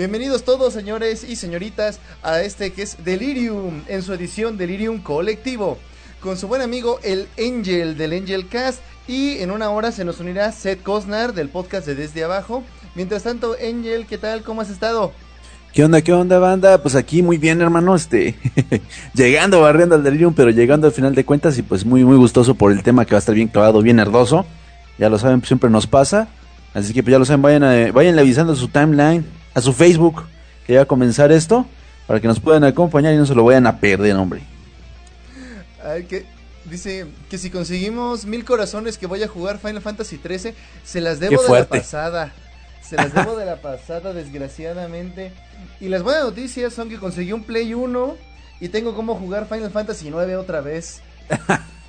Bienvenidos todos, señores y señoritas, a este que es Delirium, en su edición Delirium Colectivo, con su buen amigo el Angel del Angel Cast. Y en una hora se nos unirá Seth Cosnar del podcast de Desde Abajo. Mientras tanto, Angel, ¿qué tal? ¿Cómo has estado? ¿Qué onda, qué onda, banda? Pues aquí muy bien, hermano, este, llegando, barriendo al delirium, pero llegando al final de cuentas y pues muy, muy gustoso por el tema que va a estar bien clavado, bien herdoso. Ya lo saben, siempre nos pasa. Así que pues ya lo saben, vayan, a, vayan avisando su timeline, a su Facebook, que ya va a comenzar esto, para que nos puedan acompañar y no se lo vayan a perder, hombre. Ay, que dice que si conseguimos mil corazones que voy a jugar Final Fantasy XIII, se las debo de la pasada. Se las debo de la pasada, desgraciadamente. Y las buenas noticias son que conseguí un Play 1 y tengo como jugar Final Fantasy 9 otra vez.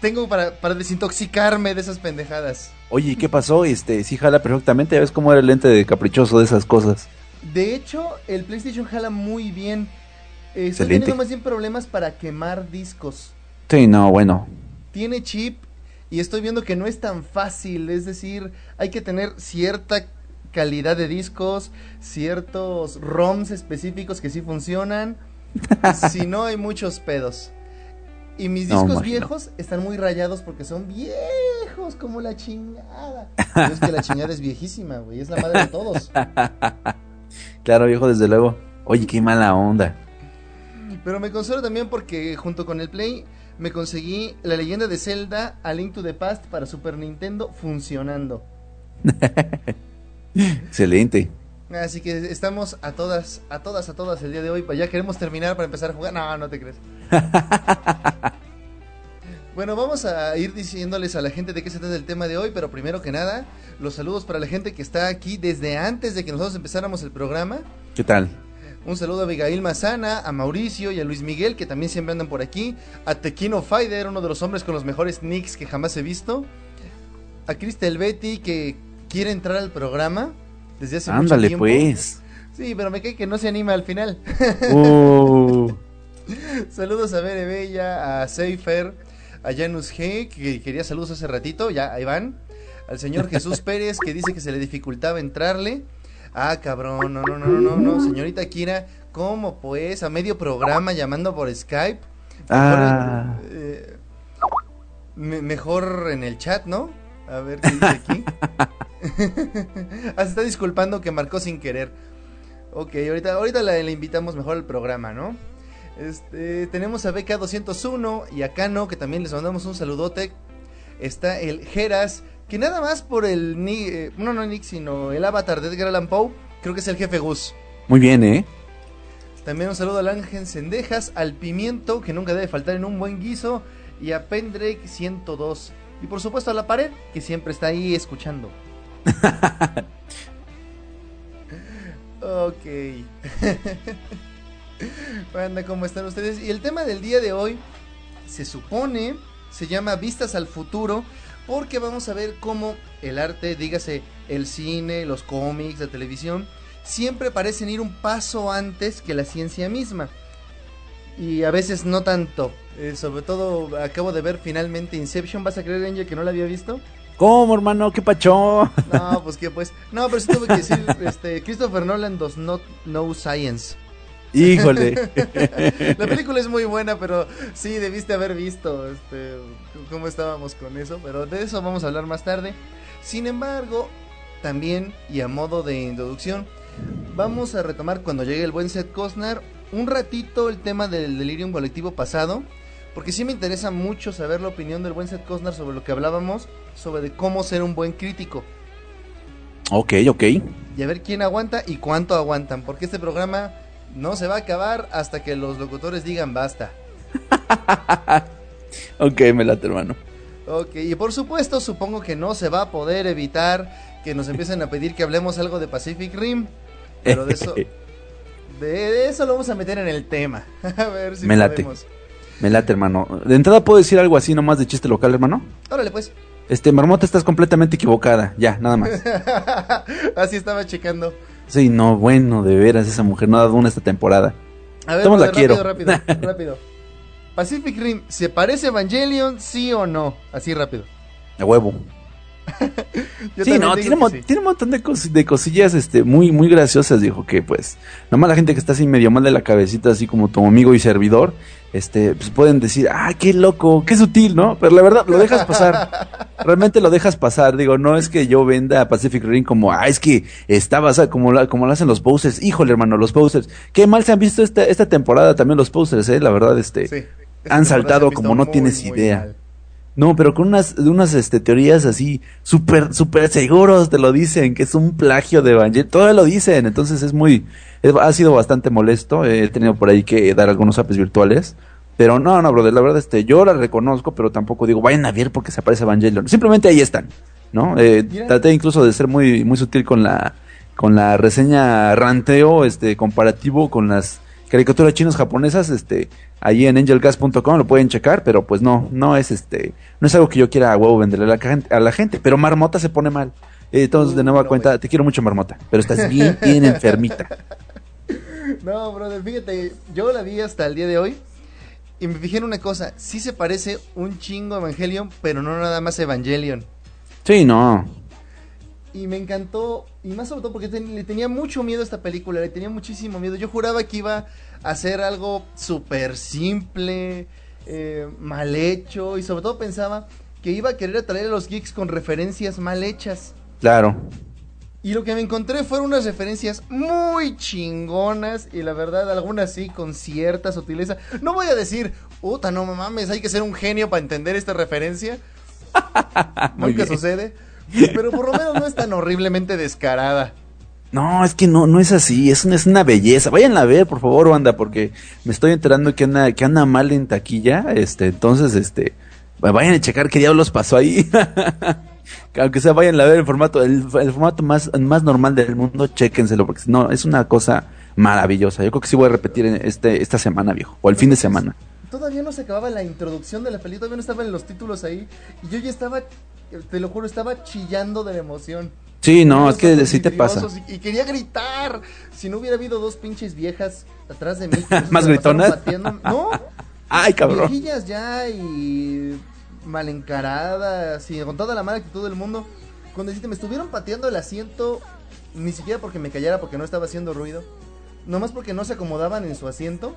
tengo para, para, desintoxicarme de esas pendejadas. Oye, ¿qué pasó? Este, sí jala perfectamente, ya ves cómo era el lente de caprichoso de esas cosas. De hecho, el PlayStation jala muy bien. Eh, estoy teniendo más bien problemas para quemar discos. Sí, no, bueno. Tiene chip y estoy viendo que no es tan fácil, es decir, hay que tener cierta calidad de discos, ciertos ROMs específicos que sí funcionan. si no, hay muchos pedos. Y mis discos viejos están muy rayados porque son viejos como la chingada. es que la chingada es viejísima, güey. Es la madre de todos. claro, viejo, desde luego. Oye, qué mala onda. Pero me consuelo también porque junto con el Play me conseguí la leyenda de Zelda A Link to the Past para Super Nintendo funcionando. Excelente. Así que estamos a todas, a todas, a todas el día de hoy. Ya queremos terminar para empezar a jugar. No, no te crees. bueno, vamos a ir diciéndoles a la gente de qué se trata el tema de hoy, pero primero que nada, los saludos para la gente que está aquí desde antes de que nosotros empezáramos el programa. ¿Qué tal? Un saludo a Abigail Mazana, a Mauricio y a Luis Miguel, que también siempre andan por aquí. A Tequino Fider, uno de los hombres con los mejores nicks que jamás he visto. A Cristel Betty, que quiere entrar al programa desde hace Ándale, mucho tiempo. pues. Sí, pero me cae que no se anima al final. Uh. saludos a Bere Bella, a Seifer, a Janus G, que quería saludos hace ratito, ya ahí van. Al señor Jesús Pérez, que dice que se le dificultaba entrarle. Ah, cabrón, no, no, no, no, no, señorita Kira, ¿cómo pues? A medio programa llamando por Skype. Mejor, ah. eh, mejor en el chat, ¿no? A ver qué dice aquí. ah, se está disculpando que marcó sin querer. Ok, ahorita, ahorita le, invitamos mejor al programa, ¿no? Este, tenemos a BK201 y a Cano, que también les mandamos un saludote. Está el Geras, que nada más por el eh, no, no Nick, sino el avatar de Edgar Allan Poe, creo que es el jefe Gus. Muy bien, ¿eh? También un saludo al Ángel Cendejas, al Pimiento, que nunca debe faltar en un buen guiso, y a Pendrake 102. Y por supuesto a la pared, que siempre está ahí escuchando. Ok. Bueno, ¿cómo están ustedes? Y el tema del día de hoy se supone, se llama Vistas al Futuro, porque vamos a ver cómo el arte, dígase el cine, los cómics, la televisión, siempre parecen ir un paso antes que la ciencia misma. Y a veces no tanto. Eh, sobre todo acabo de ver finalmente Inception. ¿Vas a creer, Angel, que no la había visto? ¿Cómo, hermano? ¿Qué pacho? No, pues que pues. No, pero sí tuve que decir, este, Christopher Nolan does not know science. Híjole. la película es muy buena, pero sí debiste haber visto este, cómo estábamos con eso, pero de eso vamos a hablar más tarde. Sin embargo, también y a modo de introducción, vamos a retomar cuando llegue el buen Seth Cosnar un ratito el tema del delirium colectivo pasado, porque sí me interesa mucho saber la opinión del buen Seth Cosnar sobre lo que hablábamos, sobre de cómo ser un buen crítico. Ok, ok. Y a ver quién aguanta y cuánto aguantan, porque este programa no se va a acabar hasta que los locutores digan basta. ok, me late, hermano. Ok, y por supuesto, supongo que no se va a poder evitar que nos empiecen a pedir que hablemos algo de Pacific Rim. Pero de eso, de, eso lo vamos a meter en el tema. a ver si me late. Me late, hermano. De entrada puedo decir algo así nomás de chiste local, hermano. Órale, pues. Este, Marmota, estás completamente equivocada. Ya, nada más. así estaba checando. Sí, no, bueno, de veras, esa mujer no ha dado una esta temporada. A ver, la quiero. rápido, rápido. Pacific Rim, ¿se parece a Evangelion, sí o no? Así rápido. A huevo. sí, no, tiene, tiene, un montón de, de, cosillas este, muy, muy graciosas, dijo que pues, nomás la gente que está así medio mal de la cabecita, así como tu amigo y servidor, este, pues pueden decir, ah, qué loco, qué sutil, ¿no? Pero la verdad, lo dejas pasar. Realmente lo dejas pasar. Digo, no es que yo venda Pacific Rim como, ah, es que está basado como, como lo hacen los posters. Híjole, hermano, los posters. Qué mal se han visto esta, esta temporada también los posters, eh. La verdad, este, han saltado como no tienes idea. No, pero con unas, unas este, teorías así, súper, súper seguros te lo dicen, que es un plagio de Evangelion. Todo lo dicen, entonces es muy, ha sido bastante molesto. He tenido por ahí que dar algunos apps virtuales. Pero no, no, brother, la verdad, este, yo la reconozco, pero tampoco digo, vayan a ver porque se aparece Evangelion. Simplemente ahí están, ¿no? Eh, traté incluso de ser muy, muy sutil con la, con la reseña ranteo, este, comparativo con las caricaturas chinos japonesas, este, ahí en angelgas.com lo pueden checar, pero pues no, no es este, no es algo que yo quiera a huevo venderle a la, gente, a la gente, pero Marmota se pone mal. entonces, de nueva cuenta, te quiero mucho, Marmota, pero estás bien, bien enfermita. No, brother, fíjate, yo la vi hasta el día de hoy y me fijé en una cosa, sí se parece un chingo a Evangelion, pero no nada más Evangelion. Sí, no. Y me encantó, y más sobre todo porque le tenía mucho miedo a esta película, le tenía muchísimo miedo. Yo juraba que iba a ser algo súper simple, eh, mal hecho, y sobre todo pensaba que iba a querer atraer a los geeks con referencias mal hechas. Claro. Y lo que me encontré fueron unas referencias muy chingonas y la verdad algunas sí con cierta sutileza. No voy a decir, puta, no mames, hay que ser un genio para entender esta referencia. Nunca sucede. Pero por lo menos no es tan horriblemente descarada. No, es que no, no es así, es una, es una belleza. Vayan a ver, por favor, banda, porque me estoy enterando que anda, que anda mal en taquilla. Este, entonces, este, vayan a checar qué diablos pasó ahí. Aunque sea, vayan a ver el formato, el, formato más, más normal del mundo, chéquenselo, porque no, es una cosa maravillosa. Yo creo que sí voy a repetir este, esta semana, viejo, o el fin de semana. Todavía no se acababa la introducción de la película, todavía no estaban los títulos ahí, y yo ya estaba te lo juro, estaba chillando de la emoción. Sí, no, es que sí te pasa. Y, quería gritar. Si no hubiera habido dos pinches viejas atrás de mí. ¿Más gritonas? No. Ay, cabrón. Viejillas ya y mal encaradas y con toda la mala actitud del mundo. Cuando deciste, me estuvieron pateando el asiento, ni siquiera porque me callara, porque no estaba haciendo ruido. Nomás porque no se acomodaban en su asiento.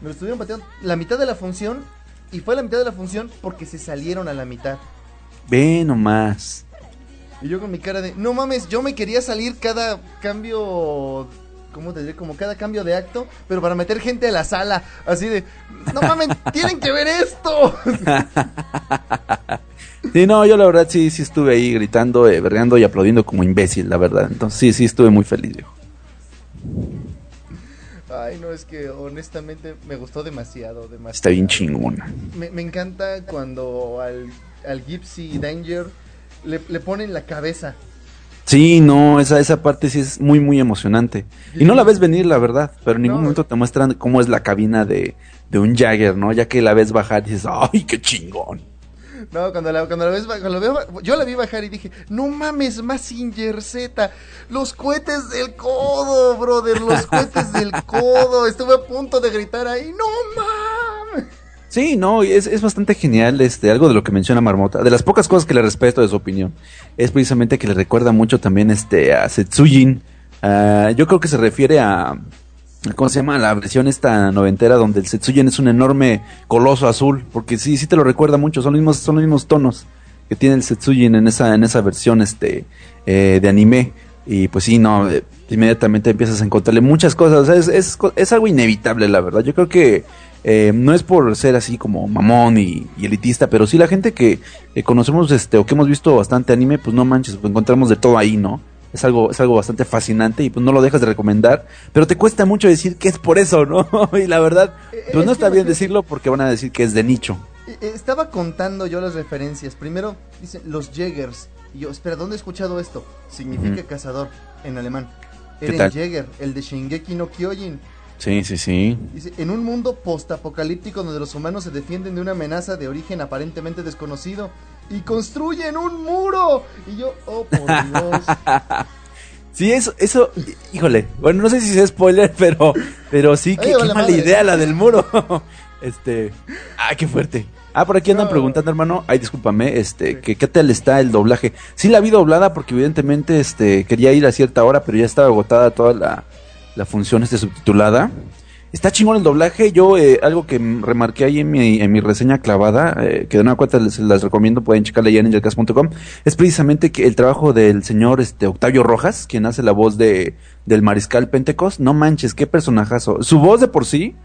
Me lo estuvieron pateando la mitad de la función. Y fue la mitad de la función porque se salieron a la mitad. Ve nomás. Y yo con mi cara de, no mames, yo me quería salir cada cambio, ¿cómo te diré? Como cada cambio de acto, pero para meter gente a la sala. Así de, no mames, tienen que ver esto. Sí, no, yo la verdad sí, sí estuve ahí gritando, eh, berreando y aplaudiendo como imbécil, la verdad. Entonces sí, sí estuve muy feliz, viejo. Ay, no, es que honestamente me gustó demasiado, demasiado. Está bien chingona. Me, me encanta cuando al al Gypsy Danger le, le ponen la cabeza. Sí, no, esa, esa parte sí es muy, muy emocionante. Y no la ves venir, la verdad, pero en ningún momento te muestran cómo es la cabina de, de un Jagger, ¿no? Ya que la ves bajar y dices, ¡ay, qué chingón! No, cuando la, cuando la ves, cuando veo, yo la vi bajar y dije, no mames, Massinger Z, los cohetes del codo, brother, los cohetes del codo. Estuve a punto de gritar ahí, no mames. Sí, no, es, es bastante genial este, algo de lo que menciona Marmota. De las pocas cosas que le respeto de su opinión, es precisamente que le recuerda mucho también este, a Setsujin. Uh, yo creo que se refiere a, ¿cómo se llama? La versión esta noventera donde el Setsujin es un enorme coloso azul, porque sí, sí te lo recuerda mucho, son los mismos, son los mismos tonos que tiene el Setsujin en esa, en esa versión este, eh, de anime. Y pues sí, no, eh, inmediatamente empiezas a encontrarle muchas cosas. es, es, es algo inevitable, la verdad. Yo creo que eh, no es por ser así como mamón y, elitista, pero sí la gente que conocemos este o que hemos visto bastante anime, pues no manches, pues encontramos de todo ahí, ¿no? Es algo, es algo bastante fascinante y pues no lo dejas de recomendar, pero te cuesta mucho decir que es por eso, ¿no? y la verdad, eh, pues no está bien decirlo porque van a decir que es de nicho. Eh, estaba contando yo las referencias. Primero, dice los Jägers. Y yo, espera, ¿dónde he escuchado esto? Significa cazador en alemán. Eren Jäger, el de Shingeki no Kyojin. Sí, sí, sí. Dice, en un mundo postapocalíptico donde los humanos se defienden de una amenaza de origen aparentemente desconocido y construyen un muro. Y yo, oh, por Dios. sí, eso, eso, híjole, bueno, no sé si es spoiler, pero, pero sí, qué, qué mala idea la del muro. este, ah, qué fuerte. Ah, por aquí andan preguntando, hermano. Ay, discúlpame, este, que qué tal está el doblaje. Sí la vi doblada porque evidentemente este quería ir a cierta hora, pero ya estaba agotada toda la, la función este subtitulada. Está chingón el doblaje. Yo, eh, algo que remarqué ahí en mi, en mi reseña clavada, eh, que de una cuenta les, las recomiendo, pueden checarla ya en ninjacast.com, es precisamente que el trabajo del señor este, Octavio Rojas, quien hace la voz de, del mariscal Pentecost. No manches, qué personajazo. Su voz de por sí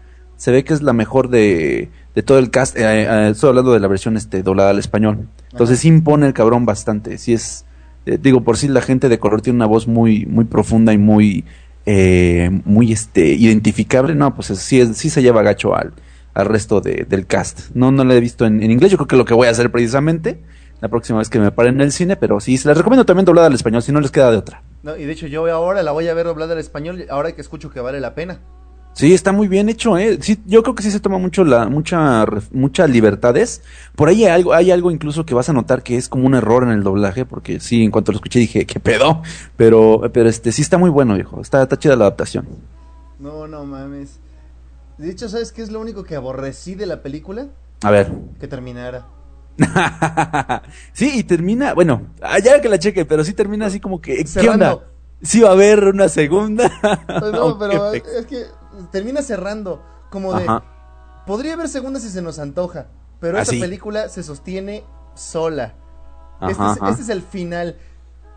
se ve que es la mejor de, de todo el cast. Eh, estoy hablando de la versión este, doblada al español. Entonces sí impone el cabrón bastante. Sí es, digo, por sí la gente de color tiene una voz muy, muy profunda y muy eh, muy este identificable, no, pues sí, sí se lleva gacho al, al resto de, del cast. No, no lo he visto en, inglés, yo creo que lo que voy a hacer precisamente la próxima vez que me paren en el cine, pero sí, se les recomiendo también doblada al español, si no les queda de otra. No, y de hecho yo ahora la voy a ver doblada al español, ahora que escucho que vale la pena. Sí, está muy bien hecho, ¿eh? Sí, yo creo que sí se toma mucho la, mucha, muchas libertades. Por ahí hay algo, hay algo incluso que vas a notar que es como un error en el doblaje, porque sí, en cuanto lo escuché dije, ¿qué pedo? Pero, pero este, sí está muy bueno, viejo. Está, está chida la adaptación. No, no mames. De hecho, ¿sabes qué es lo único que aborrecí de la película? A ver. Que terminara. sí, y termina, bueno, ya que la cheque, pero sí termina así como que, ¿qué onda? Sí va a haber una segunda. Pues no, pero es que termina cerrando como de podría haber segunda si se nos antoja, pero esta película se sostiene sola. este, es, este, es, el final.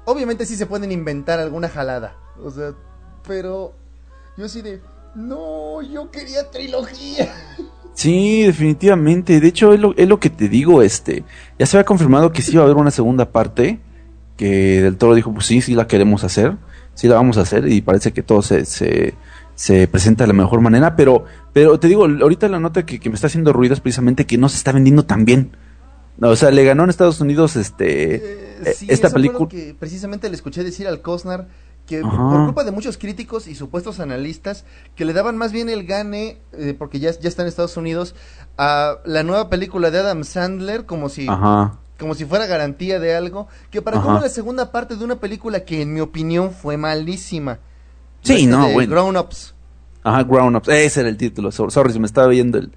Obviamente sí se pueden inventar alguna jalada, o sea, pero yo así de no, yo quería trilogía. Sí, definitivamente. De hecho, es lo, es lo que te digo, este, ya se había confirmado que sí iba a haber una segunda parte, que del Toro dijo, pues sí, sí la queremos hacer, sí la vamos a hacer, y parece que todo se, se, se presenta de la mejor manera, pero, pero te digo, ahorita la nota que, me está haciendo ruido es precisamente que no se está vendiendo tan bien. o sea, le ganó en Estados Unidos este eh, eh, esta película. Que precisamente le escuché decir al Cosnar que por culpa de muchos críticos y supuestos analistas que le daban más bien el gane, eh, porque ya, ya está en Estados Unidos, a la nueva película de Adam Sandler como si como si fuera garantía de algo, que para como la segunda parte de una película que en mi opinión fue malísima. Sí, no, bueno. Grown Ups. Ajá, Grown Ups. Ese era el título. Sorry, se me estaba viendo el,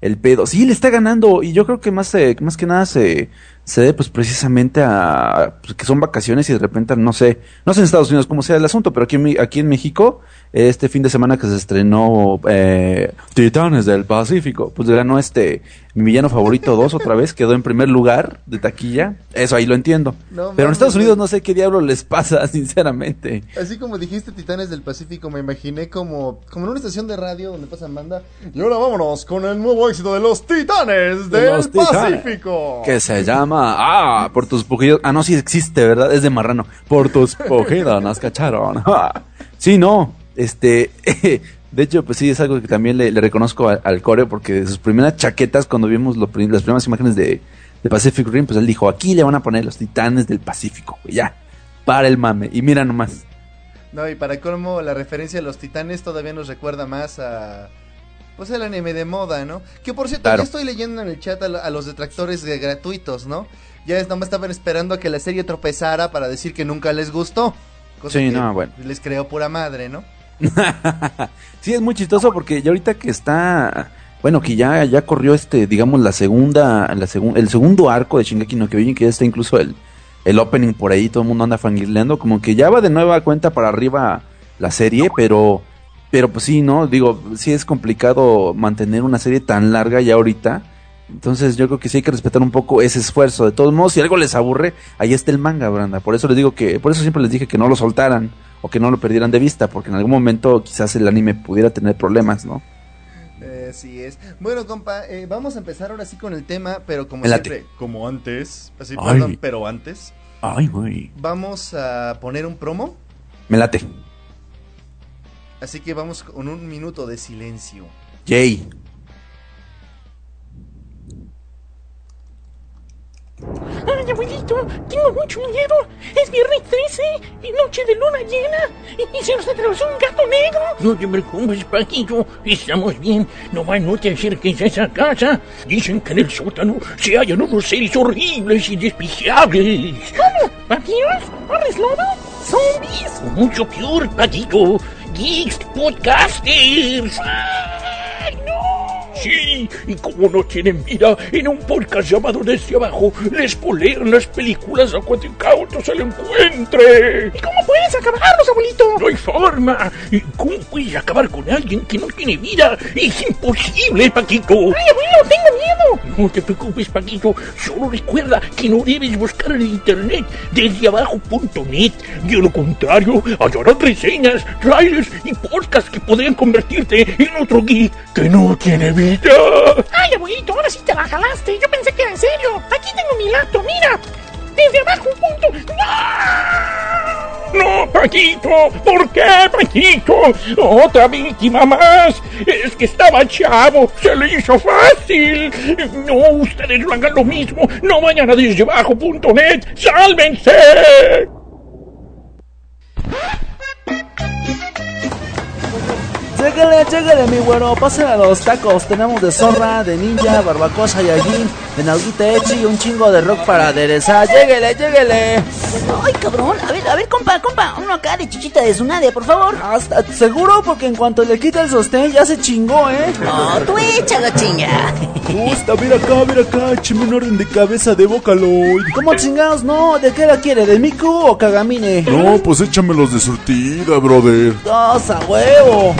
el pedo. Sí, le está ganando. Y yo creo que más, eh, más que nada se, se debe pues precisamente a pues, que son vacaciones y de repente, no sé, no sé en Estados Unidos cómo sea el asunto, pero aquí, aquí en México, este fin de semana que se estrenó eh, Titanes del Pacífico, pues ganó este mi villano favorito 2 otra vez, quedó en primer lugar de taquilla. Eso ahí lo entiendo. Pero en Estados Unidos no sé qué diablo les pasa, sinceramente. Así como dijiste Titanes del Pacífico, me imaginé como, como en una estación de radio donde pasan banda. Y ahora vámonos con el nuevo éxito de los Titanes del Pacífico. que se llama, ah, por tus pujidos. Ah, no, sí existe, ¿verdad? Es de marrano. Por tus pujidos nos cacharon. sí, no. Este, De hecho, pues sí, es algo que también le, reconozco al coreo, porque de sus primeras chaquetas, cuando vimos las primeras imágenes de, Pacific Rim, pues él dijo, aquí le van a poner los titanes del Pacífico, ya, para el mame, y mira nomás. No, y para colmo, la referencia a los titanes todavía nos recuerda más a... Pues el anime de moda, ¿no? Que por cierto, ya estoy leyendo en el chat a, los detractores de gratuitos, ¿no? Ya nomás estaban esperando a que la serie tropezara para decir que nunca les gustó. sí, no, bueno. Les creó pura madre, ¿no? sí, es muy chistoso porque ya ahorita que está, bueno, que ya, ya corrió este, digamos, la segunda, la el segundo arco de Shingeki no Kyojin, que ya está incluso el, el opening por ahí, todo el mundo anda fangirleando, como que ya va de nueva cuenta para arriba la serie, pero, pero pues sí, ¿no? Digo, sí es complicado mantener una serie tan larga ya ahorita. Entonces yo creo que sí hay que respetar un poco ese esfuerzo. De todos modos, si algo les aburre, ahí está el manga, Branda. Por eso les digo que, por eso siempre les dije que no lo soltaran o que no lo perdieran de vista, porque en algún momento quizás el anime pudiera tener problemas, ¿no? Eh, sí es. Bueno, compa, eh, vamos a empezar ahora sí con el tema, pero como siempre, como antes, así, perdón, pero antes. Ay, güey. Vamos a poner un promo. Me late. Así que vamos con un minuto de silencio. Jay. Ay, abuelito, tengo mucho miedo. Es viernes 13 y noche de luna llena. Y, se nos atravesó un gato negro. No te preocupes, Paquito. Estamos bien. No va, no te acerques a esa casa. Dicen que en el sótano se hallan unos seres horribles y despreciables. ¿Cómo? ¿Vampiros? ¿Hombres lobo? ¿Zombies? mucho peor, Paquito. Geeks Podcasters. ¡Ay, no! Sí, y como no tienen vida, en un podcast llamado Desde Abajo les polean las películas a cuanto incauto se encuentre. ¿Y cómo puedes acabarlos, abuelito? No hay forma. ¿Y ¿Cómo puedes acabar con alguien que no tiene vida? Es imposible, Paquito. Ay, abuelo, tengo miedo. No te preocupes, Paquito. Solo recuerda que no debes buscar en internet desde abajo.net. De lo contrario, hallarás reseñas, trailers y podcasts que podrían convertirte en otro geek que no tiene vida. Ay, abuelito, ahora sí te la jalaste. Yo pensé que era en serio. Aquí tengo mi laptop, mira. Desde abajo, punto. ¡No! No, Paquito, ¿por qué, Paquito? Otra víctima más. Es que estaba chavo, se le hizo fácil. No, ustedes no hagan lo mismo. No vayan a desdebajo.net. ¡Sálvense! Lléguele, lléguele, mi güero, pasen a los tacos. Tenemos de zorra, de ninja, barbacoa Saiyajin, de nalguita hechi y un chingo de rock para aderezar. Lléguele, lléguele. Ay, cabrón. A ver, a ver, compa, compa. Uno acá de chichita de Zunade, por favor. Hasta, seguro, porque en cuanto le quita el sostén ya se chingó, ¿eh? No, tú échalo, chinga. Gusta, mira acá, mira acá, écheme un orden de cabeza de Vocaloid. ¿Cómo chingados? No, ¿de qué la quiere? ¿De Miku o Kagamine? No, pues échamelos de surtida, brother. Dos a huevo.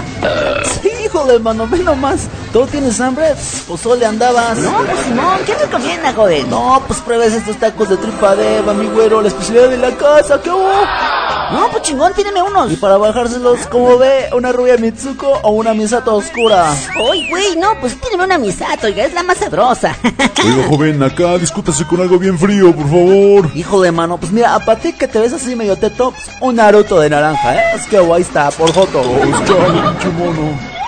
Sí, hijo de mano, ve nomás. ¿Tú tienes hambre? Pues solo andabas. No, pues Simón, ¿qué recomienda, joven? No, pues pruebes estos tacos de tripa de mi güero, la especialidad de la casa, ¿qué hubo? No, pues chingón, tíreme unos. Y para bajárselos, como ve, una rubia Mitsuko o una Misato oscura. Ay, güey, no, pues tíreme una misato, oiga, es la más sabrosa. Oiga, joven, acá discútase con algo bien frío, por favor. Hijo de mano, pues mira, a ti que te ves así medio teto, pues, un Naruto de naranja, ¿eh? Es que guay está, por joto. Pues chale.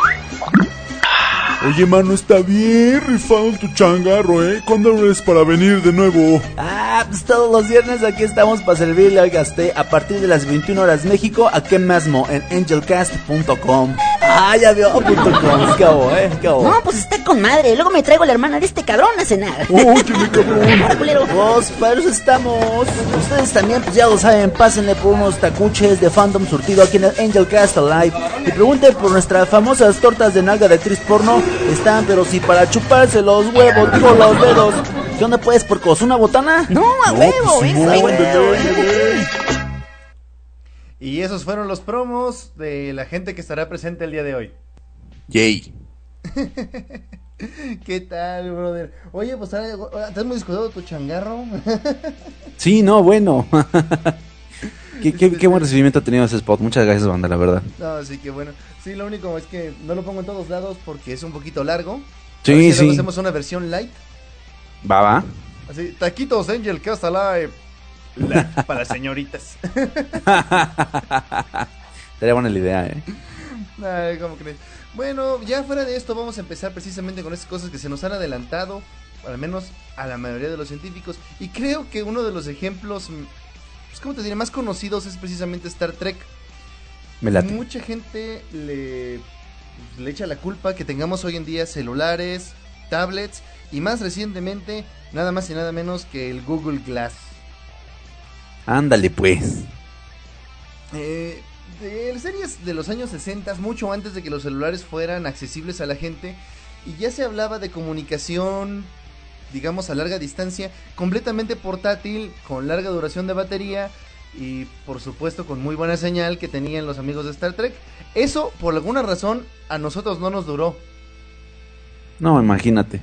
Oye, mano, está bien rifado tu changarro, ¿eh? ¿Cuándo eres para venir de nuevo? Ah, pues todos los viernes aquí estamos para servirle al gasté a partir de las 21 horas México, aquí mismo en angelcast.com. Ah, ya vio, punto com. ¿Qué hago, eh? ¿Qué hago? No, pues está con madre. Luego me traigo a la hermana de este cabrón a cenar. Óyeme, cabrón. Ahora, culero. Pues para eso estamos. Ustedes también, pues ya lo saben, pásenle por unos tacuches de fandom surtido aquí en el Angelcast Alive. Y pregunten por nuestras famosas tortas de nalga de actriz porno. Están, pero si para chuparse los huevos, digo los dedos. ¿Qué onda pues, porcos? ¿Una botana? No, a huevo, pues, Simón, huevo. Y esos fueron los promos de la gente que estará presente el día de hoy. Yay. ¿Qué tal, brother? Oye, pues ahora- ahora, ¿te has muy descuidado tu changarro? Sí, no, bueno. qué, qué, qué buen recibimiento ha tenido ese spot. Muchas gracias, banda, la verdad. no, sí que bueno. Sí, lo único es que no lo pongo en todos lados porque es un poquito largo. Sí, ver luego sí. hacemos una versión light. Va, va. Así, taquitos Angel Cast Alive. Light para señoritas. Sería buena la idea, eh. Ay, ¿cómo crees? Bueno, ya fuera de esto vamos a empezar precisamente con estas cosas que se nos han adelantado, al menos a la mayoría de los científicos. Y creo que uno de los ejemplos, pues, ¿cómo te diré? Más conocidos es precisamente Star Trek. Me late. Mucha gente le, pues, le echa la culpa que tengamos hoy en día celulares, tablets y más recientemente nada más y nada menos que el Google Glass. Ándale, pues. Eh, de series de los años 60, mucho antes de que los celulares fueran accesibles a la gente, y ya se hablaba de comunicación, digamos, a larga distancia, completamente portátil, con larga duración de batería, y por supuesto con muy buena señal que tenían los amigos de Star Trek. Eso, por alguna razón, a nosotros no nos duró. No, imagínate.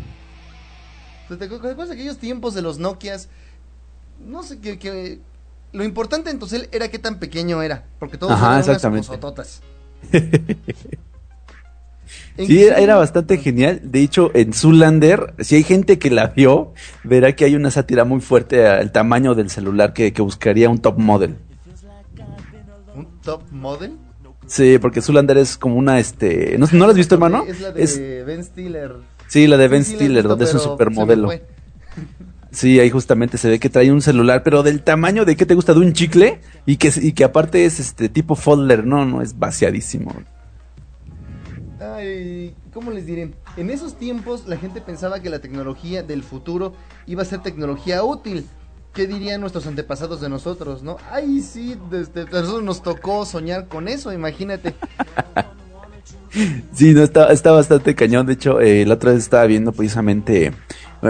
¿Te te acuerdas de aquellos tiempos de los Nokias? No sé, que lo importante en Telcel era qué tan pequeño era, porque todos Ajá, eran unas. Sí, era, bastante genial. De hecho, en Zoolander, si hay gente que la vio, verá que hay una sátira muy fuerte al tamaño del celular que, que buscaría un top model. ¿Un top model? Sí, porque Zoolander es como una, este... ¿No, ¿no lo has visto, hermano? Es la de Es- Ben Stiller. sí, la de Ben Sí, la Stiller, donde es un supermodelo. Sí, ahí justamente se ve que trae un celular, pero del tamaño de, ¿qué te gusta? De un chicle, y que, y que aparte es este tipo folder, no, no, es vaciadísimo. Ay, ¿cómo les diré? En esos tiempos la gente pensaba que la tecnología del futuro iba a ser tecnología útil. ¿Qué dirían nuestros antepasados de nosotros, no? Ay, sí, desde nosotros nos tocó soñar con eso, imagínate. Sí, no, está, está bastante cañón. De hecho, eh, la otra vez estaba viendo precisamente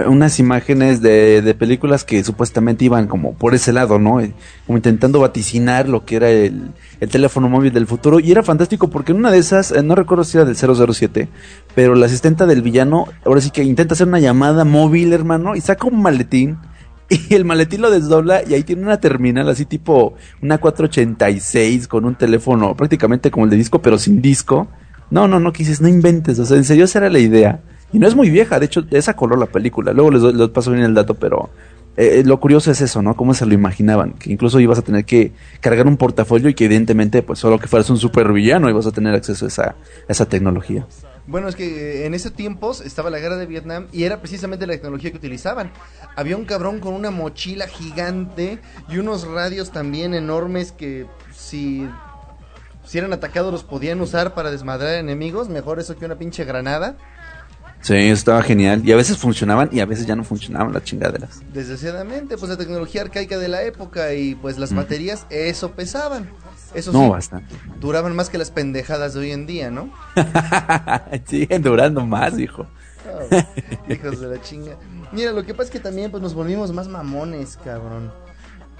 unas imágenes de, de películas que supuestamente iban como por ese lado, ¿no? Eh, Como intentando vaticinar lo que era el, el teléfono móvil del futuro. Y era fantástico porque en una de esas, eh, no recuerdo si era del 007, pero la asistenta del villano, ahora sí que intenta hacer una llamada móvil, hermano, y saca un maletín. Y el maletín lo desdobla y ahí tiene una terminal así tipo una 486 con un teléfono prácticamente como el de disco, pero sin disco. No, no, no, que dices, no inventes, o sea, en serio esa era la idea. Y no es muy vieja, de hecho, esa color la película. Luego les, paso bien el dato, pero eh, lo curioso es eso, ¿no? Cómo se lo imaginaban. Que incluso ibas a tener que cargar un portafolio y que evidentemente, pues solo que fueras un supervillano ibas a tener acceso a esa, a esa tecnología. Bueno, es que eh, en esos tiempos estaba la guerra de Vietnam y era precisamente la tecnología que utilizaban. Había un cabrón con una mochila gigante y unos radios también enormes que si, si eran atacados los podían usar para desmadrar enemigos. Mejor eso que una pinche granada. Sí, estaba genial. Y a veces funcionaban y a veces ya no funcionaban las chingaderas. Desgraciadamente, pues la tecnología arcaica de la época y pues las baterías, eso pesaban. Eso No, sí, bastante. duraban más que las pendejadas de hoy en día, ¿no? Siguen durando más, hijo. Oh, hijos de la chinga. Mira, lo que pasa es que también pues nos volvimos más mamones, cabrón.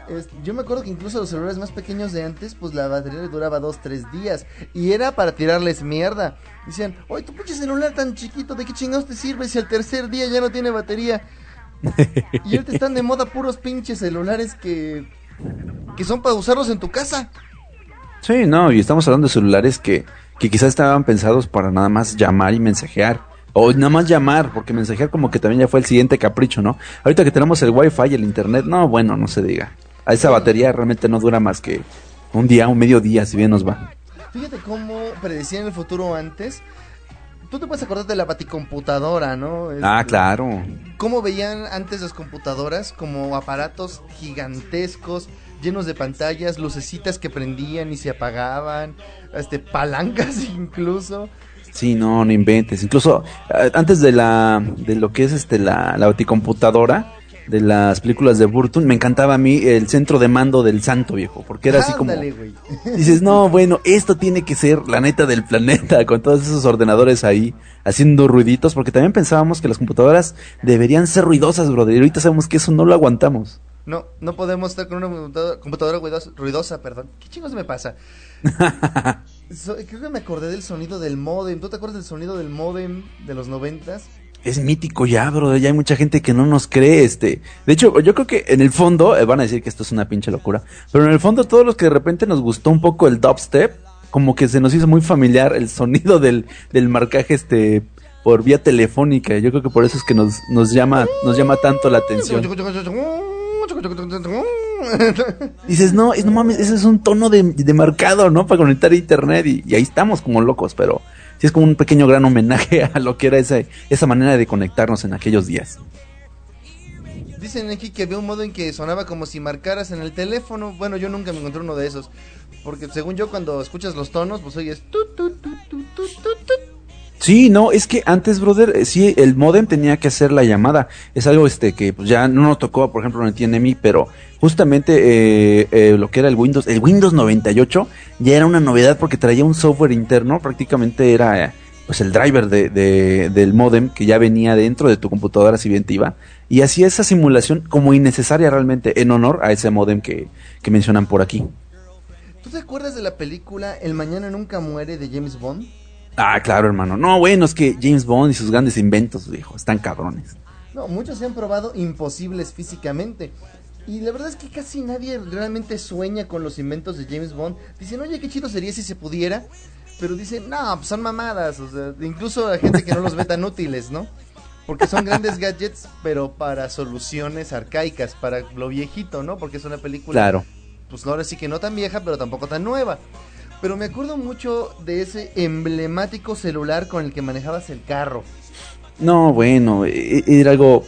Es- yo me acuerdo que incluso los celulares más pequeños de antes, pues la batería le duraba dos, tres días. Y era para tirarles mierda. Decían, oye, tu pinche celular tan chiquito, ¿de qué chingados te sirve si al tercer día ya no tiene batería? y ahorita están de moda puros pinches celulares que, que son para usarlos en tu casa. Sí, no, y estamos hablando de celulares que, que quizás estaban pensados para nada más llamar y mensajear. O nada más llamar, porque mensajear como que también ya fue el siguiente capricho, ¿no? Ahorita que tenemos el wifi y el internet, no, bueno, no se diga. A esa batería realmente no dura más que un día, un medio día, si bien nos va. Fíjate cómo predecían el futuro antes. Tú te puedes acordar de la baticomputadora, ¿no? Ah, Este, claro. ¿Cómo veían antes las computadoras como aparatos gigantescos, llenos de pantallas, lucecitas que prendían y se apagaban, este palancas incluso? Sí, no, no inventes. Incluso eh, antes de la de lo que es este la la baticomputadora de las películas de Burton, me encantaba a mí el centro de mando del santo viejo, porque era así como dices, "No, bueno, esto tiene que ser la neta del planeta con todos esos ordenadores ahí haciendo ruiditos", porque también pensábamos que las computadoras deberían ser ruidosas, brother. Y ahorita sabemos que eso no lo aguantamos. No, no podemos estar con una computadora, computadora ruidosa, ruidosa, perdón. ¿Qué chingos me pasa? So- creo que me acordé del sonido del modem. ¿Tú te acuerdas del sonido del modem de los noventas? Es mítico ya, bro. Ya hay mucha gente que no nos cree. Este, de hecho, yo creo que en el fondo eh, van a decir que esto es una pinche locura, pero en el fondo todos los que de repente nos gustó un poco el dubstep, como que se nos hizo muy familiar el sonido del, del marcaje, este, por vía telefónica. Yo creo que por eso es que nos, nos llama, nos llama tanto la atención. Dices, no, es, no mames, ese es un tono de, de marcado, ¿no? Para conectar a internet y, y ahí estamos como locos, pero sí es como un pequeño gran homenaje a lo que era esa, esa manera de conectarnos en aquellos días. Dicen aquí que había un modo en que sonaba como si marcaras en el teléfono. Bueno, yo nunca me encontré uno de esos. Porque según yo, cuando escuchas los tonos, pues oyes. tut, tut, tut, Sí, no, es que antes, brother, eh, sí, el modem tenía que hacer la llamada. Es algo este que pues, ya no nos tocó, por ejemplo, en el TNMI, pero justamente eh, eh, lo que era el Windows, el Windows 98 ya era una novedad porque traía un software interno, prácticamente era pues el driver de, de- del modem que ya venía dentro de tu computadora si bien te iba y hacía esa simulación como innecesaria realmente en honor a ese modem que, que mencionan por aquí. ¿Tú te acuerdas de la película El Mañana Nunca Muere de James Bond? Ah, claro, hermano. No, bueno, es que James Bond y sus grandes inventos, viejo, están cabrones. No, muchos se han probado imposibles físicamente. Y la verdad es que casi nadie realmente sueña con los inventos de James Bond. Dicen, oye, qué chido sería si se pudiera. Pero dicen, no, pues son mamadas. O sea, incluso a gente que no los ve tan útiles, ¿no? Porque son grandes gadgets, pero para soluciones arcaicas, para lo viejito, ¿no? Porque es una película Claro. pues ahora sí que no tan vieja, pero tampoco tan nueva. Pero me acuerdo mucho de ese emblemático celular con el que manejabas el carro. No, bueno, e- e- era algo...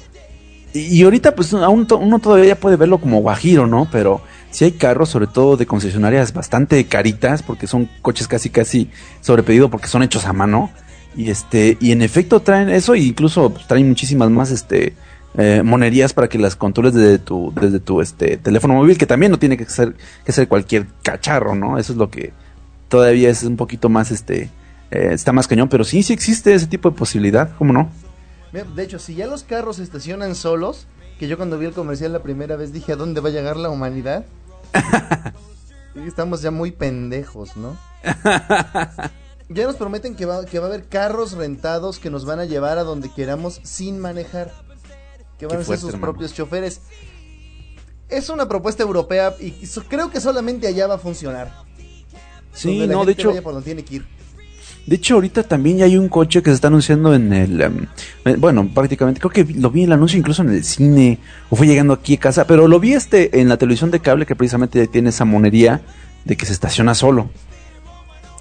Y ahorita pues aún uno todavía puede verlo como guajiro, ¿no? Pero sí hay carros, sobre todo de concesionarias bastante caritas, porque son coches casi casi sobrepedido porque son hechos a mano. Y este, y en efecto traen eso, e incluso pues, traen muchísimas más este eh, monerías para que las controles desde tu, desde tu este teléfono móvil, que también no tiene que ser, que ser cualquier cacharro, ¿no? Eso es lo que todavía es un poquito más este eh, está más cañón, pero sí, sí existe ese tipo de posibilidad, ¿cómo no? De hecho, si ya los carros se estacionan solos, que yo cuando vi el comercial la primera vez dije, ¿a dónde va a llegar la humanidad? Estamos ya muy pendejos, ¿no? ya nos prometen que va, que va a haber carros rentados que nos van a llevar a donde queramos sin manejar. Que van a ser sus propios choferes. Es una propuesta europea y creo que solamente allá va a funcionar. Sí, no, de hecho. Por donde tiene que ir. De hecho, ahorita también ya hay un coche que se está anunciando en el. Em, eh, bueno, prácticamente, creo que lo vi en el anuncio incluso en el cine, o fue llegando aquí a casa, pero lo vi este en la televisión de cable que precisamente tiene esa monería de que se estaciona solo.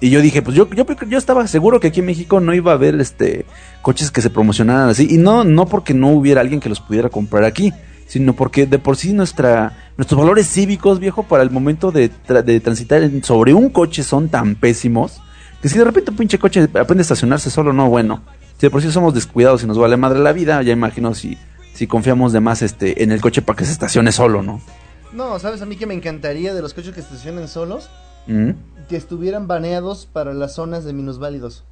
Y yo dije, pues yo, yo, yo estaba seguro que aquí en México no iba a haber este coches que se promocionaran así. Y no, no porque no hubiera alguien que los pudiera comprar aquí, sino porque de por sí nuestra, nuestros valores cívicos, viejo, para el momento de, de transitar sobre un coche son tan pésimos que si de repente un pinche coche aprende a estacionarse solo, no, bueno. Si de por sí somos descuidados y nos vale madre la vida, ya imagino si, si confiamos de más este, en el coche para que se estacione solo, ¿no? No, ¿sabes a mí que me encantaría de los coches que estacionen solos? ¿Mm? Que estuvieran baneados para las zonas de minusválidos.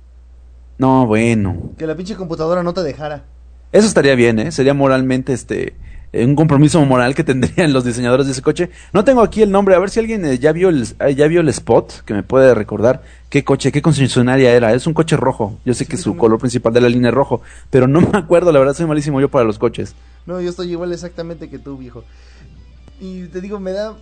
No, bueno. Que la pinche computadora no te dejara. Eso estaría bien, ¿eh? Sería moralmente, este, un compromiso moral que tendrían los diseñadores de ese coche. No tengo aquí el nombre, a ver si alguien eh, ya vio el eh, ya vio el spot que me puede recordar qué coche, qué concesionaria era. Es un coche rojo. Yo sé que su color principal de la línea es rojo, pero no me acuerdo, la verdad soy malísimo yo para los coches. No, yo estoy igual exactamente que tú, viejo. Y te digo, me da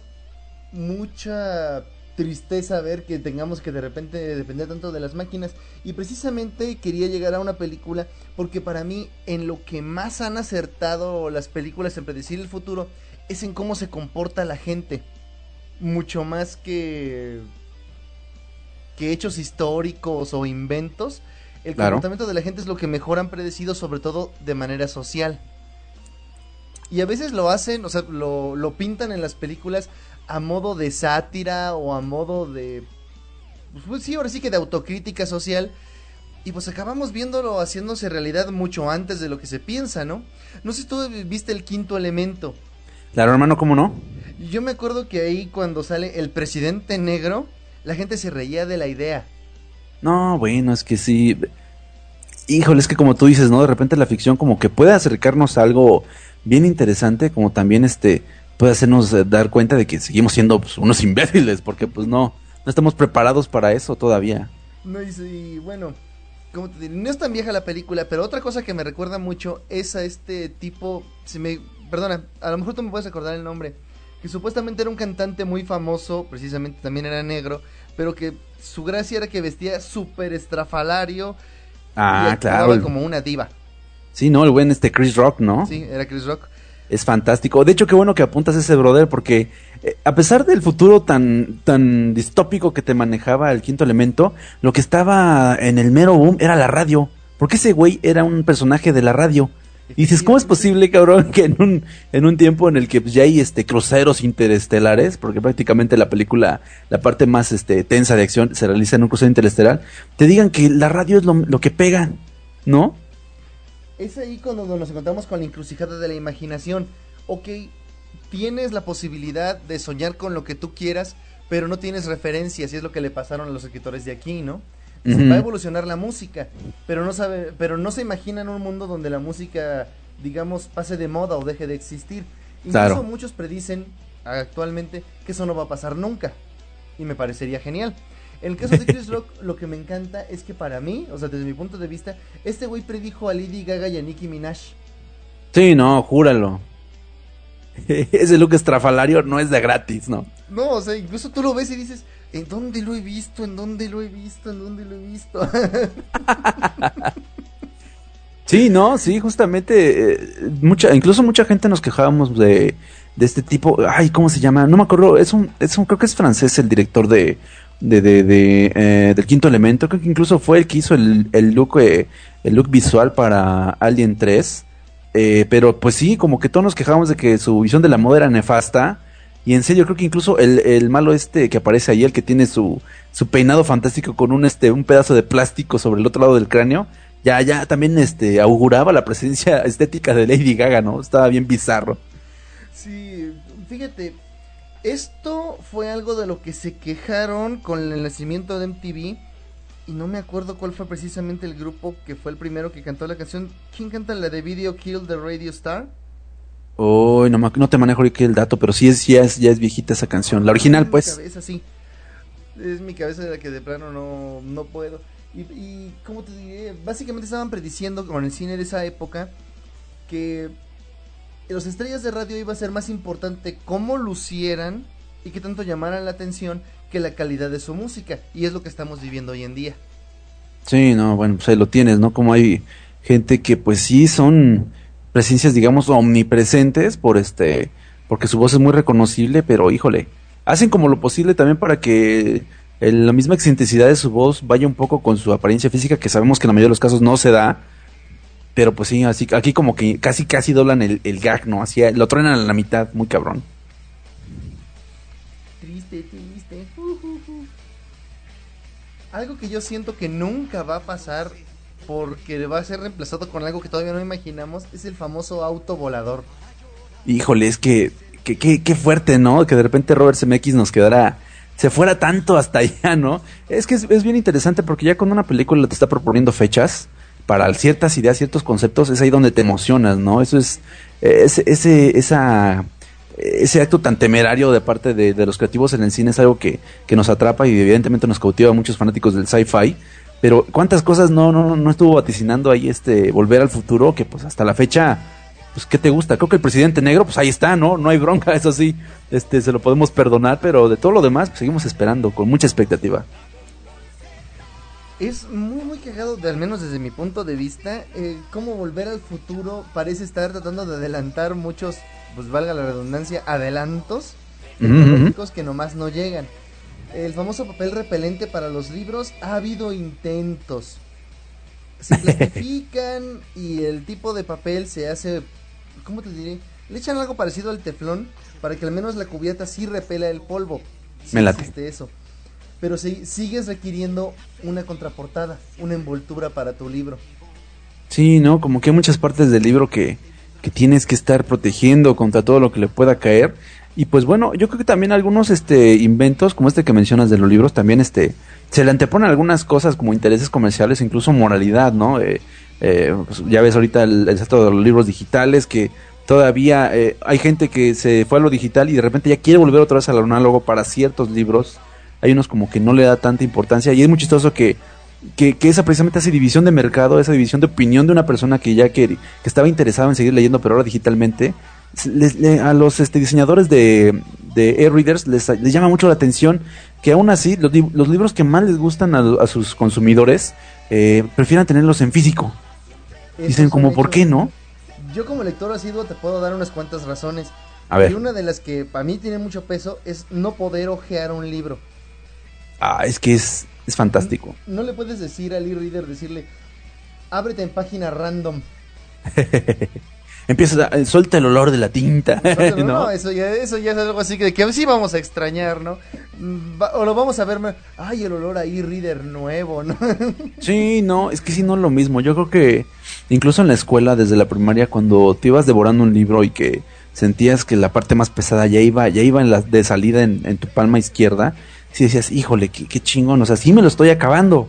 mucha tristeza ver que tengamos que de repente depender tanto de las máquinas. Y precisamente quería llegar a una película porque para mí en lo que más han acertado las películas en predecir el futuro es en cómo se comporta la gente. Mucho más que, que hechos históricos o inventos. El comportamiento de la gente es lo que mejor han predecido, sobre todo de manera social. Y a veces lo hacen, o sea, lo, lo pintan en las películas a modo de sátira o a modo de... Pues sí, ahora sí que de autocrítica social. Y pues acabamos viéndolo haciéndose realidad mucho antes de lo que se piensa, ¿no? No sé si tú viste el quinto elemento. Claro, hermano, ¿cómo no? Yo me acuerdo que ahí cuando sale el presidente negro, la gente se reía de la idea. No, bueno, es que sí. Híjole, es que como tú dices, ¿no? De repente la ficción como que puede acercarnos a algo bien interesante, como también este puede hacernos eh, dar cuenta de que seguimos siendo pues, unos imbéciles, porque pues no, no estamos preparados para eso todavía. No, y, bueno, como te no es tan vieja la película, pero otra cosa que me recuerda mucho es a este tipo, si me, perdona, a lo mejor tú me puedes acordar el nombre, que supuestamente era un cantante muy famoso, precisamente también era negro, pero que su gracia era que vestía súper estrafalario. Ah, y claro. como una diva. Sí, no, el buen este Chris Rock, ¿no? Sí, era Chris Rock es fantástico. De hecho, qué bueno que apuntas ese brother, porque eh, a pesar del futuro tan, tan distópico que te manejaba el quinto elemento, lo que estaba en el mero boom era la radio. Porque ese güey era un personaje de la radio. Y dices, ¿cómo es posible, cabrón, que en un, en un tiempo en el que pues, ya hay este cruceros interestelares, porque prácticamente la película, la parte más este tensa de acción se realiza en un crucero interestelar, te digan que la radio es lo, lo que pega, ¿no? Es ahí cuando nos encontramos con la encrucijada de la imaginación. Ok, tienes la posibilidad de soñar con lo que tú quieras, pero no tienes referencias, y es lo que le pasaron a los escritores de aquí, ¿no? Va a evolucionar la música, pero no sabe, pero no se imaginan un mundo donde la música, digamos, pase de moda o deje de existir. Incluso muchos predicen actualmente que eso no va a pasar nunca. Y me parecería genial. En el caso de Chris Rock, lo que me encanta es que para mí, o sea, desde mi punto de vista, este güey predijo a Lady Gaga y a Nicki Minaj. Sí, no, júralo. Ese look estrafalario no es de gratis, ¿no? No, o sea, incluso tú lo ves y dices, ¿en dónde lo he visto? ¿En dónde lo he visto? ¿En dónde lo he visto? sí, no, sí, justamente, eh, mucha, incluso mucha gente nos quejábamos de, de este tipo, ay, ¿cómo se llama? No me acuerdo, es un, es un, creo que es francés el director de de, de, de eh, del quinto elemento. Creo que incluso fue el que hizo el, el look, eh, el look visual para Alien 3. Eh, pero pues sí, como que todos nos quejamos de que su visión de la moda era nefasta. Y en serio, creo que incluso el, el malo este que aparece ahí, el que tiene su, su peinado fantástico con un este, un pedazo de plástico sobre el otro lado del cráneo, ya, ya también este auguraba la presencia estética de Lady Gaga, ¿no? Estaba bien bizarro. Sí, fíjate, esto fue algo de lo que se quejaron con el nacimiento de MTV. y no me acuerdo cuál fue precisamente el grupo que fue el primero que cantó la canción. ¿Quién canta la de Video Kill the Radio Star? Oh, no, no te manejo ahorita el dato, pero sí es, ya, es, ya es viejita esa canción. La original, pues. Es mi cabeza, sí. Es mi cabeza de la que de plano no, no puedo. Y, y, ¿cómo te diré? Básicamente estaban prediciendo con el cine de esa época que los estrellas de radio iba a ser más importante cómo lucieran y que tanto llamaran la atención que la calidad de su música. Y es lo que estamos viviendo hoy en día. Sí, no, bueno, pues ahí lo tienes, ¿no? Como hay gente que pues sí son presencias, digamos, omnipresentes por este, porque su voz es muy reconocible, pero híjole, hacen como lo posible también para que la misma excentricidad de su voz vaya un poco con su apariencia física, que sabemos que en la mayoría de los casos no se da, pero pues sí, así, aquí como que casi casi doblan el, el gag, ¿no? Así, lo truenan a la mitad, muy cabrón. Triste, triste. Algo que yo siento que nunca va a pasar porque va a ser reemplazado con algo que todavía no imaginamos es el famoso auto volador. Híjole, es que qué fuerte, ¿no? Que de repente Robert Zemeckis nos quedara se fuera tanto hasta allá, ¿no? Es que es, es, bien interesante porque ya cuando una película te está proponiendo fechas para ciertas ideas, ciertos conceptos, es ahí donde te emocionas, ¿no? Eso es, ese, ese, ese acto tan temerario de parte de, de, los creativos en el cine es algo que, que nos atrapa y evidentemente nos cautiva a muchos fanáticos del sci-fi. Pero cuántas cosas no, no, no estuvo vaticinando ahí este Volver al Futuro, que pues hasta la fecha pues ¿qué te gusta? Creo que el presidente negro, pues ahí está, ¿no? No hay bronca, eso sí, este, se lo podemos perdonar, pero de todo lo demás, pues, seguimos esperando, con mucha expectativa. Es muy, muy cagado, de, al menos desde mi punto de vista, eh, cómo volver al futuro parece estar tratando de adelantar muchos, pues valga la redundancia, adelantos tecnológicos que nomás no llegan. El famoso papel repelente para los libros, ha habido intentos. Se plastifican y el tipo de papel se hace ¿cómo te diré? Le echan algo parecido al teflón para que al menos la cubierta sí repela el polvo. Sí Me late. eso. Pero si, sigues requiriendo una contraportada, una envoltura para tu libro. Sí, ¿no? Como que hay muchas partes del libro que, que tienes que estar protegiendo contra todo lo que le pueda caer. Y pues bueno, yo creo que también algunos este inventos, como este que mencionas de los libros, también este se le anteponen algunas cosas como intereses comerciales, incluso moralidad, ¿no? Eh, eh, pues ya ves ahorita el, el de los libros digitales que todavía eh, hay gente que se fue a lo digital y de repente ya quiere volver otra vez al análogo para ciertos libros. Hay unos como que no le da tanta importancia y es muy chistoso que, que, esa precisamente esa división de mercado, esa división de opinión de una persona que ya que, que estaba interesado en seguir leyendo pero ahora digitalmente, a los este, diseñadores de, de e-readers les, les, llama mucho la atención que aún así los, los libros que más les gustan a, a sus consumidores eh, prefieran tenerlos en físico. Dicen como, ¿por qué no? Yo como lector asiduo te puedo dar unas cuantas razones. A ver. Y una de las que para mí tiene mucho peso es no poder ojear un libro. Ah, es que es, es fantástico. No, no le puedes decir al e-reader, decirle, ábrete en página random. empieza a, suelta el olor de la tinta. No, ¿no? eso, ya, eso ya es algo así que, que sí vamos a extrañar, ¿no? O lo vamos a ver, ay, el olor a e-reader nuevo, ¿no? Sí, no, es que sí, no es lo mismo. Yo creo que incluso en la escuela, desde la primaria, cuando te ibas devorando un libro y que sentías que la parte más pesada ya iba, ya iba en la, de salida en, tu palma izquierda, sí decías, híjole, qué, qué chingón, o sea, sí me lo estoy acabando.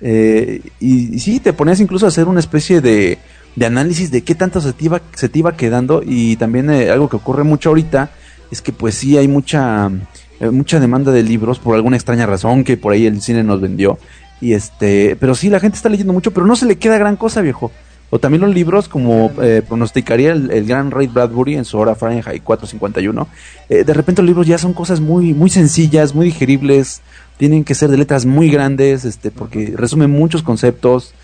Eh, y, y sí, te ponías incluso a hacer una especie de de análisis de qué tanto se te iba, se te iba quedando y también eh, algo que ocurre mucho ahorita es que pues sí hay mucha eh, mucha demanda de libros por alguna extraña razón que por ahí el cine nos vendió y este pero sí la gente está leyendo mucho pero no se le queda gran cosa viejo o también los libros como eh, pronosticaría el, gran Ray Bradbury en su hora Fahrenheit 451 de repente los libros ya son cosas muy muy sencillas muy digeribles tienen que ser de letras muy grandes este porque resumen muchos conceptos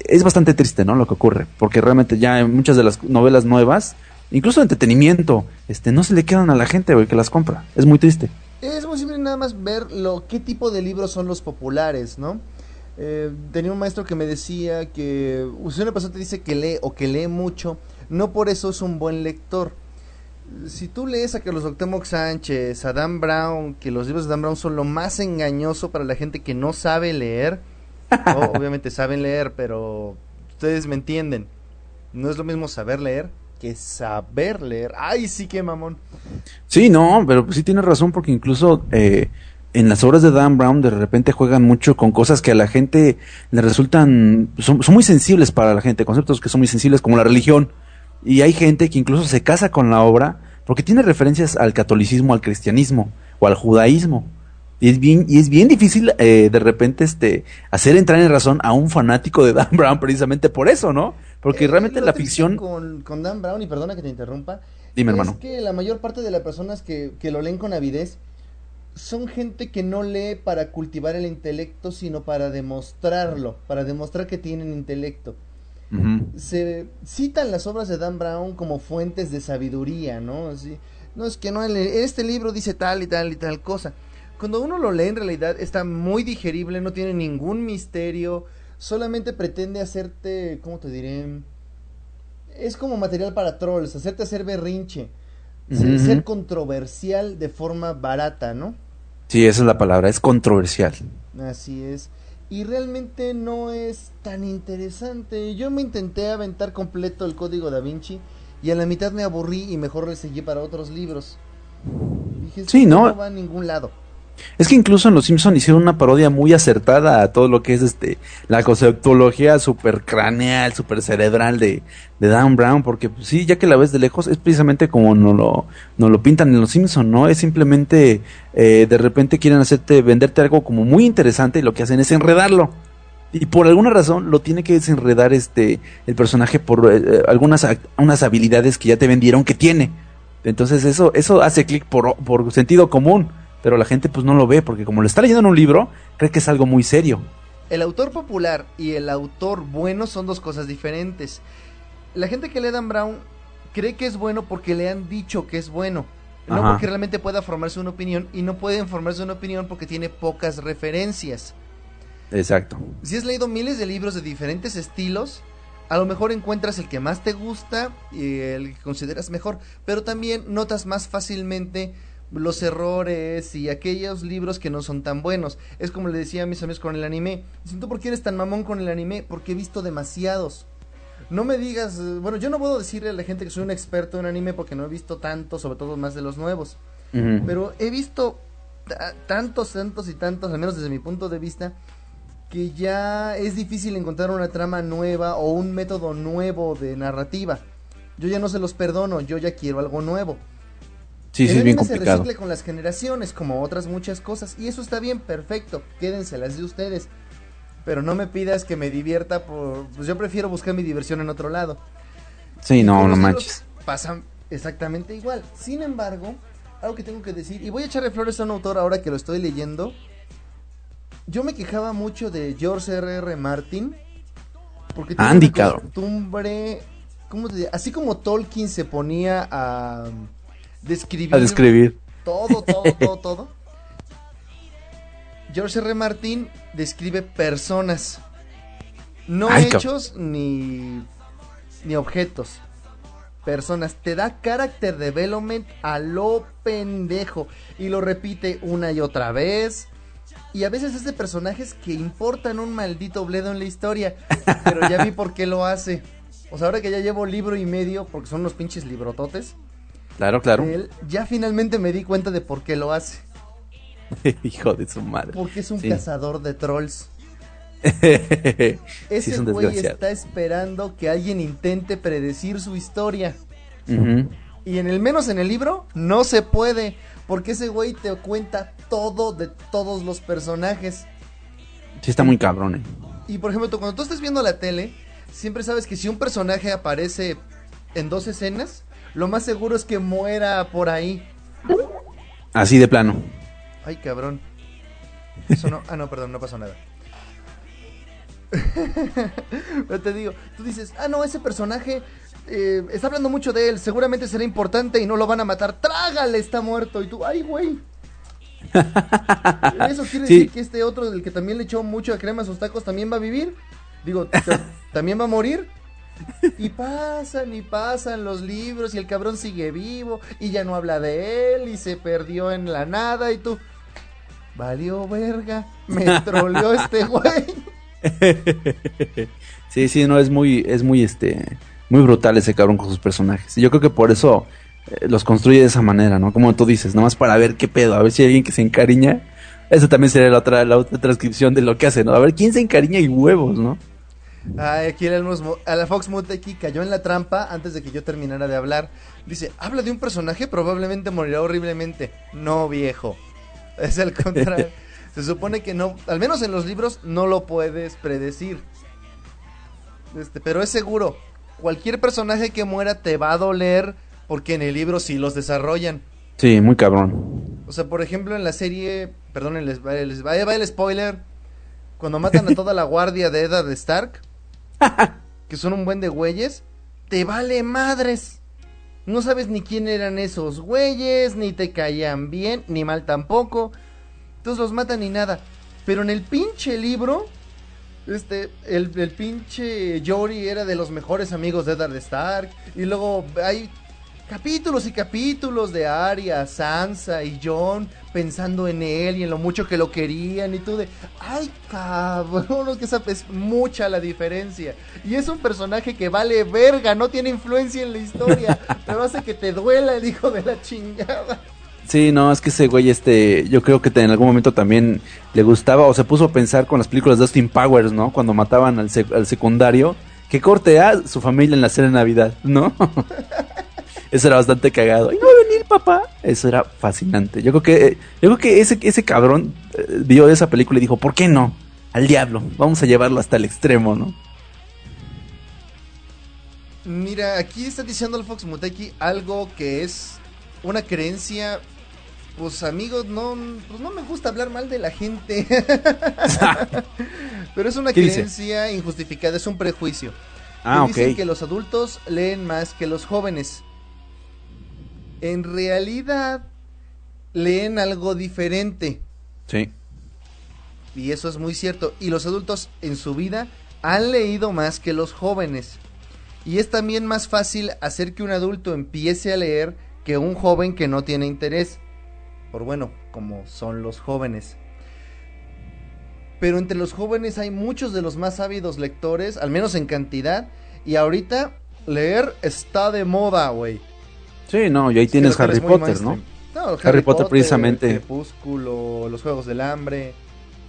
es bastante triste, ¿no? Lo que ocurre, porque realmente ya en muchas de las novelas nuevas, incluso de entretenimiento, este, no se le quedan a la gente, que las compra. Es muy triste. Es muy simple nada más ver lo qué tipo de libros son los populares, ¿no? Eh, tenía un maestro que me decía que si una persona te dice que lee o que lee mucho, no por eso es un buen lector. Si tú lees a que los Octemoc Sánchez, a Dan Brown, que los libros de Dan Brown son lo más engañoso para la gente que no sabe leer, obviamente saben leer, pero ustedes me entienden. No es lo mismo saber leer que saber leer. Ay, sí que mamón. Sí, no, pero sí tienes razón porque incluso eh, en las obras de Dan Brown de repente juegan mucho con cosas que a la gente le resultan, son, son muy sensibles para la gente, conceptos que son muy sensibles como la religión. Y hay gente que incluso se casa con la obra porque tiene referencias al catolicismo, al cristianismo o al judaísmo. Y es bien, y es bien difícil eh, de repente este hacer entrar en razón a un fanático de Dan Brown precisamente por eso, ¿no? Porque Eh, realmente la ficción... Con, con Dan Brown, y perdona que te interrumpa. Dime, es hermano. que la mayor parte de las personas que, que lo leen con avidez son gente que no lee para cultivar el intelecto, sino para demostrarlo, para demostrar que tienen intelecto. Se citan las obras de Dan Brown como fuentes de sabiduría, ¿no? Así, no es que no, este libro dice tal y tal y tal cosa. Cuando uno lo lee en realidad está muy digerible, no tiene ningún misterio, solamente pretende hacerte, ¿cómo te diré? Es como material para trolls, hacerte hacer berrinche, Ujú. ser controversial de forma barata, ¿no? Sí, esa es la palabra, es controversial. Así es. Y realmente no es tan interesante. Yo me intenté aventar completo el código da Vinci y a la mitad me aburrí y mejor le seguí para otros libros. Dije, Sí, "Esto ¿no? va a ningún lado. Es que incluso en Los Simpson hicieron una parodia muy acertada a todo lo que es este la conceptología super craneal, super cerebral de, de Dan Brown, porque pues, sí, ya que la ves de lejos, es precisamente como nos lo, lo pintan en Los Simpson, ¿no? Es simplemente eh, de repente quieren hacerte, venderte algo como muy interesante y lo que hacen es enredarlo. Y por alguna razón lo tiene que desenredar este el personaje por eh, eh, algunas habilidades que ya te vendieron que tiene. Entonces eso eso hace clic por, por sentido común, pero la gente pues no lo ve porque como lo está leyendo en un libro, cree que es algo muy serio. El autor popular y el autor bueno son dos cosas diferentes. La gente que lee Dan Brown cree que es bueno porque le han dicho que es bueno. No Ajá. porque realmente pueda formarse una opinión y no pueden formarse una opinión porque tiene pocas referencias. Exacto. Si has leído miles de libros de diferentes estilos, a lo mejor encuentras el que más te gusta y el que consideras mejor, pero también notas más fácilmente los errores y aquellos libros que no son tan buenos. Es como le decía a mis amigos con el anime. Dicen, ¿tú por qué eres tan mamón con el anime? Porque he visto demasiados. No me digas, eh, bueno, yo no puedo decirle a la gente que soy un experto en anime porque no he visto tanto, sobre todo más de los nuevos. Pero he visto ta- tantos, tantos y tantos, al menos desde mi punto de vista, que ya es difícil encontrar una trama nueva o un método nuevo de narrativa. Yo ya no se los perdono, yo ya quiero algo nuevo. Sí, sí, es bien anime se complicado. recicle con las generaciones, como otras muchas cosas, y eso está bien, perfecto, quédenselas de ustedes. Pero no me pidas que me divierta por... Pues yo prefiero buscar mi diversión en otro lado. Sí, Y no, no manches. Pasan exactamente igual. Sin embargo, algo que tengo que decir, y voy a echarle flores a un autor ahora que lo estoy leyendo. Yo me quejaba mucho de George R. R. Martin. Porque tiene Andy, una cabrón. costumbre. ¿cómo te? Así como Tolkien se ponía a um, describir, A describir. todo, todo, todo, todo. George R. Martin describe personas. No Ay, hechos ni, ni objetos. Personas. Te da character development a lo pendejo. Y lo repite una y otra vez. Y a veces es de personajes que importan un maldito bledo en la historia. Pero ya vi por qué lo hace. O sea, ahora que ya llevo libro y medio, porque son unos pinches librototes, Claro, claro. él, ya finalmente me di cuenta de por qué lo hace. Hijo de su madre. Porque es un Sí. cazador de trolls. sí, Ese es un güey está esperando que alguien intente predecir su historia. Y en el menos en el libro no se puede. Porque ese güey te cuenta todo de todos los personajes. Sí, está muy cabrón. eh. Y por ejemplo, tú- cuando tú estés viendo la tele, siempre sabes que si un personaje aparece en dos escenas, lo más seguro es que muera por ahí. Así de plano. Ay, cabrón. Eso no. Ah, no, perdón, no pasó nada. Pero te digo, tú dices, ah, no, ese personaje eh, está hablando mucho de él, seguramente será importante y no lo van a matar. ¡Trágale! Está muerto. Y tú, ¡ay, güey! Eso quiere Sí. decir que este otro, del que también le echó mucho crema a sus tacos, también va a vivir. Digo, también va a morir. Y pasan y pasan los libros y el cabrón sigue vivo y ya no habla de él y se perdió en la nada y tú... Valió verga, me troleó este güey. sí, sí, no, es muy, es muy, este, muy brutal ese cabrón con sus personajes. Y yo creo que por eso eh, los construye de esa manera, ¿no? Como tú dices, nomás para ver qué pedo, a ver si hay alguien que se encariña. Eso también sería la otra, la otra transcripción de lo que hace, ¿no? A ver, ¿quién se encariña y huevos, no? Ay, aquí el a la Fox Muteki cayó en la trampa antes de que yo terminara de hablar. Dice, habla de un personaje, probablemente morirá horriblemente. No, viejo. Es al contrario. Se supone que no, al menos en los libros, no lo puedes predecir. Este, pero es seguro. Cualquier personaje que muera te va a doler porque en el libro sí los desarrollan. Sí, muy cabrón. O sea, por ejemplo, en la serie, perdón, les va, el spoiler. Cuando matan a toda la guardia de Eddard Stark, que son un buen de güeyes, te vale madres. No sabes ni quién eran esos güeyes, ni te caían bien, ni mal tampoco. Entonces los matan ni nada. Pero en el pinche libro, este, el, el pinche Jory era de los mejores amigos de Eddard Stark. Y luego hay capítulos y capítulos de Arya, Sansa y John pensando en él y en lo mucho que lo querían y tú de, ay cabrón, es que esa es mucha la diferencia. Y es un personaje que vale verga, no tiene influencia en la historia, pero hace que te duela el hijo de la chingada. Sí, no, es que ese güey, este, yo creo que te- en algún momento también le gustaba o se puso a pensar con las películas de Austin Powers, ¿no? Cuando mataban al, sec- al secundario, que corte a su familia en la cena de Navidad, ¿no? Eso era bastante cagado. ¿Y no va a venir papá? Eso era fascinante. Yo creo que, eh, yo creo que ese, ese cabrón eh, vio esa película y dijo, ¿por qué no? Al diablo, vamos a llevarlo hasta el extremo, ¿no? Mira, aquí está diciendo el Fox Muteki algo que es una creencia. Pues amigos, no, pues no me gusta hablar mal de la gente. Pero es una creencia injustificada, es un prejuicio. Ah, que dicen que los adultos leen más que los jóvenes. En realidad, leen algo diferente. Sí. Y eso es muy cierto. Y los adultos en su vida han leído más que los jóvenes. Y es también más fácil hacer que un adulto empiece a leer que un joven que no tiene interés. Por bueno, como son los jóvenes. Pero entre los jóvenes hay muchos de los más ávidos lectores, al menos en cantidad. Y ahorita leer está de moda, güey. Sí, no, y ahí Sí, tienes Harry Potter, ¿no? No, Harry Potter, precisamente. Crepúsculo, los Juegos del Hambre.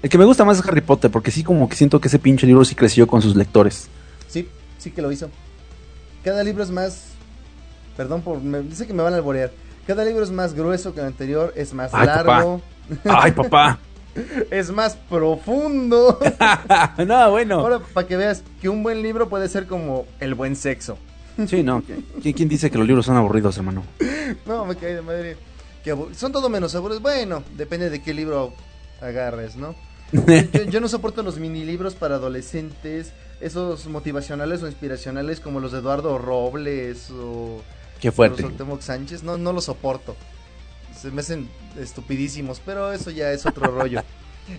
El que me gusta más es Harry Potter, porque sí como que siento que ese pinche libro sí creció con sus lectores. Sí, sí que lo hizo. Cada libro es más. Perdón por. Me, dice que me van a alborear. Cada libro es más grueso que el anterior, es más Ay, largo, ¡Ay, papá! es más profundo. no, bueno. Ahora, para que veas que un buen libro puede ser como el buen sexo. Sí, no. ¿Quién, dice que los libros son aburridos, hermano? No, me caí de madre. Que son todo menos aburridos. Bueno, depende de qué libro agarres, ¿no? Yo, yo no soporto los mini libros para adolescentes, esos motivacionales o inspiracionales como los de Eduardo Robles o Qué fuerte. los Sánchez, no, no los soporto. Se me hacen estupidísimos, pero eso ya es otro rollo.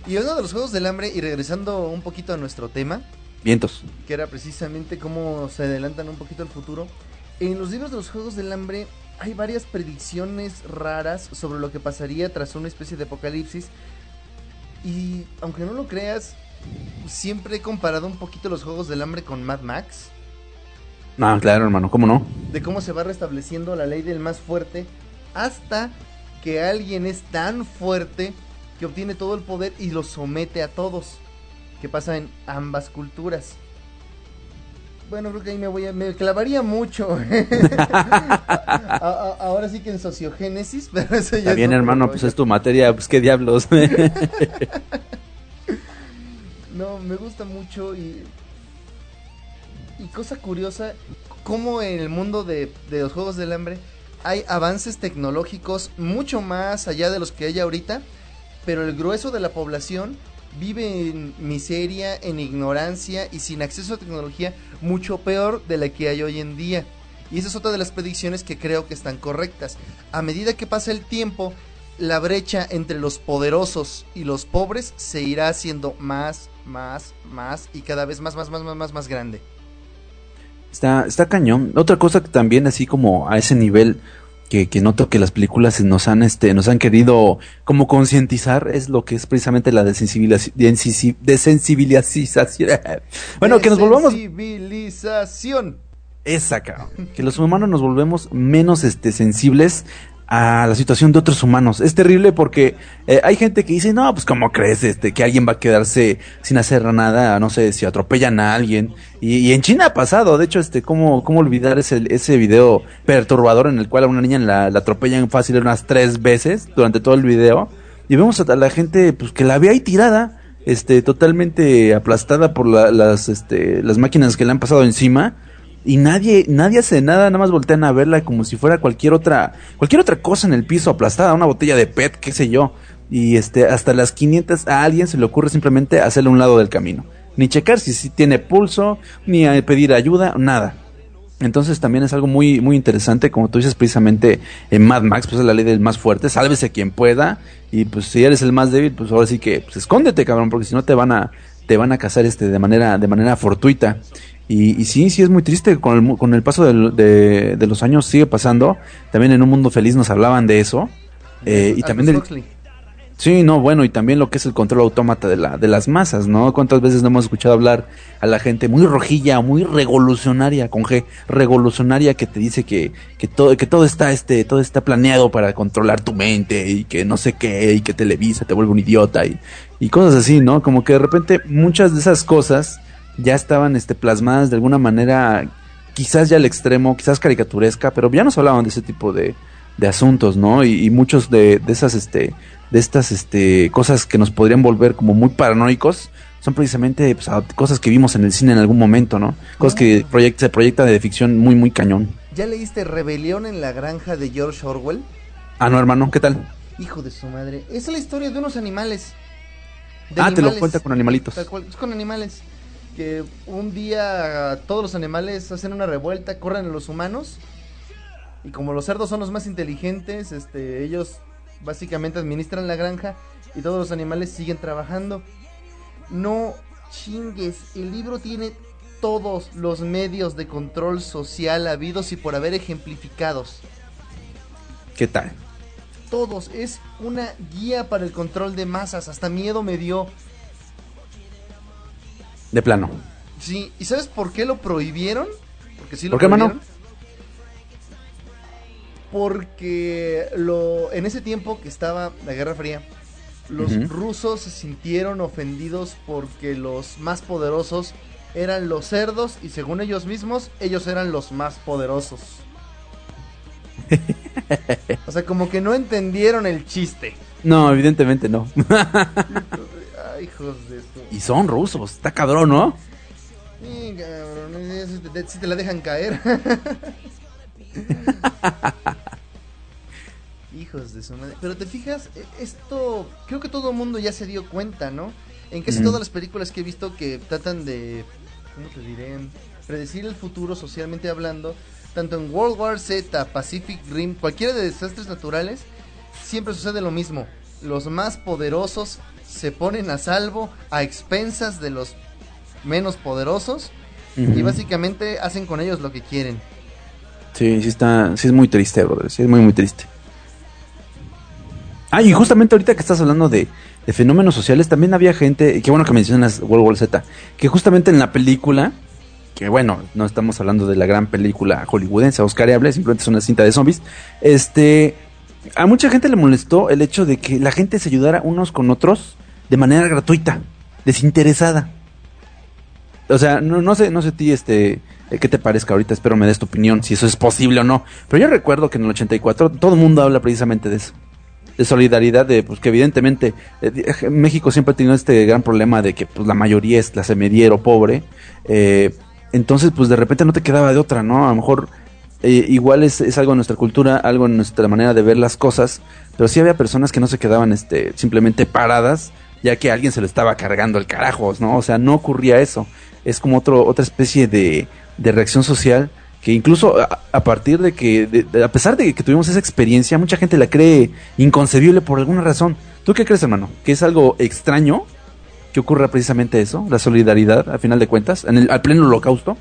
Y uno de los Juegos del Hambre, y regresando un poquito a nuestro tema, Vientos. que era precisamente cómo se adelantan un poquito al futuro. En los libros de los Juegos del Hambre hay varias predicciones raras sobre lo que pasaría tras una especie de apocalipsis. Y aunque no lo creas, siempre he comparado un poquito los Juegos del Hambre con Mad Max. No, claro, hermano, ¿cómo no? De cómo se va restableciendo la ley del más fuerte hasta que alguien es tan fuerte que obtiene todo el poder y lo somete a todos. Que pasa en ambas culturas. Bueno, creo que ahí me voy a, me clavaría mucho. A- a- ahora sí que en sociogénesis, pero eso ya Está es bien, hermano, pues es tu materia, pues qué diablos. No, me gusta mucho y. Y cosa curiosa, cómo en el mundo de, de los Juegos del Hambre hay avances tecnológicos mucho más allá de los que hay ahorita, pero el grueso de la población vive en miseria, en ignorancia y sin acceso a tecnología mucho peor de la que hay hoy en día. Y esa es otra de las predicciones que creo que están correctas. A medida que pasa el tiempo, la brecha entre los poderosos y los pobres se irá haciendo más, más, más y cada vez más, más, más, más, más, más grande. Está, está cañón. Otra cosa que también así como a ese nivel que, que noto que las películas nos han este, nos han querido como concientizar es lo que es precisamente la desensibilización. desensibilización. bueno, que nos volvamos Sensibilización. esa, cabrón. Que los humanos nos volvemos menos este sensibles a la situación de otros humanos. Es terrible porque eh, hay gente que dice, no, pues cómo crees este, que alguien va a quedarse sin hacer nada, no sé, si atropellan a alguien. Y, en China ha pasado, de hecho, este, cómo, cómo olvidar ese, ese video perturbador en el cual a una niña la, la atropellan fácil unas tres veces durante todo el video. Y vemos a la gente pues que la ve ahí tirada, este, totalmente aplastada por las, este, las máquinas que le han pasado encima y nadie nadie hace nada, nada más voltean a verla como si fuera cualquier otra cualquier otra cosa en el piso aplastada, una botella de PET, qué sé yo. Y este hasta las 500 a alguien se le ocurre simplemente hacerle un lado del camino, ni checar si, si tiene pulso, ni pedir ayuda, nada. Entonces también es algo muy muy interesante, como tú dices precisamente en Mad Max, pues es la ley del más fuerte, sálvese quien pueda y pues si eres el más débil, pues ahora sí que pues, escóndete, cabrón, porque si no te van a te van a cazar este de manera de manera fortuita. Y, y, sí, sí es muy triste, con el, con el paso de, de, los años sigue pasando. También en Un Mundo Feliz nos hablaban de eso. Eh, y también del... Sí, no, bueno, y también lo que es el control autómata de, la, de las masas, ¿no? ¿Cuántas veces no hemos escuchado hablar a la gente muy rojilla, muy revolucionaria, con G, revolucionaria que te dice que, que, todo, que todo está, este, todo está planeado para controlar tu mente y que no sé qué, y que Televisa te vuelve un idiota y, y cosas así, ¿no? Como que de repente muchas de esas cosas ya estaban este, plasmadas de alguna manera, quizás ya al extremo, quizás caricaturesca, pero ya nos hablaban de ese tipo de, de asuntos, ¿no? Y, muchos de, de, esas, este, de estas, este, cosas que nos podrían volver como muy paranoicos, son precisamente pues, cosas que vimos en el cine en algún momento, ¿no? Cosas que se proyecta de ficción muy, muy cañón. ¿Ya leíste Rebelión en la granja de George Orwell? Ah, no, hermano, ¿qué tal? Hijo de su madre. Es la historia de unos animales. ah, te lo cuenta con animalitos. es con animales que un día todos los animales hacen una revuelta, corren a los humanos y como los cerdos son los más inteligentes, este, ellos básicamente administran la granja y todos los animales siguen trabajando. No chingues, el libro tiene todos los medios de control social habidos y por haber ejemplificados. ¿Qué tal? Todos, es una guía para el control de masas, hasta miedo me dio de plano. Sí, ¿y sabes por qué lo prohibieron? Porque sí lo ¿Por qué, mano? Porque lo, en ese tiempo que estaba la Guerra Fría, los rusos se sintieron ofendidos porque los más poderosos eran los cerdos y según ellos mismos, ellos eran los más poderosos. o sea, como que no entendieron el chiste. No, evidentemente no. hijos de Y son rusos, está cabrón, ¿no? Sí, cabrón, si te la dejan caer. hijos de su madre. Pero te fijas, e, esto creo que todo el mundo ya se dio cuenta, ¿no? En casi todas las películas que he visto que tratan de, ¿cómo te diré? Predecir el futuro socialmente hablando, tanto en World War Z, Pacific Rim, cualquiera de desastres naturales, siempre sucede lo mismo. Los más poderosos se ponen a salvo a expensas de los menos poderosos y básicamente hacen con ellos lo que quieren. Sí, sí está, sí es muy triste, brother, sí es muy muy triste. Ah, y justamente ahorita que estás hablando de, fenómenos sociales, también había gente, qué bueno que mencionas World War Z, que justamente en la película, que bueno, no estamos hablando de la gran película hollywoodense, oscariable, simplemente es una cinta de zombies, este, a mucha gente le molestó el hecho de que la gente se ayudara unos con otros de manera gratuita, desinteresada. O sea, no, no sé, no sé ti, este, qué te parezca ahorita, espero me des tu opinión, si eso es posible o no. Pero yo recuerdo que en el 84 todo el mundo habla precisamente de eso. De solidaridad, de pues que evidentemente eh, México siempre ha tenido este gran problema de que pues la mayoría es clase mediero, pobre. Eh, entonces, pues de repente no te quedaba de otra, ¿no? A lo mejor igual es, es, algo en nuestra cultura, algo en nuestra manera de ver las cosas, pero sí había personas que no se quedaban este, simplemente paradas ya que alguien se lo estaba cargando el carajos, ¿no? O sea, no ocurría eso. Es como otro, otra especie de, de reacción social que incluso a, partir de que, a pesar de que tuvimos esa experiencia, mucha gente la cree inconcebible por alguna razón. ¿Tú qué crees, hermano? ¿Que es algo extraño que ocurra precisamente eso, la solidaridad, a final de cuentas, en el, al pleno holocausto?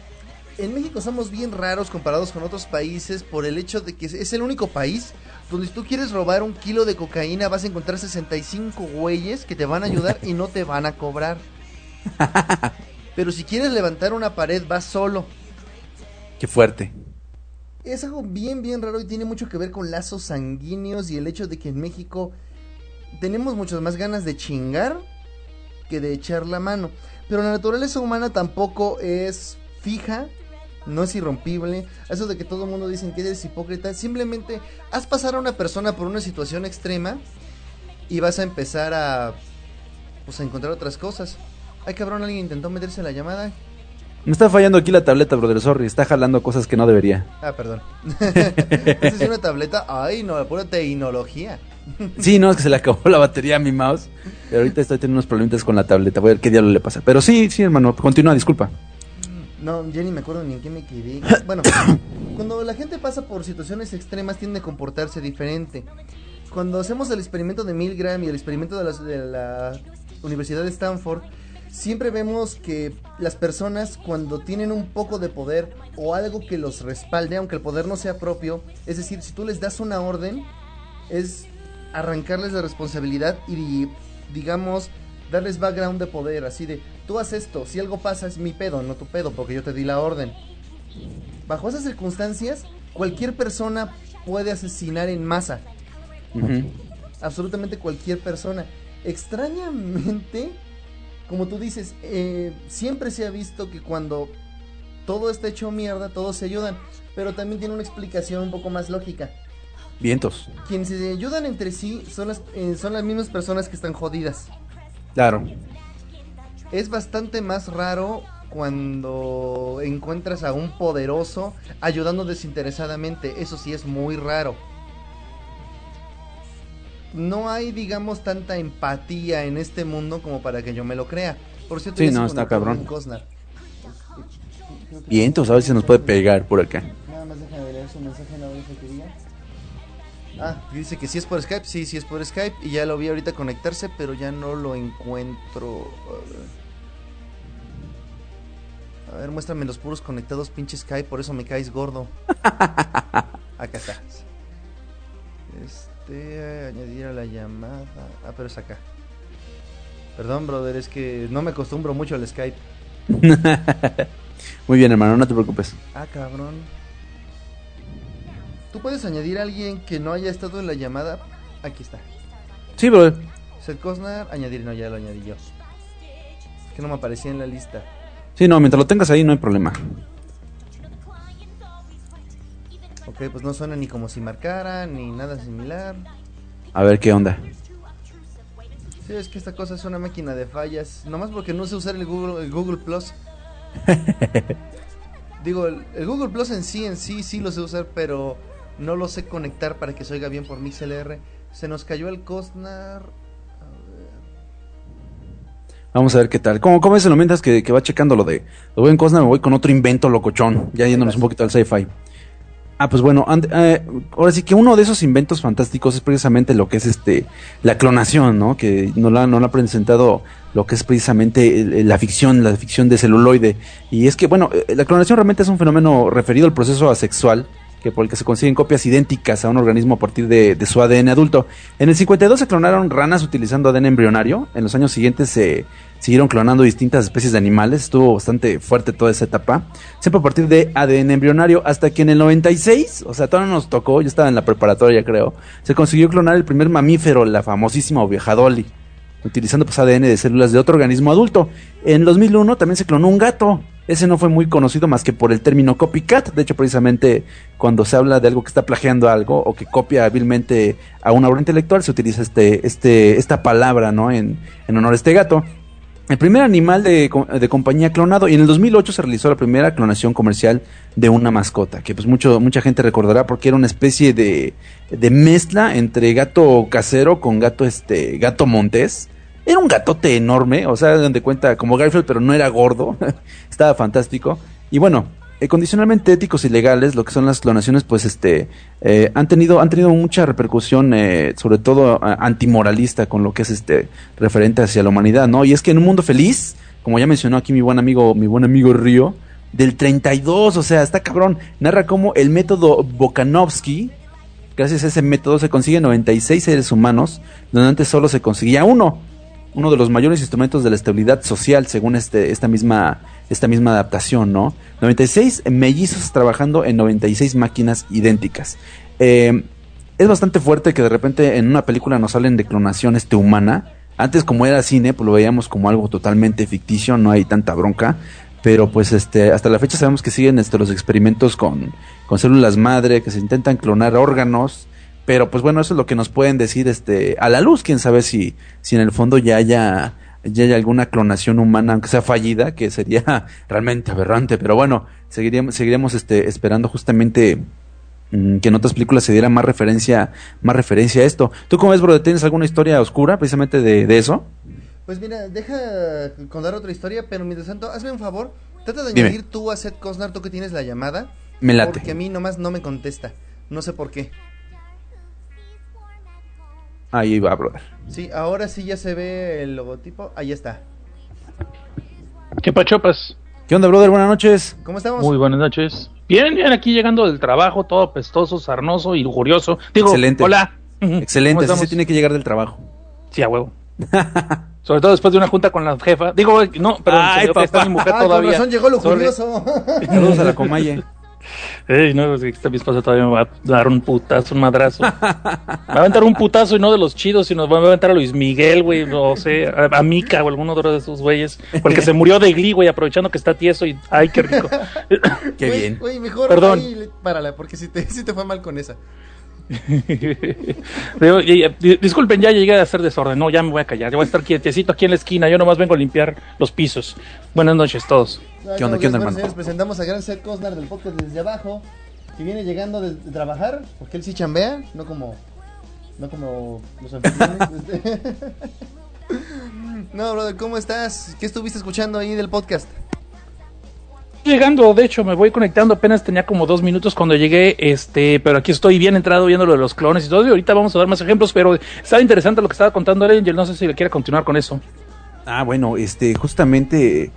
En México somos bien raros comparados con otros países por el hecho de que es el único país donde si tú quieres robar un kilo de cocaína vas a encontrar 65 güeyes que te van a ayudar y no te van a cobrar. Pero si quieres levantar una pared vas solo. Qué fuerte. es algo bien, bien raro y tiene mucho que ver con lazos sanguíneos y el hecho de que en México tenemos muchas más ganas de chingar que de echar la mano. Pero la naturaleza humana tampoco es fija, no es irrompible. Eso de que todo el mundo dice que eres hipócrita, simplemente haz pasar a una persona por una situación extrema y vas a empezar a pues a encontrar otras cosas. Ay, cabrón, alguien intentó meterse en la llamada. Me está fallando aquí la tableta, brother. Sorry, está jalando cosas que no debería. Ah, perdón. ¿Esa es una tableta? Ay, no, pura tecnología. Sí, no, es que se le acabó la batería a mi mouse. Pero ahorita estoy teniendo unos problemitas con la tableta. Voy a ver qué diablo le pasa. Pero sí, sí, hermano. Continúa, disculpa. No, ya ni me acuerdo ni en qué me quedé. Bueno, cuando la gente pasa por situaciones extremas tiende a comportarse diferente. Cuando hacemos el experimento de Milgram y el experimento de la, de la Universidad de Stanford, siempre vemos que las personas cuando tienen un poco de poder o algo que los respalde, aunque el poder no sea propio, es decir, si tú les das una orden, es arrancarles la responsabilidad y digamos darles background de poder, así de, tú haces esto, si algo pasa es mi pedo, no tu pedo, porque yo te di la orden. Bajo esas circunstancias, cualquier persona puede asesinar en masa. Absolutamente cualquier persona. Extrañamente, como tú dices, eh, siempre se ha visto que cuando todo está hecho mierda, todos se ayudan, pero también tiene una explicación un poco más lógica. Vientos. Quienes se ayudan entre sí son las, eh, son las mismas personas que están jodidas. Claro. Es bastante más raro cuando encuentras a un poderoso ayudando desinteresadamente. Eso sí es muy raro. No hay, digamos, tanta empatía en este mundo como para que yo me lo crea. Por cierto, sí, ya se no, está cabrón. Cosnar. Vientos, a ver si nos puede pegar por acá. Nada más déjame leer su mensaje, no dice que diga. Ah, dice que sí es por Skype, sí, sí es por Skype y ya lo vi ahorita conectarse, pero ya no lo encuentro. A ver, a ver muéstrame los puros conectados, pinche Skype, por eso me caes gordo. Acá está. Este, añadir a la llamada. Ah, pero es acá. Perdón, brother, es que no me acostumbro mucho al Skype. Muy bien, hermano, no te preocupes. Ah, cabrón. ¿Tú puedes añadir a alguien que no haya estado en la llamada? Aquí está. Sí, brother. Seth Cosnar, añadir, no, ya lo añadí yo. Es que no me aparecía en la lista. Sí, no, mientras lo tengas ahí no hay problema. Ok, pues no suena ni como si marcara, ni nada similar. A ver qué onda. Sí, es que esta cosa es una máquina de fallas. Nomás porque no sé usar el Google, el Google Plus. Digo, el, el Google Plus en sí, en sí, sí lo sé usar, pero no lo sé conectar para que se oiga bien por MixLR. Se nos cayó el Cosnar. Vamos a ver qué tal. ¿Cómo, cómo es lo mientras que, que va checando lo de lo buen Cosnar? Me voy con otro invento locochón, ya yéndonos un poquito al sci-fi. Ah, pues bueno, eh, ahora sí que uno de esos inventos fantásticos es precisamente lo que es este la clonación, ¿no? Que no la, no la ha presentado lo que es precisamente la ficción, la ficción de celuloide. Y es que, bueno, eh, la clonación realmente es un fenómeno referido al proceso asexual, que por el que se consiguen copias idénticas a un organismo a partir de, de su ADN adulto. En el 52 se clonaron ranas utilizando ADN embrionario. En los años siguientes se siguieron clonando distintas especies de animales. Estuvo bastante fuerte toda esa etapa. Siempre a partir de ADN embrionario. Hasta que en el 96, o sea, todavía no nos tocó, yo estaba en la preparatoria creo, se consiguió clonar el primer mamífero, la famosísima oveja Dolly. Utilizando pues ADN de células de otro organismo adulto. En 2001 también se clonó un gato. Ese no fue muy conocido más que por el término copycat. De hecho, precisamente cuando se habla de algo que está plagiando algo o que copia hábilmente a una obra intelectual, se utiliza este, este, esta palabra, ¿no? En, en honor a este gato. El primer animal de, de compañía clonado y en el 2008 se realizó la primera clonación comercial de una mascota, que pues mucho, mucha gente recordará porque era una especie de, de mezcla entre gato casero con gato, este, gato montés. Era un gatote enorme, o sea, donde cuenta como Garfield, pero no era gordo. Estaba fantástico. Y bueno, eh, condicionalmente éticos y legales, lo que son las clonaciones, pues este, eh, han tenido, han tenido mucha repercusión, eh, sobre todo antimoralista con lo que es este referente hacia la humanidad, ¿no? Y es que en un mundo feliz, como ya mencionó aquí mi buen amigo, mi buen amigo Río, del 32, o sea, está cabrón, narra cómo el método Bokanovsky, gracias a ese método se consiguen 96 seres humanos, donde antes solo se conseguía uno uno de los mayores instrumentos de la estabilidad social, según este, esta misma esta misma adaptación, ¿no? 96 mellizos trabajando en 96 máquinas idénticas. Eh, es bastante fuerte que de repente en una película nos hablen de clonación este humana. Antes como era cine, pues lo veíamos como algo totalmente ficticio, no hay tanta bronca. Pero pues este, hasta la fecha sabemos que siguen este, los experimentos con, con células madre, que se intentan clonar órganos. Pero pues bueno, eso es lo que nos pueden decir este, a la luz, quién sabe si, si en el fondo ya haya, ya haya alguna clonación humana, aunque sea fallida, que sería realmente aberrante. Pero bueno, seguiremos, seguiremos este, esperando justamente mm, que en otras películas se diera más referencia, más referencia a esto. ¿Tú cómo ves, bro? ¿Tienes alguna historia oscura precisamente de, de eso? Pues mira, deja contar otra historia, pero mientras tanto, hazme un favor. Trata de Dime. añadir tú a Seth Cosnar, tú que tienes la llamada. Me late. Porque a mí nomás no me contesta. No sé por qué. Ahí va, brother. Sí, ahora sí ya se ve el logotipo. Ahí está. ¿Qué pachopas? ¿Qué onda, brother? Buenas noches. ¿Cómo estamos? Muy buenas noches. Bien, bien, aquí llegando del trabajo, todo pestoso, sarnoso y lujurioso. Digo, Excelente. hola. Excelente, ¿Cómo así se tiene que llegar del trabajo. Sí, a huevo. Sobre todo después de una junta con la jefa. Digo, no, pero Ay, está mi mujer Ah, con todavía. razón llegó curioso. Saludos a la Comaye. Ey, no, es que esta mi esposa todavía me va a dar un putazo, un madrazo. Me va a aventar un putazo y no de los chidos, sino me va a aventar a Luis Miguel, güey, no sé, a, a Mika o alguno de esos güeyes. Porque se murió de Glee, güey, aprovechando que está tieso y. ¡Ay, qué rico! Qué bien. Güey, mejor Perdón. ahí párala, porque si te, si te fue mal con esa. Disculpen, ya llegué a hacer desorden. No, ya me voy a callar. Ya voy a estar quietecito aquí en la esquina. Yo nomás vengo a limpiar los pisos. Buenas noches, todos. ¿Qué onda, qué onda, hermano? señores, presentamos a gran Seth Cosnar del podcast desde abajo. Que viene llegando de, trabajar, porque él sí chambea, no como. No como los anfitriones. no, brother, ¿cómo estás? ¿Qué estuviste escuchando ahí del podcast? Llegando, de hecho, me voy conectando. Apenas tenía como dos minutos cuando llegué. Este, pero aquí estoy bien entrado viendo lo de los clones y todo. Y ahorita vamos a dar más ejemplos. Pero estaba interesante lo que estaba contando Angel. No sé si le quiere continuar con eso. Ah, bueno, este, justamente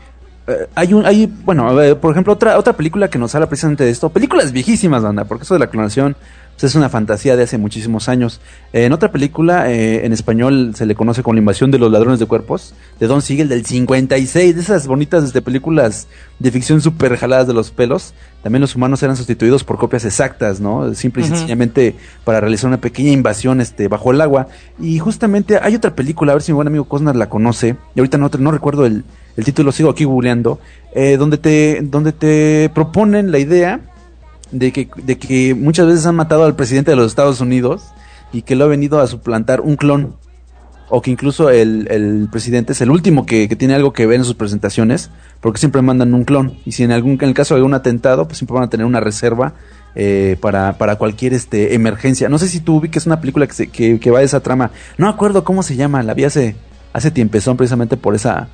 eh, hay un, hay, bueno, a ver, por ejemplo, otra, otra película que nos habla precisamente de esto, películas viejísimas, banda, porque eso de la clonación pues, es una fantasía de hace muchísimos años. Eh, en otra película, eh, en español se le conoce como La invasión de los ladrones de cuerpos, de Don Siegel del 56, de esas bonitas este, películas de ficción súper jaladas de los pelos. También los humanos eran sustituidos por copias exactas, ¿no? Simple y sencillamente para realizar una pequeña invasión este, bajo el agua. Y justamente hay otra película, a ver si mi buen amigo Cosnar la conoce, y ahorita no, no recuerdo el, el título, sigo aquí googleando, eh, donde, te, donde te proponen la idea de que, de que muchas veces han matado al presidente de los Estados Unidos y que lo ha venido a suplantar un clon. O que incluso el, el presidente es el último que, que tiene algo que ver en sus presentaciones, porque siempre mandan un clon. Y si en algún en el caso de algún atentado, pues siempre van a tener una reserva eh, para, para cualquier este emergencia. No sé si tú ubiques una película que, se- que, que va de esa trama. No acuerdo cómo se llama, la vi hace, hace tiempezón precisamente por esa...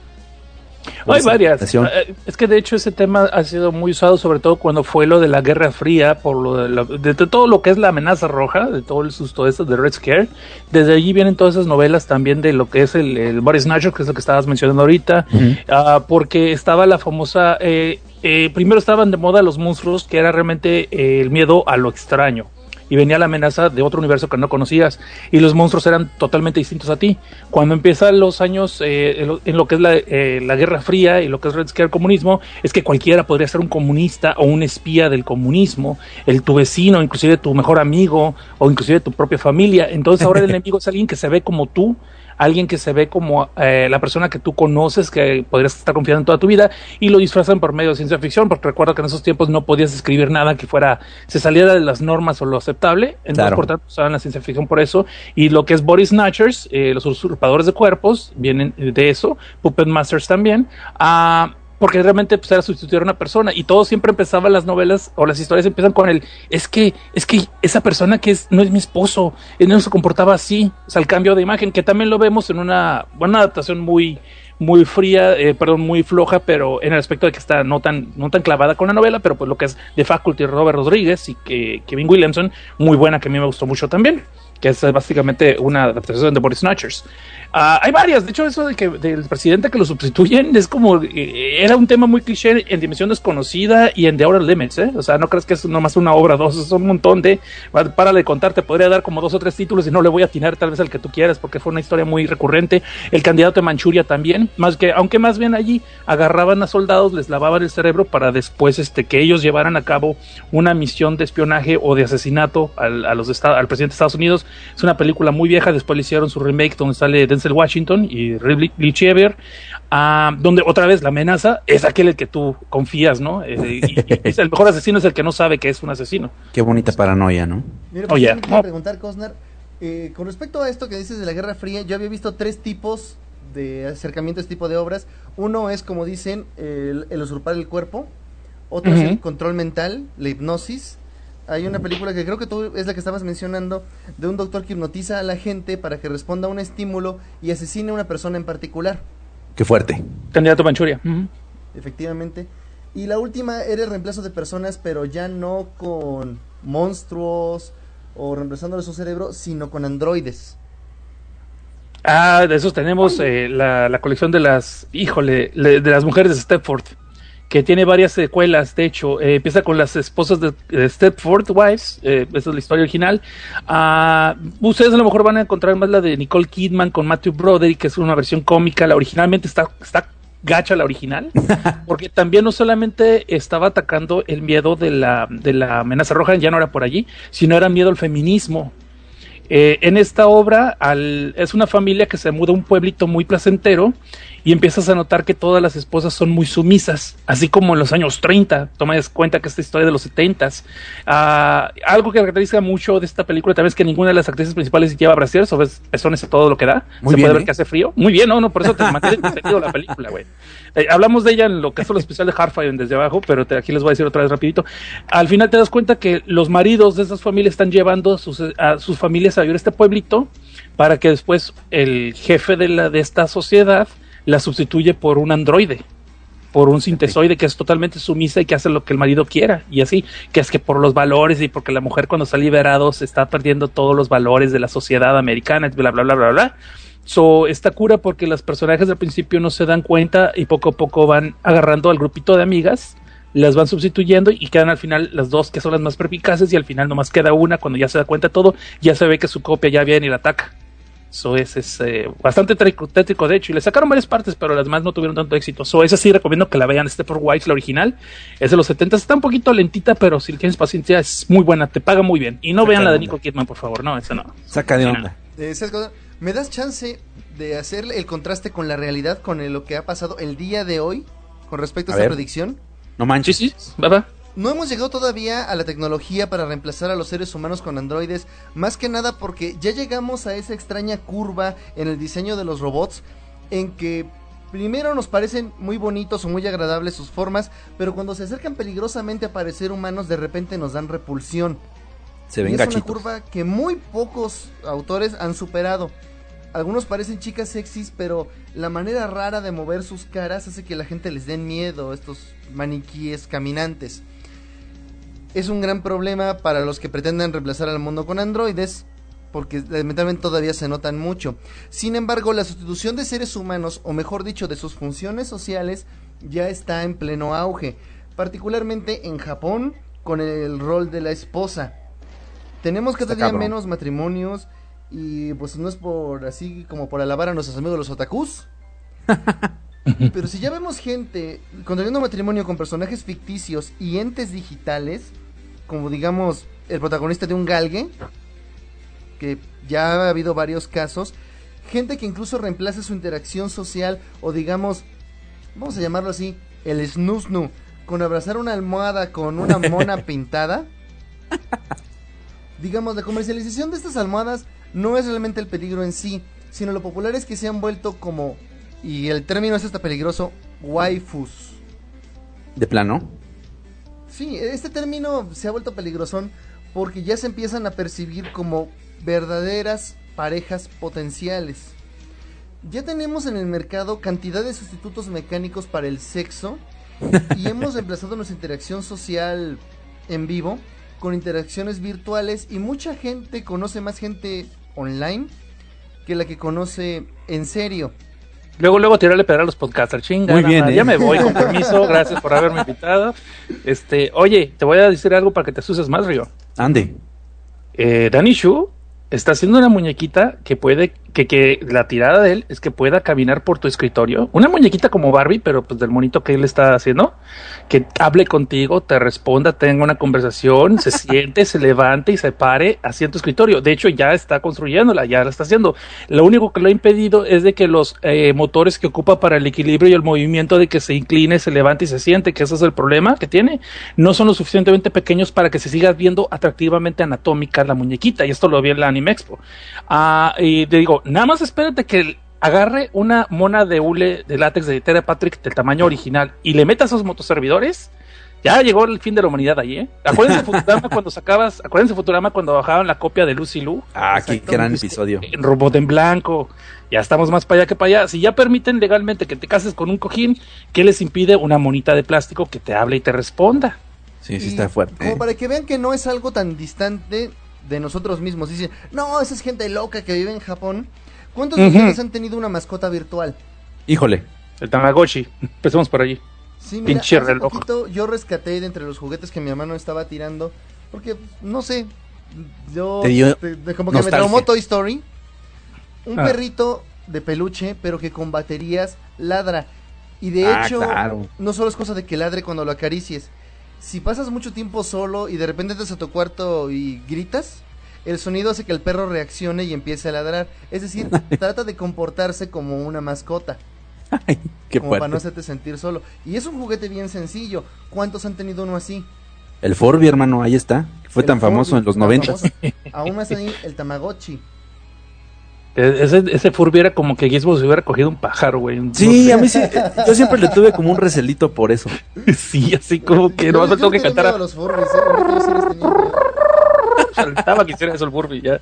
Hay varias. Eh, Es que de hecho ese tema ha sido muy usado, sobre todo cuando fue lo de la Guerra Fría, por lo de, la- de- de todo lo que es la amenaza roja, de todo el susto de Red Scare. Desde allí vienen todas esas novelas también de lo que es el, el Body Snatcher, que es lo que estabas mencionando ahorita. Ah, porque estaba la famosa. eh, eh, primero estaban de moda los monstruos, que era realmente eh, el miedo a lo extraño. Y venía la amenaza de otro universo que no conocías. Y los monstruos eran totalmente distintos a ti. Cuando empiezan los años eh, en, lo, en lo que es la, eh, la Guerra Fría y lo que es Red Scare comunismo, es que cualquiera podría ser un comunista o un espía del comunismo, el tu vecino, inclusive tu mejor amigo o inclusive tu propia familia. Entonces ahora el enemigo es alguien que se ve como tú, alguien que se ve como eh, la persona que tú conoces, que podrías estar confiando en toda tu vida, y lo disfrazan por medio de ciencia ficción, porque recuerda que en esos tiempos no podías escribir nada que fuera, se saliera de las normas o lo aceptable, entonces Claro. por tanto usaban la ciencia ficción por eso, y lo que es Body Snatchers, eh, los usurpadores de cuerpos, vienen de eso, Puppet Masters también, ah, porque realmente pues, era sustituir a una persona y todo siempre empezaba las novelas o las historias empiezan con el es que es que esa persona que es no es mi esposo él no se comportaba así o sea el cambio de imagen que también lo vemos en una buena adaptación muy muy fría eh, perdón muy floja pero en el aspecto de que está no tan no tan clavada con la novela pero pues lo que es The Faculty Robert Rodríguez y que Kevin Williamson muy buena que a mí me gustó mucho también que es básicamente una adaptación de Body Snatchers. Ah, hay varias, de hecho eso de que del presidente que lo sustituyen es como eh, era un tema muy cliché en Dimensión Desconocida y en The Outer Limits, ¿eh? o sea, no crees que es nomás una obra, dos, es un montón de, para de contar, te podría dar como dos o tres títulos y no le voy a atinar tal vez al que tú quieras porque fue una historia muy recurrente. El candidato de Manchuria también, más que, aunque más bien allí agarraban a soldados, les lavaban el cerebro para después este, que ellos llevaran a cabo una misión de espionaje o de asesinato al, al presidente de Estados Unidos. Es una película muy vieja, después le hicieron su remake donde sale Denzel Washington y Lee Chever, ah, donde otra vez la amenaza es aquel el que tú confías, ¿no? Eh, y, el mejor asesino es el que no sabe que es un asesino. Qué bonita paranoia, ¿no? Mira, pues, Oye, oh, preguntar, Cosner, eh, con respecto a esto que dices de la Guerra Fría, yo había visto tres tipos de acercamiento a este tipo de obras. Uno es, como dicen, el, usurpar el cuerpo. Otro es el control mental, la hipnosis. Hay una película que creo que tú es la que estabas mencionando, de un doctor que hipnotiza a la gente para que responda a un estímulo y asesine a una persona en particular. Qué fuerte. Candidato Manchuria. Efectivamente. Y la última era el reemplazo de personas, pero ya no con monstruos o reemplazándole su cerebro, sino con androides. Ah, de esos tenemos eh, la, colección de las, híjole, de las mujeres de Stepford, que tiene varias secuelas, de hecho, eh, empieza con las esposas de, Stepford Wives, eh, esa es la historia original. Ah, ustedes a lo mejor van a encontrar más la de Nicole Kidman con Matthew Broderick, que es una versión cómica, la originalmente está, está gacha la original, porque también no solamente estaba atacando el miedo de la, de la amenaza roja, ya no era por allí, sino era miedo al feminismo. Eh, en esta obra al, es una familia que se muda a un pueblito muy placentero y empiezas a notar que todas las esposas son muy sumisas, así como en los años 30. Toma cuenta que esta historia de los 70 ah, algo que caracteriza mucho de esta película también es que ninguna de las actrices principales lleva brasier, sobre pezones a todo lo que da. Muy Se puede ver ¿eh? que hace frío. Muy bien, no, no, por eso te mantiene entretenido la película, güey. Eh, hablamos de ella en lo que es lo especial de Hardfire desde abajo, pero aquí les voy a decir otra vez rapidito. Al final te das cuenta que los maridos de esas familias están llevando sus, a sus familias a vivir a este pueblito para que después el jefe de, la, de esta sociedad la sustituye por un androide, por un sintesoide que es totalmente sumisa y que hace lo que el marido quiera, y así, que es que por los valores y porque la mujer cuando está liberado se está perdiendo todos los valores de la sociedad americana, bla, bla, bla, bla, bla. So, esta cura porque los personajes al principio no se dan cuenta y poco a poco van agarrando al grupito de amigas, las van sustituyendo y quedan al final las dos que son las más perpicaces y al final nomás queda una cuando ya se da cuenta todo, ya se ve que su copia ya viene y la ataca. So es, es eh, bastante tétrico, de hecho, y le sacaron varias partes, pero las demás no tuvieron tanto éxito. So esa sí recomiendo que la vean, por White, la original, es de los 70, está un poquito lentita, pero si tienes paciencia es muy buena, te paga muy bien. Y no vean la de Nicole Kidman, por favor, no, esa no. Saca de onda. Eh, ¿Me das chance de hacer el contraste con la realidad, con lo que ha pasado el día de hoy, con respecto a, esta predicción? No manches. Sí, sí, va, no hemos llegado todavía a la tecnología para reemplazar a los seres humanos con androides, más que nada porque ya llegamos a esa extraña curva en el diseño de los robots en que primero nos parecen muy bonitos o muy agradables sus formas, pero cuando se acercan peligrosamente a parecer humanos de repente nos dan repulsión. Se ven es una curva que muy pocos autores han superado. Algunos parecen chicas sexys, pero la manera rara de mover sus caras hace que la gente les den miedo, estos maniquíes caminantes es un gran problema para los que pretenden reemplazar al mundo con androides, porque lamentablemente todavía se notan mucho. Sin embargo, la sustitución de seres humanos, o mejor dicho, de sus funciones sociales, ya está en pleno auge, particularmente en Japón, con el rol de la esposa. Tenemos cada día menos matrimonios y pues no es por así como por alabar a nuestros amigos los otakus. Pero si ya vemos gente contrayendo matrimonio con personajes ficticios y entes digitales, como digamos el protagonista de un galgue, que ya ha habido varios casos, gente que incluso reemplaza su interacción social o digamos, vamos a llamarlo así, el snusnu, con abrazar una almohada con una mona pintada. Digamos, la comercialización de estas almohadas no es realmente el peligro en sí, sino lo popular es que se han vuelto como, y el término es hasta peligroso, waifus. ¿De plano? Sí, este término se ha vuelto peligrosón porque ya se empiezan a percibir como verdaderas parejas potenciales. Ya tenemos en el mercado cantidad de sustitutos mecánicos para el sexo y hemos reemplazado nuestra interacción social en vivo con interacciones virtuales y mucha gente conoce más gente online que la que conoce en serio. Luego, luego tirarle pedra a los podcasters, chinga. Muy bien, ¿eh? Ya me voy, con permiso, gracias por haberme invitado. Este, oye, te voy a decir algo para que te asustes más, Río. Ande. Eh, Danny Shu está haciendo una muñequita que puede, que, que la tirada de él es que pueda caminar por tu escritorio. Una muñequita como Barbie, pero pues del monito que él está haciendo, que hable contigo, te responda, tenga una conversación, se siente, se levante y se pare en tu escritorio. De hecho, ya está construyéndola, ya la está haciendo. Lo único que lo ha impedido es de que los eh, motores que ocupa para el equilibrio y el movimiento de que se incline, se levante y se siente, que ese es el problema que tiene, no son lo suficientemente pequeños para que se siga viendo atractivamente anatómica la muñequita. Y esto lo vi en la Anime Expo. Ah, y te digo, nada más espérate que agarre una mona de hule de látex de Terra Patrick del tamaño original y le meta esos motoservidores. Ya llegó el fin de la humanidad ahí, ¿eh? Acuérdense Futurama cuando sacabas, acuérdense Futurama cuando bajaban la copia de Lucy Lu Ah, qué gran episodio. en robot en blanco. Ya estamos más para allá que para allá. Si ya permiten legalmente que te cases con un cojín, ¿qué les impide una monita de plástico que te hable y te responda? Sí, sí está fuerte. Como ¿eh? para que vean que no es algo tan distante de nosotros mismos. Dicen, no, esa es gente loca que vive en Japón. ¿Cuántos de ustedes han tenido una mascota virtual? Híjole. El Tamagotchi. Empecemos por allí. Sí, mira, Pinche hace reloj. poquito yo rescaté de entre los juguetes que mi hermano estaba tirando, porque, no sé, yo... Te dio te- de- como que me traumó Toy Story. Un Ah. perrito de peluche, pero que con baterías ladra. Y de Ah, hecho, claro. no solo es cosa de que ladre cuando lo acaricies. Si pasas mucho tiempo solo y de repente entras a tu cuarto y gritas, el sonido hace que el perro reaccione y empiece a ladrar. Es decir, trata de comportarse como una mascota Ay, qué como para no hacerte sentir solo. Y es un juguete bien sencillo. ¿Cuántos han tenido uno así? El Forby, hermano, ahí está. Fue El tan famoso en los tan 90. famoso. Aún más ahí el Tamagotchi. Ese, ese Furby era como que Gizmo se hubiera cogido un pájaro, güey. No Sí, sé. a mí sí. Yo siempre le tuve como un recelito por eso. Sí, así como que no tengo que cantar a los Furbies, ¿eh? Sí que hiciera eso el Furby, ya.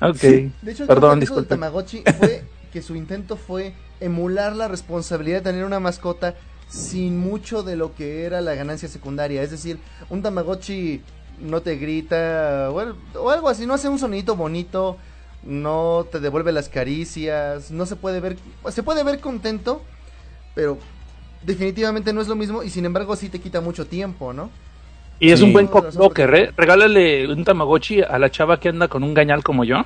Ok. De hecho, el Perdón, fracaso del. Tamagotchi fue que su intento fue emular la responsabilidad de tener una mascota sin mucho de lo que era la ganancia secundaria. Es decir, un Tamagotchi no te grita o, o algo así, no hace un sonidito bonito, no te devuelve las caricias, no se puede ver, se puede ver contento, pero definitivamente no es lo mismo y sin embargo sí te quita mucho tiempo, ¿no? Y es Sí. un buen cockblocker, ¿eh? Regálale un Tamagotchi a la chava que anda con un gañal como yo.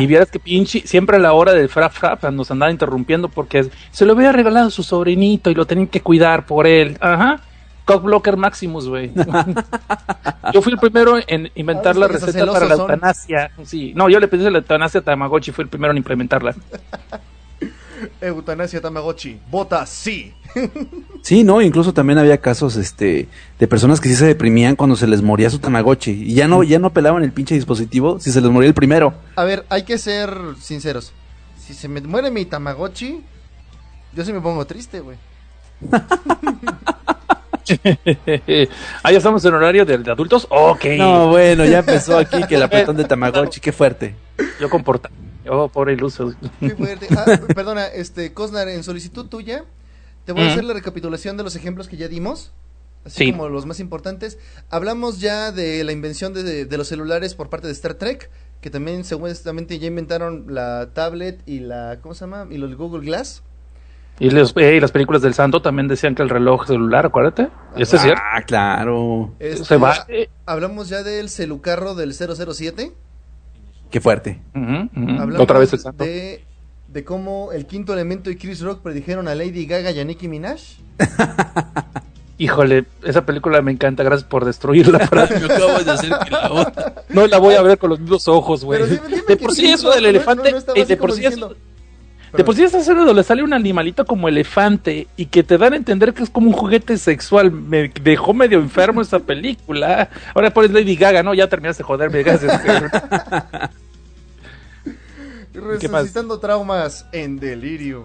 Y vieras que pinche, siempre a la hora del frap frap nos andaba interrumpiendo porque se lo había regalado a su sobrinito y lo tenían que cuidar por él. Ajá. Cockblocker Maximus, güey. yo fui el primero en inventar la receta para la son. eutanasia. Sí, no, yo le pedí la eutanasia a Tamagotchi, fui el primero en implementarla. Eutanasia Tamagotchi, vota sí. Sí, no, incluso también había casos este de personas que sí se deprimían cuando se les moría su Tamagotchi y ya no ya no pelaban el pinche dispositivo si se les moría el primero. A ver, hay que ser sinceros. Si se me muere mi Tamagotchi, yo sí me pongo triste, güey. ah, ya estamos en horario de, de adultos. Ok. No, bueno, ya empezó aquí que el apretón de Tamagotchi, qué fuerte. Yo comporta. Oh, pobre iluso. Qué fuerte. Ah, perdona, este, Cosnar, en solicitud tuya, te voy a hacer la recapitulación de los ejemplos que ya dimos. Así Sí. como los más importantes. Hablamos ya de la invención de, de los celulares por parte de Star Trek, que también seguramente ya inventaron la tablet y la, ¿cómo se llama? Y los Google Glass. Y, los- eh, y las películas del santo también decían que el reloj celular, acuérdate. ¿Y esto es cierto? Ah, claro. Este, Se va. eh, Hablamos ya del celucarro del 007. Qué fuerte. Hablamos Otra vez el santo. de, de cómo el quinto elemento y Chris Rock predijeron a Lady Gaga y a Nicki Minaj. Híjole, esa película me encanta, gracias por destruirla. para- acabas de hacer que la otra. no la voy a ver con los mismos ojos, güey. De por sí eso del elefante, eh, de por sí eso, de por sí esa escena donde sale un animalito como elefante y que te dan a entender que es como un juguete sexual, me dejó medio enfermo esa película. Ahora pones Lady Gaga, ¿no? Ya terminaste de joderme, gracias. ¿Qué más? Resucitando traumas en delirio.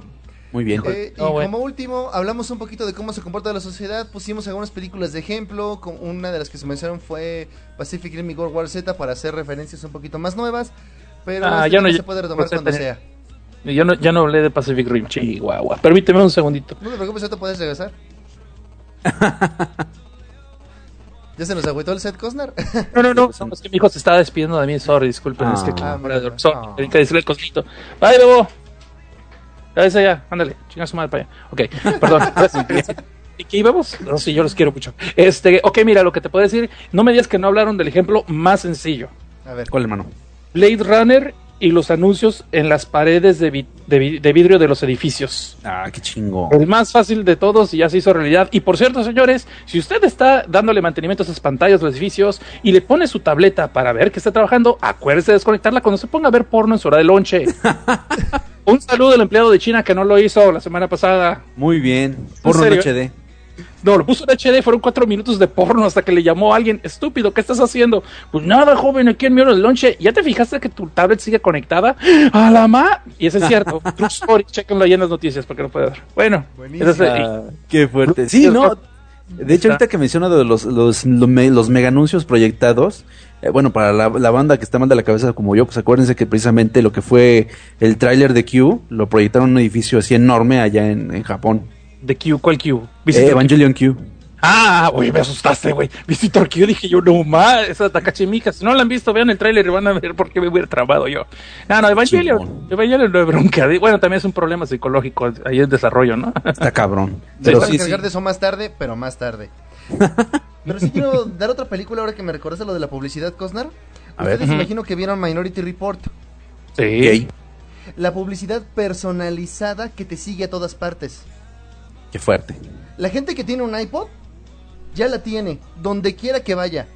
Muy bien. Eh, y bueno. como último, hablamos un poquito de cómo se comporta la sociedad. Pusimos algunas películas de ejemplo. con- Una de las que se mencionaron fue Pacific Rim y World War Z para hacer referencias un poquito más nuevas. Pero Ah, este ya no- se puede retomar cuando sea. Ya, no, ya no hablé de Pacific Rim, chihuahua. Permíteme un segundito. No te preocupes, ya te puedes regresar. ¿Ya se nos agüitó el set, Cosnar? No, no, no, no, es que mi hijo se estaba despidiendo de mí, sorry, disculpen, es que Ah, fuera de- mira. sorry, Ah. tenía que decirle el cosito. Bye, bebo. Ya ves allá, ándale, chinga su madre para allá. Ok, perdón. ¿Y qué íbamos? No, sí, yo los quiero mucho. Este, ok, mira, lo que te puedo decir, no me digas que no hablaron del ejemplo más sencillo. A ver. ¿Cuál, hermano? Blade Runner y los anuncios en las paredes de, vi- de vi- de vidrio de los edificios. Ah, qué chingo. El más fácil de todos y ya se hizo realidad. Y por cierto, señores, si usted está dándole mantenimiento a esas pantallas de los edificios y le pone su tableta para ver que está trabajando, acuérdese de desconectarla cuando se ponga a ver porno en su hora de lonche. Un saludo al empleado de China que no lo hizo la semana pasada. Muy bien. Porno en? HD. No, lo puso en HD, fueron cuatro minutos de porno hasta que le llamó a alguien, estúpido, ¿qué estás haciendo? Pues nada, joven, aquí en mi hora de lonche. ¿Ya te fijaste que tu tablet sigue conectada? ¡A la ma! Y eso es cierto. True story, chequenlo ahí en las noticias porque no puede ver. Bueno, Buenísimo. es Ah, qué fuerte. Sí, no. De hecho, ahorita que menciona de los, los, los, me- los mega anuncios proyectados, eh, bueno, para la, la banda que está mal de la cabeza como yo, pues acuérdense que precisamente lo que fue el tráiler de Q, lo proyectaron en un edificio así enorme allá en, en Japón. ¿De Q? ¿Cuál Q? Eh. Evangelion Q. Ah, güey, me asustaste, güey. Visitor Q, dije yo, no más, esa Takashi. Si no la han visto, vean el tráiler y van a ver por qué me hubiera trabado yo. No, no, Evangelion. Evangelion no es bronca. Bueno, también es un problema psicológico ahí en desarrollo, ¿no? Está cabrón. Pero sí, sí. de eso más tarde, pero más tarde. pero sí quiero dar otra película ahora que me recordaste lo de la publicidad, Cosnar. A ver. Ustedes Ujú. imagino que vieron Minority Report. Sí. La publicidad personalizada que te sigue a todas partes. Qué fuerte. La gente que tiene un iPod ya la tiene, donde quiera que vaya.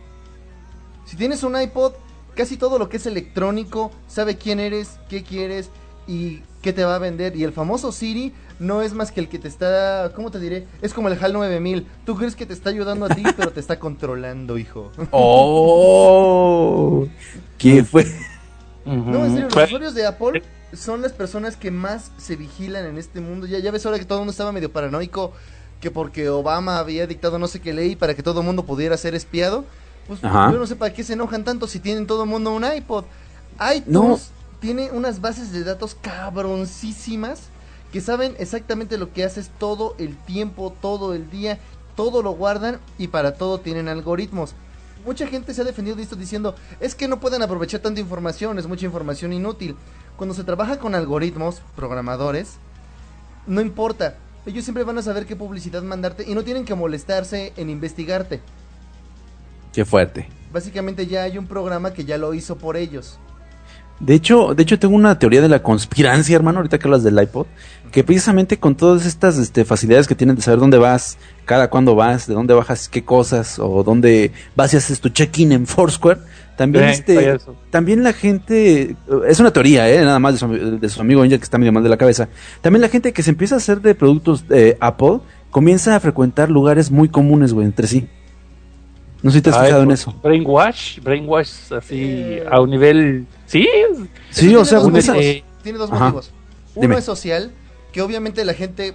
Si tienes un iPod, casi todo lo que es electrónico sabe quién eres, qué quieres y qué te va a vender. Y el famoso Siri no es más que el que te está, ¿cómo te diré? Es como el HAL 9000. Tú crees que te está ayudando a ti, pero te está controlando, hijo. Oh, ¿qué fue? No, en serio, los usuarios de Apple son las personas que más se vigilan en este mundo. Ya, ya ves ahora que todo el mundo estaba medio paranoico que porque Obama había dictado no sé qué ley para que todo el mundo pudiera ser espiado. Pues Ajá. yo no sé para qué se enojan tanto si tienen todo el mundo un iPod. iTunes No. tiene unas bases de datos cabroncísimas que saben exactamente lo que haces todo el tiempo, todo el día, todo lo guardan y para todo tienen algoritmos. Mucha gente se ha defendido de esto diciendo, es que no pueden aprovechar tanta información, es mucha información inútil. Cuando se trabaja con algoritmos, programadores, no importa, ellos siempre van a saber qué publicidad mandarte y no tienen que molestarse en investigarte. Qué fuerte. Básicamente ya hay un programa que ya lo hizo por ellos. De hecho, de hecho tengo una teoría de la conspirancia, hermano, ahorita que hablas del iPod, que precisamente con todas estas este, facilidades que tienen de saber dónde vas, cada cuándo vas, de dónde bajas qué cosas, o dónde vas y haces tu check-in en Foursquare, también Eh, este, también la gente, es una teoría, eh, nada más de su, de su amigo Angel que está medio mal de la cabeza, también la gente que se empieza a hacer de productos de Apple, comienza a frecuentar lugares muy comunes, güey, entre sí. No sé si te has Ay, fijado en pues, eso. Brainwash, brainwash así Eh. a un nivel... Sí, Sí, o sea, tiene dos un- esa- motivos. eh, Tiene dos Ajá. motivos. Uno Dime. es social, que obviamente la gente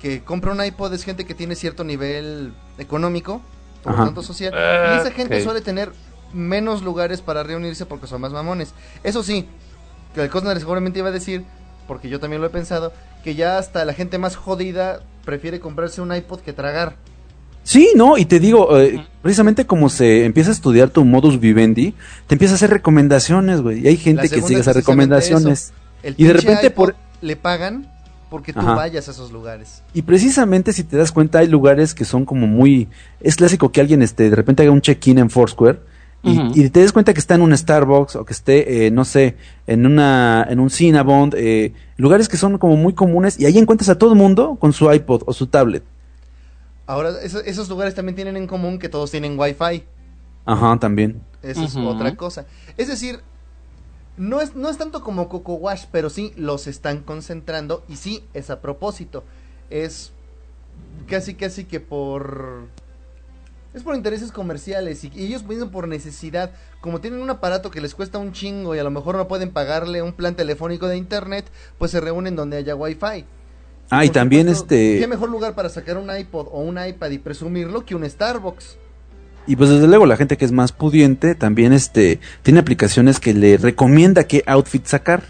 que compra un iPod es gente que tiene cierto nivel económico, por lo tanto social, Ah, y esa gente suele tener menos lugares para reunirse porque son más mamones. Eso sí, que el Cosner seguramente iba a decir, porque yo también lo he pensado, que ya hasta la gente más jodida prefiere comprarse un iPod que tragar. Sí, no, y te digo, eh, precisamente como se empieza a estudiar tu modus vivendi, te empieza a hacer recomendaciones, güey. Y hay gente que sigue es esas recomendaciones. Y de repente iPod por- le pagan porque tú Ajá. vayas a esos lugares. Y precisamente si te das cuenta, hay lugares que son como muy. Es clásico que alguien este, de repente haga un check-in en Foursquare. Y, te des cuenta que está en un Starbucks o que esté, eh, no sé, en una en un Cinnabon, eh, lugares que son como muy comunes y ahí encuentras a todo el mundo con su iPod o su tablet. Ahora, eso- esos lugares también tienen en común que todos tienen Wi-Fi. Ajá, también. Eso es Ujú. otra cosa. Es decir, no es, no es tanto como Coco Wash, pero sí los están concentrando y sí es a propósito. Es casi casi que por... Es por intereses comerciales y, y ellos vienen por necesidad. Como tienen un aparato que les cuesta un chingo y a lo mejor no pueden pagarle un plan telefónico de internet, pues se reúnen donde haya wifi. Ah, y también supuesto, este. ¿Qué mejor lugar para sacar un iPod o un iPad y presumirlo que un Starbucks? Y pues desde luego la gente que es más pudiente también este tiene aplicaciones que le recomienda qué outfit sacar.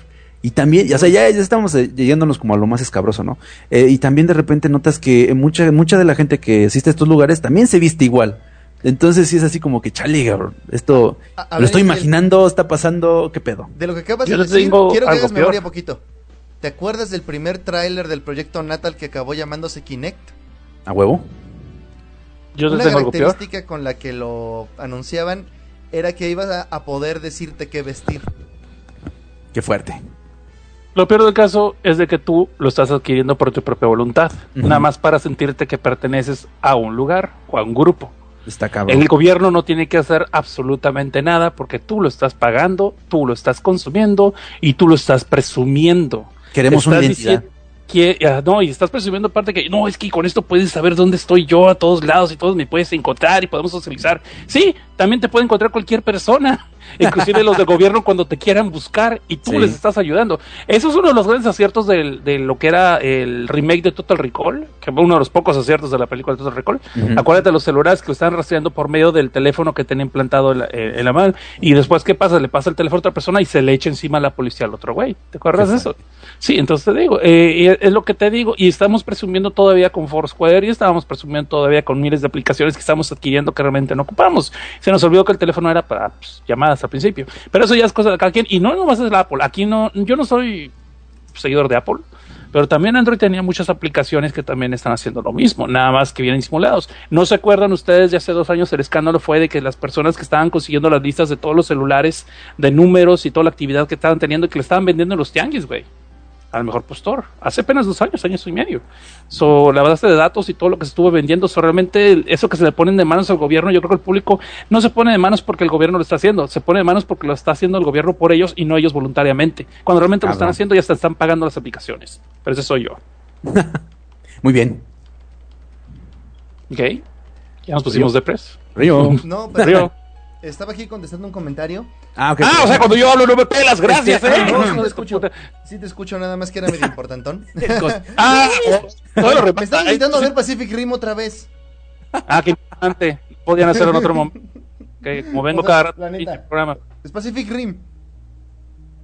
Y también, o sea, ya, ya estamos eh, llegándonos como a lo más escabroso, ¿no? Eh, y también de repente notas que mucha mucha de la gente que asiste a estos lugares también se viste igual. Entonces sí es así como que, chale, cabrón, esto A- a lo ver, estoy el- imaginando, está pasando, ¿qué pedo? De lo que acabas Yo de decir, tengo quiero que algo hagas memoria poquito. ¿Te acuerdas del primer tráiler del proyecto Natal que acabó llamándose Kinect? ¿A huevo? Yo Una tengo algo peor. característica con la que lo anunciaban era que ibas a, a poder decirte qué vestir. Qué fuerte. Lo peor del caso es de que tú lo estás adquiriendo por tu propia voluntad, nada más para sentirte que perteneces a un lugar o a un grupo. Está cabrón. El gobierno no tiene que hacer absolutamente nada porque tú lo estás pagando, tú lo estás consumiendo y tú lo estás presumiendo. Queremos una identidad. que, ah, no, y estás presumiendo aparte que no, es que con esto puedes saber dónde estoy yo a todos lados y todos me puedes encontrar y podemos socializar. Sí, también te puede encontrar cualquier persona, inclusive los del gobierno cuando te quieran buscar y tú Sí. les estás ayudando. Eso es uno de los grandes aciertos del- de lo que era el remake de Total Recall, que fue uno de los pocos aciertos de la película de Total Recall. Acuérdate de los celulares que lo están rastreando por medio del teléfono que tiene implantado en la, eh, en la mano. Y después, ¿qué pasa? Le pasa el teléfono a otra persona y se le echa encima a la policía al otro güey. ¿Te acuerdas de eso? Sí, entonces te digo, eh, es lo que te digo. Y estamos presumiendo todavía con Foursquare y estábamos presumiendo todavía con miles de aplicaciones que estamos adquiriendo que realmente no ocupamos. Se nos olvidó que el teléfono era para pues, llamadas al principio. Pero eso ya es cosa de cada quien. Y no nomás es la Apple. Aquí no, yo no soy seguidor de Apple. Pero también Android tenía muchas aplicaciones que también están haciendo lo mismo, nada más que vienen simulados. ¿No se acuerdan ustedes de hace dos años el escándalo fue de que las personas que estaban consiguiendo las listas de todos los celulares, de números y toda la actividad que estaban teniendo, que le estaban vendiendo en los tianguis, güey? Al mejor postor. Hace apenas dos años, años y medio. So, la base de datos y todo lo que se estuvo vendiendo, so, realmente eso que se le ponen de manos al gobierno, yo creo que el público no se pone de manos porque el gobierno lo está haciendo, se pone de manos porque lo está haciendo el gobierno por ellos y no ellos voluntariamente. Cuando realmente lo están haciendo, ya hasta están pagando las aplicaciones. Pero ese soy yo. Muy bien. ¿Ok? Ya nos pusimos de pres. Río. No, pero Río. estaba aquí contestando un comentario. Ah, ok. Ah, o sea, cuando yo hablo no me pelas, gracias, Este, eh. No, sí te escucho. Sí te escucho nada más que era medio importantón. Ah, Me están invitando a ver Pacific Rim otra vez. Ah, qué importante. Podían hacerlo en otro momento. Que como vengo Otra, cada rato la al neta. pinche programa. Es Pacific Rim.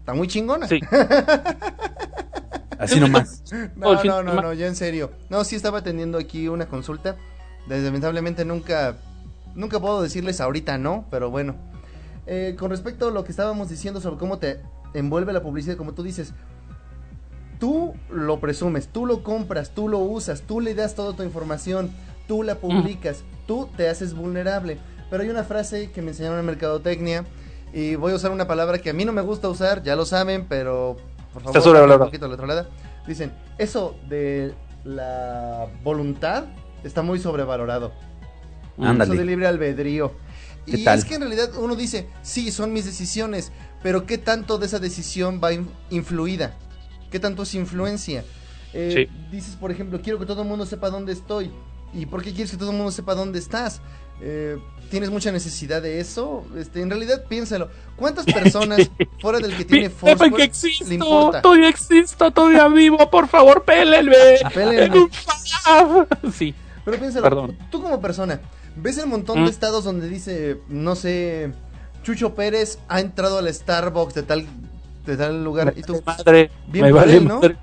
Está muy chingona. Sí. Así nomás. No, no, no, no, ya en serio. No, sí estaba atendiendo aquí una consulta. Lamentablemente nunca, nunca puedo decirles ahorita no, pero bueno. Eh, con respecto a lo que estábamos diciendo sobre cómo te envuelve la publicidad, como tú dices, tú lo presumes, tú lo compras, tú lo usas, tú le das toda tu información, tú la publicas, tú te haces vulnerable. Pero hay una frase que me enseñaron en mercadotecnia y voy a usar una palabra que a mí no me gusta usar, ya lo saben, pero por favor, Está sobrevalorado. un poquito a la trolada. Dicen, eso de la voluntad está muy sobrevalorado. Ándale. Eso de libre albedrío. ¿Qué Y tal? es que en realidad uno dice, sí, son mis decisiones, pero ¿qué tanto de esa decisión va in- influida? ¿Qué tanto es influencia? Eh, Dices, por ejemplo, quiero que todo el mundo sepa dónde estoy. ¿Y por qué quieres que todo el mundo sepa dónde estás? Eh, ¿Tienes mucha necesidad de eso? Este, en realidad, piénsalo. ¿Cuántas personas fuera del que tiene Foursquare que le existo, importa? todavía existo, todavía vivo, por favor, pélenme. Pélenme. En un fav. Sí. Pero piénsalo, Perdón. tú como persona, ves el montón ¿Mm? de estados donde dice, no sé, Chucho Pérez ha entrado al Starbucks de tal, de tal lugar y tú, Madre, Bien me por vale él, ¿no? madre.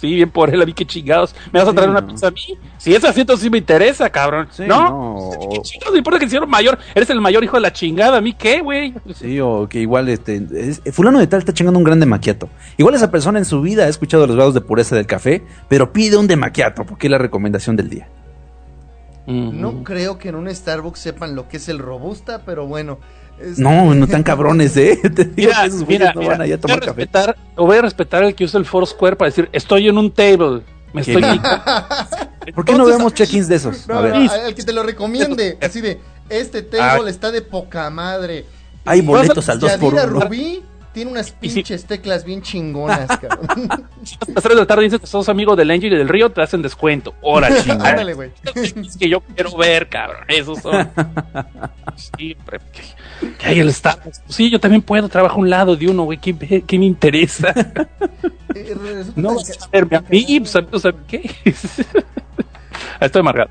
Sí, bien por él, a mí qué chingados. ¿Me vas a Sí, traer una no. pizza a mí? Si es asiento sí me interesa, cabrón. Sí, ¿No? no. ¿Qué chingados me importa que sea mayor? Eres el mayor hijo de la chingada, ¿a mí qué, güey? Sí, o que igual, este, es- fulano de tal está chingando un gran de maquiato. Igual esa persona en su vida ha escuchado los grados de pureza del café, pero pide un de maquiato, porque es la recomendación del día. No creo que en un Starbucks sepan lo que es el robusta, pero bueno. es- No, no tan cabrones, eh. Te digo Mira, que esos mira, güeyes no mira, van allá a voy, a tomar café. respetar, voy a respetar el que usa el Foursquare para decir, estoy en un table. Me ¿Qué? estoy ¿Por qué no vemos check-ins de esos? No, A ver. no, al que te lo recomiende, así de, este table está de poca madre. Hay boletos al 2 por Yadira 1 Rubí tiene unas si- pinches teclas bien chingonas, cabrón. A las 3 de la tarde dices que sos amigo del Angel y del Río, te hacen descuento. Chingada. Ándale, güey. es que yo quiero ver, cabrón. Esos son. Siempre. Que, que hay el Starbucks. Sí, yo también puedo. Trabajo a un lado de uno, güey. ¿Qué, me- qué me interesa? Eh, resulta No vas a verme a mí. pues, ¿sabes ¿sabes qué? Estoy amargado.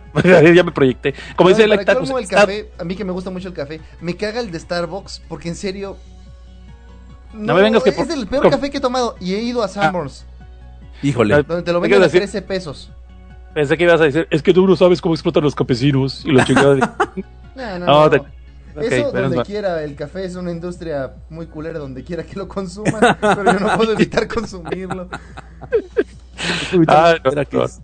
ya me proyecté. Como dice Para el pues, el café, a mí que me gusta mucho el café, me caga el de Starbucks porque en serio. No me vengas que es por- el peor ¿Cómo? café que he tomado y he ido a Sanborns, Híjole. Ah, donde te lo ¿qué venden a quieres decir? 13 pesos. pensé que ibas a decir, es que tú no sabes cómo explotan los campesinos y los chingados. No, no, No, no. te- Ok, Eso pero donde es- quiera, el café es una industria muy culera donde quiera que lo consuman, pero yo no puedo evitar consumirlo. Ah, no, es-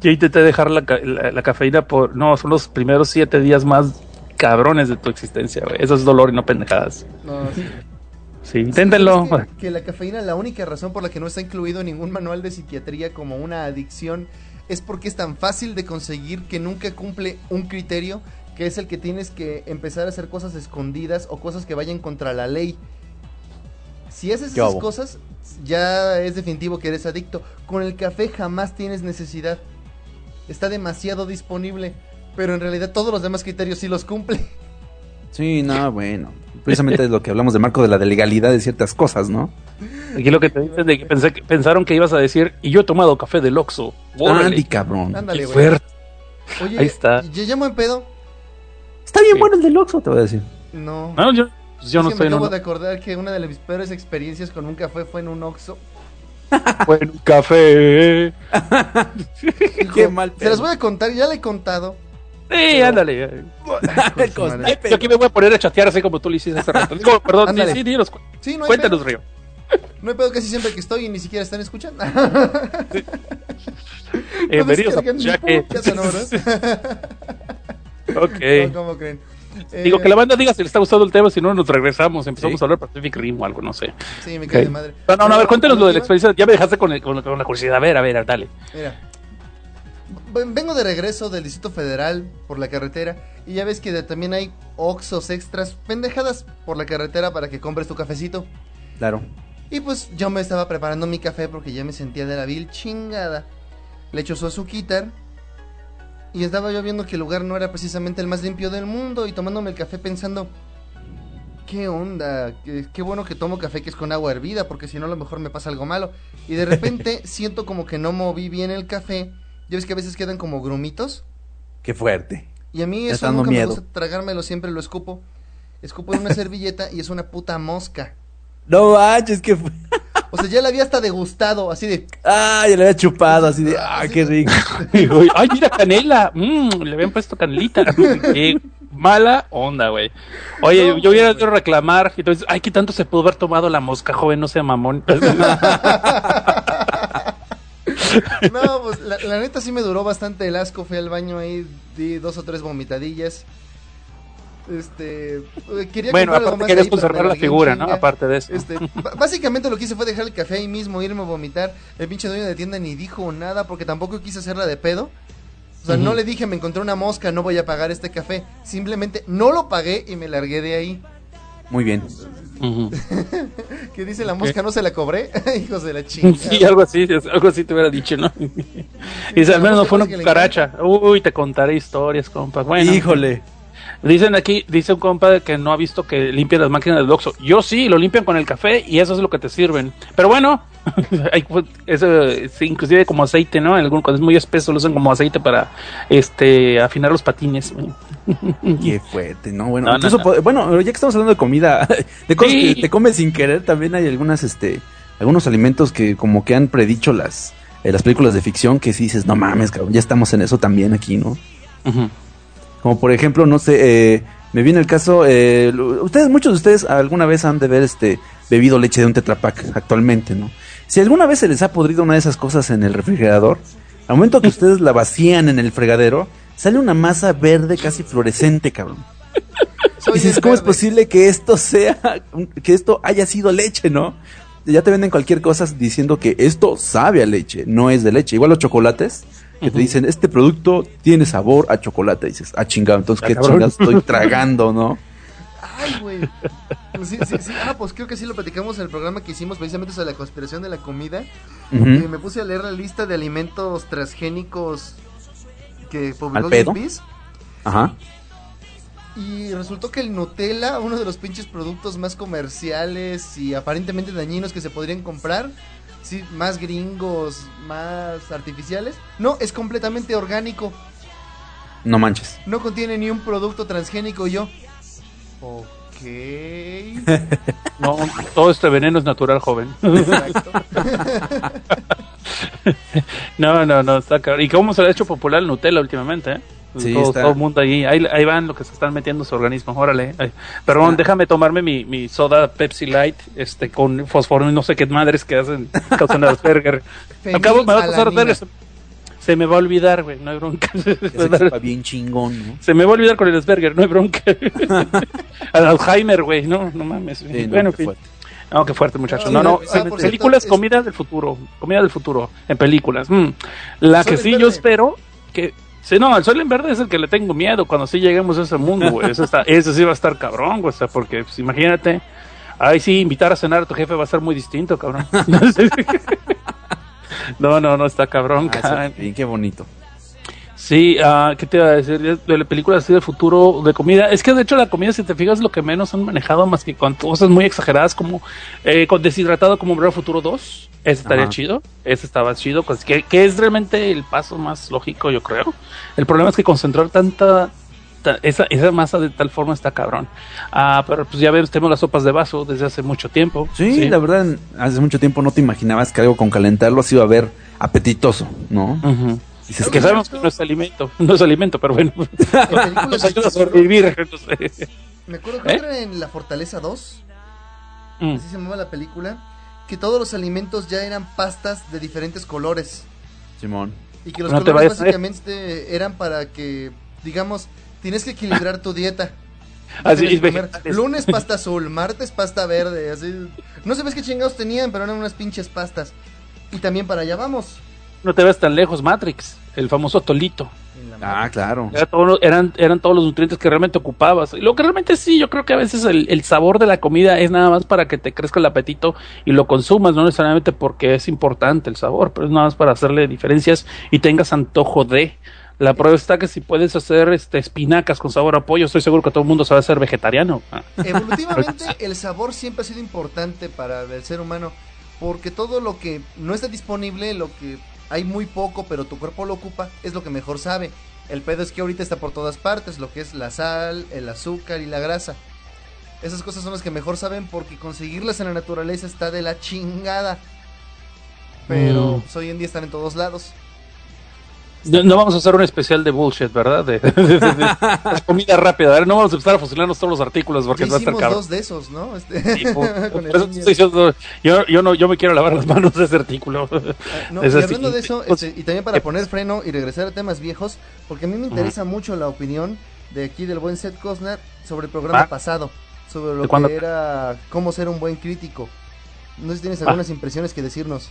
Yo intenté dejar la, ca- la- la cafeína por. No, son los primeros siete días más cabrones de tu existencia, güey. Eso es dolor y no pendejadas. No, sí. Sí, inténtenlo. ¿Sabes Que, que la cafeína, la única razón por la que no está incluido en ningún manual de psiquiatría como una adicción es porque es tan fácil de conseguir que nunca cumple un criterio que es el que tienes que empezar a hacer cosas escondidas o cosas que vayan contra la ley. Si haces ¿Qué esas cosas, ya es definitivo que eres adicto. Con el café jamás tienes necesidad. Está demasiado disponible, pero en realidad todos los demás criterios sí los cumple. Sí, no, bueno. Precisamente es lo que hablamos de marco de la de legalidad de ciertas cosas, ¿no? Aquí lo que te dicen de que, pensé que pensaron que ibas a decir, y yo he tomado café del Oxxo. Andy, cabrón. Ándale, qué fuerte. Oye, Ahí está. ¿ya llamo en pedo? Está bien Sí. bueno el del Oxxo, te voy a decir. No. No, yo, pues yo Es no que estoy en me acabo un, de acordar que una de mis peores experiencias con un café fue en un Oxxo. buen café. Qué mal Se las pedo. voy a contar, ya le he contado. Sí, ándale. Yo aquí me voy a poner a chatear así como tú lo hiciste hace rato. Digo, perdón, sí, dinos, Sí, no cuéntanos, pedo. Río. No hay pedo casi siempre que estoy y ni siquiera están escuchando. Eh, No venidos a descargan mi ya que... ok. No, ¿Cómo creen? Digo, Eh, que la banda diga si le está gustando el tema, si no nos regresamos, empezamos Sí. a hablar de Pacific Rim o algo, no sé. Sí, me cae de madre. No, no, no, a ver, cuéntanos lo de la experiencia. Ya me dejaste con, el- con, con la curiosidad. A ver, a ver, dale. Mira. Vengo de regreso del Distrito Federal por la carretera y ya ves que de- también hay Oxos extras, pendejadas por la carretera para que compres tu cafecito. Claro. Y pues yo me estaba preparando mi café porque ya me sentía de la vil chingada. Le echo su azuquitar. Y estaba yo viendo que el lugar no era precisamente el más limpio del mundo y tomándome el café pensando, ¿qué onda? Qué, qué bueno que tomo café que es con agua hervida porque si no a lo mejor me pasa algo malo. Y de repente siento como que no moví bien el café. Ya ves que a veces quedan como grumitos. Qué fuerte. Y a mí Me eso nunca me miedo. gusta tragármelo, siempre lo escupo. Escupo en una servilleta y es una puta mosca. No manches, que fue. O sea, ya la había hasta degustado, así de... Ah, ya le había chupado así de. Ah, qué rico. Ay, mira, canela. Mm, le habían puesto canelita. Qué mala onda, güey. Oye, No, yo hubiera ido reclamar. Y entonces, ay, ¿qué tanto se pudo haber tomado la mosca, joven? No sea mamón. No, pues la, la neta sí me duró bastante el asco. Fui al baño ahí, di dos o tres vomitadillas. Este. eh, Quería bueno, aparte querías conservar la figura, ¿no? Aparte de eso. Este, básicamente lo que hice fue dejar el café ahí mismo, irme a vomitar. El pinche dueño de tienda ni dijo nada porque tampoco quise hacerla de pedo. O sea, no le dije, me encontré una mosca, no voy a pagar este café. Simplemente no lo pagué y me largué de ahí. Muy bien. Ujú. Que dice la mosca, no se la cobré. Hijos de la chingada. Sí, algo así, algo así te hubiera dicho, ¿no? Y dice, al menos no fue una cucaracha. Uy, te contaré historias, compa. Bueno, Híjole. Dicen aquí, dice un compa que no ha visto que limpian las máquinas del Oxxo. Yo sí, lo limpian con el café y eso es lo que te sirven. Pero bueno, hay, pues, eso, inclusive como aceite, ¿no? En algún, cuando es muy espeso lo usan como aceite para este afinar los patines. Qué fuerte, ¿no? Bueno, No, incluso no. bueno, ya que estamos hablando de comida, de cosas Sí. que te comes sin querer, también hay algunas, este, algunos alimentos que como que han predicho las, eh, las películas de ficción que si dices, no mames, cabrón, ya estamos en eso también aquí, ¿no? Ujú. Como por ejemplo, no sé, eh, me viene el caso, eh, ustedes, muchos de ustedes alguna vez han de ver, este, bebido leche de un tetrapack actualmente, ¿no? Si alguna vez se les ha podrido una de esas cosas en el refrigerador, al momento que ustedes la vacían en el fregadero, sale una masa verde casi fluorescente, cabrón. Soy dices, ¿cómo es posible que esto sea, que esto haya sido leche, no? Ya te venden cualquier cosa diciendo que esto sabe a leche, no es de leche. Igual los chocolates, que te dicen, este producto tiene sabor a chocolate. dices, ah, chingado, entonces Ah, qué cabrón. chingados estoy tragando, ¿no? Ay, güey. Pues sí, sí, sí. Ah, pues creo que sí lo platicamos en el programa que hicimos precisamente sobre la conspiración de la comida. Y me puse a leer la lista de alimentos transgénicos que publicó ¿Al pedo? Greenpeace. Ajá. Y resultó que el Nutella, uno de los pinches productos más comerciales y aparentemente dañinos que se podrían comprar, sí, más gringos, más artificiales, no, es completamente orgánico. No manches. No contiene ni un producto transgénico. Yo, ok. No, todo este veneno es natural, joven. Exacto. no, no, no, está cabrón. ¿Y cómo se le ha hecho popular el Nutella últimamente? ¿eh? Sí, todo, está. todo el mundo ahí, ahí, ahí van lo que se están metiendo en su organismo, órale. Ay, Perdón, déjame tomarme mi, mi soda Pepsi Light este con fósforo y no sé qué madres que hacen, causan Asperger. Al cabo me va a causar Fenilalanina. Asperger. Se, me va a olvidar, güey, no hay bronca. Que se chupa bien chingón, ¿no? Se me va a olvidar con el Asperger, no hay bronca. Al Alzheimer, güey, no, no mames. Sí, no, bueno, en qué fuerte. No, qué fuerte, muchachos. Sí, No, no, ah, películas, cierto, es- comida del futuro. Comida del futuro, en películas. Mm. La que sí yo espero que... Sí, no, el sol en verde es el que le tengo miedo cuando sí lleguemos a ese mundo, güey. Ese, está, ese sí va a estar cabrón, güey. O sea, porque, pues, imagínate, ahí sí, invitar a cenar a tu jefe va a ser muy distinto, cabrón. No, no, no, está cabrón, Ah, sí, qué bonito. Sí, ah, ¿qué te iba a decir? De la película así de futuro, de comida. Es que de hecho la comida, si te fijas, lo que menos han manejado más que con cosas muy exageradas como eh, con deshidratado como al Futuro 2. Ese estaría Ajá. chido. Ese estaba chido. pues, que, que es realmente el paso más lógico, yo creo. El problema es que concentrar tanta... esa, esa masa de tal forma está cabrón. Ah, pero pues ya ves, tenemos las sopas de vaso desde hace mucho tiempo. Sí, la verdad, hace mucho tiempo no te imaginabas que algo con calentarlo se iba a ver apetitoso, ¿no? Ujú. Dices Es que que sabemos que no es alimento, no es alimento, pero bueno, nos ayuda a sobrevivir. no sé. Me acuerdo que ¿Eh? otra en La Fortaleza 2, Mm. así se llamaba la película, que todos los alimentos ya eran pastas de diferentes colores. Simón. Y que los No colores básicamente eran para que, digamos, tienes que equilibrar tu dieta. Así, que vegetales. Lunes pasta azul, martes pasta verde, así. No sabes qué chingados tenían, pero eran unas pinches pastas. Y también para allá vamos. No te ves tan lejos, Matrix, el famoso Tolito. Ah, claro. Era todo- eran, eran todos los nutrientes que realmente ocupabas. Y lo que realmente sí, yo creo que a veces el, el sabor de la comida es nada más para que te crezca el apetito y lo consumas, no necesariamente porque es importante el sabor, pero es nada más para hacerle diferencias y tengas antojo de. La prueba está que si puedes hacer este espinacas con sabor a pollo, estoy seguro que todo el mundo sabe ser vegetariano. Ah, Evolutivamente, el sabor siempre ha sido importante para el ser humano. Porque todo lo que no está disponible, lo que hay muy poco, pero tu cuerpo lo ocupa, es lo que mejor sabe. El pedo es que ahorita está por todas partes, lo que es la sal, el azúcar y la grasa. Esas cosas son las que mejor saben porque conseguirlas en la naturaleza está de la chingada. Pero Mm. pues, hoy en día están en todos lados. No, no vamos a hacer un especial de bullshit, ¿verdad? De, de- de- de- de comida rápida. No vamos a empezar a fusilarnos todos los artículos porque va a estar cabrón. dos de esos, ¿no? Este, Sí, por- con por el eso te niño. estoy diciendo, yo, yo no, yo me quiero lavar las manos de ese artículo. No, Es y así. hablando de eso, Pues, este, y también para poner freno y regresar a temas viejos, porque a mí me interesa mucho la opinión de aquí del buen Seth Cosner sobre el programa Ah. pasado, sobre lo que era cómo ser un buen crítico. No sé si tienes Ah. algunas impresiones que decirnos.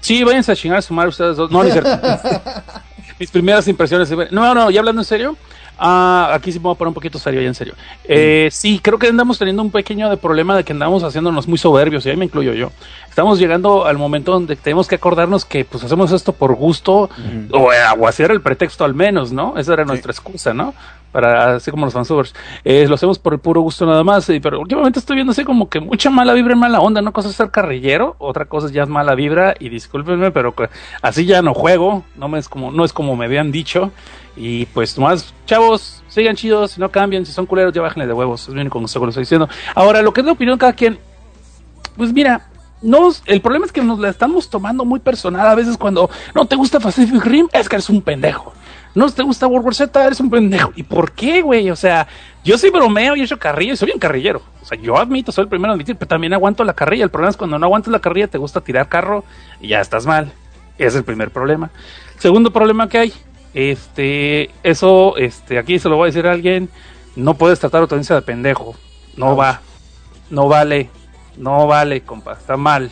Sí, váyanse a chingar a su madre ustedes dos. No, no es cierto. Mis primeras impresiones. No, no, ya hablando en serio. Ah, aquí sí me voy a poner un poquito serio, ya en serio. Eh, sí, creo que andamos teniendo un pequeño de problema de que andamos haciéndonos muy soberbios, y ahí me incluyo yo. Estamos llegando al momento donde tenemos que acordarnos que pues hacemos esto por gusto, o, eh, o hacer el pretexto al menos, ¿no? Esa era nuestra excusa, ¿no? Para, así como los fansubers. Eh, lo hacemos por el puro gusto nada más, y- pero últimamente estoy viendo así como que mucha mala vibra y mala onda. Una cosa es ser carrillero, otra cosa es ya es mala vibra, y discúlpenme, pero así ya no juego, no me es como, no es como me habían dicho. Y pues nomás, chavos, sigan chidos, si no cambian, si son culeros, ya bájenle de huevos. Es lo único que lo estoy diciendo. Ahora, lo que es la opinión de cada quien, pues mira, nos, el problema es que nos la estamos tomando muy personal a veces cuando no te gusta Pacific Rim, es que eres un pendejo. No te gusta World War Z, eres un pendejo. ¿Y por qué, güey? O sea, yo soy bromeo y he hecho carrilla y soy bien carrillero. O sea, yo admito, soy el primero en admitir, pero también aguanto la carrilla. El problema es cuando no aguantas la carrilla, te gusta tirar carro y ya estás mal. Ese es el primer problema. Segundo problema que hay, este, eso, este, aquí se lo voy a decir a alguien, no puedes tratar a tu audiencia de pendejo. No va, no vale, no vale, compa, está mal.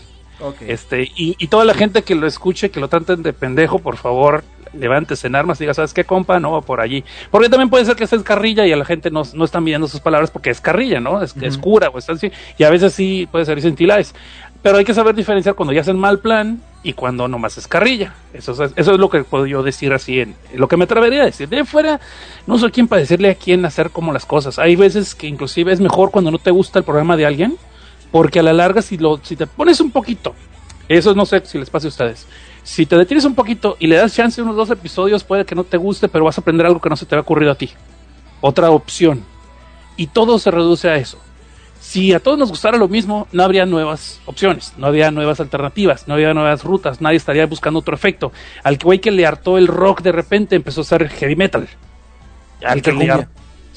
Este, y, y toda la gente que lo escuche, que lo traten de pendejo, por favor, levántese en armas y diga, ¿sabes qué, compa? No va por allí. Porque también puede ser que estés carrilla y a la gente no, no están midiendo sus palabras porque es carrilla, ¿no? Es, es cura o está así. Y a veces sí puede ser sentilares. Pero hay que saber diferenciar cuando ya hacen mal plan y cuando nomás es carrilla. Eso es, eso es lo que puedo yo decir así, en, lo que me atrevería a decir. De fuera, no soy quien para decirle a quién hacer como las cosas. Hay veces que inclusive es mejor cuando no te gusta el programa de alguien, porque a la larga si, lo, si te pones un poquito, eso no sé si les pase a ustedes, si te detienes un poquito y le das chance a unos dos episodios, puede que no te guste, pero vas a aprender algo que no se te había ocurrido a ti. Otra opción. Y todo se reduce a eso. si a todos nos gustara lo mismo, no habría nuevas opciones, no habría nuevas alternativas, no habría nuevas rutas, nadie estaría buscando otro efecto. Al güey que le hartó el rock de repente empezó a hacer heavy metal. Al que le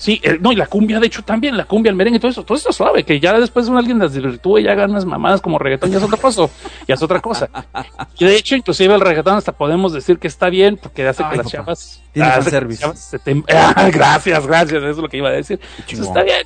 Sí, el- no, y la cumbia, de hecho, también, la cumbia, el merengue, todo eso, todo eso es suave, que ya después alguien las desvirtúe y haga unas mamadas como reggaetón, ya es otra cosa, ya es otra cosa. Y de hecho, inclusive el reggaetón hasta podemos decir que está bien, porque hace Ay, que las chavas... Tiene hace que fanservice. las chavas se te- Ah, gracias, gracias, eso es lo que iba a decir. Eso está bien.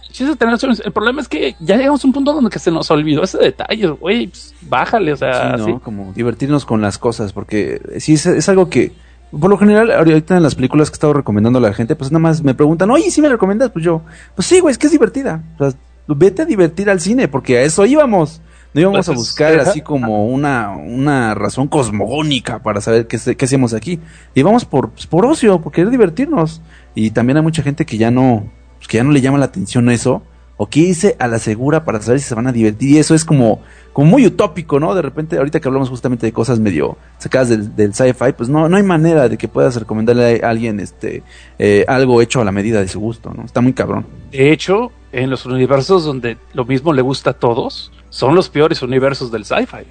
El problema es que ya llegamos a un punto donde que se nos olvidó ese detalle, güey, pues, bájale, o sea, Sí, ¿no? sí. Como divertirnos con las cosas, porque sí es, es algo que, por lo general, ahorita en las películas que he estado recomendando a la gente, pues nada más me preguntan, oye, ¿sí me recomiendas? Pues yo, pues sí, güey, es que es divertida. O sea, vete a divertir al cine, porque a eso íbamos. No íbamos Pues a buscar así como una, una razón cosmogónica para saber qué, qué hacemos aquí. Y vamos por, pues, por ocio, por querer divertirnos. Y también hay mucha gente que ya no, pues, que ya no le llama la atención eso, o que irse a la segura para saber si se van a divertir. Y eso es como, como muy utópico, ¿no? De repente, ahorita que hablamos justamente de cosas medio sacadas del, del sci-fi, pues no, no hay manera de que puedas recomendarle a alguien este eh, algo hecho a la medida de su gusto, ¿no? Está muy cabrón. De hecho, en los universos donde lo mismo le gusta a todos, son los peores universos del sci-fi.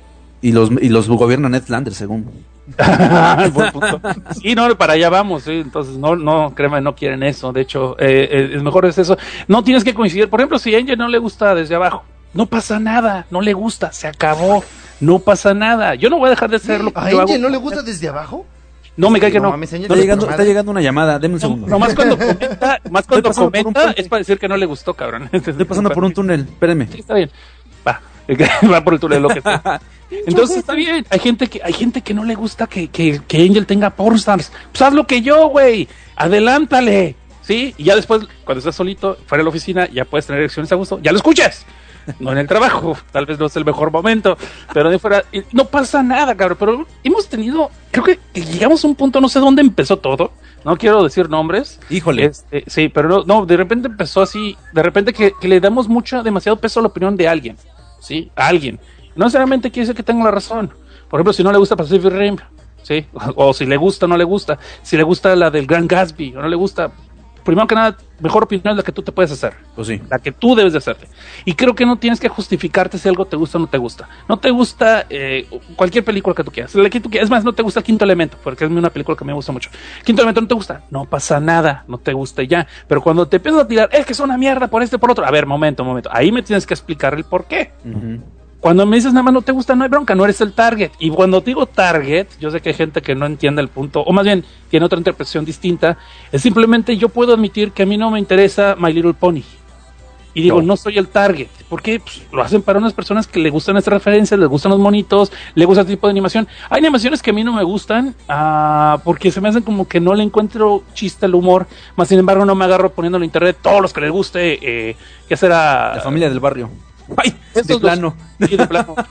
Y los, y los gobierna Ned Flanders, según. Sí, no, para allá vamos, sí, entonces no, no, créeme, no quieren eso, de hecho, eh, eh, es mejor es eso. No tienes que coincidir, por ejemplo, si a Angel no le gusta desde abajo, no pasa nada, no le gusta, se acabó, no pasa nada. Yo no voy a dejar de hacerlo. ¿A Angel hago- no le gusta desde abajo? No me cae que No mames, Está llegando, está llegando una llamada, deme un segundo. No, más cuando comenta, más cuando comenta es para decir que no le gustó, cabrón. Estoy pasando por un túnel, espérenme. Sí, está bien. Va, va por el túnel lo que sea. Entonces está bien. Hay gente que, hay gente que no le gusta que, que, que Angel tenga pornstars. Pues haz lo que yo, güey. Adelántale. ¿Sí? Y ya después, cuando estés solito, fuera de la oficina, ya puedes tener elecciones a gusto. Ya lo escuchas. No en el trabajo. Tal vez no es el mejor momento. Pero de fuera, y no pasa nada, cabrón. Pero hemos tenido, creo que llegamos a un punto, no sé dónde empezó todo. No quiero decir nombres. Híjole. Este, sí, pero no, no, de repente empezó así, de repente que, que le damos mucho, demasiado peso a la opinión de alguien, ¿sí? Alguien. No necesariamente quiere decir que tenga la razón. Por ejemplo, si no le gusta Pacific Rim, ¿sí? O, si le gusta o no le gusta. Si le gusta la del Gran Gatsby o no le gusta. Primero que nada, mejor opinión es la que tú te puedes hacer. Pues sí. La que tú debes de hacerte. Y creo que no tienes que justificarte si algo te gusta o no te gusta. No te gusta eh, cualquier película que tú quieras. La que tú quieras. Es más, no te gusta el quinto elemento, porque es una película que me gusta mucho. Quinto elemento no te gusta. No pasa nada. No te gusta y ya. Pero cuando te empiezas a tirar, es que es una mierda por este, por otro. A ver, momento, momento. Ahí me tienes que explicar el por qué. Cuando me dices nada más no te gusta, no hay bronca, no eres el target. Y cuando digo target, yo sé que hay gente que no entiende el punto, o más bien tiene otra interpretación distinta. Es simplemente yo puedo admitir que a mí no me interesa My Little Pony. Y digo, no, No. soy el target. Porque pues, lo hacen para unas personas que le gustan estas referencias, les gustan los monitos, le gusta este tipo de animación. Hay animaciones que a mí no me gustan ah, porque se me hacen como que no le encuentro chiste al humor. Más sin embargo, no me agarro poniéndolo en internet todos los que les guste. Eh, ¿Qué será? La familia del barrio. Ay, de plano. Sí, de plano.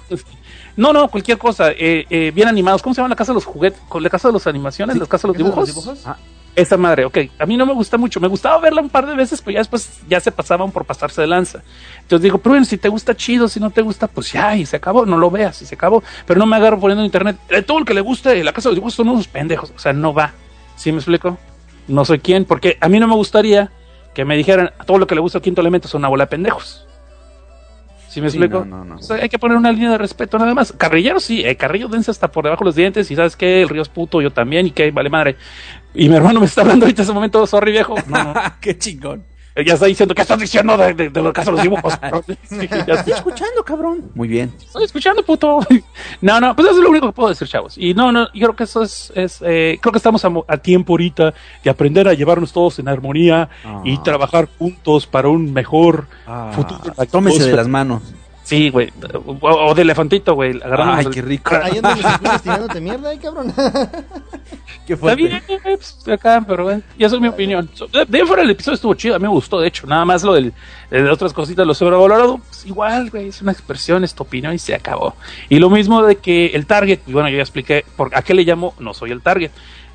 No, no, cualquier cosa. Eh, eh, bien animados. ¿Cómo se llama la casa de los juguetes? ¿Con ¿La casa de las animaciones? ¿La casa de los ¿Casa de los dibujos? dibujos? Ah, esa madre, ok. A mí no me gusta mucho. Me gustaba verla un par de veces, pero ya después ya se pasaban por pasarse de lanza. Entonces digo, bueno, si te gusta chido, si no te gusta, pues ya, y se acabó. No lo veas, y se acabó. Pero no me agarro poniendo en internet. eh, todo el que le guste la casa de los dibujos son unos pendejos. O sea, no va. ¿Sí me explico? No soy quién, porque a mí no me gustaría que me dijeran a todo lo que le gusta el quinto elemento son una bola de pendejos. ¿Sí me Sí, explico? no, no, no. O sea, hay que poner una línea de respeto nada más. Carrillero sí, eh, Carrillo dense hasta por debajo de los dientes y sabes que el río es puto, yo también y que vale madre. Y mi hermano me está hablando ahorita en ese momento, sorry viejo. No, no. Qué chingón. Ya está diciendo, ¿qué estás diciendo de, de, de lo que hacen los dibujos? Estoy Escuchando, cabrón. Muy bien. estoy escuchando, puto. No, no, pues eso es lo único que puedo decir, chavos. Y no, no, yo creo que eso es, es eh, creo que estamos a, mo- a tiempo ahorita de aprender a llevarnos todos en armonía y Ah. trabajar juntos para un mejor Ah, futuro. tómese de las manos. Sí, güey. O, o de elefantito, güey. agarrándonos Ay, qué rico. Ahí andan los tirándote mierda, ay, cabrón. Qué Está fuerte. bien, güey, pues, acá, pero bueno, y eso es mi opinión. De, de ahí fuera el episodio estuvo chido, a mí me gustó, de hecho. Nada más lo del, de otras cositas, lo sobrevalorado, pues igual, güey, es una expresión, es tu opinión y se acabó. Y lo mismo de que el target, y bueno, yo ya expliqué por a qué le llamo no soy el target.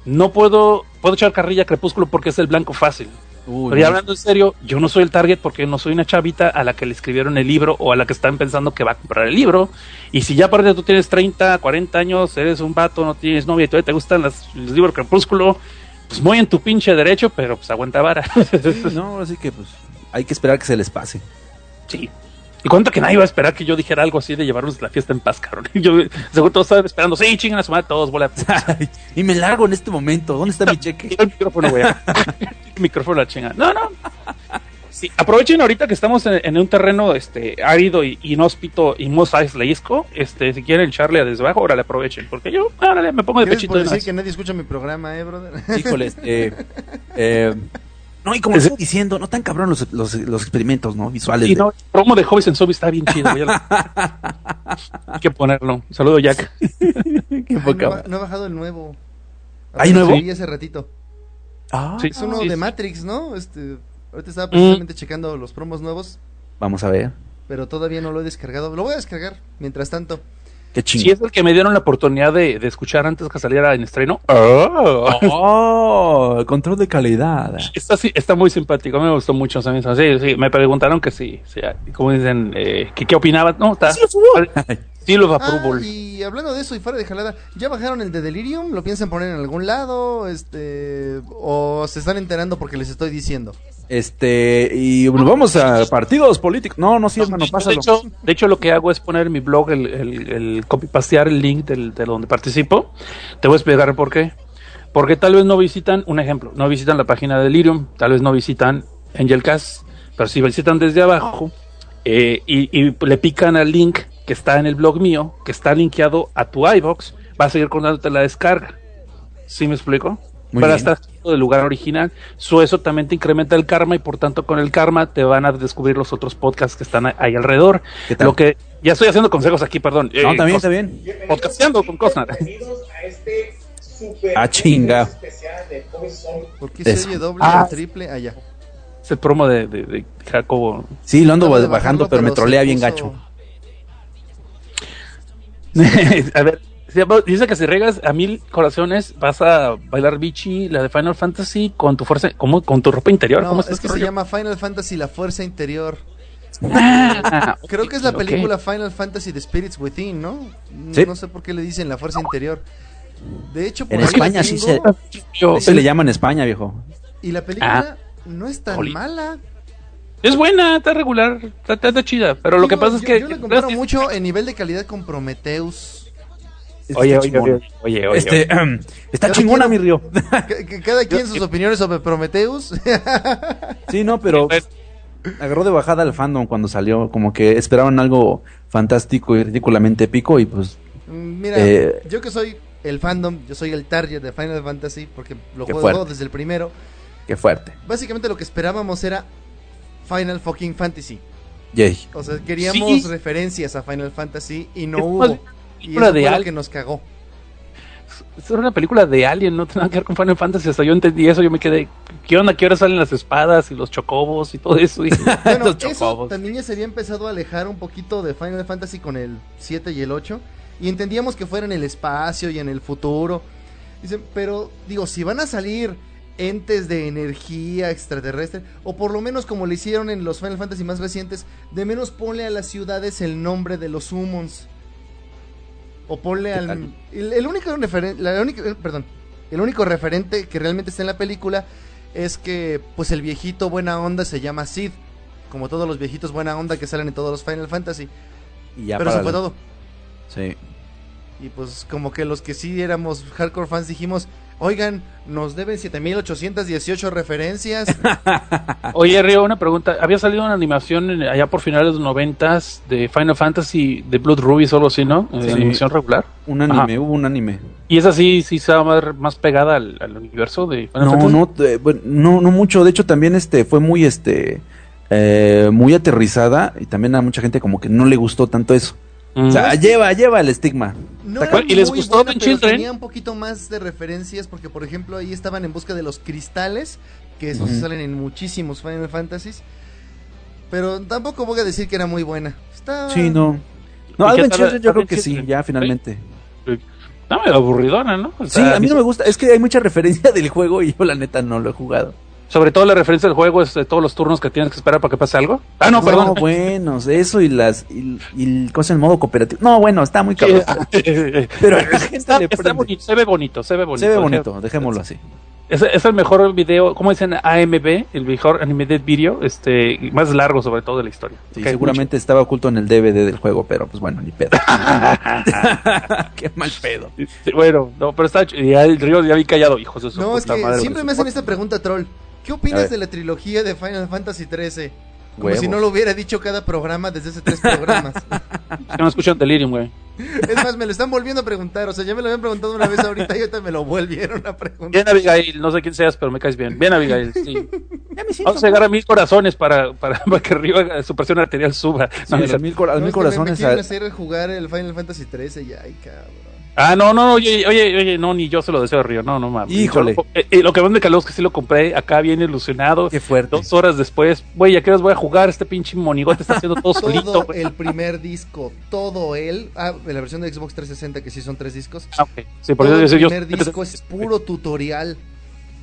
No puedo, puedo echar carrilla a Crepúsculo porque es el blanco fácil. Uy, Pero ya hablando en serio, yo no soy el target porque no soy una chavita a la que le escribieron el libro o a la que están pensando que va a comprar el libro. Y si ya aparte tú tienes 30, 40 años, eres un vato, no tienes novia y todavía te gustan las- los libros crepúsculo, pues muy en tu pinche derecho, pero pues aguanta vara. No, así que pues hay que esperar que se les pase. sí. Y cuento que nadie iba a esperar que yo dijera algo así de llevarnos la fiesta en paz, cabrón. Yo, seguro todos estaban esperando, sí, chingan a su madre todos, bola. Y me largo en este momento. ¿Dónde está mi cheque? el micrófono, güey. el micrófono la chinga. No, no. Sí, aprovechen ahorita que estamos en, en un terreno este árido y inhóspito y Mos Leisco. Este, si quieren echarle a desbajo, ahora le aprovechen. Porque yo, órale, me pongo de pechito por decir que nadie escucha mi programa, eh, brother. Híjole, este. eh, no, y como estoy diciendo, no tan cabrón los, los, los experimentos, ¿no? Visuales. Y de- no, el promo de Hobbies en Zombies está bien chido. Hay que ponerlo. Saludo, Jack. Qué Ay, poca no, ha bajado el nuevo. ¿Hay nuevo? lo vi hace ratito. Ah, Sí. Es uno Sí, de sí. Matrix, ¿no? Este, ahorita Mm. estaba precisamente checando los promos nuevos, Vamos a ver. pero todavía no lo he descargado. Lo voy a descargar mientras tanto. Qué Si es el que me dieron la oportunidad de, de escuchar antes que saliera en estreno. Oh. Oh, control de calidad. Está, sí, está muy simpático, me gustó mucho. Sí, sí, me preguntaron que sí, sí, como dicen, eh, que qué opinaba. No, está. Sí, lo Ah, y hablando de eso y fuera de jalada, ¿ya bajaron el de Delirium? ¿Lo piensan poner en algún lado? Este, o se están enterando porque les estoy diciendo. Este, y bueno, vamos a partidos políticos. No, no, sí, hermano, de, pásalo. hecho, de hecho, lo que hago es poner en mi blog el, el, el copy-pastear el link del, de donde participo. Te voy a explicar por qué. Porque tal vez no visitan, un ejemplo, no visitan la página de Delirium, tal vez no visitan Angelcast, pero si visitan desde abajo eh, y, y le pican al link que está en el blog mío, que está linkeado a tu iBox, va a seguir contándote la descarga. ¿Sí me explico? Muy Para bien. estar del lugar original. So, eso también te incrementa el karma y por tanto con el karma te van a descubrir los otros podcasts que están ahí alrededor. ¿Qué tal? Lo que ya estoy haciendo consejos aquí, perdón. No, Eh, también, está bien. Podcasteando con Cosnar. Bienvenidos a este super Ah, chinga. especial de. ¿Por qué se oye doble Ah. o triple allá? Es el promo de, de, de Jacobo. Sí, lo ando bajando, pero me trolea bien gacho. a ver, dice que si regas a mil corazones vas a bailar bichi, la de Final Fantasy, con tu fuerza, ¿cómo? Con tu ropa interior. No, ¿Cómo es está que este se llama Final Fantasy La Fuerza Interior. Ah, Creo que es la película Final Fantasy The Spirits Within, ¿no? Sí. No sé por qué le dicen La Fuerza Interior. De hecho, por En España sí se, se le llama en España, viejo. Y la película Ah. no es tan mala. Es buena, está regular, está, está- está chida. Pero lo que pasa es que. Yo la comparo mucho en nivel de calidad con Prometheus. Oye, oye, oye, oye, oye. Este, está Yo chingona, quiero- mi río. Cada quien sus opiniones sobre Prometheus. Sí, no, pero Pues, agarró de bajada al fandom cuando salió. Como que esperaban algo fantástico y ridículamente épico y pues... Mira, Eh. yo que soy el fandom, yo soy el target de Final Fantasy porque lo juego fuerte. desde el primero. Qué fuerte. Básicamente lo que esperábamos era Final fucking Fantasy. Yay. O sea, queríamos Sí. referencias a Final Fantasy y no Es hubo. Y eso de fue lo que nos cagó. Es una película de Alien, no tiene nada que ver con Final Fantasy. Hasta yo entendí eso, yo me quedé. ¿Qué onda? ¿Qué hora salen las espadas y los chocobos y todo eso? Y- Bueno, Los eso también ya se había empezado a alejar un poquito de Final Fantasy con el 7 y el 8. Y entendíamos que fuera en el espacio y en el futuro. Dicen, pero digo, si van a salir entes de energía extraterrestre, o por lo menos como le hicieron en los Final Fantasy más recientes, de menos ponle a las ciudades el nombre de los summons. O ponle ¿Qué al... El, el único referen- la única- eh, perdón, el único referente que realmente está en la película es que pues el viejito buena onda se llama Sid, como todos los viejitos buena onda que salen en todos los Final Fantasy. Y ya Pero eso fue todo. Sí. Y pues como que los que sí éramos hardcore fans dijimos, oigan, nos deben 7818 referencias. Oye, Río, una pregunta. Había salido una animación en- allá por finales de los noventas de Final Fantasy de Blood Ruby, solo así, ¿no? Eh, Sí. Animación regular. Un anime, hubo un anime. Y esa sí, sí estaba más, más pegada al, al universo de Final No, Fantasy. no, eh, bueno, no, no mucho. De hecho, también este fue muy este eh, muy aterrizada y también a mucha gente como que no le gustó tanto eso. O sea, lleva, lleva el estigma. No ¿Y les gustó buena, Ben pero Children? tenía un poquito más de referencias porque por ejemplo ahí estaban en busca de los cristales, que esos salen en muchísimos Final Fantasies. Pero tampoco voy a decir que era muy buena. Está Sí, no. No, ¿Y qué Advent Children yo creo que sí, ya finalmente. No, medio aburridona, ¿no? O Sí, a mí no me gusta. Es que hay mucha referencia del juego y yo la neta no lo he jugado. Sobre todo la referencia del juego es de todos los turnos que tienes que esperar para que pase algo. Ah, no, perdón. bueno, eso y las y, y el cosa en modo cooperativo. No, bueno, está muy cabrón. Pero Pero a la gente le está prende. bonito, se ve bonito, se ve bonito. Se ve bonito, dejémoslo así. Es, es el mejor video, ¿cómo dicen? AMV, el mejor animated video, este, más largo sobre todo de la historia. Sí, seguramente estaba oculto en el DVD del juego, pero pues bueno, ni pedo. Qué mal pedo. Sí, bueno, no, pero está y el río ya vi callado, hijos de su No, es que madre, siempre me hacen esta pregunta, troll. ¿Qué opinas de la trilogía de Final Fantasy XIII? Como Huevos. si no lo hubiera dicho cada programa desde hace tres programas. Es que no escuchan Delirium, güey. es más, me lo están volviendo a preguntar. O sea, ya me lo habían preguntado una vez ahorita y ahorita me lo volvieron a preguntar. Bien, Abigail, no sé quién seas, pero me caes bien. Bien, Abigail, sí. Ya me siento. Vamos a llegar a mil corazones para, para, para que Río su presión arterial suba. Sí, No, a mil, cora- No, mil es que me- Me, corazones. quieren a- hacer jugar el Final Fantasy XIII y ay, cabrón. Ah, no, no, oye, oye, oye, no, ni yo se lo deseo a Río, no, no mames. Híjole. Lo- eh, eh, lo que más me caló es que sí lo compré acá bien ilusionado. Qué fuerte. Dos horas después, güey, ¿a qué horas voy a jugar? Este pinche monigote está haciendo todo solito. Todo güey. el primer disco, todo él. Ah, la versión de Xbox 360, que sí son tres discos. Ah, ok. Sí, por todo eso el yo, primer disco es puro tutorial.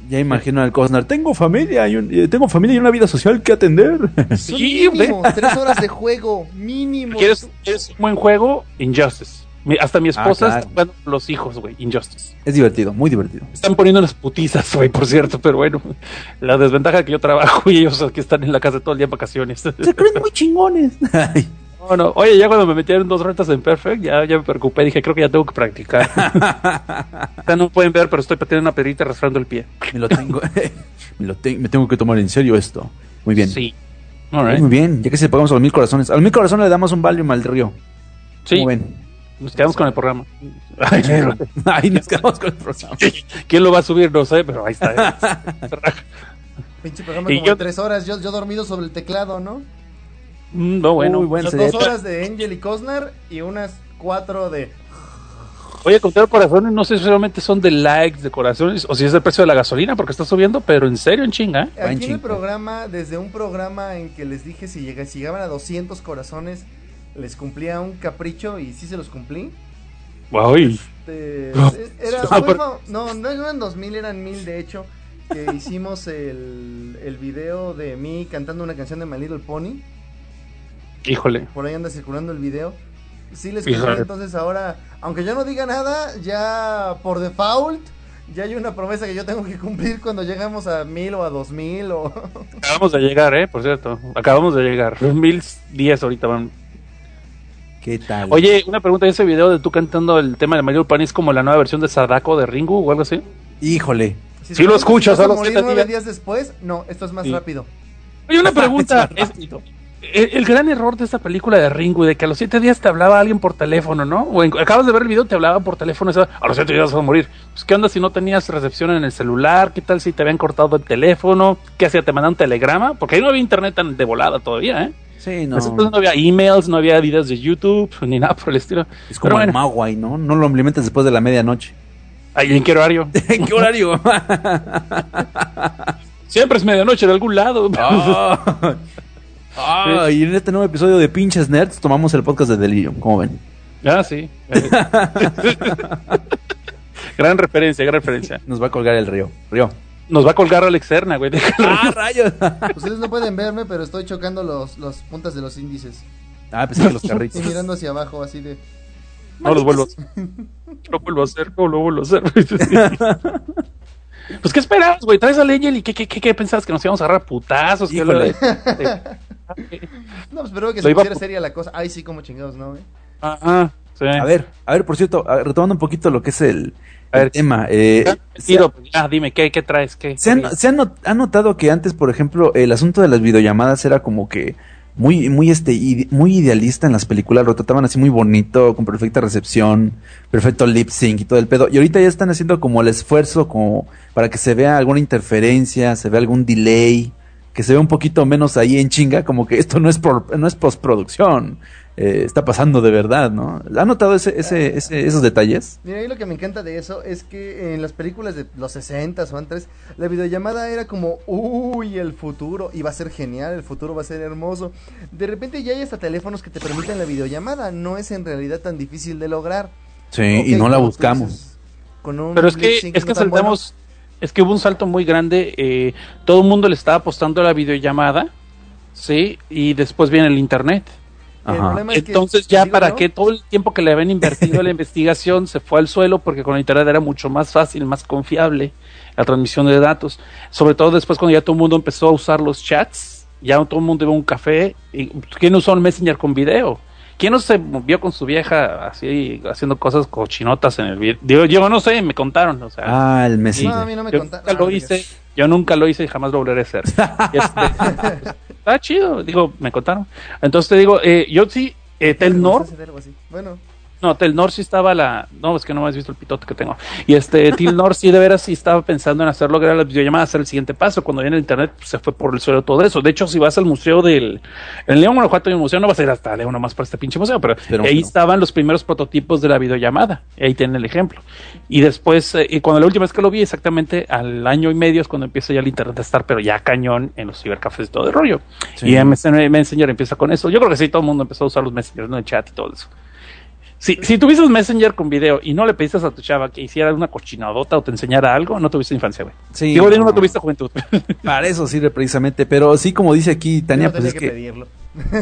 Ya imagino al Cosnar. Tengo familia, y un- eh, tengo familia y una vida social que atender. Sí, mínimo, tres horas de juego, mínimo. ¿Quieres, quieres un buen juego? Injustice. Mi- hasta mi esposa Ah, claro. está jugando con los hijos, güey. Injustice. es divertido, muy divertido. Están poniendo unas putizas, güey, por cierto, pero bueno. La desventaja es que yo trabajo y ellos aquí están en la casa todo el día en vacaciones. Se creen muy chingones. No, no. Oye, ya cuando me metieron dos retas en Perfect, ya, ya me preocupé. Dije, creo que ya tengo que practicar. Ya no pueden ver, pero estoy pateando una pedrita arrastrando el pie. me lo tengo. me, lo te- me tengo que tomar en serio esto. Muy bien. Sí. Muy bien, ya que se pagamos a los mil corazones. A los mil corazones le damos un Valium al río. Sí. ¿Cómo ven? Nos quedamos con el programa. Ay, Ahí nos quedamos con el programa. ¿Quién lo va a subir? No sé, pero ahí está. Pinche programa Y como yo- de tres horas. Yo, yo dormido sobre el teclado, ¿no? Mm, no, bueno. Muy buen Son set. dos horas de Angel y Cosnar y unas cuatro de. Oye, contar corazones, no sé si realmente son de likes, de corazones, o si es el precio de la gasolina, porque está subiendo, pero en serio, en chinga. ¿eh? Aquí en el programa, desde un programa en que les dije si, si llegaban a 200 corazones, les cumplía un capricho y sí se los cumplí. Uy. Este, No. era, No, fa- no, no eran 2000, eran 1000 de hecho. Que hicimos el, el video de mí cantando una canción de My Little Pony. Híjole. Por ahí anda circulando el video. Sí les cumplí, entonces ahora, aunque yo no diga nada, ya por default, ya hay una promesa que yo tengo que cumplir cuando llegamos a 1000 o a 2000 o... Acabamos de llegar, ¿eh? Por cierto. Acabamos de llegar. 1010 ahorita van. ¿Qué tal? Oye, una pregunta. ¿Ese video de tú cantando el tema de Mario Pan es como la nueva versión de Sadako de Ringu o algo así? Híjole. Si lo escuchas, a los morir siete nueve días. después, no, esto es más Sí. rápido. Oye, una pregunta. Es- el, el gran error de esta película de Ringu, de que a los siete días te hablaba alguien por teléfono, ¿no? O en- acabas de ver el video, te hablaban por teléfono, y se- a los siete días vas a morir. Pues, ¿qué onda si no tenías recepción en el celular? ¿Qué tal si te habían cortado el teléfono? ¿Qué hacía? ¿Te mandaban un telegrama? Porque ahí no había internet tan de volada todavía, ¿eh? Sí, no. Entonces no había emails, no había videos de YouTube, ni nada por el estilo. Es como el bueno, Maguay, ¿no? No lo implementas después de la medianoche. ahí en qué horario. ¿En qué horario? Siempre es medianoche de algún lado. Y en este nuevo episodio de Pinches Nerds tomamos el podcast de Delirium, ¿cómo ven? Ah, sí. gran referencia, gran referencia. Nos va a colgar el río. Río. Nos va a colgar Alex Serna, güey. déjalo. ¡Ah, rayos! Ustedes no pueden verme, pero estoy chocando los, los puntas de los índices. ah, que los Y carritos. mirando hacia abajo, así de... No los vuelvo a hacer. No lo vuelvo a hacer, no lo vuelvo a hacer. Pues, ¿qué esperabas, güey? Traes al Angel y ¿qué, qué, qué, qué pensabas? ¿Que nos íbamos a agarrar a putazos? ¿Qué Híjole. No, pues espero que Lo se iba a- pusiera seria la cosa. Ay, sí, como chingados, ¿no? güey? Ajá, sí. A ver, a ver, por cierto, a- retomando un poquito lo que es el, A ver. tema. eh, Tiro, pues, ya, dime, ¿qué, qué traes? ¿Qué? ¿Se han, se han not- han notado que antes, por ejemplo, el asunto de las videollamadas era como que muy, muy, este, ide- muy idealista en las películas, lo trataban así muy bonito, con perfecta recepción, perfecto lip sync y todo el pedo. Y ahorita ya están haciendo como el esfuerzo como para que se vea alguna interferencia, se vea algún delay, que se vea un poquito menos ahí en chinga, como que esto no es, por- no es postproducción, eh, está pasando de verdad, ¿no? ¿Han notado ese, ese, ese- esos detalles? Mira, ahí lo que me encanta de eso es que en las películas de los 60 o antes, la videollamada era como, uy, el futuro, y va a ser genial, el futuro va a ser hermoso. De repente ya hay hasta teléfonos que te permiten la videollamada, no es en realidad tan difícil de lograr. Sí, y no la buscamos. dices, con un Pero es que, es que no tan bueno. saltamos, es que hubo un salto muy grande, eh, todo el mundo le estaba apostando a la videollamada, sí, y después viene el internet. El Ajá. problema es que- Entonces ya para ¿no? qué todo el tiempo que le habían invertido en la investigación se fue al suelo porque con internet era mucho más fácil, más confiable la transmisión de datos. Sobre todo después cuando ya todo el mundo empezó a usar los chats, ya todo el mundo iba a un café. Y, ¿Quién usó el Messenger con video? ¿Quién no se vio con su vieja así haciendo cosas cochinotas en el video? Digo, yo no sé, me contaron, o sea. Ah, el No, Messenger. a mí no me yo contaron. nunca lo hice, yo nunca lo hice y jamás lo volveré a hacer. Este, está chido, digo, me contaron. Entonces te digo, eh, yo sí, eh, Telnor, Bueno, no, Telnor sí estaba la. No, es que no me has visto el pitote que tengo. Y este, Telnor sí de veras sí estaba pensando en hacer lo que era las videollamadas, hacer el siguiente paso. Cuando viene el internet, pues, se fue por el suelo todo eso. De hecho, si vas al museo del. En León, Guanajuato hay un museo, no vas a ir hasta León nomás para este pinche museo, pero ahí no. estaban los primeros prototipos de la videollamada. Ahí tienen el ejemplo. Y después, eh, y cuando la última vez que lo vi, exactamente al año y medio es cuando empieza ya el internet a estar, pero ya cañón en los cibercafés y todo el rollo. Sí. Y MSN Messenger empieza con eso. Yo creo que sí, todo el mundo empezó a usar los Messenger, ¿no? El chat y todo eso. Si, si tuvieses Messenger con video y no le pediste a tu chava que hiciera una cochinadota o te enseñara algo, no tuviste infancia, güey. Sí, Digo, no no. tuviste juventud. Para eso sirve precisamente, pero sí, como dice aquí Tania, no pues es que, que, pedirlo.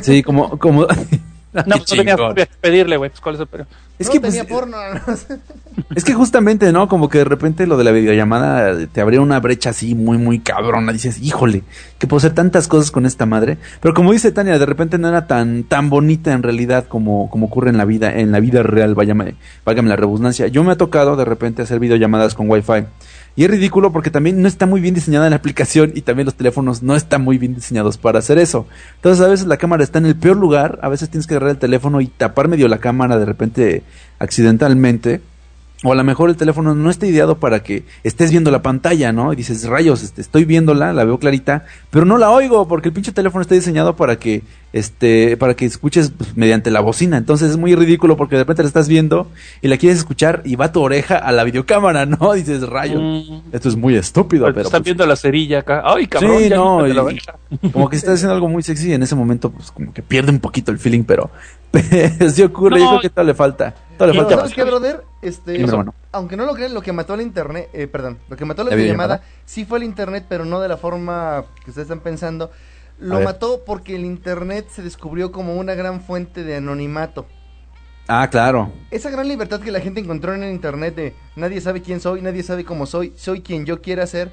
sí, como, como, no, pues no Chingón. que pedirle, güey. Pues, ¿cuál es el pero? es no que, pues, tenía porno. no sé. es que justamente, ¿no? Como que de repente lo de la videollamada te abría una brecha así muy, muy cabrona. Dices, híjole, que puedo hacer tantas cosas con esta madre. Pero como dice Tania, de repente no era tan, tan bonita en realidad como, como ocurre en la vida, en la vida real, váyame, válgame la redundancia. Yo me ha tocado de repente hacer videollamadas con Wi-Fi. Y es ridículo porque también no está muy bien diseñada la aplicación y también los teléfonos no están muy bien diseñados para hacer eso. Entonces a veces la cámara está en el peor lugar, a veces tienes que agarrar el teléfono y tapar medio la cámara de repente accidentalmente. O a lo mejor el teléfono no está ideado para que estés viendo la pantalla, ¿no? Y dices, rayos, este, estoy viéndola, la veo clarita, pero no la oigo porque el pinche teléfono está diseñado para que, este, para que escuches pues, mediante la bocina. Entonces es muy ridículo porque de repente la estás viendo y la quieres escuchar y va tu oreja a la videocámara, ¿no? dices, rayos, Mm, esto es muy estúpido, pero pero están pues, viendo la cerilla acá. Ay, cabrón. Sí, no, la como que estás haciendo algo muy sexy y en ese momento pues como que pierde un poquito el feeling, pero sí ocurre, yo No, creo que todo le falta, todo le falta. ¿sabes qué, brother? Este, hermano. aunque no lo crean, lo que mató al internet, eh, perdón, lo que mató a la, ¿La videollamada, sí fue el internet, pero no de la forma que ustedes están pensando. Lo mató porque el internet se descubrió como una gran fuente de anonimato. Ah, claro. Esa gran libertad que la gente encontró en el internet de nadie sabe quién soy, nadie sabe cómo soy, soy quien yo quiera ser,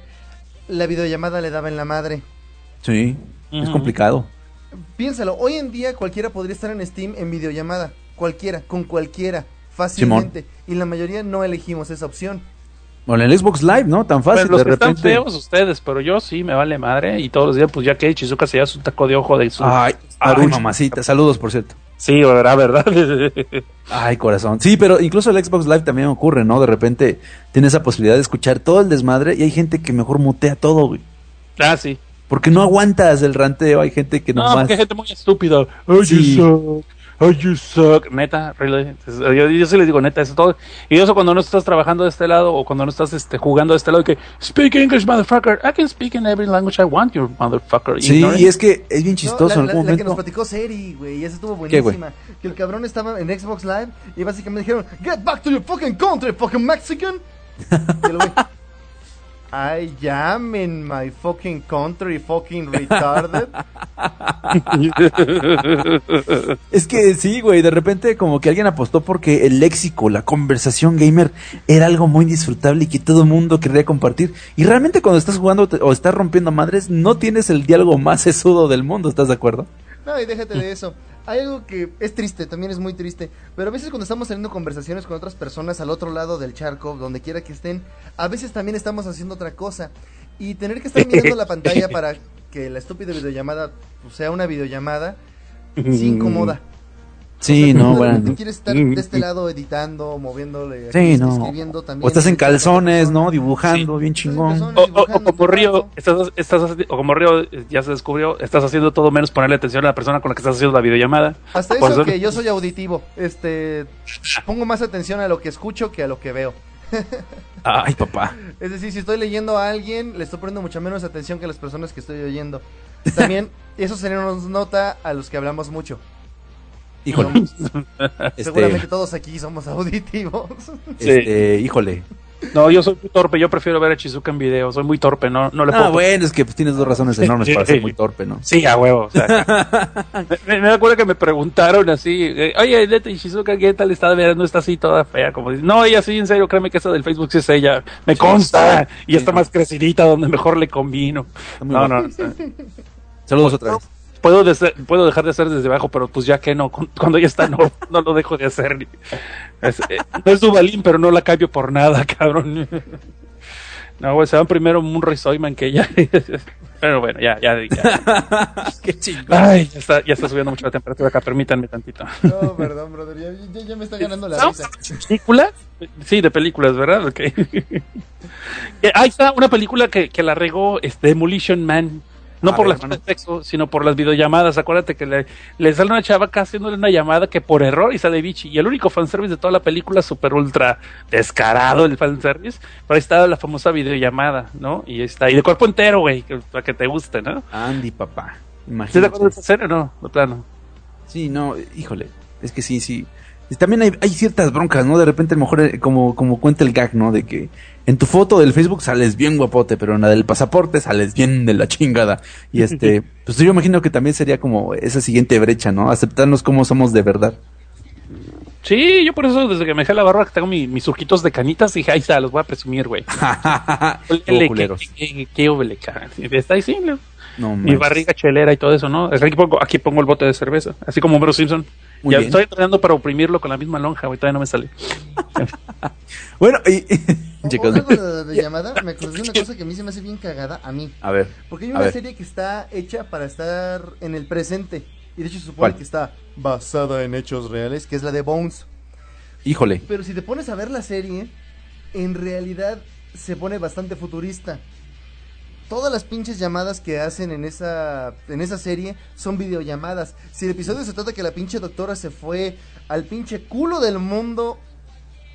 la videollamada le daba en la madre. Sí, es Ujú. complicado. Piénsalo, hoy en día cualquiera podría estar en Steam en videollamada, cualquiera, con cualquiera, fácilmente, y la mayoría no elegimos esa opción. Bueno, en el Xbox Live, ¿no? Tan fácil, Pero los de que están repente. feos ustedes, pero yo sí me vale madre. Y todos los días, pues ya que Chizuka se lleva su taco de ojo de su. Ay, mamacita. Saludos, por cierto. Sí, verdad, verdad. Ay, corazón. Sí, pero incluso el Xbox Live también ocurre, ¿no? De repente tienes esa posibilidad de escuchar todo el desmadre y hay gente que mejor mutea todo, güey. ah, sí. Porque no aguantas el ranteo, hay gente que No, nomás... porque hay gente muy estúpida. Oh, Sí. you suck. Oh, you suck. Neta, really. Yo, yo sí les digo neta, eso es todo. Y eso cuando no estás trabajando de este lado o cuando no estás este, jugando de este lado, que speak English, motherfucker. I can speak in every language I want, you motherfucker. Sí, Ignorant. y es que es bien No, chistoso la, en la- algún la que nos platicó Seri, güey, y esa estuvo buenísima. que el cabrón estaba en Xbox Live y básicamente dijeron, Get back to your fucking country, fucking Mexican. y el güey, I am in my fucking country, fucking retarded. Es que sí, güey, de repente como que alguien apostó porque el léxico, la conversación gamer era algo muy disfrutable y que todo el mundo quería compartir. Y realmente cuando estás jugando o estás rompiendo madres, no tienes el diálogo más sesudo del mundo, ¿estás de acuerdo? No, y déjate de eso. Hay algo que es triste, también es muy triste. Pero a veces cuando estamos teniendo conversaciones con otras personas al otro lado del charco, donde quiera que estén, a veces también estamos haciendo otra cosa. Y tener que estar mirando la pantalla para que la estúpida videollamada pues, sea una videollamada, sí incomoda. Sí, O sea, no, tú bueno. quieres estar de este lado editando, moviéndole, Sí, aquí, no. escribiendo también. O estás en calzones. ¿no? Dibujando, bien chingón. O, o- o dibujando, como Río, estás, estás, o como Río ya se descubrió, estás haciendo todo menos ponerle atención a la persona con la que estás haciendo la videollamada. Hasta Por eso eso- que yo soy auditivo, este, pongo más atención a lo que escucho que a lo que veo. Ay, papá. Es decir, si estoy leyendo a alguien, le estoy poniendo mucha menos atención que a las personas que estoy oyendo. También, eso se nos nota a los que hablamos mucho. Híjole. Este, Seguramente todos aquí somos auditivos. este, híjole. No, yo soy muy torpe, yo prefiero ver a Chizuka en video, soy muy torpe, no, no le Ah, puedo... bueno, es que pues, tienes dos razones enormes para ser muy torpe, ¿no? Sí, a huevo. o sea, me, me acuerdo que me preguntaron así, eh, oye, neta, ¿y Shizuka qué tal está? Mira, no está así toda fea, como dice, no, ella sí, en serio, créeme que esa del Facebook sí es ella, me consta, y está más crecidita donde mejor le combino. No, no, Saludos otra vez. Puedo, de ser- puedo dejar de hacer desde abajo, pero pues ya que no, cu- cuando ya está, no, no lo dejo de hacer. ni- Es, eh, no es Dubalín, pero no la cambio por nada, cabrón. No, güey, se van primero Munro y Soyman que ella. Pero bueno, ya, ya, ya. Qué chingón. Ay, ya está, ya está subiendo mucho la temperatura acá, permítanme tantito. No, perdón, brother. Ya, ya- ya me está ganando la ¿Estamos risa. película? Sí, de películas, ¿verdad? Ok. Ahí está una película que, que la regó este, Demolition Man. No A por ver, las sexo, sino por las videollamadas. Acuérdate que le, le sale una chava acá haciéndole una llamada que por error y sale bichi. Y el único fanservice de toda la película, super ultra descarado el fanservice. Pero ahí está la famosa videollamada, ¿no? Y ahí está. Y de cuerpo entero, güey, que- para que te guste, ¿no? Andy, papá. ¿Sí te Imagínate. acuerdas de o no? De plano. Sí, no, híjole. Es que sí, sí. Y También hay, hay ciertas broncas, ¿no? De repente, a lo mejor, eh, como, como cuenta el gag, ¿no? De que en tu foto del Facebook sales bien guapote, pero en la del pasaporte sales bien de la chingada. Y este, pues yo imagino que también sería como esa siguiente brecha, ¿no? Aceptarnos como somos de verdad. Sí, yo por eso desde que me dejé la barba que tengo mi- mis surquitos de canitas, dije, ahí está, los voy a presumir, güey. Qué, qué, qué óvele, cara. Está ahí, sí, ¿no? Mi barriga chelera y todo eso, ¿no? Aquí pongo, aquí pongo el bote de cerveza, así como Homero Simpson. Muy ya bien. estoy entrenando para oprimirlo con la misma lonja, güey, todavía no me sale. Bueno, y... Chicos, de llamada, me acordé de una cosa que a mí se me hace bien cagada, a mí. a ver. Porque hay una ver. serie que está hecha para estar en el presente. Y de hecho se supone ¿Cuál? que está basada en hechos reales, que es la de Bones. Híjole. Pero si te pones a ver la serie, en realidad se pone bastante futurista. Todas las pinches llamadas que hacen en esa, en esa serie son videollamadas. Si el episodio se trata que la pinche doctora se fue al pinche culo del mundo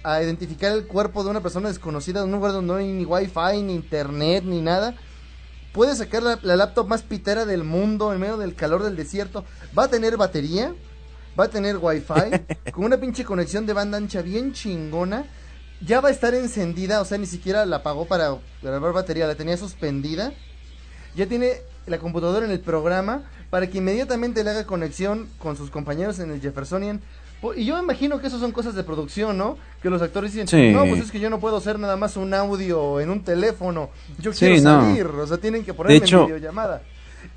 a identificar el cuerpo de una persona desconocida en un lugar donde no hay ni wifi, ni internet, ni nada, puede sacar la, la laptop más pitera del mundo en medio del calor del desierto. Va a tener batería, va a tener wifi, con una pinche conexión de banda ancha bien chingona. Ya va a estar encendida, o sea, ni siquiera la apagó para grabar batería, la tenía suspendida. Ya tiene la computadora en el programa para que inmediatamente le haga conexión con sus compañeros en el Jeffersonian. Y yo imagino que eso son cosas de producción, ¿no? Que los actores dicen, Sí. no, pues es que yo no puedo hacer nada más un audio en un teléfono. Yo Sí, quiero no. salir, o sea, tienen que ponerme hecho- en videollamada.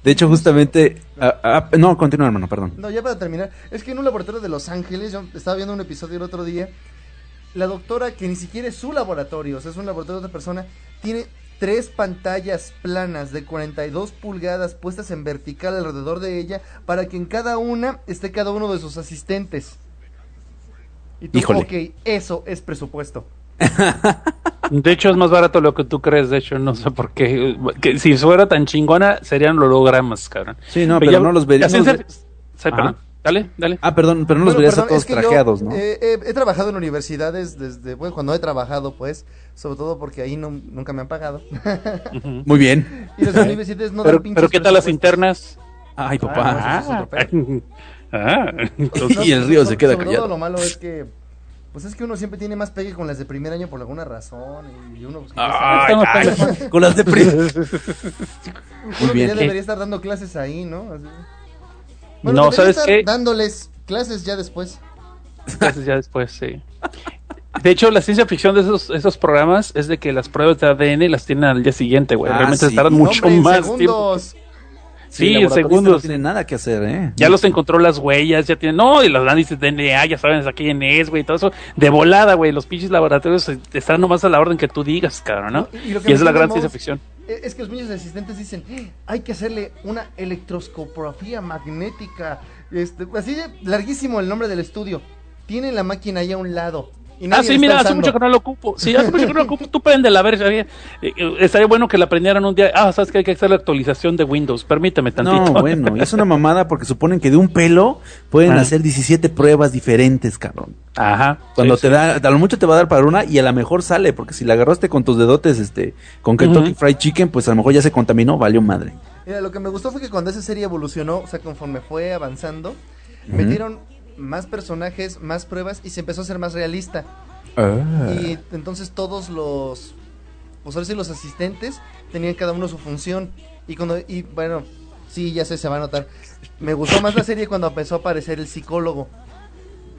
De hecho, justamente... ah, no, continúa, hermano, perdón. No, ya para terminar, es que en un laboratorio de Los Ángeles, yo estaba viendo un episodio el otro día, la doctora, que ni siquiera es su laboratorio, o sea, es un laboratorio de otra persona, tiene tres pantallas planas de 42 pulgadas puestas en vertical alrededor de ella para que en cada una esté cada uno de sus asistentes. Y tú, Híjole. ok, eso es presupuesto. De hecho, es más barato lo que tú crees, de hecho, no sé por qué. Que si fuera tan chingona, serían hologramas, cabrón. Sí, no, pero no los vería- ya no los ciencia- ve- Sí, perdón. Dale, dale. Ah, perdón, pero no los Bueno, verías a todos es que yo, trajeados, ¿no? eh, eh, he trabajado en universidades desde, bueno, cuando he trabajado, pues, sobre todo porque ahí no, nunca me han pagado. Muy bien. y las universidades no pero, dan pinches pero ¿qué tal las internas? Ay, Ah, papá. eso es otro pedo. Ah, entonces- Y el río se queda sobre callado. todo lo malo es que pues es que uno siempre tiene más pegue con las de primer año por alguna razón y uno pues, Ay, con las de pri- uno que bien. ya debería estar dando clases ahí, ¿no? Así. No, ¿sabes estar qué? Dándoles clases ya después. Entonces ya después, sí. De hecho, la ciencia ficción de esos, esos programas es de que las pruebas de ADN las tienen al día siguiente, güey. Ah, Realmente sí. tardan mucho Hombre, más tiempo. Sí, el en laboratorista segundos. No tiene nada que hacer, ¿eh? Ya los encontró las huellas, ya tienen, no, y los análisis de DNA, ya saben aquí quién es, güey, todo eso, de volada, güey, los pinches laboratorios están nomás a la orden que tú digas, cabrón, ¿no? Y- y lo que Y es la gran ciencia ficción. Eh, Es que los niños asistentes dicen, "Eh, hay que hacerle una electroscopografía magnética. Este, así de larguísimo el nombre del estudio. Tienen la máquina ahí a un lado. Y Ah, sí, la mira, hace mucho que no lo ocupo. Sí, hace mucho que no lo ocupo. Tú préndela, a ver. Eh, eh, estaría bueno que la aprendieran un día. Ah, sabes que hay que hacer la actualización de Windows. Permíteme tantito. No, bueno, es una mamada porque suponen que de un pelo pueden Ah. hacer 17 pruebas diferentes, cabrón. Ajá. Cuando sí, te sí. da, a lo mucho te va a dar para una y a lo mejor sale, porque si la agarraste con tus dedotes, este, con Kentucky Ujú. Fried Chicken, pues a lo mejor ya se contaminó, valió madre. Mira, lo que me gustó fue que cuando esa serie evolucionó, o sea, conforme fue avanzando, metieron más personajes, más pruebas y se empezó a hacer más realista. Ah. Y entonces todos los, pues ahora sí los asistentes tenían cada uno su función. Y cuando, y bueno, sí, ya sé, se va a notar. Me gustó más la serie cuando empezó a aparecer el psicólogo.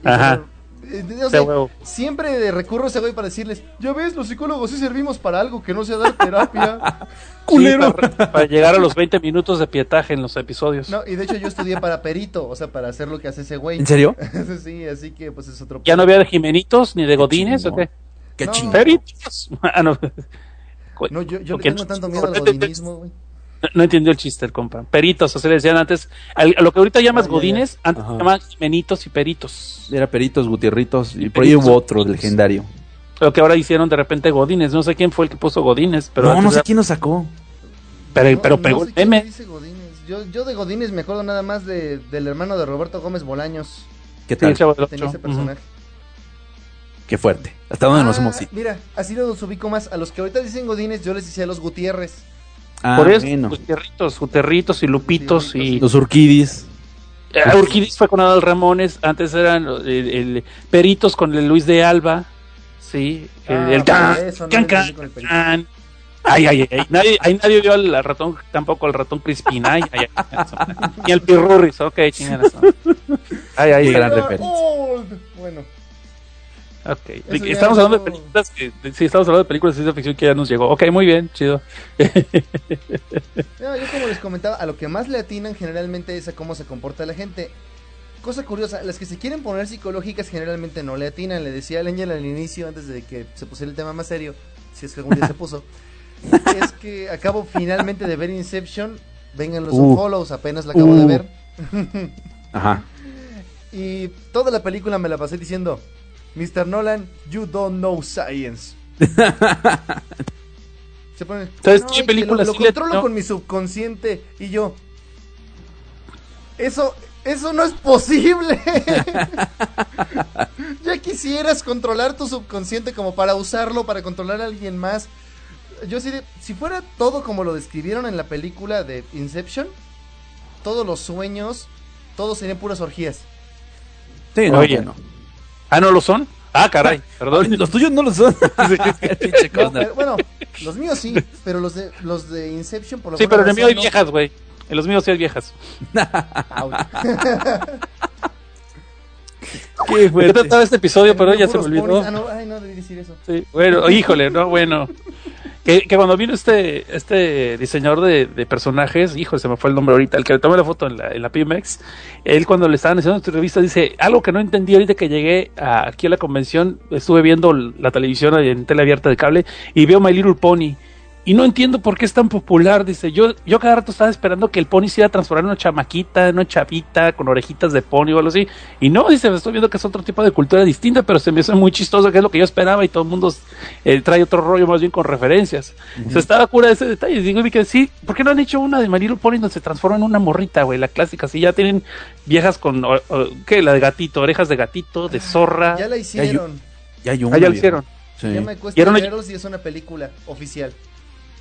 Y Ajá. O Ese sea, huevo. siempre recurro a ese güey para decirles, ya ves, los psicólogos sí servimos para algo que no sea dar terapia. Sí, para, para llegar a los 20 minutos de pietaje en los episodios. No, y de hecho yo estudié para perito, o sea, para hacer lo que hace ese güey. ¿En serio? sí, así que pues es otro ¿Ya no había de Jimenitos ni de Godines o qué? Qué No. chingón. Peritos. Ah, no. No, yo, yo ¿Por le tengo tanto miedo al godinismo, güey. No entendió el chiste el compa. Peritos, así le decían antes. Al- a lo que ahorita llamas Ah, ya, Godines, antes Ajá. se llamaban Jimenitos y Peritos. Era Peritos, Gutierritos. Y por ahí hubo otro legendario. Lo que ahora hicieron de repente Godines. No sé quién fue el que puso Godines, pero, no, no sé era- quién lo sacó. pero, No, pero no pegó sé el meme. Yo, yo de Godínez me acuerdo nada más de, del hermano de Roberto Gómez Bolaños. ¿Qué Sí, tal? del Tenía ese personaje. Qué fuerte. ¿Hasta dónde nos Ah, hemos ido? Mira, así los ubico más. A los que ahorita dicen Godínez, yo les decía los Gutiérrez. Ah, Por eso, bueno. Gutierritos, Gutierritos y Lupitos y... Los Urquidis. Eh, Urquidis fue con Adal Ramones, antes eran el, el Peritos con el Luis de Alba, sí, el, Ah, el can, eso, can, can. Ay, ay, ay, nadie, ahí nadie vio al ratón, tampoco al ratón Crispín, ay, ay, ay, ni al Pirurris, ok, chingan eso. Ay, ay, gran Ah, referencia. old. Bueno, ok. Eso Estamos hablando de películas que, de- sí, estamos hablando de películas de ciencia ficción que ya nos llegó, ok, muy bien, chido. no, yo como les comentaba, a lo que más le atinan generalmente es a cómo se comporta la gente. Cosa curiosa, las que se quieren poner psicológicas generalmente no le atinan. Le decía al Angel al inicio, antes de que se pusiera el tema más serio, si es que algún día se puso, es que acabo finalmente de ver Inception. Vengan los Uh. unfollows, apenas la acabo Uh. de ver. Ajá. Y toda la película me la pasé diciendo, Mr. Nolan, you don't know science. Se pone, ¿Sabes "No, qué película lo, lo controlo atinó"? con mi subconsciente y yo. Eso, eso no es posible. ya quisieras controlar tu subconsciente como para usarlo para controlar a alguien más. Yo sí, de- si fuera todo como lo describieron en la película de Inception, todos los sueños, todos serían puras orgías. Sí, no, Oye. Ah, ¿no lo son? Ah, caray, perdón. Los tuyos no lo son. Pinche No, pero- bueno, los míos sí, pero los de los de Inception por lo Sí, pero en el mío hay no. viejas, güey. En los míos sí hay viejas. Qué ¿Qué fuerte. trataba este episodio? Pero ya se me olvidó. Ah, no, ay, no debí decir eso. Sí, bueno, híjole, no, bueno. Que, que cuando vino este este diseñador de, personajes, hijo, se me fue el nombre ahorita, el que le tomé la foto en la, en la PMX, él cuando le estaban haciendo esta revista dice, algo que no entendí ahorita que llegué aquí a la convención, estuve viendo la televisión en tele abierta de cable y veo My Little Pony. Y no entiendo por qué es tan popular, dice. Yo, yo cada rato estaba esperando que el pony se iba a transformar en una chamaquita, en una chavita, con orejitas de pony o algo así. Y no, dice, estoy viendo que es otro tipo de cultura distinta, pero se me hace muy chistoso, que es lo que yo esperaba, y todo el mundo eh, trae otro rollo más bien con referencias. Se estaba cura de ese detalle. Y digo, y que sí, ¿por qué no han hecho una de Little Pony donde se transforma en una morrita, güey? La clásica, si ya tienen viejas con, o- o- ¿qué? La de gatito, orejas de gatito, de zorra. Ya la hicieron. Ya hay Ah, una, ya lo viejo. hicieron. Sí. Ya me cuesta verlos y es una película oficial.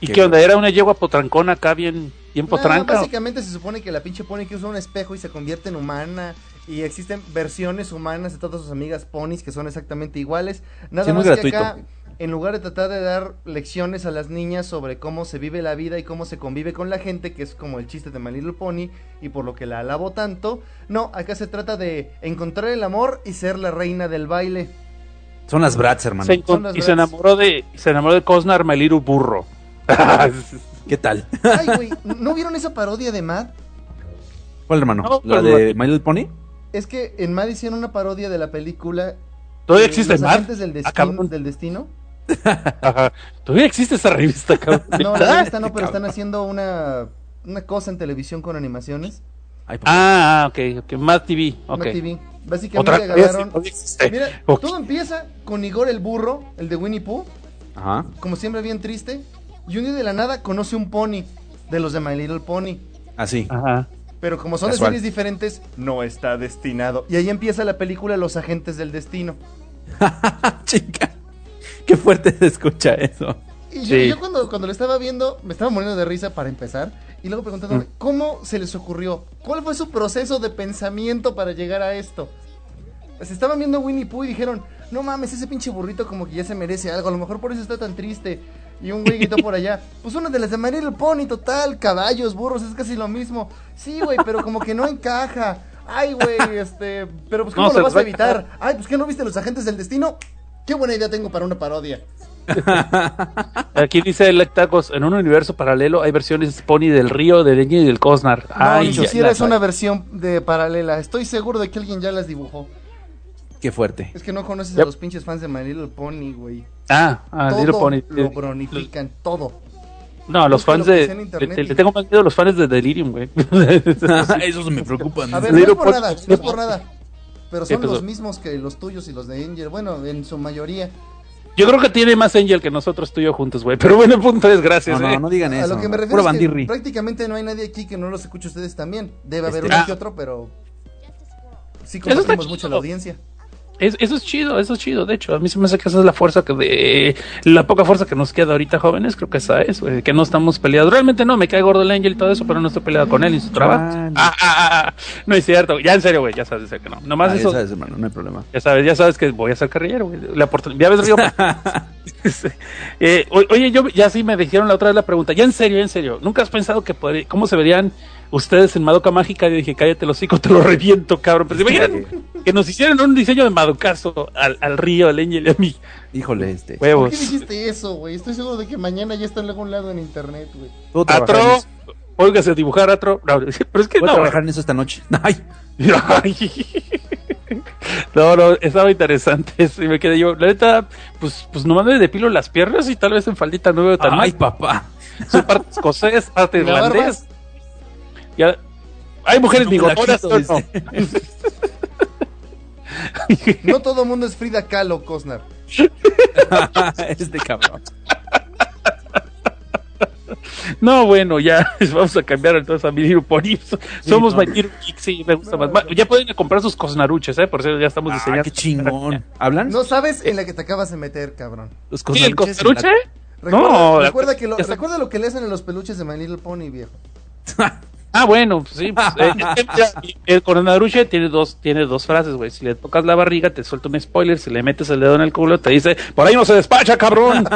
¿Y Qué qué onda? ¿Era una yegua potrancona acá bien, bien No, potranca? básicamente se supone que la pinche pony que usa un espejo y se convierte en humana. Y existen versiones humanas de todas sus amigas ponis que son exactamente iguales. Nada Sí, muy más que acá, en lugar de tratar de dar lecciones a las niñas sobre cómo se vive la vida y cómo se convive con la gente, que es como el chiste de My Little Pony y por lo que la alabo tanto, no, acá se trata de encontrar el amor y ser la reina del baile. Son las Bratz, hermano. Se y se enamoró de se enamoró de Cosnar My Little Burro. ¿Qué tal? Ay, güey, ¿no vieron esa parodia de Mad? ¿Cuál, hermano? No, ¿La de My Little Pony? Es que en Mad hicieron una parodia de la película ¿Todavía existe Los Mad? Agentes del, Ah, destino, cabrón. del destino. Ajá. Todavía existe esa revista, cabrón. No, la revista no, pero Cabrón. están haciendo una, una cosa en televisión con animaciones. Ay, papá. Ah, ok, ok. Mad TV. Mad Ok. TV. Básicamente Otra agarraron. Mira, todo empieza con Igor el burro, el de Winnie Pooh, Ajá. como siempre bien triste. Y un día de la nada conoce un pony de los de My Little Pony. Así. Ajá. Pero como son Casual. de series diferentes, no está destinado. Y ahí empieza la película Los Agentes del Destino. Chica. Qué fuerte se escucha eso. Y yo, Sí. yo cuando, cuando lo estaba viendo, me estaba muriendo de risa para empezar. Y luego preguntándome, ¿cómo se les ocurrió? ¿Cuál fue su proceso de pensamiento para llegar a esto? Se estaban viendo Winnie Pooh y dijeron, no mames, ese pinche burrito como que ya se merece algo, a lo mejor por eso está tan triste. Y un güey gritó por allá, pues una de las de My Little Pony, total, caballos, burros, es casi lo mismo. Sí, güey, pero como que no encaja. Ay, güey, este, pero pues ¿cómo No, lo vas va a evitar? Ay, pues ¿qué no viste los agentes del destino? Qué buena idea tengo para una parodia. Aquí dice Lectacos, en un universo paralelo hay versiones Pony del río, de Dengue y del Cosnar. No, Ay, es una versión de paralela. Estoy seguro de que alguien ya las dibujó. Qué fuerte. Es que no conoces a Yep. los pinches fans de My Little Pony, güey. Ah, ah, Little todo Pony. lo bronifican, todo. No, los fans lo de. le, y- le tengo más miedo a los fans de Delirium, güey. Esos me preocupan. A ver, no Little es por Pony- nada, no es por nada. Pero son los mismos que los tuyos y los de Angel. Bueno, en su mayoría. Yo creo que tiene más Angel que nosotros tú y yo juntos, güey. Pero bueno, el punto es gracias, No, eh. no, no digan A eso. lo que me Puro refiero es que bandirri. prácticamente no hay nadie aquí que no los escuche ustedes también. Debe haber Este- uno Ah. que otro, pero sí compartimos mucho la audiencia. Es- eso es chido, eso es chido. De hecho, a mí se me hace que esa es la fuerza que de. La poca fuerza que nos queda ahorita, jóvenes. Creo que esa es, güey. Que no estamos peleados. Realmente no, me cae gordo el Angel y todo eso, pero no estoy peleado con él y su trabajo. Ah, ah, ah, ah. No es cierto. Ya en serio, güey. Ya sabes que no. Nomás Ah, ya eso. sabes, hermano, no hay problema. Ya sabes, ya sabes que voy a ser carrillero, güey. La oportunidad. Ya ves, Río. Eh, oye, yo ya sí me dijeron la otra vez la pregunta. Ya en serio, ya en serio. ¿Nunca has pensado que podría- cómo se verían ustedes en Madoka Mágica? Yo dije, cállate los hocico, te lo reviento, cabrón. Pero se imaginan que nos hicieran un diseño de Madokazo al, al Río, al Angel y a mí. Híjole, este. ¿Por Huevos. qué dijiste eso, güey? Estoy seguro de que mañana ya está en algún lado en internet, güey. Atro, óigase a dibujar Atro. No, pero es que Puedo no. trabajar en eso esta noche. Ay, Ay. No, no, estaba interesante eso y me quedé yo. La neta, pues, pues nomás me depilo las piernas y tal vez en faldita no veo tan ay, mal. papá. Soy parte escocés, parte ¿La barba? Ya, hay mujeres bigotonas, quito, ¿o no? No todo mundo es Frida Kahlo, Cosnar. este cabrón. No, bueno, ya vamos a cambiar entonces a mi Little Pony. Somos My Little Geek, sí, me gusta más. Ya pueden comprar sus cosnaruches, ¿eh? Por eso ya estamos Ah, diseñando. qué chingón. ¿Hablan? No sabes en la que te acabas de meter, cabrón. Los ¿Sí, el cosnaruche? Recuerda, No, recuerda, que lo, recuerda lo que le hacen en los peluches de My Little Pony, viejo. Ah, bueno, pues sí. pues, eh, el coronaruche tiene dos, tiene dos frases, güey. Si le tocas la barriga, te suelta un spoiler. Si le metes el dedo en el culo, te dice, por ahí no se despacha, cabrón.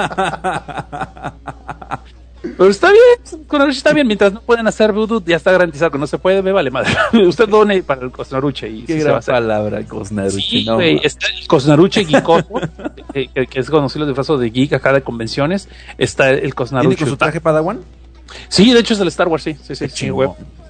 Pero está bien, Coronaruche está bien. Mientras no pueden hacer voodoo, ya está garantizado que no se puede, me vale madre. Usted done para el Cosnaruche y Qué sí se va a gran hacer. palabra, cosnaruche. Sí, no, está el Cosnaruche Geekoso, que, que- que es conocido de disfrazo de geek acá de convenciones. Está el ¿Tiene Cosnaruche. con su traje Padawan? Sí, de hecho es el Star Wars, sí, sí, sí, sí, güey.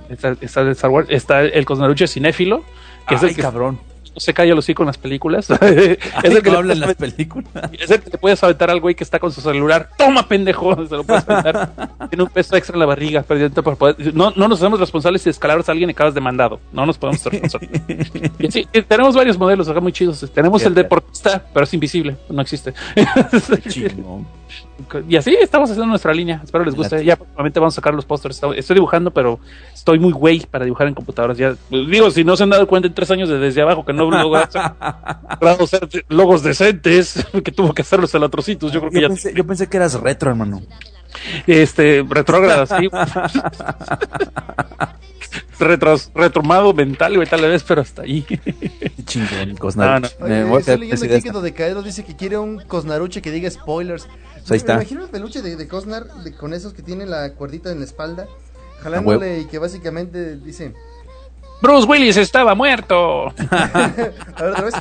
Está, está el Star Wars, está el Cosnaruche cinéfilo, que es el que cabrón. no se calla los con las películas. es, el que no habla en las películas. es el que le puedes aventar al güey que está con su celular. Toma, pendejo, se lo puedes aventar. Tiene un peso extra en la barriga, perdiendo para poder- No, no nos hacemos responsables si descalabras a alguien y acabas demandado. No nos podemos ser responsables. Sí, tenemos varios modelos acá muy chidos. Tenemos el deportista, pero es invisible, no existe. Chingón. Y así estamos haciendo nuestra línea. Espero les guste. Ya próximamente vamos a sacar los pósters. Estoy dibujando, pero estoy muy güey para dibujar en computadoras. Ya digo, si no se han dado cuenta en tres años de desde abajo que no logrado ser logos decentes, que tuvo que hacerlos el otro sitio. Yo creo que Yo ya pensé, yo pensé que eras retro, hermano. Este retrógradas, sí. Retros, retromado mental, güey, tal vez, pero hasta ahí. Chingón, cosnaruche. Oye, Me voy a estoy leyendo aquí que. Dodecaedro dice que quiere un Cosnaruche que diga spoilers. Pues ahí está. Me imagino el peluche de, de Cosnar de- con esos que tienen la cuerdita en la espalda, jalándole y que básicamente dice, Bruce Willis estaba muerto. a ver otra vez.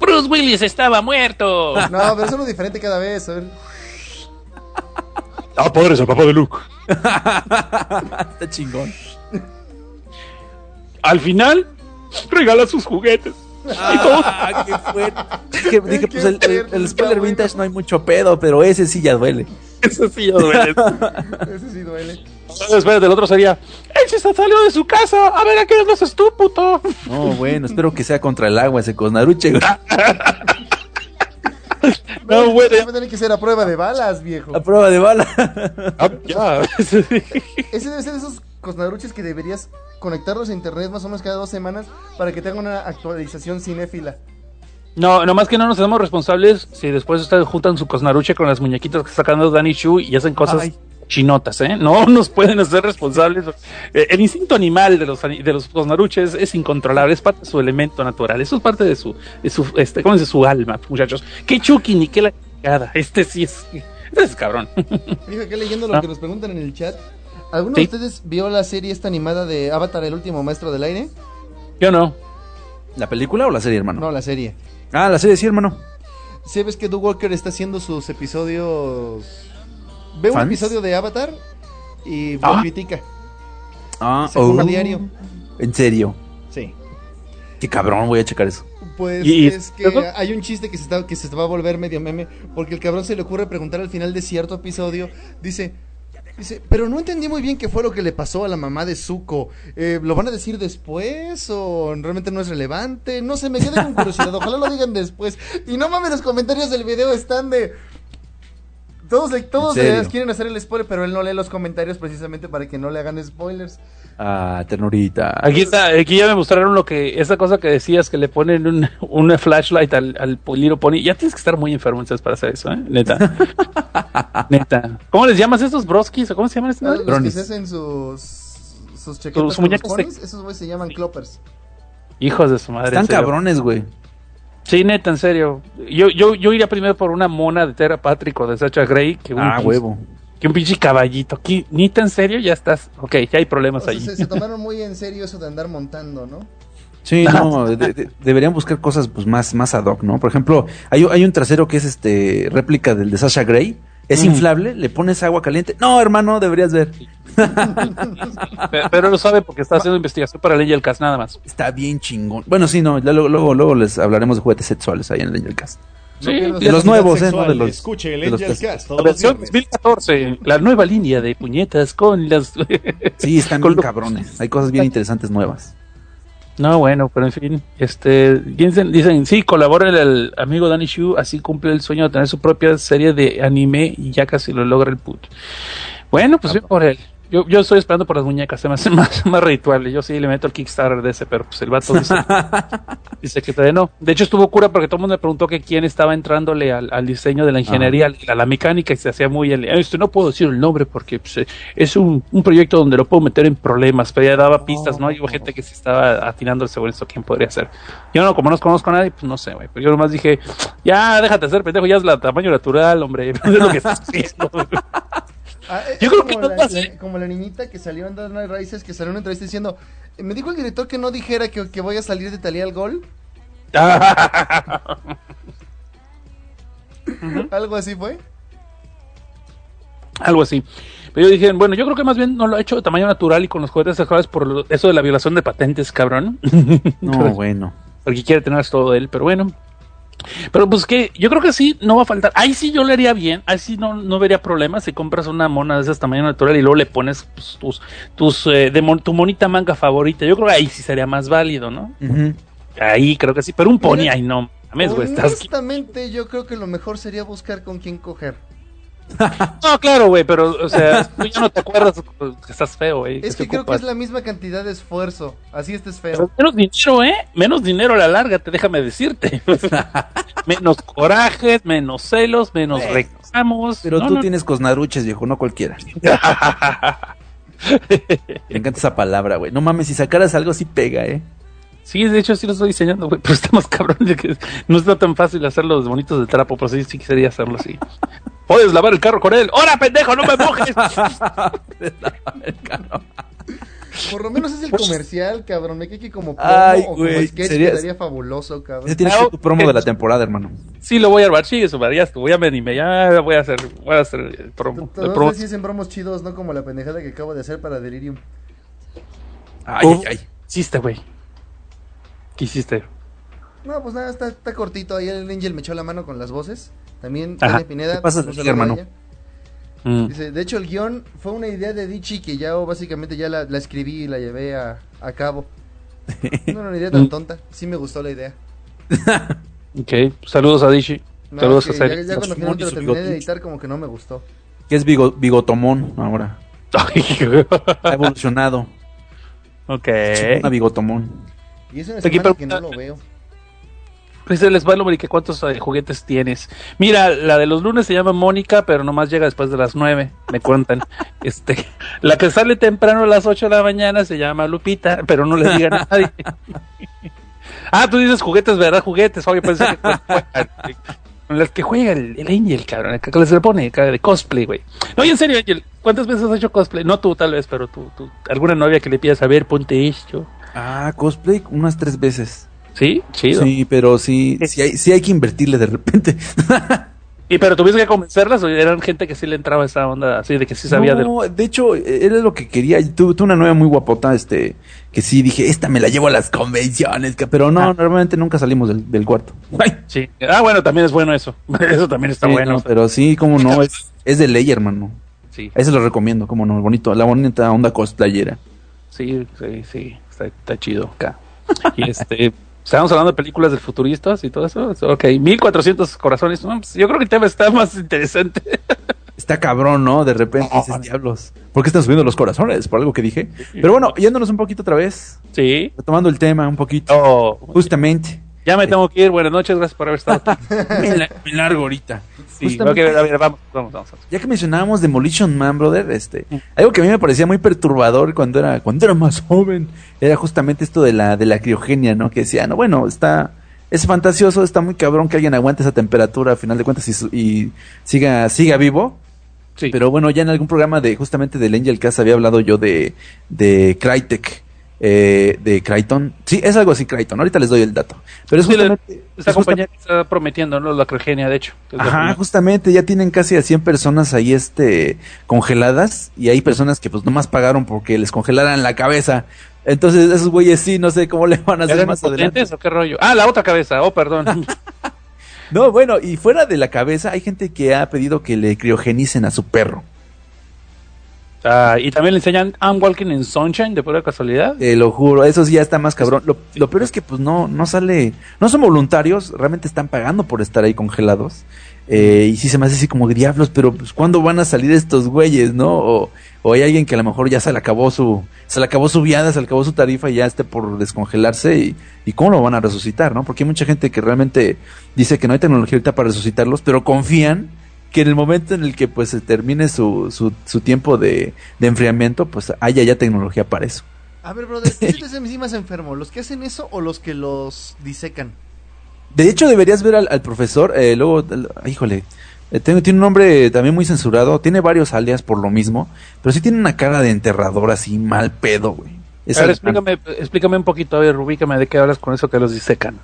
Bruce Willis estaba muerto. No, pero es uno diferente cada vez. A ver. Ah, padre, es el papá de Luke. Está chingón. Al final, regala sus juguetes. Ah, qué fuerte. Dije, dije, pues el, el, el spoiler vintage no hay mucho pedo, pero ese sí ya duele. Eso sí ya duele. Ese sí duele. Espérate, el otro sería, él se salió de su casa, a ver a qué lo haces tú, puto. No, bueno, espero que sea contra el agua ese cosnaruche. Güey. No, güey. Va a tener que ser a prueba de balas, viejo. A prueba de bala. Ah, ya. Ese debe ser de esos Cosnaruches que deberías conectarlos a internet más o menos cada dos semanas para que tenga una actualización cinéfila. No, nomás que no nos hacemos responsables si después ustedes juntan su cosnaruche con las muñequitas que está sacando Danny Shu y hacen cosas Ay. Cochinotas, ¿eh? No nos pueden hacer responsables. Eh, El instinto animal de los de los cosnaruches es incontrolable, es parte de su elemento natural, eso es parte de su, de su este, ¿cómo se dice? su alma, muchachos. Qué chuki ni qué la. Este sí es, este es cabrón. Fíjate que leyendo lo Ah. que nos preguntan en el chat. ¿Alguno Sí. de ustedes vio la serie esta animada de Avatar, el último maestro del aire? Yo no. ¿La película o la serie, hermano? No, la serie. Ah, la serie sí, hermano. ¿Sí ves que Doug Walker está haciendo sus episodios? Ve un episodio de Avatar y lo Ah. critica. Ah, uno oh. diario. En serio. Sí. Qué cabrón, voy a checar eso. Pues ¿Y- y es que eso? hay un chiste que se, está, que se va a volver medio meme porque el cabrón se le ocurre preguntar al final de cierto episodio, dice, dice, pero no entendí muy bien qué fue lo que le pasó a la mamá de Zuko. Eh, ¿Lo van a decir después o realmente no es relevante? No sé, me quedé con curiosidad, ojalá lo digan después. Y no mames, los comentarios del video están de... Todos, todos quieren hacer el spoiler, pero él no lee los comentarios precisamente para que no le hagan spoilers. Ah, ternurita. Aquí está, aquí ya me mostraron lo que, esa cosa que decías que le ponen un, una flashlight al, al Little Pony. Ya tienes que estar muy enfermo entonces para hacer eso, ¿eh? Neta. Neta. ¿Cómo les llamas estos broskis o cómo se llaman estos? Ah, los que se hacen sus, sus Sus con los muñecos de- esos güeyes se llaman cloppers. Hijos de su madre. Están cabrones, güey. Sí, neta, en serio. Yo, yo, yo iría primero por una mona de Terra Patrick o de Sacha Grey que un, Ah, huevo. que un pinche caballito. Aquí, neta, en serio, ya estás. Ok, ya hay O problemas sea, ahí. se, se tomaron muy en serio eso de andar montando, ¿no? Sí, no, de- de- deberían buscar cosas pues más, más ad hoc, ¿no? Por ejemplo, hay, hay un trasero que es este réplica del de Sasha Grey. Es inflable, le pones agua caliente. No, hermano, deberías ver. Pe- Pero lo sabe porque está haciendo investigación para Ley el Cast nada más. Está bien chingón. Bueno, sí, no, ya luego, luego, luego les hablaremos de juguetes sexuales ahí en el Cast. Sí, De los nuevos, ¿eh? Sexual, No de los. Escuche el los Angel. Cast La todos los versión viernes. 2014, la nueva línea de puñetas con las... Sí, están con bien lo- cabrones. Hay cosas bien interesantes nuevas. No, bueno, pero en fin, este, dicen, dicen, sí, colabora el, el amigo Danny Shu, así cumple el sueño de tener su propia serie de anime y ya casi lo logra el put. Bueno, pues bien por él. Yo, yo estoy esperando por las muñecas, se me hace más, más redituable. Yo sí le meto el Kickstarter de ese, pero pues el vato dice, dice que todavía no. De hecho, estuvo cura porque todo el mundo me preguntó que quién estaba entrándole al, al diseño de la ingeniería, a la mecánica, y se hacía muy el, este no puedo decir el nombre porque pues, eh, es un, un proyecto donde lo puedo meter en problemas, pero ya daba pistas, ¿no? Y hubo gente que se estaba atinando según eso quién podría ser. Yo no, como no conozco a nadie, pues no sé, güey. Pero yo nomás dije, ya déjate hacer pendejo, ya es la tamaño natural, hombre. Es lo que estás haciendo. Ah, eh, Yo creo que como, no la, la- como la niñita que salió en Dar Raíces, que salió en una entrevista diciendo, "Eh, me dijo el director que no dijera que, que voy a salir de Talía al gol. Algo así fue. Algo así. Pero yo dije, bueno, yo creo que más bien no lo ha hecho de tamaño natural y con los juguetes sexuales por lo- eso de la violación de patentes, cabrón. No, bueno. Porque quiere tener todo él, pero bueno. Pero pues que yo creo que sí, no va a faltar. Ahí sí yo le haría bien, ahí sí no, no vería problemas si compras una mona de esas tamaño natural y luego le pones pues, tus, tus eh, de mon- tu monita manga favorita. Yo creo que ahí sí sería más válido, ¿no? Ahí creo que sí, pero un pony, Mira, ahí no. Mames, estás... Honestamente, yo creo que lo mejor sería buscar con quién coger. No, claro, güey, pero, o sea, tú ya no te acuerdas que estás feo, güey. Es que creo que es la misma cantidad de esfuerzo. Así estés Pero feo. menos dinero, ¿eh? Menos dinero a la larga, te déjame decirte. menos corajes, menos celos, menos Bueno. reclamos. Pero No, tú no. tienes cosnaruches, viejo, no cualquiera. Me encanta esa palabra, güey. No mames, si sacaras algo así pega, ¿eh? Sí, de hecho sí lo estoy diseñando, güey, pero está más cabrón de que no está tan fácil hacerlos bonitos de trapo, pero sí, sí quisiera hacerlo así. Puedes lavar el carro con él. ¡Hora, pendejo! ¡No me mojes! Por lo menos es el comercial, cabrón. Me cae que como promo Ay, o como güey, sketch sería- quedaría fabuloso, cabrón. Ese tiene que ser tu promo de la temporada, hermano. Sí, lo voy a armar. Sí, eso, ya estuvo, ya me animé. Ya voy a hacer, voy a hacer el promo. el Todos promo. así hacen bromos chidos, no como la pendejada que acabo de hacer para Delirium. Ay, Uf, ay, ay. ¿Qué hiciste, güey? ¿Qué hiciste? No, pues nada, está, está cortito. Ahí el Angel me echó la mano con las voces. También, Ajá. Tania Pineda. ¿Qué pasa, un saludo a hermano? Mm. Dice, de hecho, el guion fue una idea de Dichi que ya oh, básicamente ya la, la escribí y la llevé a, a cabo. No era una idea tan tonta. Sí me gustó la idea. Ok, saludos a Dishi. No, saludos a ya, Seri. ya cuando finalmente lo terminé de editar, como que no me gustó. Que es bigo- bigotomón ahora. Ha evolucionado. ok. Una bigotomón. Y es una Aquí semana que no lo veo. Pues les va y que cuántos eh, juguetes tienes. Mira, la de los lunes se llama Mónica, pero nomás llega después de las nueve, me cuentan. este, la que sale temprano a las 8 de la mañana se llama Lupita, pero no le digan a nadie. ah, tú dices juguetes, ¿verdad? Juguetes, obvio, pensé que con las que juega el, el Angel, cabrón, que les le pone de cosplay, güey. No, y en serio, Angel, ¿cuántas veces has hecho cosplay? No tú, tal vez, pero tú, tú alguna novia que le pidas a ver, ponte esto. Ah, cosplay unas tres veces. Sí, chido. Sí, pero sí, sí hay, sí hay que invertirle de repente. ¿Y pero tuviste que convencerlas o eran gente que sí le entraba esa onda así de que sí sabía no, de... hecho, era lo que quería. Tuve, una novia muy guapota, este, que sí dije, esta me la llevo a las convenciones, pero no, ah. normalmente nunca salimos del, cuarto. Sí. Ah, bueno, también es bueno eso. Eso también está bueno. pero sí, como no, es, es de ley, hermano. Sí. Ese lo recomiendo, como no, bonito, la bonita onda cosplayera. Sí, sí, sí, está, está chido acá. Y este, Estábamos hablando de películas del futuristas y todo eso. Ok, 1400 corazones. Pues, yo creo que el tema está más interesante. Está cabrón, ¿no? De repente dices, diablos. ¿Por qué están subiendo los corazones? Por algo que dije. Pero bueno, yéndonos un poquito otra vez. Sí. Retomando el tema un poquito. Oh. Justamente. Ya me tengo que ir. Buenas noches, gracias por haber estado aquí. me, largo ahorita. Sí, a ver, vamos, vamos, vamos, Ya que mencionábamos Demolition Man, brother, este, algo que a mí me parecía muy perturbador cuando era, cuando era más joven, era justamente esto de la, de la criogenia, ¿no? Que decía, no, bueno, está, es fantasioso, está muy cabrón que alguien aguante esa temperatura, a final de cuentas, y, y siga, siga vivo. Sí. Pero bueno, ya en algún programa de, justamente del Angel Cast había hablado yo de, de Crytek eh, de Crichton. Sí, es algo así Crichton. Ahorita les doy el dato. Pero es justamente, esta compañía está prometiendo, ¿no? La criogenia, de hecho. Ajá, justamente ya tienen casi a 100 personas ahí este congeladas y hay personas que pues nomás pagaron porque les congelaran la cabeza. Entonces esos güeyes sí, no sé cómo le van a hacer más adelante. o qué rollo? Ah, la otra cabeza. Oh, perdón. no, bueno, y fuera de la cabeza hay gente que ha pedido que le criogenicen a su perro. Ah, y también le enseñan I'm Walking in Sunshine de pura casualidad. Te lo juro, eso sí ya está más cabrón. Lo, lo, peor es que pues no, no sale, no son voluntarios, realmente están pagando por estar ahí congelados. Eh, y sí se me hace así como diablos, pero pues ¿cuándo van a salir estos güeyes, no? O, o, hay alguien que a lo mejor ya se le acabó su, se le acabó su viada, se le acabó su tarifa y ya esté por descongelarse y, y cómo lo van a resucitar, ¿no? Porque hay mucha gente que realmente dice que no hay tecnología ahorita para resucitarlos, pero confían que en el momento en el que pues se termine su, su, su tiempo de, de, enfriamiento, pues haya ya tecnología para eso. A ver, brother, ¿qué te más enfermo? ¿Los que hacen eso o los que los disecan? De hecho, deberías ver al, profesor, eh, luego, híjole, eh, tiene, tiene, un nombre también muy censurado, tiene varios alias por lo mismo, pero sí tiene una cara de enterrador así, mal pedo, güey. A ver, explícame, explícame un poquito, a ver, rubícame de qué hablas con eso que los disecan.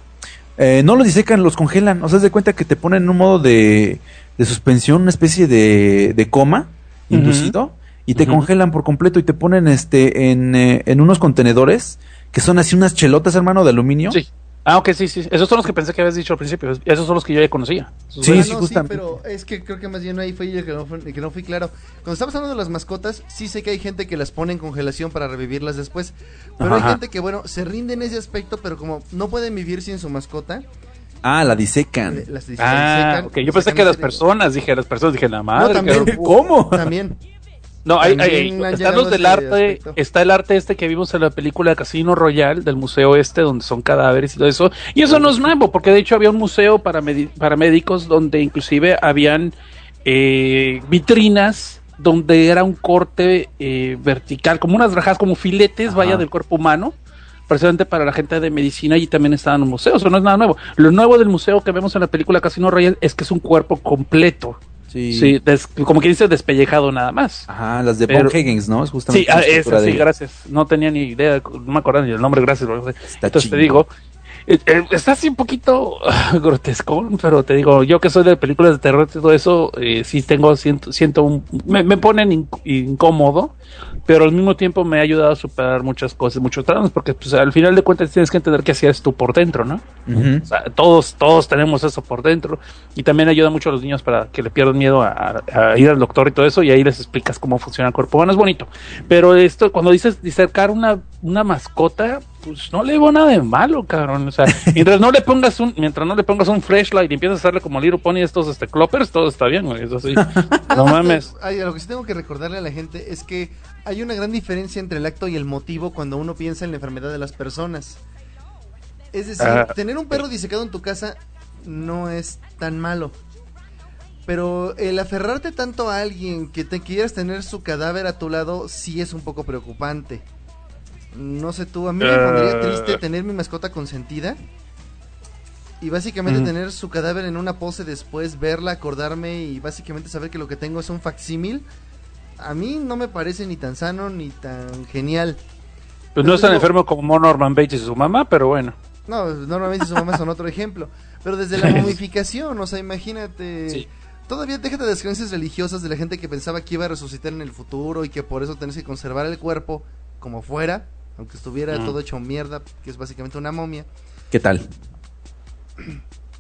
Eh, no los disecan, los congelan. O sea, de cuenta que te ponen en un modo de, de suspensión, una especie de, de coma inducido, y te congelan por completo y te ponen este en, eh, en unos contenedores que son así unas chelotas, hermano, de aluminio. Sí. Ah, ok, sí, sí. Esos son los que pensé que habías dicho al principio. Esos son los que yo ya conocía. sí, sí, justamente. pero es que creo que más bien ahí fue el que no, que no fui claro. Cuando estamos hablando de las mascotas, sí sé que hay gente que las pone en congelación para revivirlas después. Pero hay gente que, bueno, se rinde en ese aspecto, pero como no pueden vivir sin su mascota, Ah, la disecan. Las ah, ok. Yo pensé que las personas, dije, las personas, dije, la madre. No, también, ¿Cómo? También. No, hay, hay, están los del arte, está el arte este que vimos en la película Casino Royal del museo este, donde son cadáveres y todo eso. Y eso no es nuevo, porque de hecho había un museo para, para médicos donde inclusive habían eh, vitrinas donde era un corte eh, vertical, como unas rajas, como filetes, vaya, del cuerpo humano precisamente para la gente de medicina y también estaban en museos, eso no es nada nuevo. Lo nuevo del museo que vemos en la película Casino Royale es que es un cuerpo completo. Sí, sí como que dice despellejado nada más. Ajá, las de Paul Higgins, ¿no? Es justamente sí, ah, esa, sí, gracias. No tenía ni idea, no me acuerdo ni el nombre, gracias. Entonces te digo, eh, eh, está así un poquito grotesco, pero te digo, yo que soy de películas de terror y todo eso, eh, sí tengo, siento, siento un, me, me ponen incómodo, pero al mismo tiempo me ha ayudado a superar muchas cosas, muchos traumas, porque pues, al final de cuentas tienes que entender que así es tú por dentro, ¿no? o sea, todos, todos tenemos eso por dentro, y también ayuda mucho a los niños para que le pierdan miedo a, ir al doctor y todo eso, y ahí les explicas cómo funciona el cuerpo. Bueno, es bonito, pero esto, cuando dices dicercar una, una mascota, pues no le veo nada de malo, cabrón. O sea, mientras no le pongas un, mientras no le pongas un flashlight y empiezas a hacerle como Little Pony estos este cloppers, todo está bien, güey. Eso sí. no mames. Ay, lo que sí tengo que recordarle a la gente es que hay una gran diferencia entre el acto y el motivo cuando uno piensa en la enfermedad de las personas. Es decir, Ah, tener un perro disecado en tu casa no es tan malo. Pero el aferrarte tanto a alguien que te quieras tener su cadáver a tu lado sí es un poco preocupante. No sé tú, a mí me Eh. pondría triste tener mi mascota consentida y básicamente Mm. tener su cadáver en una pose después, verla, acordarme y básicamente saber que lo que tengo es un facsímil. A mí no me parece ni tan sano ni tan genial. Pues no es tan digo- enfermo como Norman Bates y su mamá, pero bueno. No, normalmente sus mamás son otro ejemplo. Pero desde la momificación, o sea, imagínate. Sí. Todavía déjate de las creencias religiosas de la gente que pensaba que iba a resucitar en el futuro y que por eso tenés que conservar el cuerpo como fuera, aunque estuviera Mm. todo hecho mierda, que es básicamente una momia. ¿Qué tal?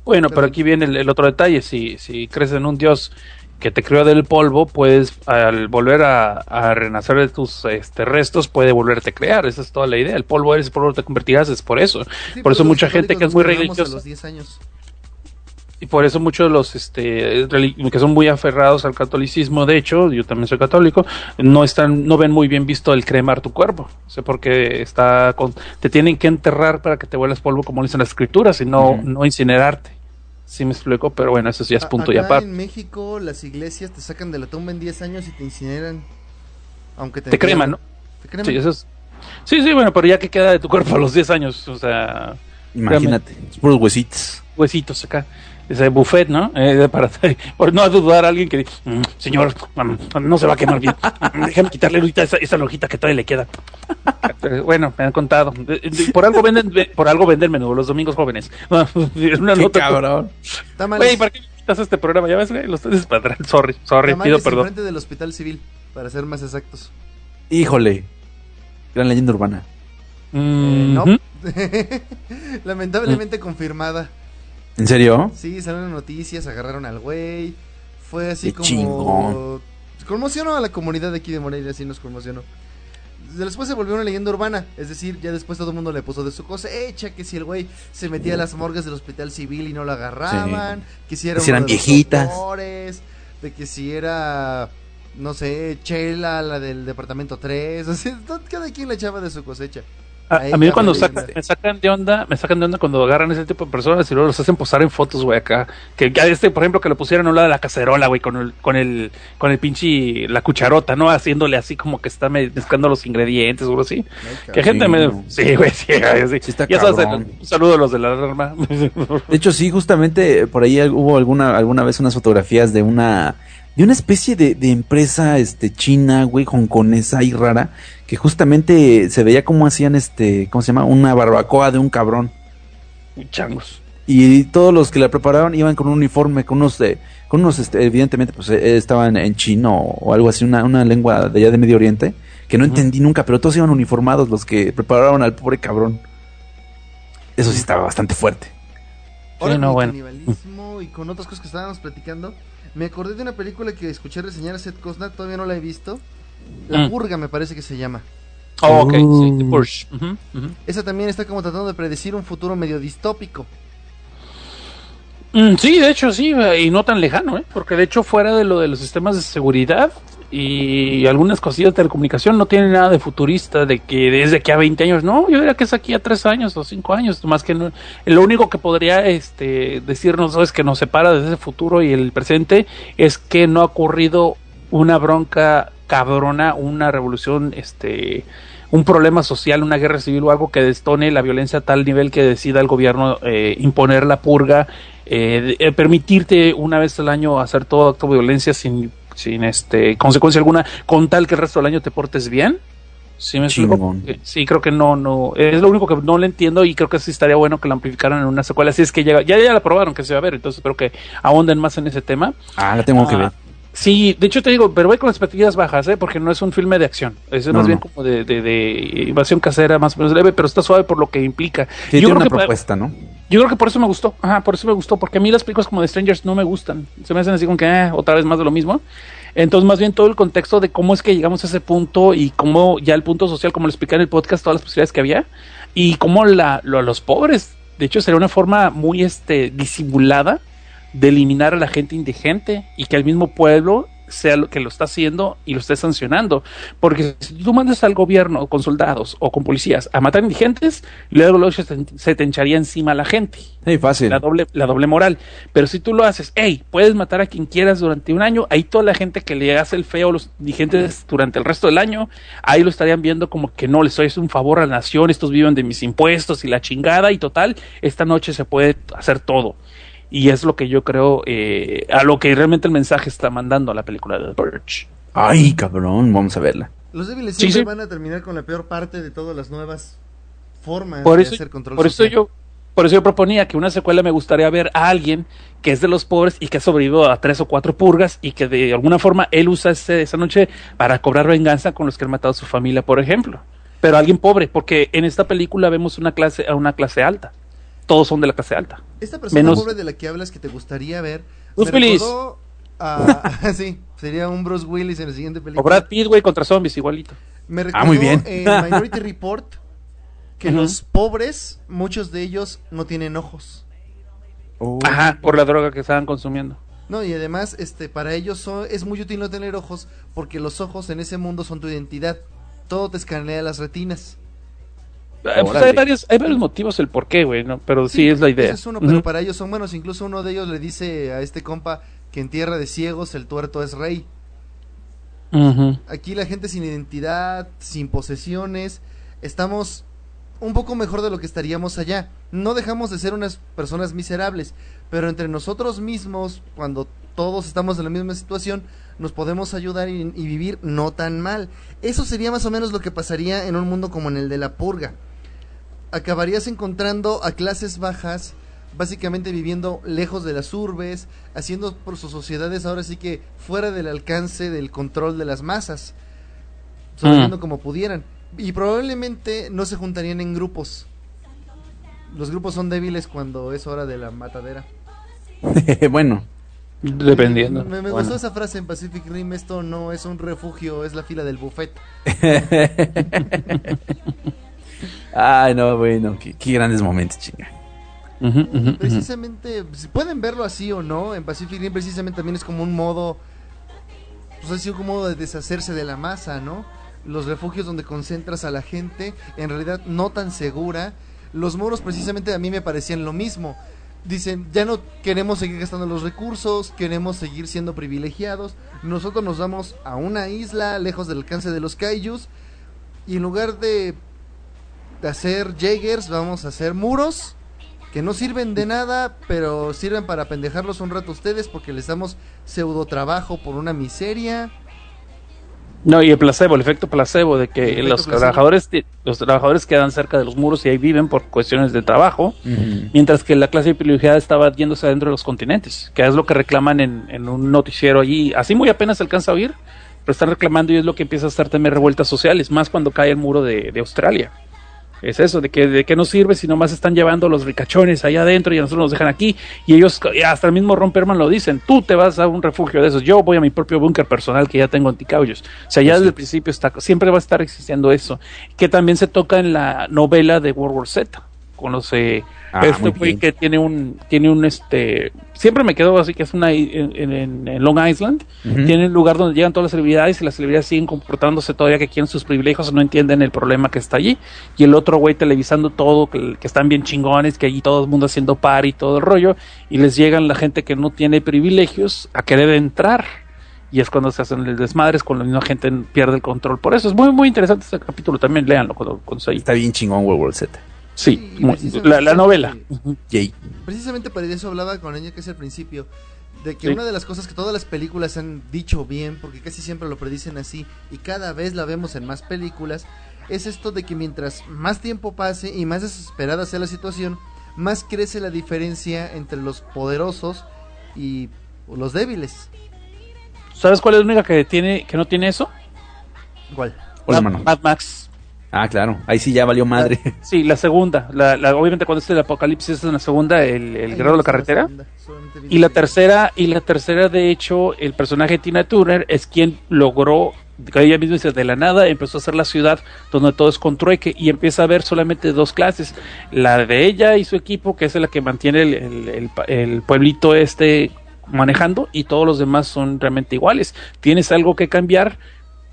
Bueno, pero Pero- aquí viene el, el otro detalle. Si, si crees en un Dios que te creó del polvo, puedes, al volver a, a renacer de tus este, restos, puede volverte a crear. Esa es toda la idea. El polvo eres, polvo te convertirás, es por eso. Sí, por pero eso mucha gente que es muy a religiosa los 10 años. Y por eso muchos de los este que son muy aferrados al catolicismo de hecho yo también soy católico no están no ven muy bien visto el cremar tu cuerpo o sea porque está con te tienen que enterrar para que te vuelvas polvo como dicen las escrituras y no no incinerarte sí me explico pero bueno eso ya es punto y aparte en México las iglesias te sacan de la tumba en 10 años y te incineran. Aunque te, te creman no. Te creman. sí eso es sí sí bueno pero ya que queda de tu cuerpo a los 10 años o sea Imagínate, puros huesitos. huesitos acá ese buffet, ¿no? Eh, para por no dudar a alguien que dice, "Mm, señor, mm, no se va a quemar bien. Mm, Déjame quitarle ahorita esa, esa lonjita que todavía le queda. Eh, Bueno, me han contado. Por algo venden, ve- por algo venden menudo los domingos jóvenes. Una Qué nota. cabrón. Güey, ¿para qué quitas este programa? Ya ves, güey, lo estoy despadrando. Sorry, sorry, tamales pido perdón. enfrente del hospital civil, para ser más exactos. Híjole. Gran leyenda urbana. Eh, Mm, no. ujú. Lamentablemente confirmada. ¿En serio? Sí, salieron noticias, agarraron al güey. Fue así Qué como. chingón. Conmocionó a la comunidad de aquí de Morelia, sí nos conmocionó. Después se volvió una leyenda urbana, es decir, ya después todo el mundo le puso de su cosecha, que si el güey se metía a las morgues del hospital civil y no lo agarraban, que si era Que eran viejitas. doctores, de que si era, no sé, Chela, la del departamento 3, así, todo- cada quien le echaba de su cosecha. A, mí cuando leyenda. me sacan de onda, me sacan de onda cuando agarran ese tipo de personas y luego los hacen posar en fotos, güey, acá. Que a este, por ejemplo, que le pusieron a un lado de la cacerola, güey, con el, con el, con el pinche, la cucharota, ¿no? Haciéndole así como que está me- mezclando los ingredientes o algo así. Que gente me, sí, güey, sí, güey, sí. Sí está ya sabes, cabrón. un saludo a los de la alarma. De hecho, sí, justamente eh, por ahí hubo alguna, alguna vez unas fotografías de una, de una especie de, de empresa, este, china, güey, hongkonesa y rara, que justamente se veía como hacían, este, ¿cómo se llama? Una barbacoa de un cabrón. Changos. Y todos los que la preparaban iban con un uniforme, con unos, de, con unos, este, evidentemente, pues eh, estaban en chino o algo así, una, una lengua de allá de Medio Oriente, que no entendí nunca, pero todos iban uniformados los que prepararon al pobre cabrón. Eso sí estaba bastante fuerte. Ahora Sí, no, con el bueno. canibalismo y con otras cosas que estábamos platicando, me acordé de una película que escuché reseñar a Seth Cosna, todavía no la he visto. La Mm. Purga me parece que se llama. Oh, ok, sí, Uh. The Purge. Esa también está como tratando de predecir un futuro medio distópico. Mm, sí, de hecho, sí, y no tan lejano, ¿eh? Porque de hecho, fuera de lo de los sistemas de seguridad y algunas cosillas de telecomunicación, no tiene nada de futurista, de que desde aquí a 20 años, no, yo diría que es aquí a 3 años o 5 años, más que no. Lo único que podría este, decirnos es que nos separa desde ese futuro y el presente es que no ha ocurrido una bronca cabrona, una revolución, este un problema social, una guerra civil o algo que destone la violencia a tal nivel que decida el gobierno eh, imponer la purga, eh, de- eh, permitirte una vez al año hacer todo acto de violencia sin, sin este consecuencia alguna, con tal que el resto del año te portes bien. ¿Sí me explico? Eh, Sí, creo que no, no, es lo único que no le entiendo y creo que sí estaría bueno que la amplificaran en una secuela. Así es que llega, ya, ya la probaron que se va a ver, entonces espero que ahonden más en ese tema. Ah, la tengo que Ah, ver. Sí, de hecho te digo, pero voy con las expectativas bajas, ¿eh? porque no es un filme de acción, es No, más no. bien como de, de, de invasión casera, más o menos leve, pero está suave por lo que implica. Sí, yo, tiene creo una que, propuesta, ¿no? yo creo que por eso me gustó, ajá, por eso me gustó, porque a mí las películas como de Strangers no me gustan, se me hacen así como que eh, otra vez más de lo mismo. Entonces, más bien todo el contexto de cómo es que llegamos a ese punto y cómo ya el punto social, como lo expliqué en el podcast, todas las posibilidades que había y cómo la, lo- los pobres, de hecho, sería una forma muy este, disimulada de eliminar a la gente indigente y que el mismo pueblo sea lo que lo está haciendo y lo esté sancionando. Porque si tú mandas al gobierno con soldados o con policías a matar indigentes, luego, luego se, te, se te hincharía encima la gente. Sí, fácil. La doble, la doble moral. Pero si tú lo haces, hey, puedes matar a quien quieras durante un año, ahí toda la gente que le hace el feo a los indigentes durante el resto del año, ahí lo estarían viendo como que no, les estoy haciendo un favor a la nación, estos viven de mis impuestos y la chingada, y total, esta noche se puede hacer todo. Y es lo que yo creo, eh, a lo que realmente el mensaje está mandando a la película de The Purge. Ay, cabrón, vamos a verla. Los débiles Sí, siempre sí. van a terminar con la peor parte de todas las nuevas formas Por de eso, hacer control por eso social. yo por eso yo proponía que una secuela me gustaría ver a alguien que es de los pobres y que ha sobrevivido a tres o cuatro purgas y que de alguna forma él usa ese- esa noche para cobrar venganza con los que han matado a su familia, por ejemplo. Pero alguien pobre, porque en esta película vemos una clase a una clase alta. Todos son de la clase alta. Esta persona menos- pobre de la que hablas que te gustaría ver. Bruce Willis. a- sí, sería un Bruce Willis en la siguiente O película. Brad Pitt, güey, contra zombies, igualito. Me Ah, recordó muy bien. en Minority Report que los pobres, muchos de ellos no tienen ojos. Oh. Ajá, por la droga que estaban consumiendo. No, y además, este, para ellos son- es muy útil no tener ojos porque los ojos en ese mundo son tu identidad. Todo te escanea las retinas. Eh, pues hay, varios, hay varios motivos el por qué, güey, ¿no? Pero sí, es la idea. Ese es uno, pero para ellos son buenos. Incluso uno de ellos le dice a este compa que en tierra de ciegos el tuerto es rey. Aquí la gente sin identidad, sin posesiones, estamos un poco mejor de lo que estaríamos allá. No dejamos de ser unas personas miserables, pero entre nosotros mismos, cuando todos estamos en la misma situación, nos podemos ayudar y, y vivir no tan mal. Eso sería más o menos lo que pasaría en un mundo como en el de la purga. Acabarías encontrando a clases bajas, básicamente viviendo lejos de las urbes, haciendo por sus sociedades ahora sí que fuera del alcance del control de las masas, sobreviviendo Mm. como pudieran. Y probablemente no se juntarían en grupos. Los grupos son débiles cuando es hora de la matadera. bueno, Dependiendo. Me, me Bueno. gustó esa frase en Pacific Rim, esto no es un refugio, es la fila del buffet. ay, no, bueno, qué, qué grandes momentos, chinga. Precisamente, si pueden verlo así o no, en Pacific Rim precisamente también es como un modo, pues ha sido como un modo de deshacerse de la masa, ¿no? Los refugios donde concentras a la gente, en realidad no tan segura. Los muros precisamente a mí me parecían lo mismo. Dicen, ya no queremos seguir gastando los recursos, queremos seguir siendo privilegiados. Nosotros nos vamos a una isla lejos del alcance de los kaijus y en lugar de, de hacer Jaegers vamos a hacer muros que no sirven de nada, pero sirven para pendejarlos un rato a ustedes porque les damos pseudo trabajo por una miseria. No, y el placebo, el efecto placebo de que los placebo. trabajadores los trabajadores quedan cerca de los muros y ahí viven por cuestiones de trabajo, mientras que la clase privilegiada estaba yéndose adentro de los continentes, que es lo que reclaman en, en un noticiero allí, así muy apenas se alcanza a oír, pero están reclamando y es lo que empieza a estar también revueltas sociales, más cuando cae el muro de, de Australia. Es eso, de que de qué nos sirve si nomás están llevando los ricachones allá adentro y a nosotros nos dejan aquí. Y ellos, hasta el mismo Ron Perlman lo dicen, tú te vas a un refugio de esos, yo voy a mi propio búnker personal que ya tengo en Ticauyos. O sea, ya desde el principio está, siempre va a estar existiendo eso. Que también se toca en la novela de World War Z, con los... eh, Ah, este güey que tiene un, tiene un, este, siempre me quedo así que es una, en, en- en Long Island, tiene un lugar donde llegan todas las celebridades y las celebridades siguen comportándose todavía que quieren sus privilegios no entienden el problema que está allí. Y el otro güey televisando todo, que, que están bien chingones, que allí todo el mundo haciendo par y todo el rollo, y les llegan la gente que no tiene privilegios a querer entrar. Y es cuando se hacen el desmadres, con la misma gente pierde el control. Por eso es muy, muy interesante este capítulo. También léanlo cuando, cuando Está bien chingón World War Z. Sí, la, la novela. Precisamente para eso hablaba con ella que es al principio. De que Sí. una de las cosas que todas las películas han dicho bien, porque casi siempre lo predicen así, y cada vez la vemos en más películas, es esto de que mientras más tiempo pase y más desesperada sea la situación, más crece la diferencia entre los poderosos y los débiles. ¿Sabes cuál es la única que tiene que no tiene eso? ¿Cuál? Hola, Mad- mano. Mad Max. Ah, claro. Ahí sí ya valió madre. Sí, la segunda. La, la- obviamente cuando es el apocalipsis es en la segunda, el, el guerrero de la carretera. Y la tercera, y la tercera, de hecho, el personaje de Tina Turner es quien logró, que ella misma dice, de la nada empezó a ser la ciudad donde todo es con trueque y empieza a ver solamente dos clases, la de ella y su equipo, que es la que mantiene el, el- el pa- el pueblito este manejando y todos los demás son realmente iguales. Tienes algo que cambiar,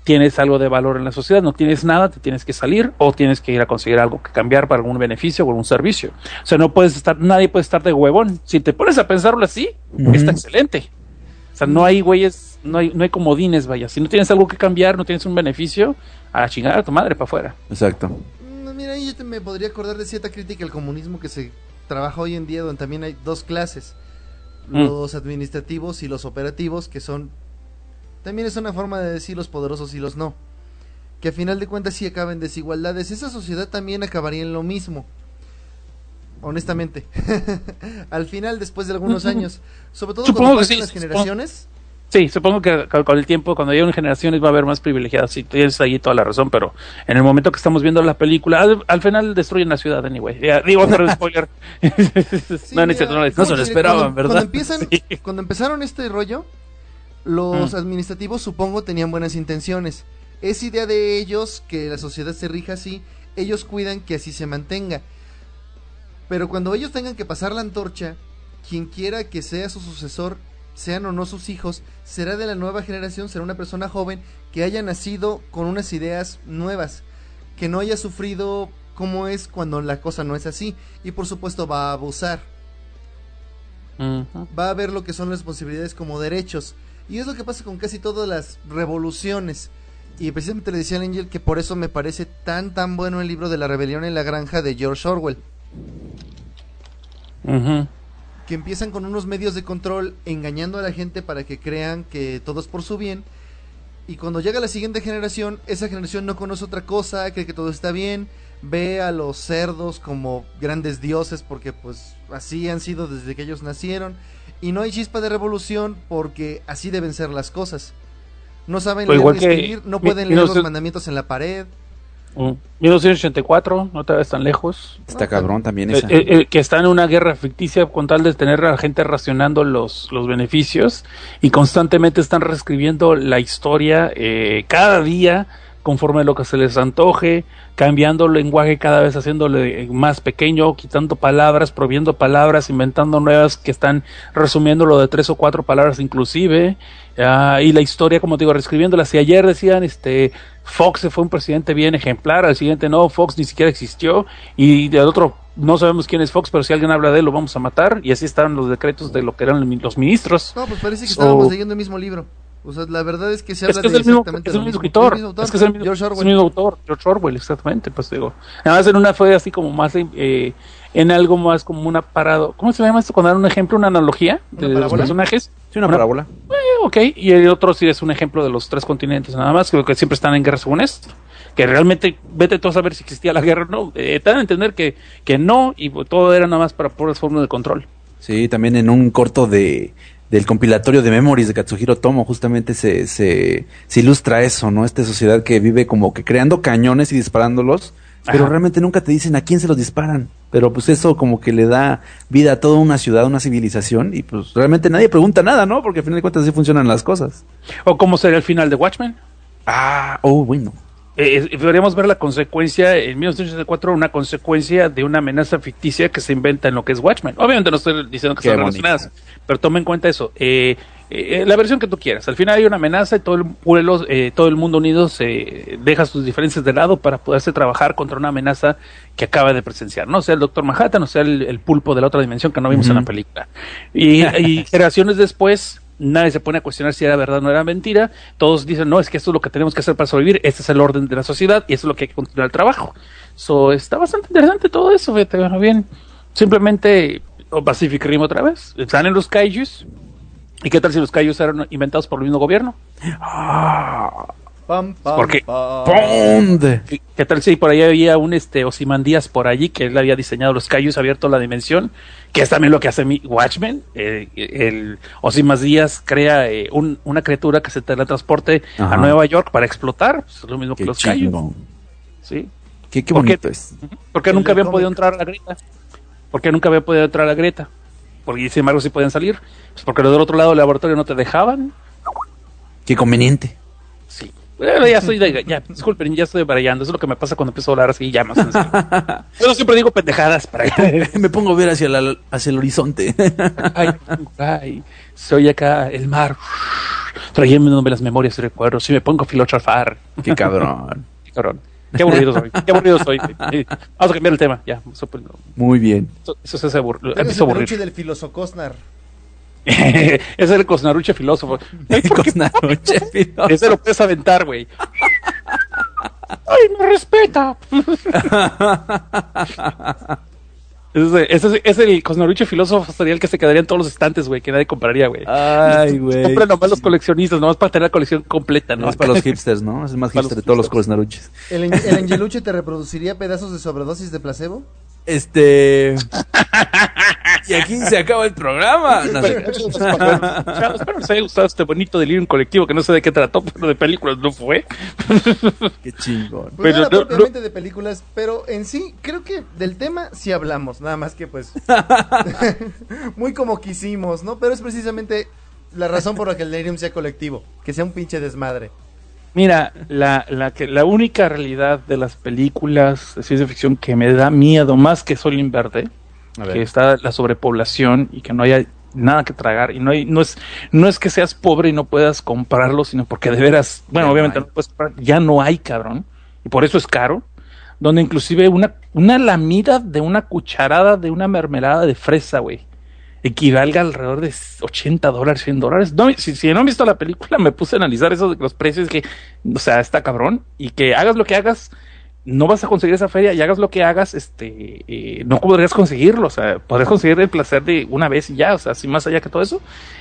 tienes algo de valor en la sociedad, no tienes nada, te tienes que salir o tienes que ir a conseguir algo que cambiar para algún beneficio o algún servicio. O sea, no puedes estar, nadie puede estar de huevón. Si te pones a pensarlo así, está excelente. O sea, no hay güeyes, no hay, no hay comodines, vaya. Si no tienes algo que cambiar, no tienes un beneficio, a la chingada a tu madre para afuera. Exacto. Mm, Mira, ahí yo te- me podría acordar de cierta crítica al comunismo que se trabaja hoy en día, donde también hay dos clases: Mm. los administrativos y los operativos, que son. También es una forma de decir los poderosos y los no. Que a final de cuentas sí acaban desigualdades. Esa sociedad también acabaría en lo mismo. Honestamente. al final, después de algunos años. Sobre todo sí, las supongo. generaciones. Sí, supongo que con con el tiempo, cuando haya generaciones, va a haber más privilegiadas. Sí, tienes ahí toda la razón, pero en el momento que estamos viendo la película, al, al final destruyen la ciudad, anyway. Ya, digo, otro spoiler. Sí, no, mira, se lo esperaban, cuando- ¿verdad? Cuando empiezan, Sí. cuando empezaron este rollo, los Mm. administrativos supongo tenían buenas intenciones. Es idea de ellos que la sociedad se rija así, ellos cuidan que así se mantenga. Pero cuando ellos tengan que pasar la antorcha, quien quiera que sea su sucesor, sean o no sus hijos, será de la nueva generación, será una persona joven que haya nacido con unas ideas nuevas, que no haya sufrido como es cuando la cosa no es así, y por supuesto va a abusar va a ver lo que son responsabilidades como derechos. Y es lo que pasa con casi todas las revoluciones. Y precisamente le decía al Angel que por eso me parece tan tan bueno el libro de la rebelión en la granja de George Orwell. Que empiezan con unos medios de control engañando a la gente para que crean que todo es por su bien. Y cuando llega la siguiente generación, esa generación no conoce otra cosa, cree que todo está bien, ve a los cerdos como grandes dioses porque pues así han sido desde que ellos nacieron. Y no hay chispa de revolución porque así deben ser las cosas. No saben O leer escribir, no pueden mi- leer los mandamientos en la pared. Mm. 1984, no te ves tan lejos. Está cabrón también Eh, esa. eh, eh, que está en una guerra ficticia con tal de tener a la gente racionando los, los beneficios y constantemente están reescribiendo la historia eh, cada día conforme a lo que se les antoje, cambiando el lenguaje cada vez haciéndole más pequeño, quitando palabras, prohibiendo palabras, inventando nuevas que están resumiendo lo de tres o cuatro palabras inclusive, ah, y la historia, como te digo, reescribiéndola. Si ayer decían, este, Fox se fue un presidente bien ejemplar, al siguiente no, Fox ni siquiera existió, y del otro no sabemos quién es Fox, pero si alguien habla de él lo vamos a matar, y así estaban los decretos de lo que eran los ministros. No, pues parece que So- estábamos leyendo el mismo libro. O sea, la verdad es que se Es habla que es de el mismo, exactamente es el lo mismo mismo. escritor, El mismo autor, es que es el mismo, George es el Orwell. mismo autor, George Orwell, exactamente, pues digo. Además en una fue así como más eh, en algo más como una parado, ¿cómo se llama esto? Cuando dan un ejemplo, una analogía de los personajes. Sí, una parábola. Eh, ok, y el otro sí es un ejemplo de los tres continentes nada más, creo que siempre están en guerra según esto. Que realmente, vete tú a saber si existía la guerra o no. Eh, te dan a entender que, que no, y todo era nada más para puras formas de control. Sí, también en un corto de del compilatorio de Memories de Katsuhiro Tomo justamente se, se, se ilustra eso, ¿no? Esta sociedad que vive como que creando cañones y disparándolos, pero realmente nunca te dicen a quién se los disparan. Pero pues eso como que le da vida a toda una ciudad, una civilización, y pues realmente nadie pregunta nada, ¿no? Porque al final de cuentas así funcionan las cosas. O cómo sería el final de Watchmen. Ah, oh, bueno. Eh, eh, podríamos ver la consecuencia en 1984, una consecuencia de una amenaza ficticia que se inventa en lo que es Watchmen. Obviamente no estoy diciendo que Qué sean bonito. relacionadas, pero toma en cuenta eso. Eh, eh, la versión que tú quieras. Al final hay una amenaza y todo el pueblo, eh, todo el mundo unido se deja sus diferencias de lado para poderse trabajar contra una amenaza que acaba de presenciar. No sea el Doctor Manhattan, no sea el, el pulpo de la otra dimensión que no vimos en la película. Y, y generaciones después nadie se pone a cuestionar si era verdad o no era mentira. Todos dicen, no, es que esto es lo que tenemos que hacer para sobrevivir, este es el orden de la sociedad y eso es lo que hay que continuar el trabajo. So, está bastante interesante todo eso, bueno, bien. Simplemente Pacific Rim otra vez. Están en los kaijus. ¿Y qué tal si los kaijus eran inventados por el mismo gobierno? Pam, pam, Porque- pam. ¿Qué- ¿Qué tal si por ahí había un este Osimandías por allí que él había diseñado los kaijus, abierto la dimensión? Que es también lo que hace mi Watchmen. Eh, el Osimandías crea eh, un- una criatura que se teletransporte Ajá. a Nueva York para explotar. Pues es lo mismo que Qué los kaijus. chingón. ¿sí? Qué, qué ¿Por qué? bonito es. ¿Por qué El nunca del habían podido entrar a la grieta? ¿Por qué nunca habían podido entrar a la grieta? Porque sin embargo sí podían salir. Pues porque los del otro lado del laboratorio no te dejaban. Qué conveniente. Sí. Bueno, ya estoy, de- ya, disculpen, ya estoy barallando. Eso es lo que me pasa cuando empiezo a hablar así, ya más. Yo siempre digo pendejadas para Me pongo a ver hacia, la- hacia el horizonte. Ay, ay, soy acá el mar, trayéndome las memorias y recuerdos. Y me pongo a filosofar. Qué cabrón. Qué cabrón. Qué aburrido soy. Qué aburrido soy. Vamos a cambiar el tema. Ya, Muy bien. eso, eso se hace abur- Tráigase empiezo a el peluche aburrir. del filosocosnar. Ese es el cosnaruche filósofo. Cosnaruche, filósofo. Ese lo puedes aventar, güey. ¡Ay, me respeta! Ese, es- ese es- el cosnaruche filósofo sería el que se quedaría en todos los estantes, güey, que nadie compraría, güey. Ay, güey. Compran nomás los coleccionistas, nomás para tener la colección completa, No, ¿no? es para los hipsters, ¿no? Es el más hipster de todos los cosnaruches. ¿El, el angeluche te reproduciría pedazos de sobredosis de placebo? Este. y aquí se acaba el programa. No sé. Chavos, espero les haya gustado este bonito delirio colectivo que no sé de qué trató, pero de películas no fue. Qué chingón. Pues Pero no- propiamente de películas, pero en sí creo que del tema sí hablamos, nada más que pues muy como quisimos, ¿no? Pero es precisamente la razón por la que el delirium sea colectivo, que sea un pinche desmadre. Mira, la, la, que, la única realidad de las películas de ciencia ficción que me da miedo más que Sol Inverde, que está la sobrepoblación y que no haya nada que tragar y no hay, no es no es que seas pobre y no puedas comprarlo sino porque de veras bueno Ya obviamente no puedes comprar, ya no hay cabrón y por eso es caro donde inclusive una una lamida de una cucharada de una mermelada de fresa güey equivalga alrededor de 80 dólares 100 dólares no, si, si no han visto la película me puse a analizar eso de los precios que o sea está cabrón y que hagas lo que hagas no vas a conseguir esa feria y hagas lo que hagas, este, eh, no podrías conseguirlo, o sea, podrías conseguir el placer de una vez y ya, o sea, sin más allá que todo eso.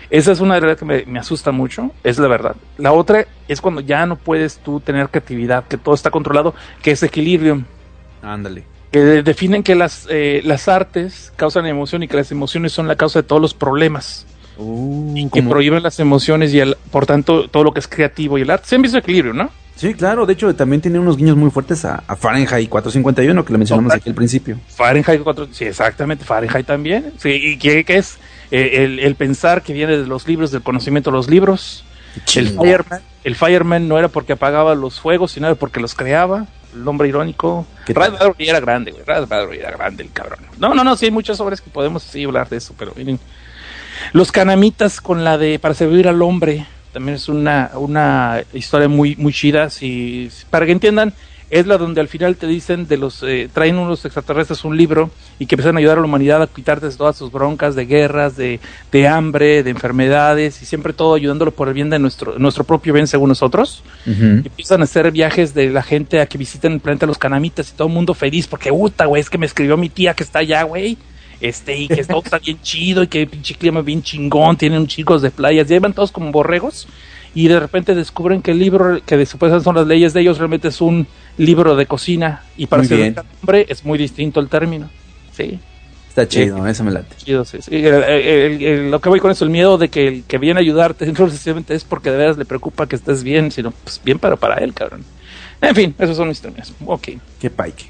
Esa es una realidad que me, me asusta mucho, es la verdad. La otra es cuando ya no puedes tú tener creatividad, que todo está controlado, que es equilibrio, Ándale. Que de- definen que las, eh, las artes causan emoción y que las emociones son la causa de todos los problemas. Uh, Y que prohíben las emociones y el, por tanto, todo lo que es creativo y el arte. Se han visto equilibrio, ¿no? Sí, claro. De hecho, también tiene unos guiños muy fuertes a, a Fahrenheit 451, que le mencionamos Total. aquí al principio. Fahrenheit 4, sí, exactamente, Fahrenheit también. Sí, ¿Y qué, qué es? Eh, el, el pensar que viene de los libros, del conocimiento de los libros. El fireman, el fireman no era porque apagaba los fuegos, sino era porque los creaba. El hombre irónico. ¿Qué Rad tal? Bradbury era grande, güey. Rad Bradbury era grande el cabrón. No, no, no, sí hay muchas obras que podemos sí hablar de eso, pero miren. Los canamitas con la de Para servir al hombre. También es una, una historia muy, muy chida. Si, para que entiendan, es la donde al final te dicen de los eh, traen unos extraterrestres un libro y que empiezan a ayudar a la humanidad a quitarte de todas sus broncas de guerras, de, de hambre, de enfermedades y siempre todo ayudándolo por el bien de nuestro nuestro propio bien según nosotros. Ujú. Y empiezan a hacer viajes de la gente a que visiten el planeta de los canamitas y todo el mundo feliz porque, puta, güey, es que me escribió mi tía que está allá, güey. Este, y que todo está bien chido y que pinche clima bien chingón, tienen chicos de playas, llevan todos como borregos y de repente descubren que el libro que de- supuestamente son las leyes de ellos realmente es un libro de cocina y para ser hombre es muy distinto el término. Sí, Está chido, esa me late. chido, sí, sí. El- el- el- lo que voy con eso, el miedo de que el que viene a ayudarte no necesariamente es porque de veras le preocupa que estés bien, sino pues bien para, para él, cabrón. En fin, esos son mis términos. Ok, Qué paique.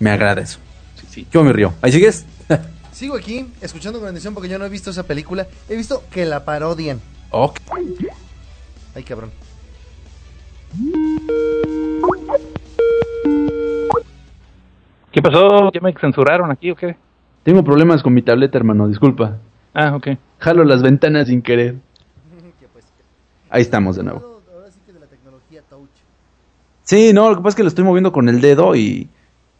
Me agrada eso. sí, sí. Yo me río. ¿Ahí sigues? Sigo aquí escuchando con atención porque yo no he visto esa película. He visto que la parodian. Ok. Ay, cabrón. ¿Qué pasó? ¿Ya me censuraron aquí o qué? Tengo problemas con mi tableta, hermano. Disculpa. Ah, ok. Jalo las ventanas sin querer. Que pues, Ahí estamos de nuevo. Ahora sí que de la tecnología touch. Sí, no, lo que pasa es que lo estoy moviendo con el dedo y...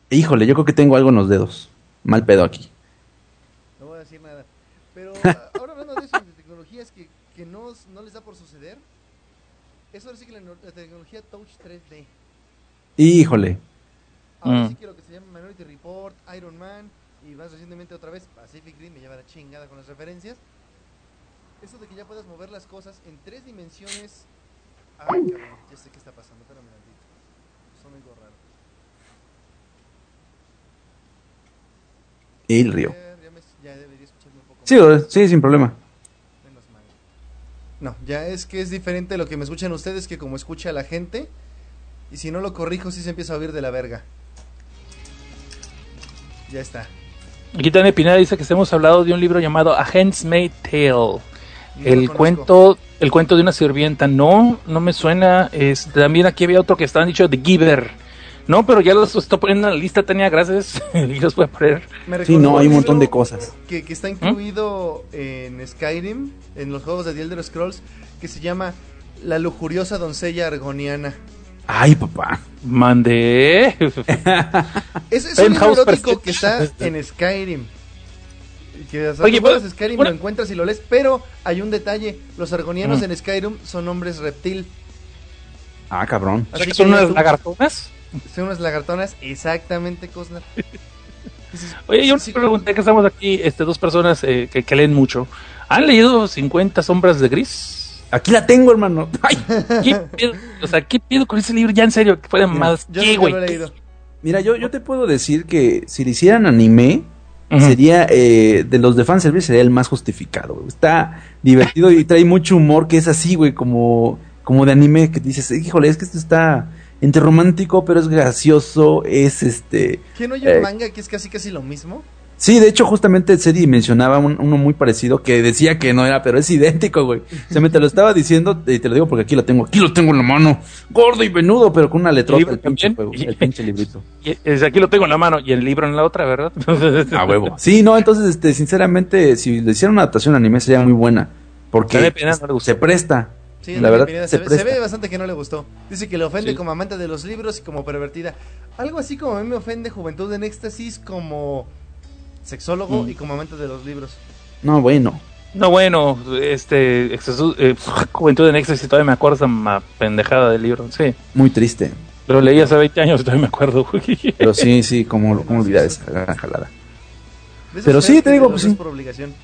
Híjole, yo creo que tengo algo en los dedos. Mal pedo aquí. No voy a decir nada. Pero ah, ahora hablando de eso, de tecnologías que, que no, no les da por suceder. Eso ahora sí que la, la tecnología touch 3D. Híjole. Ahora Mm. sí que lo que se llama Minority Report, Iron Man y más recientemente otra vez Pacific Rim me lleva la chingada con las referencias. Eso de que ya puedas mover las cosas en tres dimensiones. Ay, cabrón, ya sé qué está pasando, espérame tantito. Son algo raro. El río. Ya, ya me- ya debería escucharme un poco Sí, más. sí, sin problema. No, ya es que es diferente lo que me escuchan ustedes que como escucha la gente. Y si no lo corrijo, sí se empieza a oír de la verga. Ya está. Aquí también Pineda dice que hemos hablado de un libro llamado A Handmaid's Tale No El cuento, el cuento de una sirvienta, no, no me suena. Es, también aquí había otro que estaban dicho The Giver. No, pero ya los estoy poniendo en la lista, tenía gracias. y los voy a poner. Me Sí, no, hay un montón de cosas. Que, que está incluido en Skyrim, en los juegos de The Elder Scrolls, que se llama La lujuriosa doncella argoniana. Ay, papá. Mandé. Es, es un libro erótico que está en Skyrim. Que, o sea, Oye, juegas pues, Skyrim, bueno. lo encuentras y lo lees, pero hay un detalle. Los argonianos Mm. en Skyrim son hombres reptil. Ah, cabrón. Así que ¿Son unas tú- lagartonas? Son unas lagartonas, exactamente, Cosner. Oye, yo sí, me pregunté que estamos aquí, este, dos personas eh, que, que leen mucho. ¿Han leído 50 sombras de gris? Aquí la tengo, hermano. Ay. ¿Qué pedo? O sea, ¿qué pedo con ese libro? Ya en serio, que fue más. Yo ¿Qué, güey? leído. Mira, yo, yo te puedo decir que si le hicieran anime, sería eh, de los de fanservice sería el más justificado. güey. Está divertido y trae mucho humor que es así, güey, como, como de anime que dices, híjole, es que esto está entre romántico, pero es gracioso, es este... ¿Quién oye un Eh. manga que es casi casi lo mismo? Sí, de hecho, justamente Sedi mencionaba un- uno muy parecido que decía que no era, pero es idéntico, güey. O sea, me te lo estaba diciendo y te lo digo porque aquí lo tengo, aquí lo tengo en la mano, gordo y venudo, pero con una letrota, el pinche, también? juego, el pinche librito. Y- es- aquí lo tengo en la mano y el libro en la otra, ¿verdad? A huevo. Sí, no, entonces, este, sinceramente, si le hicieran una adaptación anime sería muy buena. Porque se presta. Sí, la verdad, se se, ve, se presta. ve bastante que no le gustó. Dice que le ofende Sí. como amante de los libros y como pervertida. Algo así como a mí me ofende Juventud en Éxtasis como sexólogo Mm. y como amante de los libros. No, bueno. No, bueno, este, exceso- eh, Juventud en Éxtasis, todavía me acuerdo esa ma- pendejada del libro, sí. Muy triste. Lo leí hace 20 años, todavía me acuerdo. Pero sí, sí, cómo, cómo olvidar esa gran jalada. Pero sí, te digo, pues por obligación.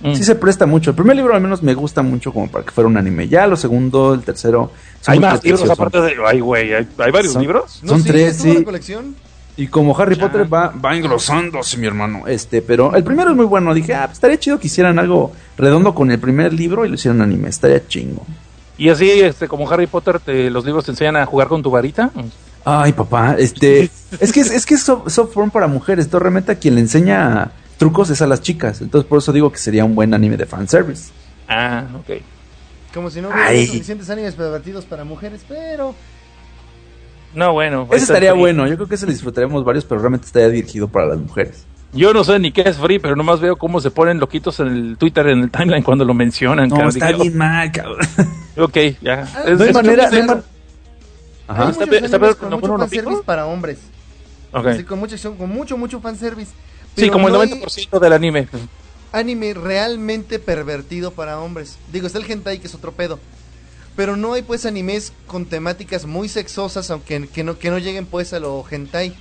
Mm. Sí se presta mucho. El primer libro al menos me gusta mucho como para que fuera un anime. Ya lo segundo, el tercero... son Hay más libros aparte de... Ay, güey, ¿hay, hay varios Son- libros? No, Son sí, tres, sí. colección. Y como Harry Ya. Potter va, va engrosándose, mi hermano. Este, pero el primero es muy bueno. Dije, ah, pues estaría chido que hicieran algo redondo con el primer libro y lo hicieran anime. Estaría chingo. Y así, este, como Harry Potter, te- los libros te enseñan a jugar con tu varita. Ay, papá, este, es que es, es que es soft, soft porn para mujeres, entonces realmente a quien le enseña trucos es a las chicas, entonces por eso digo que sería un buen anime de fanservice. Ah, ok. Como si no hubiera Ay. suficientes animes pervertidos para mujeres, pero No, bueno. Ese estaría free. bueno, yo creo que ese lo disfrutaríamos varios, pero realmente estaría dirigido para las mujeres. Yo no sé ni qué es free, pero nomás veo cómo se ponen loquitos en el Twitter, en el timeline cuando lo mencionan. No, cabrón. está bien mal, cabrón. Ok, ya. Ah, Es- No hay es- manera, es- no hay man- hay Ajá. Está está con mucho fanservice para hombres. ok. Así, con mucha acción, con mucho, mucho fanservice. Sí, como el no hay 90% del anime. anime realmente pervertido para hombres. Digo, está el hentai que es otro pedo. Pero no hay pues animes con temáticas muy sexosas, aunque que no, que no lleguen pues a lo hentai.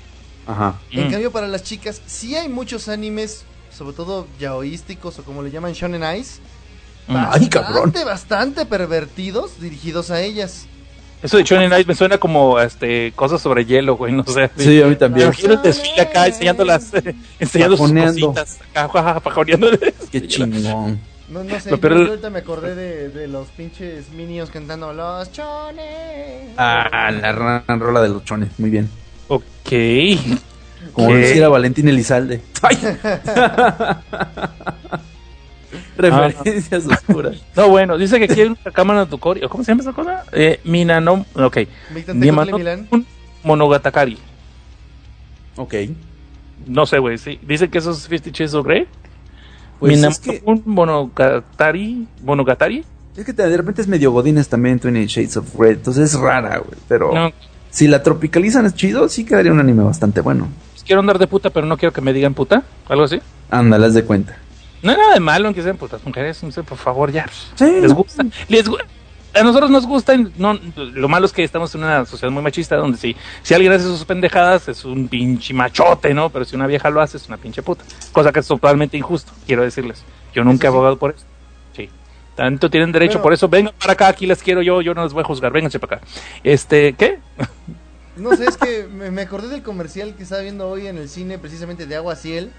Ajá. En Mm. cambio para las chicas sí hay muchos animes, sobre todo yaoísticos o como le llaman shonen eyes. Mm. Ay, cabrón. Bastante, bastante pervertidos dirigidos a ellas. Eso de Shonen Ice me suena como este cosas sobre hielo, güey, no sé. Sí, a mí también. imagino el desfile acá enseñando las enseñando sus Pajoneando. cositas, acá. Qué chingón. No, no sé, peor- yo ahorita me acordé de, de los pinches minions cantando los chones. Ah, la gran rola de los chones, muy bien. Ok. Como ¿Qué? decía Valentín Elizalde. Ay. Referencias oscuras. No, bueno, dice que aquí hay una cámara de. ¿Cómo se llama esa cosa? Eh, Minanom. Ok. Milán. Monogatakari. Ok. No sé, güey, sí. Dice que eso es Fifty Shades of Grey. Pues es que, Monogatari. Monogatari. es que de repente es medio godines también, 20 Shades of Red. Entonces es rara, güey. Pero No, si la tropicalizan es chido, sí quedaría un anime bastante bueno. pues quiero andar de puta, pero no quiero que me digan puta. Algo así. Ándale, haz de cuenta. No hay nada de malo en que sean putas mujeres, no sé, por favor, ya. Sí, les no. gusta. Les gu- a nosotros nos gusta, no, lo malo es que estamos en una sociedad muy machista donde si, si alguien hace sus pendejadas es un pinche machote, ¿no? Pero si una vieja lo hace es una pinche puta. Cosa que es totalmente injusto, quiero decirles. Yo nunca he abogado por eso. Sí. Tanto tienen derecho, Pero- por eso vengan para acá, aquí les quiero yo, yo no les voy a juzgar, vénganse para acá. Este, ¿qué? No sé, es que me, me acordé del comercial que estaba viendo hoy en el cine, precisamente de Agua Ciel.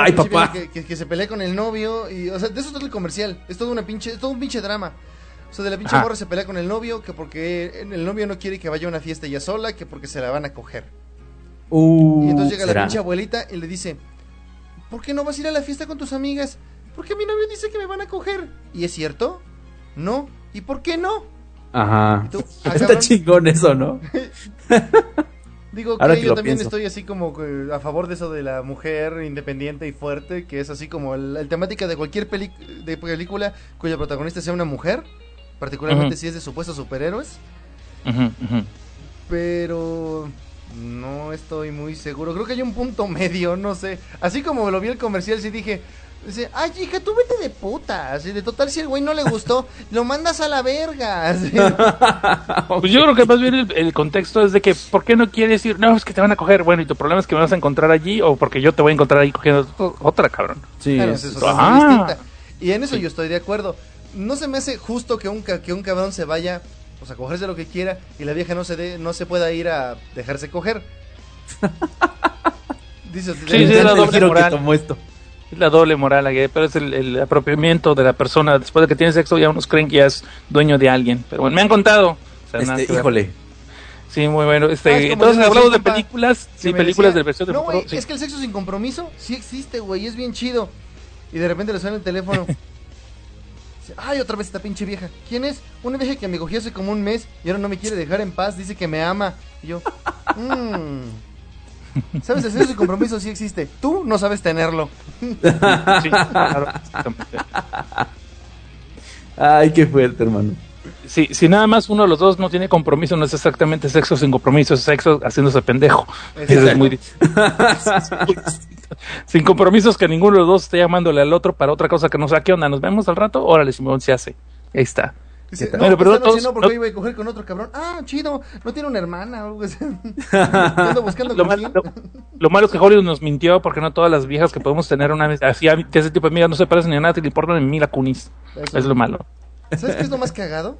Ay, papá. Que, que- que se pelea con el novio y, o sea, de eso es todo el comercial. Es todo una pinche, es todo un pinche drama. O sea, de la pinche Ajá. morra se pelea con el novio, que porque el novio no quiere que vaya a una fiesta ella sola, que porque se la van a coger. Uh, Y entonces llega ¿será? la pinche abuelita y le dice, ¿por qué no vas a ir a la fiesta con tus amigas? porque mi novio dice que me van a coger. ¿Y es cierto? No. ¿Y por qué no? Ajá. ¿Tú? Ah, Está chingón eso, ¿no? Digo Ahora que que yo también pienso. estoy así como a favor de eso de la mujer independiente y fuerte, que es así como el, el temática de cualquier peli- de película cuya protagonista sea una mujer, particularmente si es de supuestos superhéroes, ujú. pero no estoy muy seguro. Creo que hay un punto medio, no sé. Así como lo vi el comercial, sí dije, dice, ay hija, tú vete de puta, así de total si el güey no le gustó, lo mandas a la verga. así. Pues yo creo que más bien el, el contexto es de que, ¿por qué no quieres ir? No, es que te van a coger. Bueno, y tu problema es que me vas a encontrar allí o porque yo te voy a encontrar ahí cogiendo o- otra, cabrón. Sí, Claro, es- es otra Ah. muy distinta. Y en eso yo estoy de acuerdo. No se me hace justo que un, ca- que un cabrón se vaya pues, a cogerse lo que quiera y la vieja no se de, no se pueda ir a dejarse coger. Dice, Sí, sí, la doble que moral. tomó esto. Es la doble moral, aquí, pero es el, el apropiamiento de la persona. Después de que tiene sexo, ya unos creen que ya es dueño de alguien. Pero bueno, me han contado. O sea, nada Este, híjole. Sí, muy bueno. Ah, Este, es como entonces hablamos de películas. Sí, películas decía, de versión de No, futuro. güey, sí. es que el sexo sin compromiso sí existe, güey, es bien chido. Y de repente le suena el teléfono. Ay, otra vez esta pinche vieja. ¿Quién es? Una vieja que me cogió hace como un mes y ahora no me quiere dejar en paz. Dice que me ama. Y yo, mmm. ¿Sabes? El sexo sin compromiso sí existe. Tú no sabes tenerlo. Sí, claro, exactamente. Ay, qué fuerte, hermano. Sí, si nada más uno de los dos no tiene compromiso, no es exactamente sexo sin compromiso, es sexo haciéndose pendejo. Eso es muy Sin compromisos que ninguno de los dos esté llamándole al otro para otra cosa que no sea, ¿qué onda? ¿Nos vemos al rato? Órale, Simón, se hace. Ahí está. Dice, no, pero noche todos- no, porque no- voy a coger con otro cabrón. Ah, chido. No tiene una hermana o algo así. Ando buscando Lo malo, lo- lo malo es que Hollywood nos mintió porque no todas las viejas que podemos tener una así de ese tipo de amigas no se parecen ni a nada, te le importan en Mila Kunis. Eso. Es lo malo. ¿Sabes qué es lo más cagado?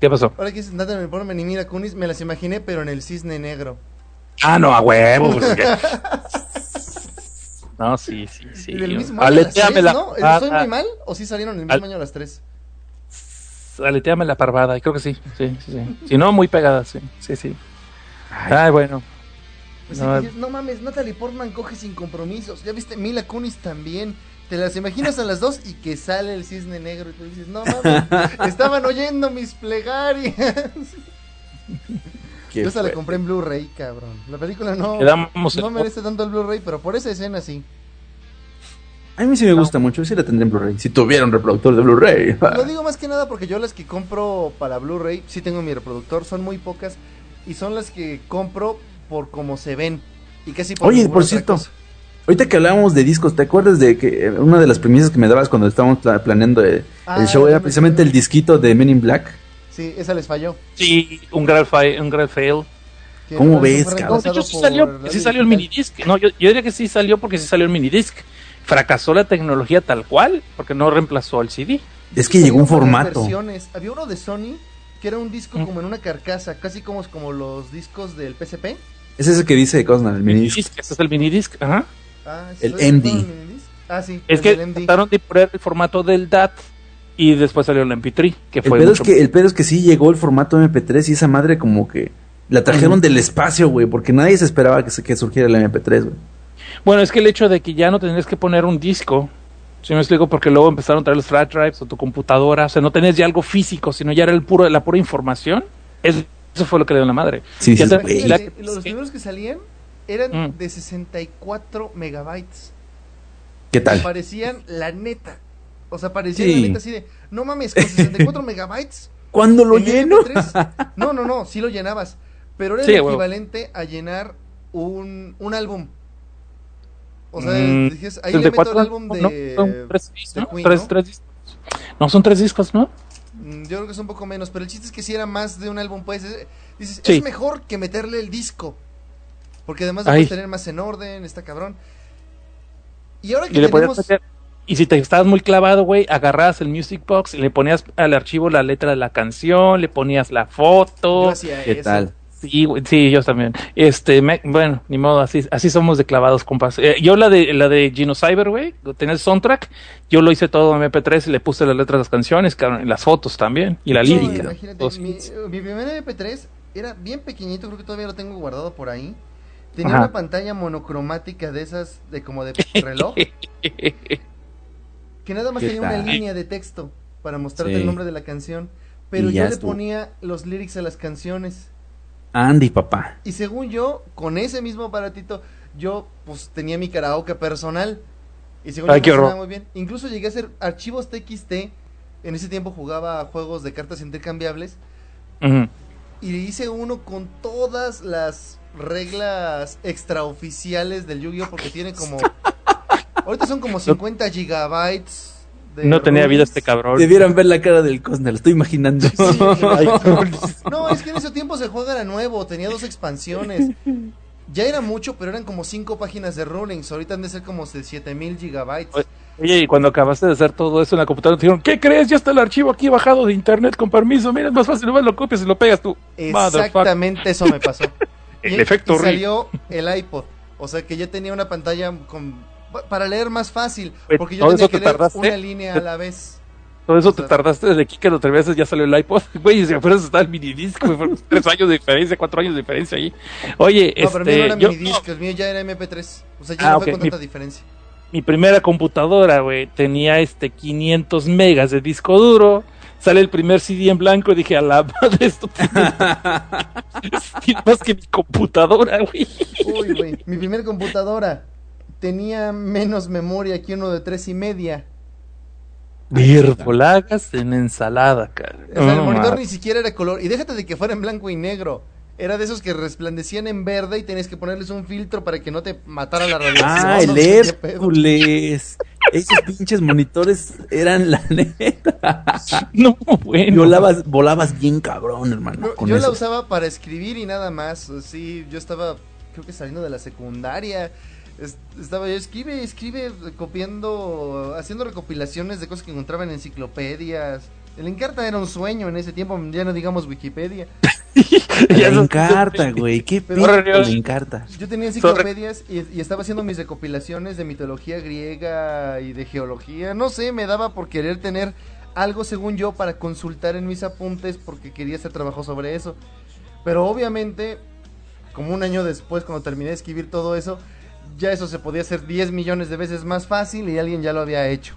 ¿Qué pasó? Ahora que dices, nada me pone ni mira Kunis, me las imaginé, pero en el cisne negro. Ah, no, a huevo. pues, no, sí, sí, sí. Y del mismo año a las tres, la ¿no? ¿Estoy muy mal? ¿O sí salieron el mismo Al- año a las tres? Aleteame la parvada, creo que sí, sí, sí, sí. Si no, muy pegada, sí, sí, sí. Ay, bueno. Pues No, sí, no mames, Natalie Portman coge sin compromisos. Ya viste, Mila Kunis también. Te las imaginas a las dos y que sale el cisne negro y tú dices, no mames, estaban oyendo mis plegarias. Yo se la compré en Blu-ray, cabrón. La película no, no merece tanto el Blu-ray, pero por esa escena sí. A mí sí me gusta mucho, sí la tendré en Blu-ray. Si tuviera un reproductor de Blu-ray. Lo digo más que nada porque yo las que compro para Blu-ray, sí tengo mi reproductor, son muy pocas y son las que compro por cómo se ven. Y casi por Oye, por cierto, cosa. ahorita que hablábamos de discos, ¿te acuerdas de que eh, una de las premisas que me dabas cuando estábamos pla- planeando eh, Ah, el show era me precisamente el disquito de Men in Black? Sí, esa les falló. Sí, un gran, fa- un gran fail. ¿Cómo no, ves, cabrón? No, de hecho sí salió, sí salió el minidisc. No, yo, yo diría que sí salió porque sí salió el minidisc. Fracasó la tecnología tal cual porque no reemplazó el CD. Es que llegó un formato. versiones. Había uno de Sony que era un disco Mm. como en una carcasa, casi como, como los discos del PSP. Es ese que dice Cosnar, el mini Minidisc, ese es el minidisc, ajá. Ah, El. MD. ¿No, el? Ah, sí. Es el que trataron de poner el formato del DAT y después salió el MP3, que El fue pedo, es que, el pedo es que sí llegó el formato MP3 y esa madre como que la trajeron del espacio, güey, porque nadie se esperaba que, se- que surgiera el MP3, güey. Bueno, es que el hecho de que ya no tendrías que poner un disco, si me explico, porque luego empezaron a traer los flash drives o tu computadora, o sea, no tenías ya algo físico, sino ya era el puro, la pura información. Es- eso fue lo que le dio la madre. Sí, sí, la- Imagínate, los primeros que salían eran Mm. de 64 megabytes. ¿Qué tal? Parecían la neta. O sea, parecían Sí. la neta así de, no mames, con 64 megabytes. ¿Cuándo lo en lleno? MP3. No, no, no, sí lo llenabas. Pero era Sí, el equivalente a llenar un, un álbum. O sea, Mm, dijes, ahí le meto 34, el álbum no, de, son tres, de ¿no? Queen, Tres- ¿no? tres discos. No, son tres discos, ¿no? Mm, Yo creo que es un poco menos, pero el chiste es que si era más de un álbum, pues es- dices, Sí. es mejor que meterle el disco. Porque además lo Ay. puedes tener más en orden, está cabrón. Y ahora que Y le podías tenemos... meter- Y si te estabas muy clavado, güey, agarrabas el Music Box y le ponías al archivo la letra de la canción, le ponías la Yo foto. hacía ¿Qué eso. tal? Sí, yo también. Este, me- bueno, ni modo, así, así somos de clavados, compas. Eh, yo la de la de Gino Cyber, güey, tenía el soundtrack, yo lo hice todo en MP3 y le puse las letras de las canciones, y las fotos también, y la No, lírica. imagínate, mi, mi primer MP3 era bien pequeñito, creo que todavía lo tengo guardado por ahí. Tenía Ajá. una pantalla monocromática de esas, de como de reloj. que nada más ¿Qué tenía una línea de texto para mostrarte Sí. el nombre de la canción, pero yo le ponía los lyrics a las canciones. Andy, papá. Y según yo, con ese mismo aparatito, yo pues tenía mi karaoke personal. Y según Ay, yo horror. muy bien. Incluso llegué a hacer archivos TXT. En ese tiempo jugaba juegos de cartas intercambiables. Ujú. Y hice uno con todas las reglas extraoficiales del Yu-Gi-Oh! porque tiene como... Ahorita son como 50 gigabytes. De No tenía vida este cabrón. Debieran ver la cara del Cosner, lo estoy imaginando. No, es que en ese tiempo se juega era nuevo, tenía dos expansiones. Ya era mucho, pero eran como cinco páginas de rulings. Ahorita han de ser como de 7000 gigabytes. Oye, y cuando acabaste de hacer todo eso en la computadora, te dijeron, ¿qué crees? Ya está el archivo aquí bajado de internet con permiso. Mira, es más fácil, nomás lo copias y lo pegas tú. Exactamente eso me pasó. El efecto y salió el iPod. O sea que ya tenía una pantalla con para leer más fácil. Porque yo ¿todo tenía que te leer tardaste? una línea a la vez. Todo eso O te sea- tardaste desde aquí que lo veces ya salió el iPod. Güey, si apenas está el minidisc, güey, tres años de diferencia, cuatro años de diferencia ahí. Oye, No, pero el mío no este, era yo, minidisc, el mío ya era MP3. O sea, ya Ah, no fue ok, con mi- tanta diferencia. mi primera computadora, güey, tenía este 500 megas de disco duro. Sale el primer CD en blanco y dije, a la madre, esto tiene, más que mi computadora, güey. Uy, güey. Mi primer computadora tenía menos memoria que uno de tres y media. Virgolagas en ensalada, cara. O sea, el monitor ni siquiera era color. Y déjate de que fuera en blanco y negro. Era de esos que resplandecían en verde y tenías que ponerles un filtro para que no te matara la radiación. Ah, no el. Hércules. Esos pinches monitores eran la neta. No, bueno. Volabas, volabas bien cabrón, hermano. No, con yo la usaba para escribir y nada más. Sí, yo estaba, creo que saliendo de la secundaria. Es- Estaba yo, escribe, escribe, copiando, haciendo recopilaciones de cosas que encontraba en enciclopedias. El Encarta era un sueño en ese tiempo, ya no digamos Wikipedia. No- encarta, güey. Qué la encarta. Yo tenía enciclopedias y, y estaba haciendo mis recopilaciones de mitología griega y de geología. No sé, me daba por querer tener algo, según yo, para consultar en mis apuntes porque quería hacer trabajo sobre eso. Pero obviamente, como un año después, cuando terminé de escribir todo eso, ya eso se podía hacer 10 millones de veces más fácil y alguien ya lo había hecho.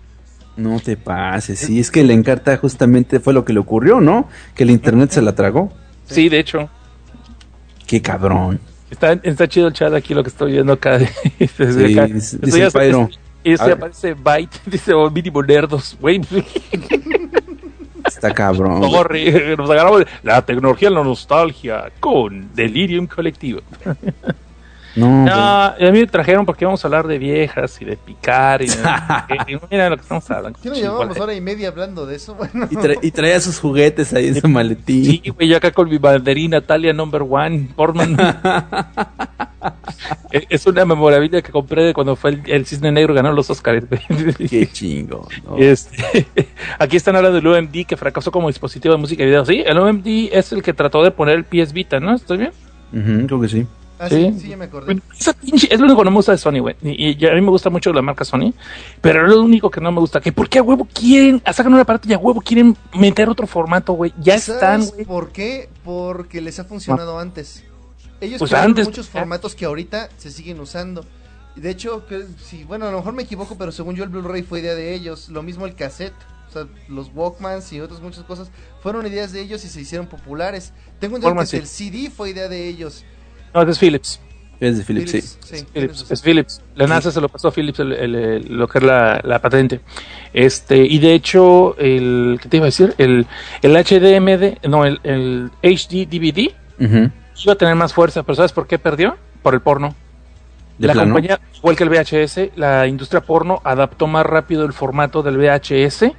No te pases. Sí, es que la encarta justamente fue lo que le ocurrió, ¿no? Que el internet se la tragó. Sí, de hecho. Qué cabrón. Está, está chido el chat aquí lo que estoy viendo acá. Desde Sí, acá. dice- dice ya el Pyro. Y A ver. aparece Byte, dice oh, mínimo nerdos, güey. Está cabrón. Corre, nos agarramos la tecnología la nostalgia con Delirium Colectivo. No, No, a mí me trajeron porque íbamos a hablar de viejas y de picar y de, y mira lo que estamos hablando. ¿Qué nos Igual. llevábamos hora y media hablando de eso? Bueno, Y, tra- y traía sus juguetes ahí en su maletín. Sí, güey, yo acá con mi banderín Natalia Number One, Portman. Es- es una memorabilia que compré de cuando fue el, el Cisne Negro ganó los Oscars. Qué chingo. ¿no? Este, aquí están hablando del UMD que fracasó como dispositivo de música y video. Sí, el UMD es el que trató de poner el PS Vita, ¿no? ¿Estoy bien? Ujú, creo que sí. Ah, sí, sí. sí, ya me acordé. Bueno, esa pinche- es lo único que no me gusta de Sony, güey. Y, y a mí me gusta mucho la marca Sony. Pero es lo único que no me gusta. Que ¿Por qué a huevo quieren, sacan un aparato y a huevo quieren meter otro formato, güey? Ya están, ¿Sabes güey. ¿Por qué? Porque les ha funcionado antes. Ellos Pues crearon antes, muchos ya. formatos que ahorita se siguen usando. De hecho, que, sí, bueno, a lo mejor me equivoco, pero según yo el Blu-ray fue idea de ellos. Lo mismo el cassette. O sea, los Walkmans y otras muchas cosas fueron ideas de ellos y se hicieron populares. Tengo entendido que sí. el CD fue idea de ellos. No, es Philips. Es de Philips, sí. Philips, sí, tienes Philips, es Philips. La NASA se lo pasó a Philips el- el- el- lo que es la, la patente. Este, y de hecho, el, ¿qué te iba a decir? El, el HDMD, no, el, el HD DVD Ujú. iba a tener más fuerza, pero ¿sabes por qué perdió? Por el porno. De la plano. compañía, igual que el VHS, la industria porno adaptó más rápido el formato del VHS